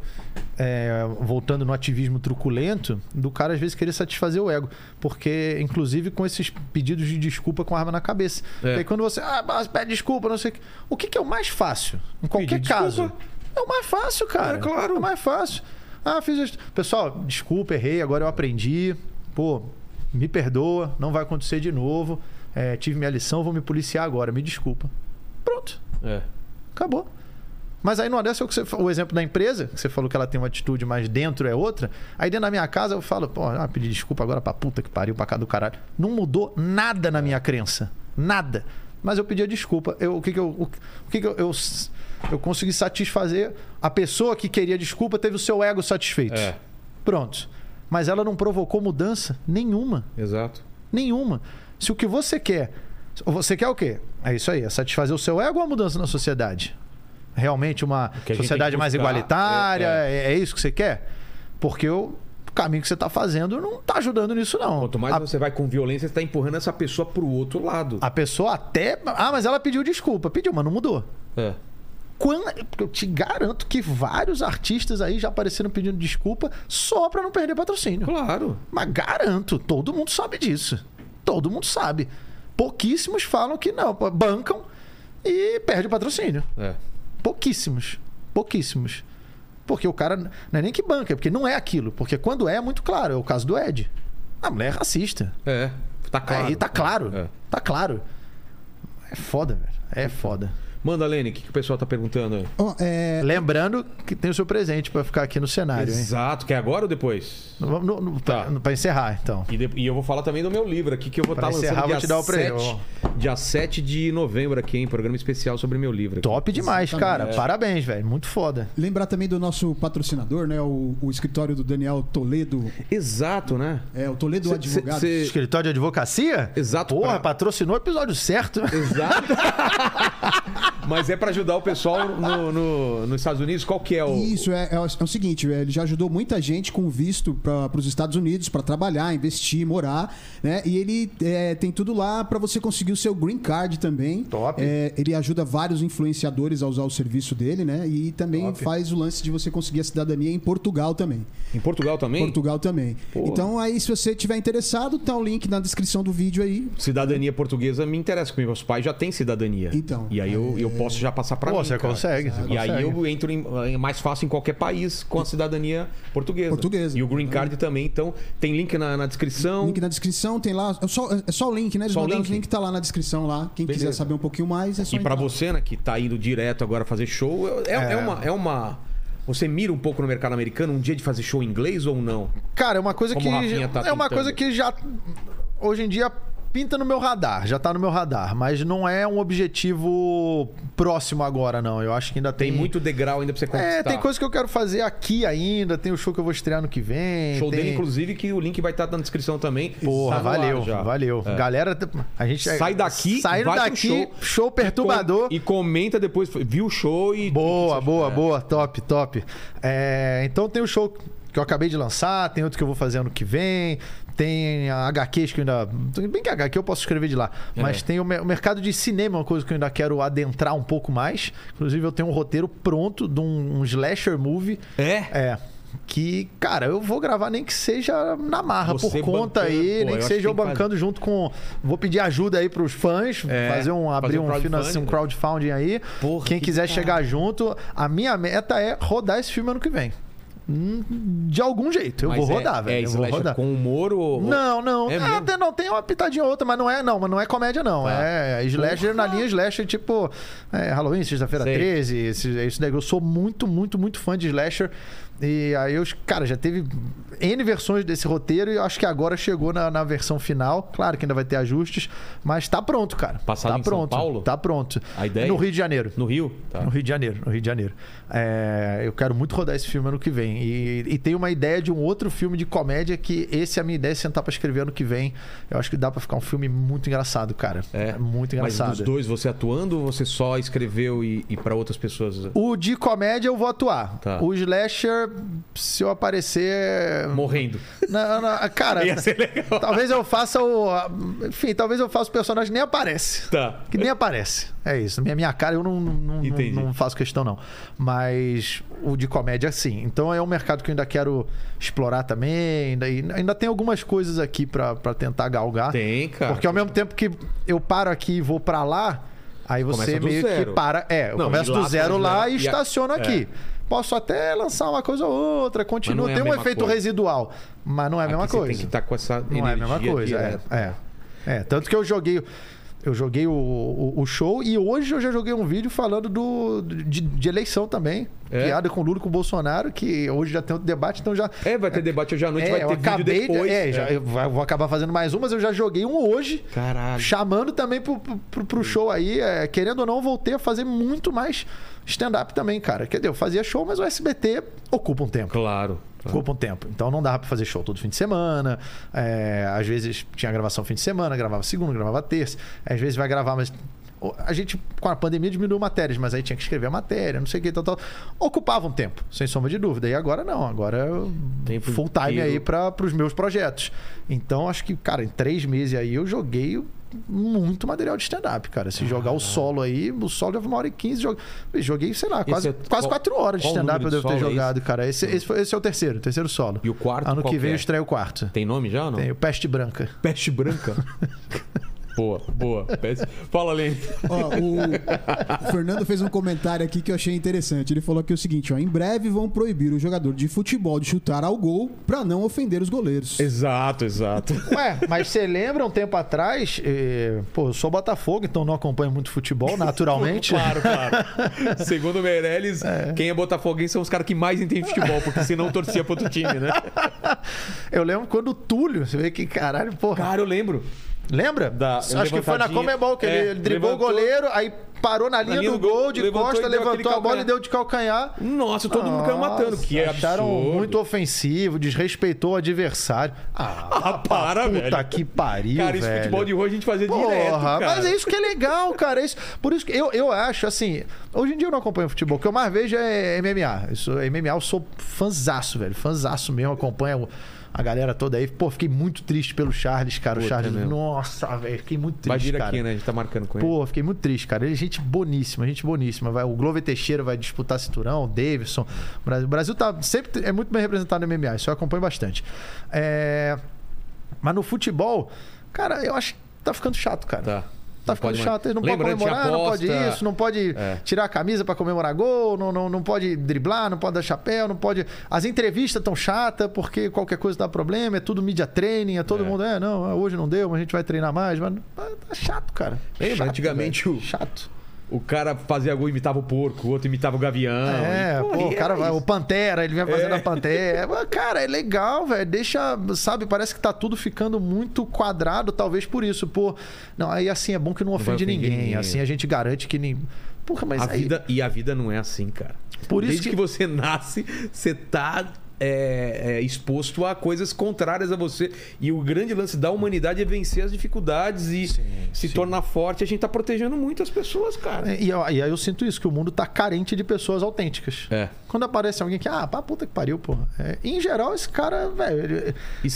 é, voltando no ativismo truculento, do cara às vezes querer satisfazer o ego. Porque, inclusive, com esses pedidos de desculpa com arma na cabeça. É. E aí quando você, ah, pede desculpa, não sei o que. O que, que é o mais fácil? Em qualquer Pedir caso. desculpa. É o mais fácil, cara. É, claro. É o mais fácil. Ah, fiz isso. Pessoal, desculpa, errei, agora eu aprendi. Pô, me perdoa, não vai acontecer de novo. É, tive minha lição, vou me policiar agora, me desculpa. Pronto. É. Acabou. Mas aí não dessa o, que você, o exemplo da empresa, que você falou que ela tem uma atitude, mas dentro é outra. Aí dentro da minha casa eu falo, pô, ah, pedir desculpa agora pra puta que pariu, pra cá do caralho. Não mudou nada na minha crença. Nada. Mas eu pedi a desculpa. Eu, o que, que eu. O, o que, que eu, eu. eu consegui satisfazer. A pessoa que queria desculpa teve o seu ego satisfeito. É. Pronto. Mas ela não provocou mudança nenhuma. Exato. Nenhuma. Se o que você quer. Você quer o quê? É isso aí, é satisfazer o seu ego ou a mudança na sociedade? Realmente uma sociedade mais igualitária? é, É, é isso que você quer? Porque o caminho que você está fazendo não está ajudando nisso, não. Quanto mais a, você vai com violência, você tá empurrando essa pessoa pro outro lado. a pessoa até. Ah, mas ela pediu desculpa. Pediu, mas não mudou. É. Quando, porque eu te garanto que vários artistas aí já apareceram pedindo desculpa só para não perder patrocínio. Claro. Mas garanto, todo mundo sabe disso. Todo mundo sabe. Pouquíssimos falam que não, bancam e perde o patrocínio. É. Pouquíssimos. Pouquíssimos. Porque o cara não é nem que banca, é porque não é aquilo. Porque quando é, é muito claro. É o caso do Ed. A mulher é racista. É. Tá claro. Aí tá claro. É. Tá claro. É foda, velho. É foda. Manda, Lene, o que, que o pessoal tá perguntando aí? Oh, é... Lembrando que tem o seu presente para ficar aqui no cenário, Exato. Hein? Quer agora ou depois? No, no, no, tá. Para encerrar, então. E, de, e, eu vou falar também do meu livro aqui, que eu vou estar tá lançando encerrar, dia, vou te dar o 7, dia 7 de novembro aqui, hein? Programa especial sobre o meu livro. Aqui. Top demais, cara. É. Parabéns, velho. Muito foda. Lembrar também do nosso patrocinador, né? O, o escritório do Daniel Toledo. Exato, né? É, o Toledo cê, Advogado. Cê, cê... Escritório de advocacia? Exato. Porra, pra... patrocinou o episódio certo. Exato. Mas é para ajudar o pessoal no, no, nos Estados Unidos? Qual que é o. Isso, é, é, é o seguinte: ele já ajudou muita gente com visto para os Estados Unidos para trabalhar, investir, morar, né? E ele é, tem tudo lá para você conseguir o seu green card também. Top. É, ele ajuda vários influenciadores a usar o serviço dele, né? E também Top. faz o lance de você conseguir a cidadania em Portugal também. Em Portugal também? Portugal também. Então aí, se você tiver interessado, tá o link na descrição do vídeo aí. Cidadania portuguesa me interessa, porque meus pais já têm cidadania. Então. E aí eu, eu é, posso já passar para mim. Você cara. consegue. Você e consegue. aí eu entro em, é mais fácil em qualquer país com a cidadania portuguesa. Portuguesa. E o green card também. Então tem link na, na descrição. Link na descrição, tem lá. É só, é só o link, né? Eles só o link. link tá lá na descrição lá. Quem Beleza. quiser saber um pouquinho mais, é só. E para você, né, que tá indo direto agora fazer show, é, é. é uma. É uma você mira um pouco no mercado americano um dia de fazer show em inglês ou não? Cara, é uma coisa Como que. Tá é uma coisa que já. Hoje em dia pinta no meu radar, já tá no meu radar, mas não é um objetivo próximo agora, não. Eu acho que ainda tem. Tem muito degrau ainda pra você conquistar. É, tem coisa que eu quero fazer aqui ainda, tem o show que eu vou estrear no que vem. Show tem... dele, inclusive, que o link vai estar na descrição também. Porra, tá valeu, valeu. É. Galera, a gente. Sai daqui, saindo daqui, show, show perturbador. E, com... e, comenta depois, viu o show e. Boa, boa, é. boa, top, top. É, então tem o show que eu acabei de lançar, tem outro que eu vou fazer ano que vem, tem HQs que eu ainda. Bem que HQ eu posso escrever de lá. É. Mas tem o, o, mercado de cinema, uma coisa que eu ainda quero adentrar um pouco mais. Inclusive, eu tenho um roteiro pronto de um, um slasher movie. É? É que, cara, eu vou gravar nem que seja na marra, Você por conta bancando, aí, pô, nem que seja eu bancando faz... junto com. Vou pedir ajuda aí pros fãs, é, fazer um abrir um, crowdfunding. um crowdfunding aí. Porra, Quem que quiser cara. chegar junto, a minha meta é rodar esse filme ano que vem. Hum, de algum jeito. Eu mas vou é, rodar, velho. É, eu vou rodar. com humor ou. Não, não. É ah, não, tem uma pitadinha ou outra, mas não é, não, mas não é comédia, não. Tá. É slasher na linha slasher, tipo é, Halloween, sexta-feira 13. Isso daí. Eu sou muito, muito, muito fã de slasher. E aí eu, cara, já teve N versões desse roteiro e eu acho que agora chegou na, na versão final. Claro que ainda vai ter ajustes, mas tá pronto, cara. Passado tá em pronto. São Paulo? Tá pronto. A ideia? No Rio de Janeiro. No Rio? Tá. No Rio de Janeiro, no Rio de Janeiro. É, eu quero muito rodar esse filme ano que vem. E, e tem uma ideia de um outro filme de comédia que esse é a minha ideia, sentar pra escrever ano que vem. Eu acho que dá pra ficar um filme muito engraçado, cara. É. Muito engraçado. Mas dos dois, você atuando ou você só escreveu e, e para outras pessoas? O de comédia eu vou atuar. Tá. O slasher, se eu aparecer. Morrendo. Não, não, cara, talvez eu faça o. Enfim, talvez eu faça o personagem que nem aparece. Tá. Que nem aparece. É isso. Minha, minha cara eu não, não, não, não faço questão, não. Mas o de comédia, sim. Então é um mercado que eu ainda quero explorar também. Ainda, ainda tem algumas coisas aqui para tentar galgar. Tem, cara. Porque ao mesmo tempo que eu paro aqui e vou para lá. Aí você meio que para. É, eu não, começo do zero lá e, e estaciono é. aqui. Posso até lançar uma coisa ou outra, continua. É tem um efeito coisa. residual, mas não é a mesma coisa. Tem que estar tá com essa Não é a mesma coisa, é, é, é. Tanto que eu joguei. Eu joguei o, o, o, show e hoje eu já joguei um vídeo falando do, de, de eleição também. É. Piada com o Lula e com o Bolsonaro, que hoje já tem outro debate, então já. É, vai ter debate hoje à noite, é, vai ter acabei vídeo depois. De, é, Já, eu vou acabar fazendo mais um, mas eu já joguei um hoje. Caralho. Chamando também pro, pro, pro show aí. É, querendo ou não, voltei a fazer muito mais stand-up também, cara. Quer dizer, eu fazia show, mas o SBT ocupa um tempo. Claro. Claro. Ocupa um tempo. Então não dava pra fazer show todo fim de semana. É, às vezes tinha gravação fim de semana, gravava segunda, gravava terça. Às vezes vai gravar, mas a gente, com a pandemia, diminuiu matérias, mas aí tinha que escrever a matéria, não sei o que, tal, tal. Ocupava um tempo, sem sombra de dúvida. E agora não, agora é full time aí para os meus projetos. Então, acho que, cara, em três meses aí eu joguei muito material de stand-up, cara. Se ah, jogar o solo aí, o solo leva uma hora e quinze. Joguei, sei lá, quase, é, quase qual, quatro horas de stand-up eu devo ter jogado, é cara. Esse, esse, foi, esse, é o terceiro, o terceiro solo. E o quarto? Ano que vem é? eu estreio o quarto. Tem nome já ou não? Tem o Peste Branca. Peste Branca? Boa, boa. Fala, o... o Fernando fez um comentário aqui que eu achei interessante. Ele falou aqui o seguinte: ó, em breve vão proibir o jogador de futebol de chutar ao gol para não ofender os goleiros. Exato, exato. Ué, mas você lembra um tempo atrás? Eh, pô, eu sou Botafogo, então não acompanho muito futebol, naturalmente. claro, claro. Segundo o Meirelles, é. quem é botafoguense são os caras que mais entendem futebol, porque senão torcia pro outro time, né? Eu lembro quando o Túlio, você vê que caralho, porra. Cara, eu lembro. Lembra? Da, Acho que foi na Comebol que é, ele, ele driblou levantou, o goleiro, aí parou na linha, na linha do, do, gol, de levantou costa, levantou a bola e deu de calcanhar. Nossa, todo Nossa, mundo caiu matando. Que acharam absurdo. muito ofensivo, desrespeitou o adversário. Ah, ah para, puta velho. que pariu, Cara, isso velho. futebol de rua a gente fazia Porra, direto, cara. Mas é isso que é legal, cara. É isso, por isso que eu, eu acho, assim... Hoje em dia eu não acompanho futebol. O que eu mais vejo é MMA. Isso, MMA eu sou fanzaço, velho. Fanzaço mesmo. Acompanho a galera toda aí. Pô, fiquei muito triste pelo Charles, cara. Puta o Charles, mesmo. nossa, velho, fiquei muito triste. Vai vir cara. aqui, né? A gente tá marcando com ele. Pô, fiquei muito triste, cara. Ele é gente boníssima, gente boníssima. Vai, o Glover Teixeira vai disputar cinturão, o Davidson. O Brasil, o Brasil tá sempre é muito bem representado no MMA, isso eu acompanho bastante. É... Mas no futebol, cara, eu acho que tá ficando chato, cara. Tá. Tá ficando pode, chato. Ele não pode comemorar, aposta, não pode isso, não pode é. tirar a camisa para comemorar gol, não, não, não pode driblar, não pode dar chapéu, não pode. As entrevistas estão chatas porque qualquer coisa dá problema, é tudo media training, é todo é. mundo, é, não, hoje não deu, mas a gente vai treinar mais. Mas tá chato, cara. Lembra? Chato, antigamente o. Chato o cara fazia gol imitava o porco, o outro imitava o gavião. É, e, pô, pô o cara, o Pantera, ele vinha fazendo é. a Pantera. Cara, é legal, velho. Deixa, sabe, parece que tá tudo ficando muito quadrado, talvez por isso. Pô, não, aí assim é bom que não ofende não ninguém. ninguém. Assim a gente garante que nem. Porra, mas a aí... vida E a vida não é assim, cara. Por Desde isso que... que você nasce, você tá é, é, exposto a coisas contrárias a você. E o grande lance da humanidade é vencer as dificuldades e sim, se sim. tornar forte. A gente tá protegendo muito as pessoas, cara. É, e, e, aí eu sinto isso, que o mundo tá carente de pessoas autênticas. É. Quando aparece alguém que, ah, pá, puta que pariu, porra. É, em geral, esse cara, velho.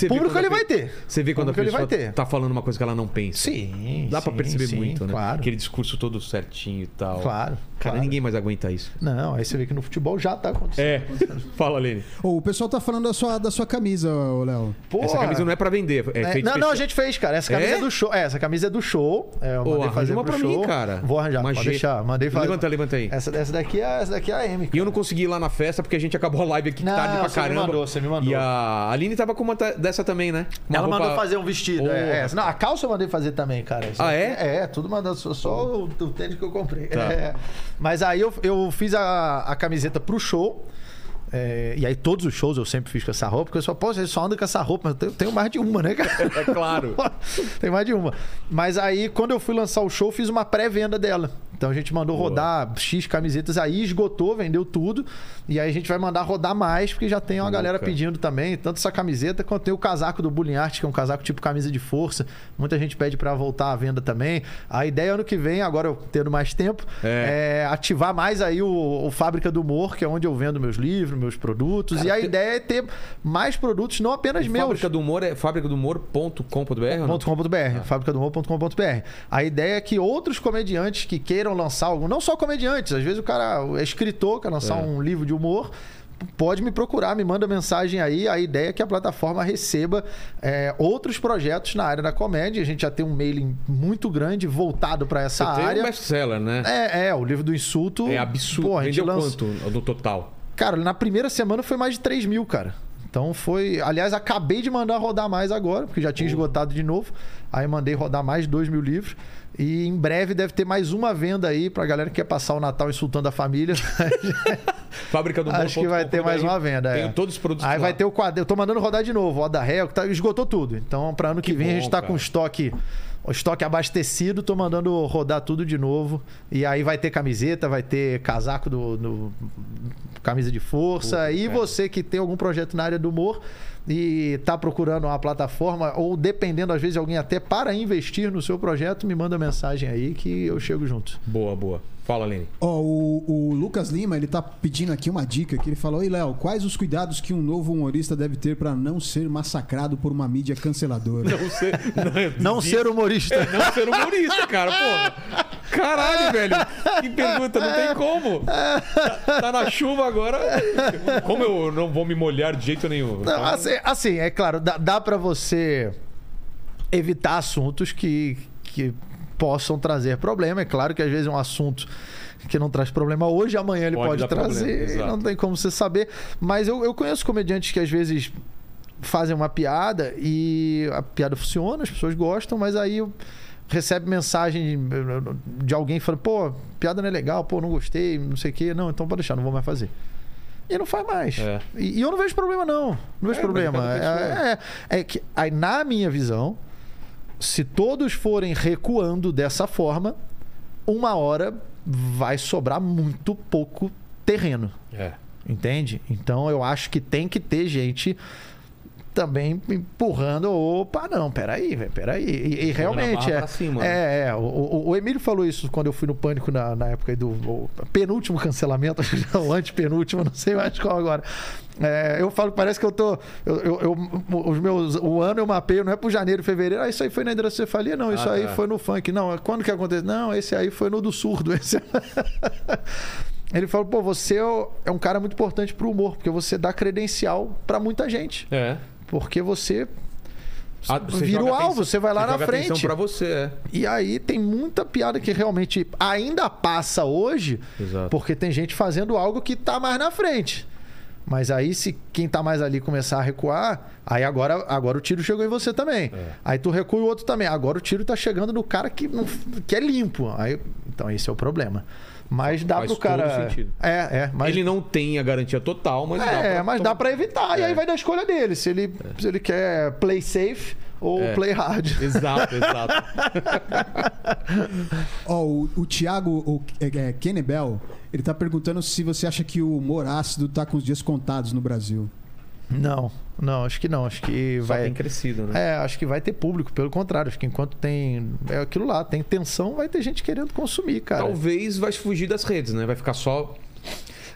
Público ele vai ter. Você vê quando público a pessoa ele vai ter. tá falando uma coisa que ela não pensa. Sim. Dá para perceber sim, muito, né? Claro. Aquele discurso todo certinho e tal. Claro. Cara, claro. ninguém mais aguenta isso. Não, aí você vê que no futebol já tá acontecendo. É. Fala, Lene. Oh, o pessoal tá falando da sua, da sua camisa, Léo. Essa camisa não é pra vender. É, é não, não, a gente fez, cara. Essa camisa é, é do show. É, essa camisa é do show. É, eu mandei oh, fazer uma pra show. mim, cara. Vou arranjar, Mas pode deixar. Mandei fazer. Levanta, levanta aí. Essa, essa, daqui, é, essa daqui é a M. Cara. E eu não consegui ir lá na festa porque a gente acabou a live aqui não, tarde pra você caramba. Me mandou, você me mandou. E a Aline tava com uma dessa também, né? Uma Ela roupa... mandou fazer um vestido. Oh. É, Não, a calça eu mandei fazer também, cara. Isso ah, é? É, tudo mandando. Só o, o tênis que eu comprei. Tá. É. Mas aí eu, eu fiz a, a camiseta pro show. É, e aí todos os shows eu sempre fiz com essa roupa, porque eu só posso, eu só ando com essa roupa, mas eu tenho, mais de uma, né, cara? É claro. tem mais de uma. Mas aí, quando eu fui lançar o show, fiz uma pré-venda dela. Então a gente mandou Boa. rodar X camisetas aí, esgotou, vendeu tudo. E aí a gente vai mandar rodar mais, porque já tem uma Boa, galera pedindo também, tanto essa camiseta quanto tem o casaco do Bullying Art, que é um casaco tipo camisa de força. Muita gente pede para voltar à venda também. A ideia ano que vem, agora eu tendo mais tempo, é, é ativar mais aí o, o, Fábrica do Humor, que é onde eu vendo meus livros, meus produtos. Cara, e a tem... ideia é ter mais produtos, não apenas meus. Fábrica do Humor é fábrica do humor.com.br? .com.br, ah. fábrica do humor.com.br. A ideia é que outros comediantes que queiram lançar algo, não só comediantes, às vezes o cara é escritor, quer lançar é. um livro de humor, pode me procurar, me manda mensagem aí. A ideia é que a plataforma receba é, outros projetos na área da comédia. A gente já tem um mailing muito grande voltado para essa Você área. Tem um best-seller, né? É, é, o livro do insulto. É absurdo. Pô, Vendeu lança... quanto no total? Cara, na primeira semana foi mais de 3 mil, cara. Então foi. Aliás, acabei de mandar rodar mais agora, porque já tinha esgotado de novo. Aí mandei rodar mais de 2 mil livros. E em breve deve ter mais uma venda aí pra galera que quer passar o Natal insultando a família. Fábrica do Acho que vai ter mais uma venda. Tem é. todos os produtos. Aí lá. vai ter o quadro. Eu tô mandando rodar de novo. O da Réu, que tá, esgotou tudo. Então, para ano que, que vem, bom, a gente tá cara. com estoque estoque abastecido, tô mandando rodar tudo de novo. E aí vai ter camiseta, vai ter casaco do, do camisa de força. Puta, e cara. você que tem algum projeto na área do humor e está procurando uma plataforma, ou dependendo, às vezes, de alguém até para investir no seu projeto, me manda mensagem aí que eu chego junto. Boa, boa. Fala, Lene. Ó, oh, o, o, Lucas Lima, ele tá pedindo aqui uma dica que ele falou: Oi, Léo, quais os cuidados que um novo humorista deve ter para não ser massacrado por uma mídia canceladora? Não ser, não, não ser humorista. É, não ser humorista, cara, porra. Caralho, velho. Que pergunta, não tem como. Tá, tá, na chuva agora. Como eu não vou me molhar de jeito nenhum? Não, assim, assim, é claro, dá, dá para você evitar assuntos que que possam trazer problema. É claro que às vezes é um assunto que não traz problema hoje, amanhã ele pode, pode trazer, não tem como você saber. Mas eu, eu conheço comediantes que às vezes fazem uma piada e a piada funciona, as pessoas gostam, mas aí recebe mensagem de alguém falando, pô, piada não é legal, pô, não gostei, não sei o quê. Não, então pode deixar, não vou mais fazer. E não faz mais. É. E, e, eu não vejo problema, não. Não vejo é, problema. É, é, é, que, aí, na minha visão, se todos forem recuando dessa forma, uma hora vai sobrar muito pouco terreno. É. Entende? Então eu acho que tem que ter gente também empurrando. Opa, não, peraí, velho, peraí. E, e realmente é. Cima, é, né? é. O, o, Emílio falou isso quando eu fui no Pânico na, na época do penúltimo cancelamento, o antepenúltimo, não sei mais qual agora. É, eu falo que parece que eu tô. Eu, eu, eu, os meus, o ano eu mapeio, não é pro janeiro, fevereiro. Ah, isso aí foi na hidrocefalia? Não, isso ah, aí tá. foi no funk. Não, quando que aconteceu? Não, esse aí foi no do surdo. Esse... Ele falou, pô, você é um cara muito importante pro humor, porque você dá credencial para muita gente. É. Porque você ah, você vira o alvo, você vai lá você na frente. para você, é. E aí tem muita piada que realmente ainda passa hoje, Exato. porque tem gente fazendo algo que tá mais na frente. Mas aí, se quem tá mais ali começar a recuar, aí agora, agora o tiro chegou em você também. É. Aí tu recua o outro também. Agora o tiro tá chegando no cara que, não, que é limpo. Aí, então esse é o problema. Mas dá Faz pro cara. Sentido. É, é. Mas... Ele não tem a garantia total, mas é, dá pra... mas dá para evitar. É. E aí vai da escolha dele. Se ele, é. se ele quer play safe ou é. play hard. Exato, exato. Ó, oh, o, o Thiago o, é, é, Kenny Bell, ele tá perguntando se você acha que o humor ácido tá com os dias contados no Brasil. Não, não, acho que não. Acho que Só vai. tem crescido, né? É, acho que vai ter público. Pelo contrário, acho que enquanto tem. É aquilo lá, tem tensão, vai ter gente querendo consumir, cara. Talvez vai fugir das redes, né? Vai ficar só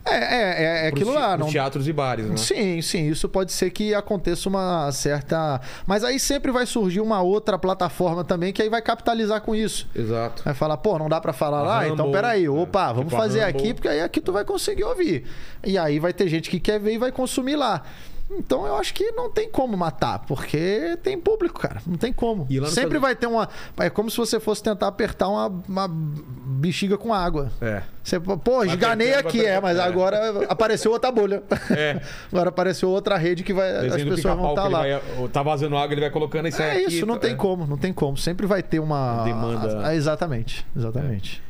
é, é, é, é aquilo lá. Não... teatros e bares, né? Sim, sim. Isso pode ser que aconteça uma certa. Mas aí sempre vai surgir uma outra plataforma também que aí vai capitalizar com isso. Exato. Vai falar, pô, não dá para falar lá? Rumble, então peraí, é, opa, vamos tipo fazer aqui, porque aí aqui tu vai conseguir ouvir. E aí vai ter gente que quer ver e vai consumir lá. Então eu acho que não tem como matar, porque tem público, cara. Não tem como. Sempre vai ter uma. É como se você fosse tentar apertar uma, uma bexiga com água. É. Você, pô, esganei aqui, é, mas é. agora apareceu outra bolha. É. agora apareceu outra rede que vai. Desenho as pessoas vão estar tá lá. Vai, tá vazando água, ele vai colocando isso É aqui, isso, não tem é. como, não tem como. Sempre vai ter uma. Demanda. exatamente, exatamente.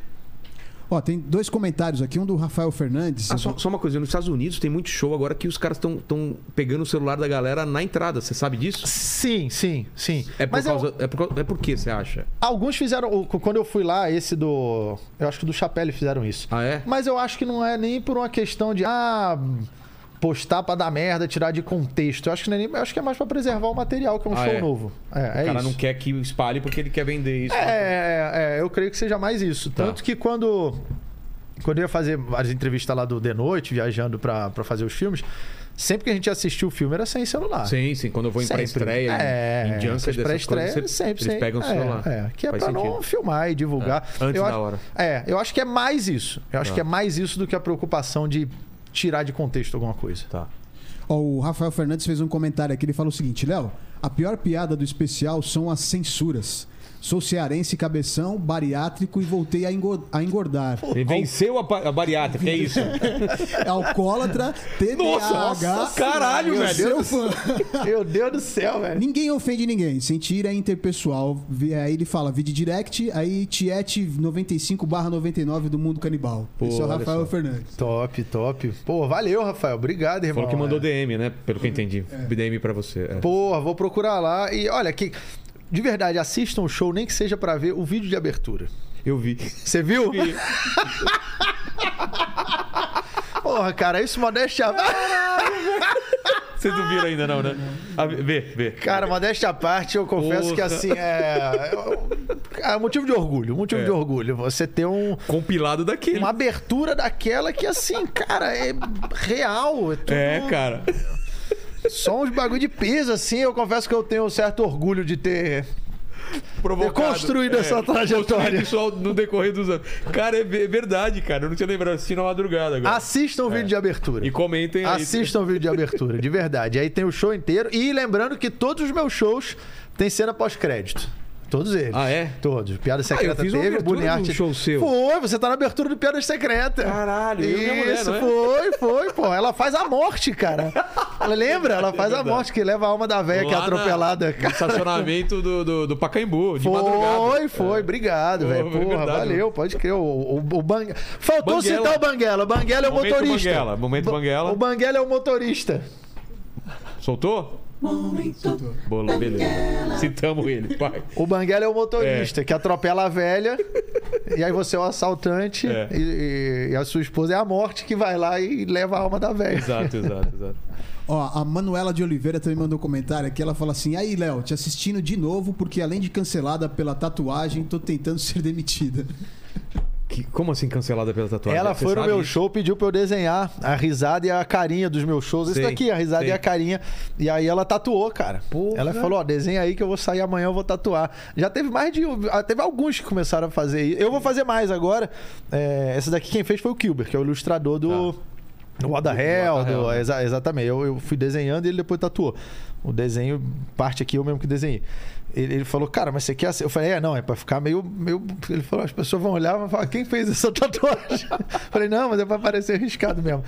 Ó, tem dois comentários aqui, um do Rafael Fernandes. Ah, só, só, uma coisa, nos Estados Unidos tem muito show agora que os caras estão pegando o celular da galera na entrada. Você sabe disso? Sim, sim, sim. É por, Mas causa, eu... é por, é por que você acha? Alguns fizeram. Quando eu fui lá, esse do. Eu acho que do Chapelle fizeram isso. Ah, é? Mas eu acho que não é nem por uma questão de. Ah postar para dar merda, tirar de contexto. Eu acho que, é nem, acho que é mais para preservar o material, que é um ah, show é. novo. É, o é cara isso. não quer que espalhe porque ele quer vender isso. É, é, é eu creio que seja mais isso. Tá. Tanto que quando, quando eu ia fazer várias entrevistas lá do The Noite, viajando para fazer os filmes, sempre que a gente assistiu o filme era sem celular. Sim, sim. Quando eu vou em pré-estreia, é, em Junkers, pré-estreia, sempre, sempre. Eles pegam o celular. É, é, que é para não filmar e divulgar. É, antes eu da acho, hora. É, eu acho que é mais isso. Eu acho ah. que é mais isso do que a preocupação de tirar de contexto alguma coisa. Tá. O Rafael Fernandes fez um comentário aqui, ele falou o seguinte, Léo, a pior piada do especial são as censuras. Sou cearense, cabeção, bariátrico e voltei a engordar. E venceu a, a bariátrica, é isso? É alcoólatra, TDAH. Nossa, caralho, velho. Seu fã. Meu Deus do céu, velho. Ninguém ofende ninguém. Sentir é interpessoal. Aí ele fala, vídeo direct, aí Tiete 95 99 do Mundo Canibal. Pô, Esse é o Rafael Fernandes. Top, top. Pô, valeu, Rafael. Obrigado, irmão. Falou que mandou é. DM, né? Pelo que eu entendi. É. DM pra você. É. Pô, vou procurar lá. E olha, que de verdade, assistam o show, nem que seja para ver o vídeo de abertura. Eu vi. Você viu? Vi. Porra, cara, isso modéstia. Vocês não viram ainda, não, né? Ah, vê, vê. Cara, modéstia à parte, eu confesso Porra. que assim é. É motivo de orgulho, motivo é. de orgulho. Você ter um. Compilado daquele. Uma abertura daquela que, assim, cara, é real. É, tudo... é cara. Só uns bagulho de peso, assim. Eu confesso que eu tenho um certo orgulho de ter provocado. construído é, essa trajetória. Só no decorrer dos anos. Cara, é verdade, cara. Eu não tinha lembrado. Assisti na madrugada agora. Assistam o é. vídeo de abertura. E comentem aí. Assistam o vídeo de abertura, de verdade. Aí tem o show inteiro. E lembrando que todos os meus shows têm cena pós-crédito. Todos eles. Ah, é? Todos. Piada Secreta ah, eu fiz teve, Bullying Art. show seu. Foi, você tá na abertura do Piada Secreta. Caralho, Isso, mulher, é? foi, foi, pô. Ela faz a morte, cara. Ela lembra? Ela faz é a morte, que leva a alma da velha que é atropelada. No estacionamento do, do, do Pacaembu, de foi, madrugada. Foi, foi. Obrigado, velho. Porra, verdade, valeu. Pode crer. O, o, o Bang... Faltou Banguela. citar o Banguela. O Banguela é o Momento motorista. Banguela. Momento Banguela. O Banguela é o motorista. Soltou? Momento. Bola, beleza. Citamos ele, pai. O Banguela é o motorista é. que atropela a velha. e aí você é o assaltante. É. E, e, a sua esposa é a morte que vai lá e leva a alma da velha. Exato, exato, exato. Ó, a Manuela de Oliveira também mandou um comentário aqui. Ela fala assim: aí, Léo, te assistindo de novo, porque além de cancelada pela tatuagem, tô tentando ser demitida. Que, como assim cancelada pela tatuagem? Ela Você foi no meu isso? show, pediu pra eu desenhar a risada e a carinha dos meus shows. Isso daqui, a risada sei. e a carinha. E aí ela tatuou, cara. Porra. Ela falou: ó, desenha aí que eu vou sair amanhã, eu vou tatuar. Já teve mais de. Ah, teve alguns que começaram a fazer isso. Eu vou fazer mais agora. É, essa daqui quem fez foi o Kilber, que é o ilustrador do. Tá. O Oda Hell, do, exa, exatamente. Eu, eu fui desenhando e ele depois tatuou. O desenho, parte aqui eu mesmo que desenhei. Ele, ele, falou, cara, mas você quer assim? Eu falei, é, não, é pra ficar meio, meio. Ele falou, as pessoas vão olhar e vão falar, quem fez essa tatuagem? falei, não, mas é pra parecer arriscado mesmo.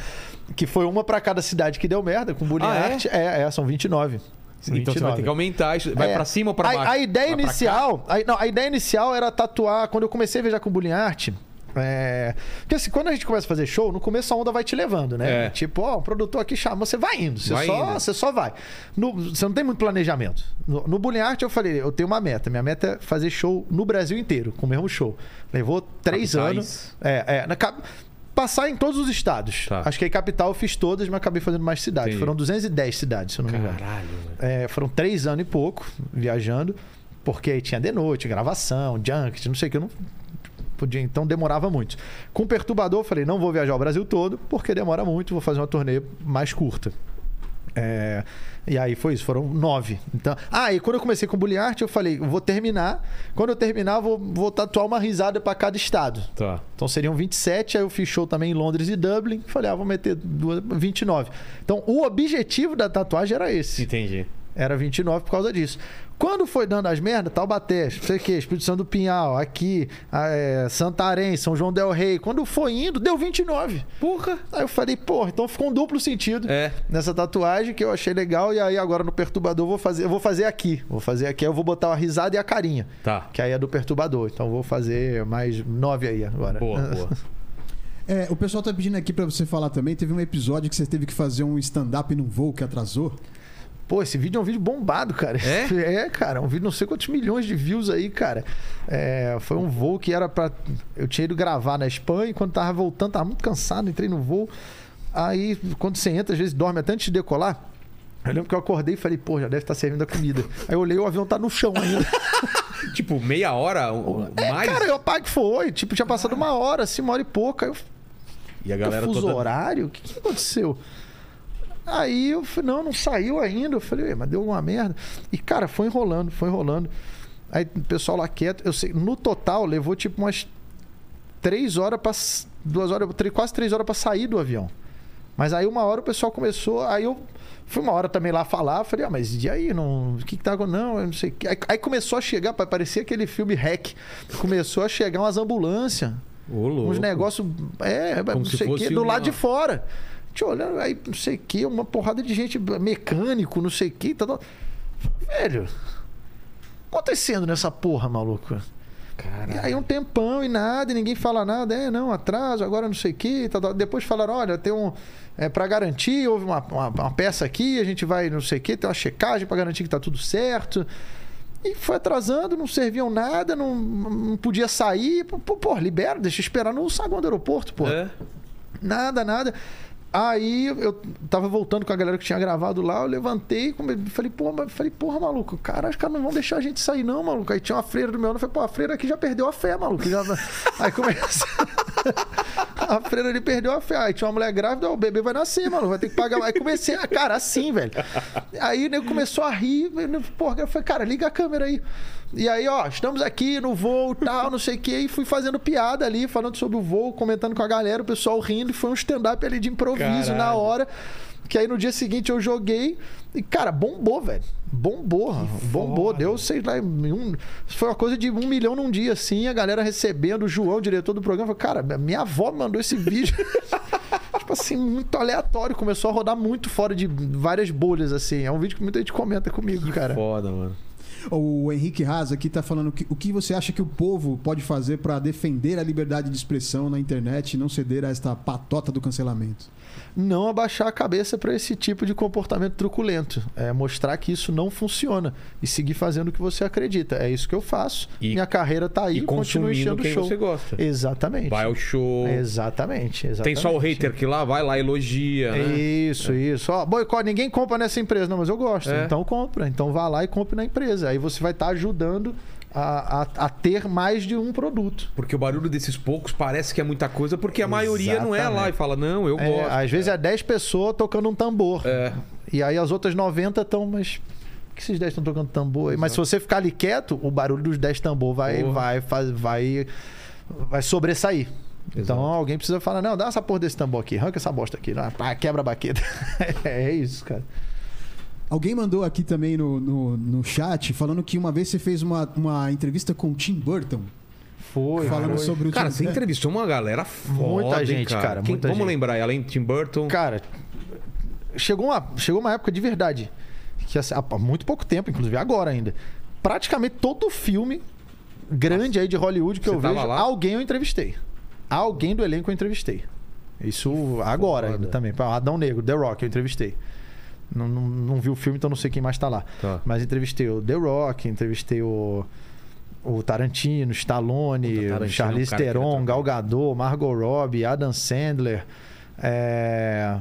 Que foi uma pra cada cidade que deu merda, com bullying ah, art. É? é, é, são 29. 29. Então você vai ter que aumentar isso. Vai é. pra cima ou pra baixo? A, a ideia inicial. A, não, a ideia inicial era tatuar. Quando eu comecei a viajar com bullying art. É... Porque assim, quando a gente começa a fazer show, no começo a onda vai te levando, né? É. Tipo, ó, o produtor aqui chama, você vai indo, você, vai só, indo. você só vai. No, você não tem muito planejamento. No, no Bullying Art eu falei, eu tenho uma meta. Minha meta é fazer show no Brasil inteiro, com o mesmo show. Levou três Capitais. anos. É, é. Na, passar em todos os estados. Tá. Acho que aí capital eu fiz todas, mas acabei fazendo mais cidades. Entendi. Foram 210 cidades, se eu não Caralho, me engano. Caralho. É, foram três anos e pouco viajando. Porque aí tinha de noite, gravação, junket, não sei o que. Eu não podia, então demorava muito. Com o perturbador, eu falei, não vou viajar o Brasil todo, porque demora muito, vou fazer uma turnê mais curta. É, e aí foi isso, foram nove. Então, ah, e quando eu comecei com Bully Art, eu falei, vou terminar. Quando eu terminar, vou, vou tatuar uma risada para cada estado. Tá. Então seriam 27, aí eu fiz show também em Londres e Dublin. Falei, ah, vou meter 29. Então o objetivo da tatuagem era esse. Entendi. Era 29 por causa disso. Quando foi dando as merdas, Taubaté, não sei o que, Espírito Santo do Pinhal, aqui, é, Santarém, São João Del Rei. Quando foi indo, deu 29. Porra! Aí eu falei, porra, então ficou um duplo sentido é. nessa tatuagem que eu achei legal. E aí agora no perturbador eu vou fazer, eu vou fazer aqui. Vou fazer aqui, eu vou botar a risada e a carinha. Tá. Que aí é do perturbador. Então vou fazer mais nove aí agora. Boa, boa. É, o pessoal tá pedindo aqui para você falar também. Teve um episódio que você teve que fazer um stand-up num voo que atrasou. Pô, esse vídeo é um vídeo bombado, cara. É? É, cara. Um vídeo não sei quantos milhões de views aí, cara. É, foi um voo que era para Eu tinha ido gravar na Espanha e quando tava voltando, tava muito cansado, entrei no voo. Aí, quando você entra, às vezes dorme até antes de decolar. Eu lembro que eu acordei e falei, pô, já deve estar servindo a comida. Aí eu olhei o avião tá no chão ainda. tipo, meia hora é, mais? Cara, eu apago que foi. Tipo, tinha passado uma hora, assim, uma hora e pouca. Eu... E a galera fuso toda... horário? O que, que aconteceu? Aí eu falei, não, não saiu ainda. Eu falei, mas deu alguma merda. E, cara, foi enrolando, foi enrolando. Aí o pessoal lá quieto, eu sei, no total levou tipo umas três horas para duas horas, três, quase três horas para sair do avião. Mas aí uma hora o pessoal começou, aí eu fui uma hora também lá falar, falei, ah, mas e aí, não, o que que tá acontecendo? Não, eu não sei. Aí, aí começou a chegar, parecia aquele filme Hack. Começou a chegar umas ambulâncias. Ô, uns negócios, é, Como não sei o quê, do uma... lado de fora. Te olhando, aí não sei o que, uma porrada de gente, mecânico, não sei o que. Tá. Velho, acontecendo nessa porra, maluco? Caralho. E aí um tempão e nada, e ninguém fala nada. É, não, atraso, agora não sei o que. Tá, tá. Depois falaram, olha, tem um. É, para garantir, houve uma, uma, uma, peça aqui, a gente vai não sei o que, tem uma checagem para garantir que tá tudo certo. E foi atrasando, não serviam nada, não, não podia sair. Pô, pô, libera, deixa eu esperar no saguão do aeroporto, pô. É. Nada, nada. Aí eu tava voltando com a galera que tinha gravado lá, eu levantei, falei, porra, falei, porra, maluco, cara, os caras não vão deixar a gente sair, não, maluco. Aí tinha uma freira do meu ano, eu falei, pô, a freira aqui já perdeu a fé, maluco. Já... Aí começa. a freira ali perdeu a fé. Aí tinha uma mulher grávida, o bebê vai nascer, maluco, vai ter que pagar. Aí comecei a, cara, assim, velho. Aí o nego começou a rir, porra, eu falei, cara, liga a câmera aí. E aí, ó, estamos aqui no voo tal, não sei o quê. E fui fazendo piada ali, falando sobre o voo, comentando com a galera, o pessoal rindo. E foi um stand-up ali de improviso Caralho. na hora. Que aí no dia seguinte eu joguei e, cara, bombou, velho. Bombou. Que bombou. Foda. Deu, sei lá, um, foi uma coisa de um milhão num dia, assim. A galera recebendo, o João, o diretor do programa, falou, cara, minha avó mandou esse vídeo. tipo assim, muito aleatório. Começou a rodar muito fora de várias bolhas, assim. É um vídeo que muita gente comenta comigo, que cara. Foda, mano. O Henrique Haas aqui está falando que, o que você acha que o povo pode fazer para defender a liberdade de expressão na internet e não ceder a esta patota do cancelamento? Não abaixar a cabeça para esse tipo de comportamento truculento. É mostrar que isso não funciona e seguir fazendo o que você acredita. É isso que eu faço. E, Minha carreira está aí, e continue enchendo quem show. você gosta. Exatamente. Vai ao show. Exatamente, exatamente. Tem só o hater que lá vai lá elogia, né? Isso, é. isso. Ó, boicote, ninguém compra nessa empresa, não, mas eu gosto. É. Então compra. Então vá lá e compre na empresa. Aí você vai estar tá ajudando a, a, a, ter mais de um produto. Porque o barulho desses poucos parece que é muita coisa, porque a maioria não é lá e fala, não, eu é, gosto. Às vezes é 10 pessoas tocando um tambor. É. E aí as outras 90 estão, mas. Por que esses 10 estão tocando tambor? Exato. Mas se você ficar ali quieto, o barulho dos 10 tambor vai, vai, vai, vai, vai sobressair. Então, Exato. Então alguém precisa falar, não, dá essa porra desse tambor aqui, arranca essa bosta aqui, quebra a baqueta. é isso, cara. Alguém mandou aqui também no, no, no, chat falando que uma vez você fez uma, uma entrevista com o Tim Burton. Foi. Falando foi. sobre o Cara, Tim... você entrevistou uma galera foda. Muita gente, cara. cara Quem, muita vamos gente. lembrar, além de Tim Burton. Cara, chegou uma, chegou uma época de verdade. Que há muito pouco tempo, inclusive agora ainda. Praticamente todo filme grande aí de Hollywood que você eu vejo, lá? alguém eu entrevistei. Alguém do elenco eu entrevistei. Isso agora ainda também. Adão Negro, The Rock, eu entrevistei. Não, não, não vi o filme, então não sei quem mais está lá. Tá. Mas entrevistei o The Rock, entrevistei o, o Tarantino, Stallone, Tarantino, Charlize Theron, Gal Gadot, Margot Robbie, Adam Sandler. É...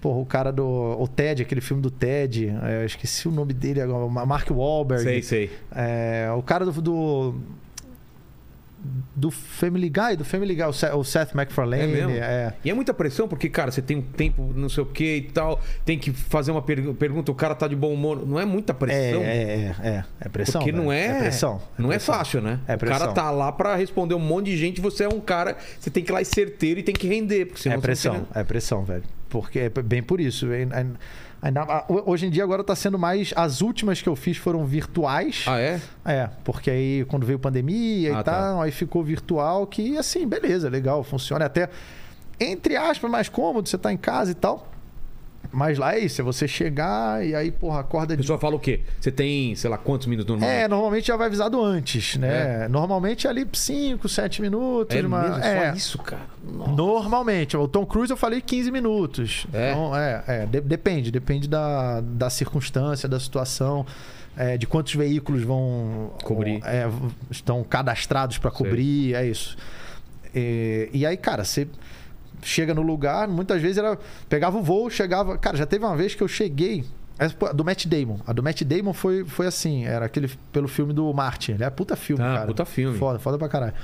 Porra, o cara do. O Ted, aquele filme do Ted. É, esqueci o nome dele agora. Mark Wahlberg. Sei, sei. É, o cara do, do do Family Guy, do Family Guy, o Seth MacFarlane. É mesmo? É. E é muita pressão, porque, cara, você tem um tempo, não sei o que e tal, tem que fazer uma per pergunta, o cara tá de bom humor. Não é muita pressão? É, é, é. É pressão. Porque não é. É pressão. É não pressão. é fácil, né? É pressão. O cara tá lá para responder um monte de gente, você é um cara, você tem que ir lá e certeiro e tem que render. Porque senão é pressão, é pressão, velho. Porque é bem por isso. É, é Hoje em dia agora está sendo mais. As últimas que eu fiz foram virtuais. Ah, é? É, porque aí quando veio pandemia ah, e tá. tal, aí ficou virtual, que assim, beleza, legal, funciona. Até, entre aspas, mais cômodo, você tá em casa e tal. Mas lá é isso, é você chegar e aí, porra, acorda de. A pessoa fala o quê? Você tem, sei lá, quantos minutos normalmente? É, normalmente já vai avisado antes, né? É. Normalmente é ali 5, 7 minutos. É uma... mesmo? É. Só isso, cara. Nossa. Normalmente. O Tom Cruise eu falei 15 minutos. É. Então, é, é. De depende, depende da, da circunstância, da situação. É, de quantos veículos vão cobrir, é, estão cadastrados para cobrir, é isso. E, e aí, cara, você chega no lugar, muitas vezes era. Pegava o voo, chegava. Cara, já teve uma vez que eu cheguei. A do Matt Damon. A do Matt Damon foi, foi assim, era aquele pelo filme do Martin. Ele é puta filme, ah, cara. Puta filme. Foda, foda pra caralho.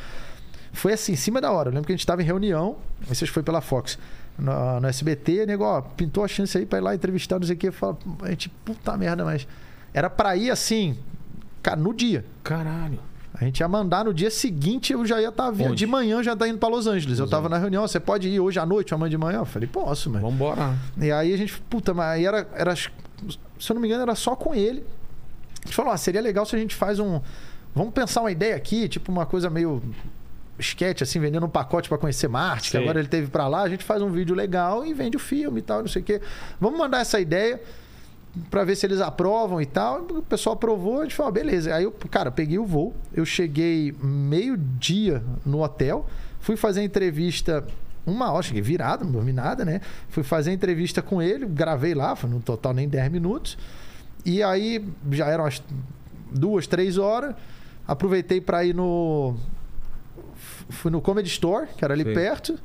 Foi assim, em cima da hora. Eu lembro que a gente tava em reunião, se foi pela Fox, no, no SBT, nego, ó, pintou a chance aí pra ir lá entrevistar, não sei o que. Fala, a gente, puta merda, mas. Era pra ir assim, cara, no dia. Caralho. A gente ia mandar no dia seguinte, eu já ia estar tá vindo. De manhã já tá indo para Los Angeles. Los eu tava na reunião, você pode ir hoje à noite, amanhã de manhã? Eu falei, posso, mas. Vambora. E aí a gente, puta, mas aí era, era. Se eu não me engano, era só com ele. A gente falou, ah, seria legal se a gente faz um. Vamos pensar uma ideia aqui, tipo uma coisa meio sketch, assim, vendendo um pacote para conhecer Marte, que agora ele teve para lá, a gente faz um vídeo legal e vende o filme e tal, não sei o quê. Vamos mandar essa ideia para ver se eles aprovam e tal. O pessoal aprovou, a gente falou, ah, beleza. Aí eu, cara, peguei o voo, eu cheguei meio-dia no hotel, fui fazer a entrevista uma hora, cheguei virado, não dormi nada, né? Fui fazer a entrevista com ele, gravei lá, foi no total nem 10 minutos. E aí já eram as duas, três horas. Aproveitei para ir no. Fui no Comedy Store, que era ali Sim. perto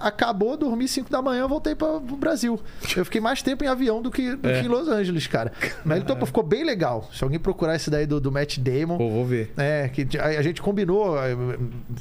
acabou, dormi 5 da manhã, voltei para o Brasil. Eu fiquei mais tempo em avião do que, do é. que em Los Angeles, cara. Mas então, ficou bem legal. Se alguém procurar esse daí do, do Matt Damon. Pô, vou ver. É, que a, a, gente combinou,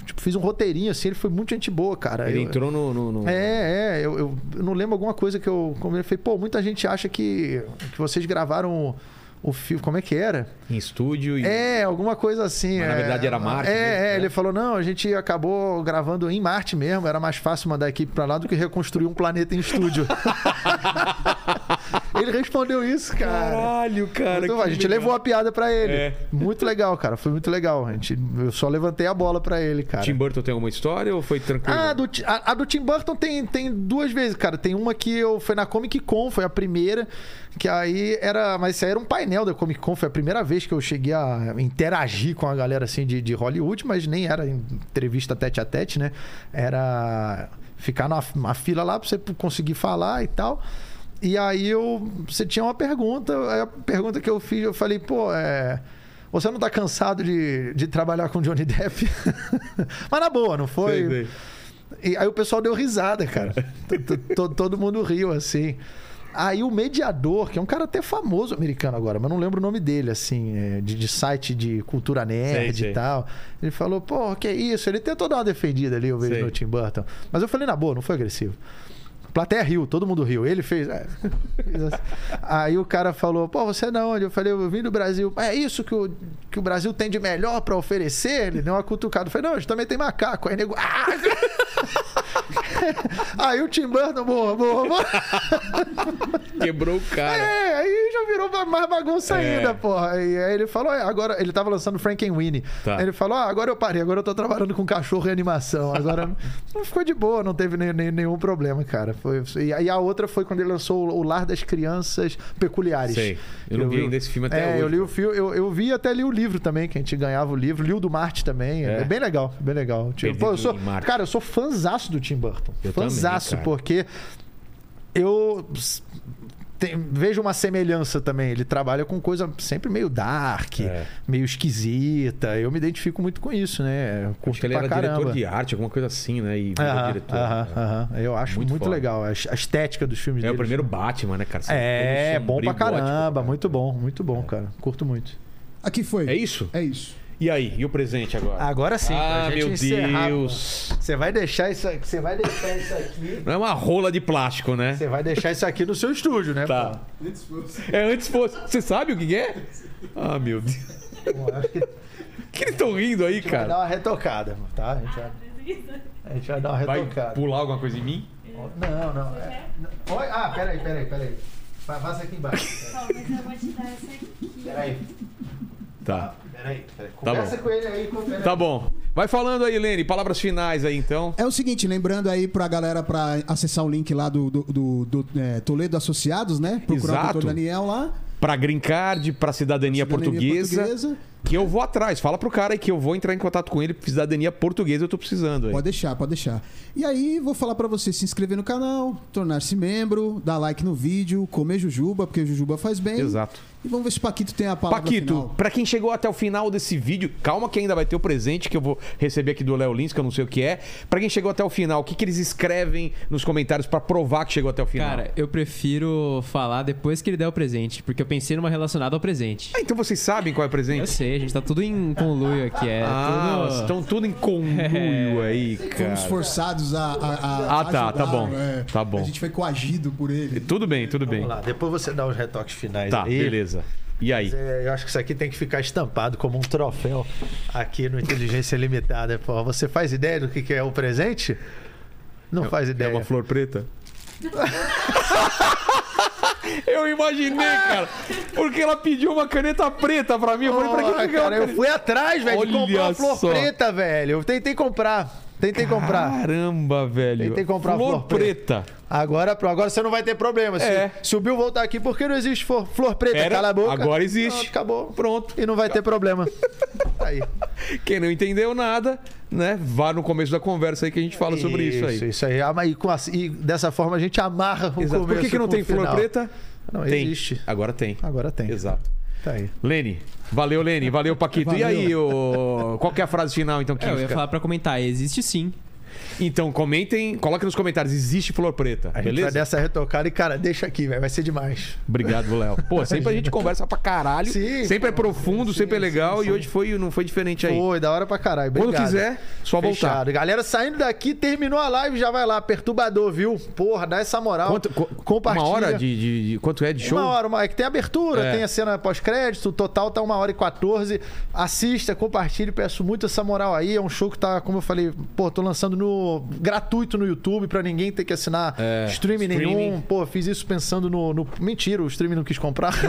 tipo, fiz um roteirinho assim, ele foi muito gente boa, cara. Ele eu, entrou no. no, no... É, é, eu, eu, eu, não lembro alguma coisa que eu. Como ele falei, pô, muita gente acha que, que vocês gravaram o filme. Como é que era? Em estúdio e... É, alguma coisa assim. Mas, é, na verdade era Marte. É, mesmo, é, ele falou: não, a gente acabou gravando em Marte mesmo. Era mais fácil mandar a equipe pra lá do que reconstruir um planeta em estúdio. ele respondeu isso, cara. Caralho, cara. Muito, a gente legal. levou a piada pra ele. É. Muito legal, cara. Foi muito legal. A gente, eu só levantei a bola pra ele, cara. Tim Burton tem alguma história ou foi tranquilo? Ah, do, a, a do Tim Burton tem, tem duas vezes, cara. Tem uma que eu foi na Comic Con, foi a primeira. Que aí era. Mas isso aí era um painel da Comic Con. Foi a primeira vez que eu cheguei a interagir com a galera assim de, de Hollywood, mas nem era entrevista tete a tete, né? Era ficar na, na fila lá pra você conseguir falar e tal. E aí eu. Você tinha uma pergunta. A pergunta que eu fiz, eu falei, pô, é. Você não tá cansado de, de trabalhar com Johnny Depp? Mas na boa, não foi? Sei, sei. E aí o pessoal deu risada, cara. todo, todo mundo riu, assim. Aí o mediador, que é um cara até famoso americano agora, mas não lembro o nome dele, assim, é, de, de site de cultura nerd sei, e tal. Ele falou, pô, que isso? Ele tentou dar uma defendida ali, eu vejo no Tim Burton. Mas eu falei, na boa, não foi agressivo. Plateia riu, todo mundo riu. Ele fez. É, assim. Aí o cara falou: pô, você é não onde? Eu falei: eu vim do Brasil. É isso que o, que o Brasil tem de melhor para oferecer? Ele deu uma cutucada. Eu falei: não, a gente também tem macaco. Aí nego. Ah! aí o Tim Burton, boa, boa, boa. Quebrou o cara. É, aí já virou mais bagunça é. ainda, porra. E aí ele falou: agora. Ele tava lançando Frankenweenie. Tá. Ele falou: ah, agora eu parei, agora eu tô trabalhando com cachorro e animação. Agora não ficou de boa, não teve nem, nem, nenhum problema, cara. Foi, e a outra foi quando ele lançou O Lar das Crianças Peculiares. Sei. Eu não eu vi ainda esse filme até é, hoje. Eu li o filme, eu, eu vi até li o livro também, que a gente ganhava o livro. Li o do Marte também. É, é bem legal, bem legal. Tipo, pô, eu sou, cara, eu sou fãzaço do Tim Burton. Eu fãzaço, também, porque eu tem, vejo uma semelhança também. Ele trabalha com coisa sempre meio dark, é. meio esquisita. Eu me identifico muito com isso, né? Curto acho que ele era caramba. diretor de arte, alguma coisa assim, né? E aham, diretor. Aham, né? aham. Eu acho muito, muito legal. A estética dos filmes é, dele. É o primeiro Batman, né, cara? Você é, bom pra caramba. Gótico, muito bom, muito bom, cara. Curto muito. Aqui foi. É isso? É isso. E aí, e o presente agora? Agora sim. Ah, meu Deus. Você vai deixar isso aqui. Você vai deixar isso aqui. Não é uma rola de plástico, né? Você vai deixar isso aqui no seu estúdio, né? Tá. Pô? Antes fosse. É, antes fosse. Você sabe o que é? Ah, meu Deus. Bom, acho que. que eles estão rindo aí, cara? Vai dar uma retocada, tá? A gente vai, a gente vai dar uma retocada. Vai pular alguma coisa em mim? Não, não. É... Ah, peraí, peraí, peraí. Passa aqui embaixo. Ó, mas eu vou te dar essa aqui. Peraí. Tá. Peraí, peraí. Tá Conversa tá com ele aí. Com... Tá bom. Vai falando aí, Lene, palavras finais aí então. É o seguinte, lembrando aí pra galera pra acessar o link lá do, do, do, do é, Toledo Associados, né? Procurar Exato. o doutor Daniel lá. Pra Green Card, pra cidadania, cidadania portuguesa. portuguesa. Que eu vou atrás. Fala pro cara aí que eu vou entrar em contato com ele. Cidadania portuguesa eu tô precisando. Aí. Pode deixar, pode deixar. E aí, vou falar para você se inscrever no canal, tornar-se membro, dar like no vídeo, comer jujuba, porque jujuba faz bem. Exato. E vamos ver se o Paquito tem a palavra Paquito, final. pra quem chegou até o final desse vídeo, calma que ainda vai ter o presente que eu vou receber aqui do Léo Lins, que eu não sei o que é. Pra quem chegou até o final, o que, que eles escrevem nos comentários para provar que chegou até o final? Cara, eu prefiro falar depois que ele der o presente, porque eu pensei numa relacionada ao presente. Ah, então vocês sabem qual é o presente? Eu sei, a gente tá tudo em conluio aqui. É ah, tudo... estão tudo em conluio é. aí, cara. Fomos forçados a. a, a ah, tá, tá bom. É. Tá bom. A gente foi coagido por ele. Tudo bem, tudo bem. Vamos lá, depois você dá os retoques finais tá, aí. beleza. E aí? É, eu acho que isso aqui tem que ficar estampado como um troféu aqui no Inteligência Limitada. Pô, você faz ideia do que, que é o presente? Não é, faz ideia. É uma flor preta? Eu imaginei, cara. Porque ela pediu uma caneta preta pra mim. Eu falei, pra que, que cara, eu fui atrás, velho, de comprar uma flor só. preta, velho. Eu tentei comprar. Tentei comprar. Caramba, velho. Tentei comprar flor, flor preta. preta. Agora, agora você não vai ter problema. Se, é. se o Bill voltar aqui, por que não existe flor, flor preta? Era, Cala a boca. Agora existe. Pronto, acabou. Pronto. E não vai ter problema. aí. Quem não entendeu nada, né? Vá no começo da conversa aí que a gente fala sobre isso aí. Isso aí. E, com a, e dessa forma a gente amarra o Exato. começo Por que, que não tem flor preta? Não tem. existe. Agora tem. Agora tem. Exato. Tá aí. Lene, valeu, Lene. Valeu, Paquito. Valeu. E aí, o... qual é a frase final, então? Que é, eu ia falar pra comentar. Existe sim. Então, comentem, coloquem nos comentários, existe flor preta, a beleza? Gente vai dessa retocada e, cara, deixa aqui, velho. Vai ser demais. Obrigado, Léo. Pô, sempre a gente conversa pra caralho. Sim, sempre é profundo, sim, sempre é legal. Sim. E hoje foi, não foi diferente aí. Foi, da hora pra caralho. Obrigado. Quando quiser, só Fechado. voltar. Galera, saindo daqui, terminou a live, já vai lá. Perturbador, viu? Porra, dá essa moral. Quanto, compartilha. Uma hora de, de, de, Quanto é de show? Uma hora, uma, é que tem abertura, é. tem a cena pós-crédito, o total tá uma hora e 14. Assista, compartilhe, peço muito essa moral aí. É um show que tá, como eu falei, pô, tô lançando no gratuito no YouTube pra ninguém ter que assinar é, streaming, streaming nenhum. Pô, fiz isso pensando no, no. Mentira, o streaming não quis comprar.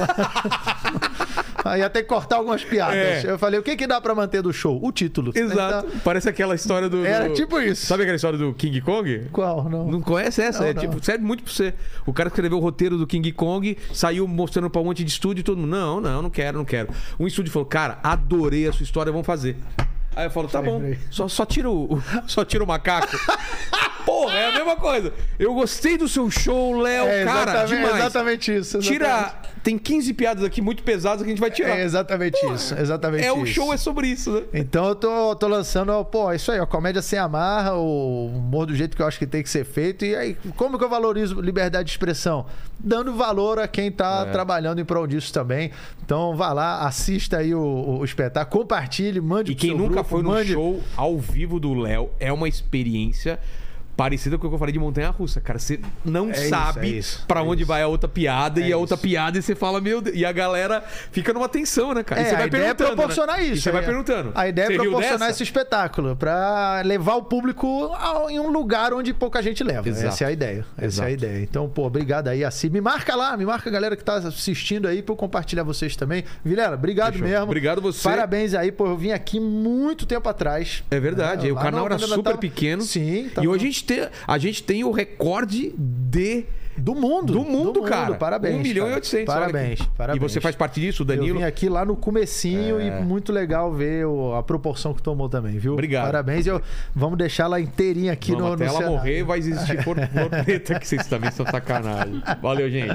Aí que cortar algumas piadas. É. Eu falei, o que que dá pra manter do show? O título. Exato. Então... Parece aquela história do, do, Era tipo isso. Sabe aquela história do King Kong? Qual? Não. Não conhece essa? Não, é não. tipo, serve muito pra você. O cara escreveu o roteiro do King Kong, saiu mostrando pra um monte de estúdio e todo mundo, não, não, não quero, não quero. Um estúdio falou, cara, adorei a sua história, vamos fazer. Aí eu falo, tá bom, só, só, tira o, só tira o macaco. Porra, é a mesma coisa. Eu gostei do seu show, Léo, é, cara, demais. Exatamente isso. Exatamente. Tira. Tem 15 piadas aqui muito pesadas que a gente vai tirar. É exatamente Porra, isso. Exatamente é, isso. O show é sobre isso, né? Então eu tô, tô lançando, pô, isso aí, a comédia sem amarra, o humor do jeito que eu acho que tem que ser feito. E aí, como que eu valorizo liberdade de expressão? Dando valor a quem tá é. trabalhando em prol disso também. Então vá lá, assista aí o, o espetáculo, compartilhe, mande E quem nunca grupo, foi no mande... show ao vivo do Léo, é uma experiência parecida com o que eu falei de montanha russa, cara. Você não É sabe isso, é pra é onde isso. vai a outra piada É e a outra isso. piada e você fala, meu Deus. E a galera fica numa tensão, né, cara? É, e você vai a ideia é perguntando, proporcionar né? isso. E você vai perguntando. A ideia é proporcionar esse espetáculo pra levar o público ao- em um lugar onde pouca gente leva. Exato. Essa é a ideia. Essa Exato. é a ideia. Então, pô, obrigado aí, assim. Me marca lá, me marca a galera que tá assistindo aí pra eu compartilhar vocês também. Vilela, obrigado Fechou. mesmo. Obrigado você. Parabéns aí, pô. Eu vim aqui muito tempo atrás. É verdade. É, o canal era super tava- pequeno. Sim, tava- E hoje a gente, tem, a gente tem o recorde de. Do mundo. Do mundo, cara. Parabéns. 1 milhão e cara. 800. olha Parabéns, aqui. parabéns. E você faz parte disso, Danilo? Eu vim aqui lá no comecinho e muito legal ver a proporção que tomou também, viu? Obrigado. Parabéns. Eu, vamos deixar ela inteirinha aqui Vamos, no, até no ela cenário. morrer vai existir flor preta, que vocês também são sacanagem. Valeu, gente.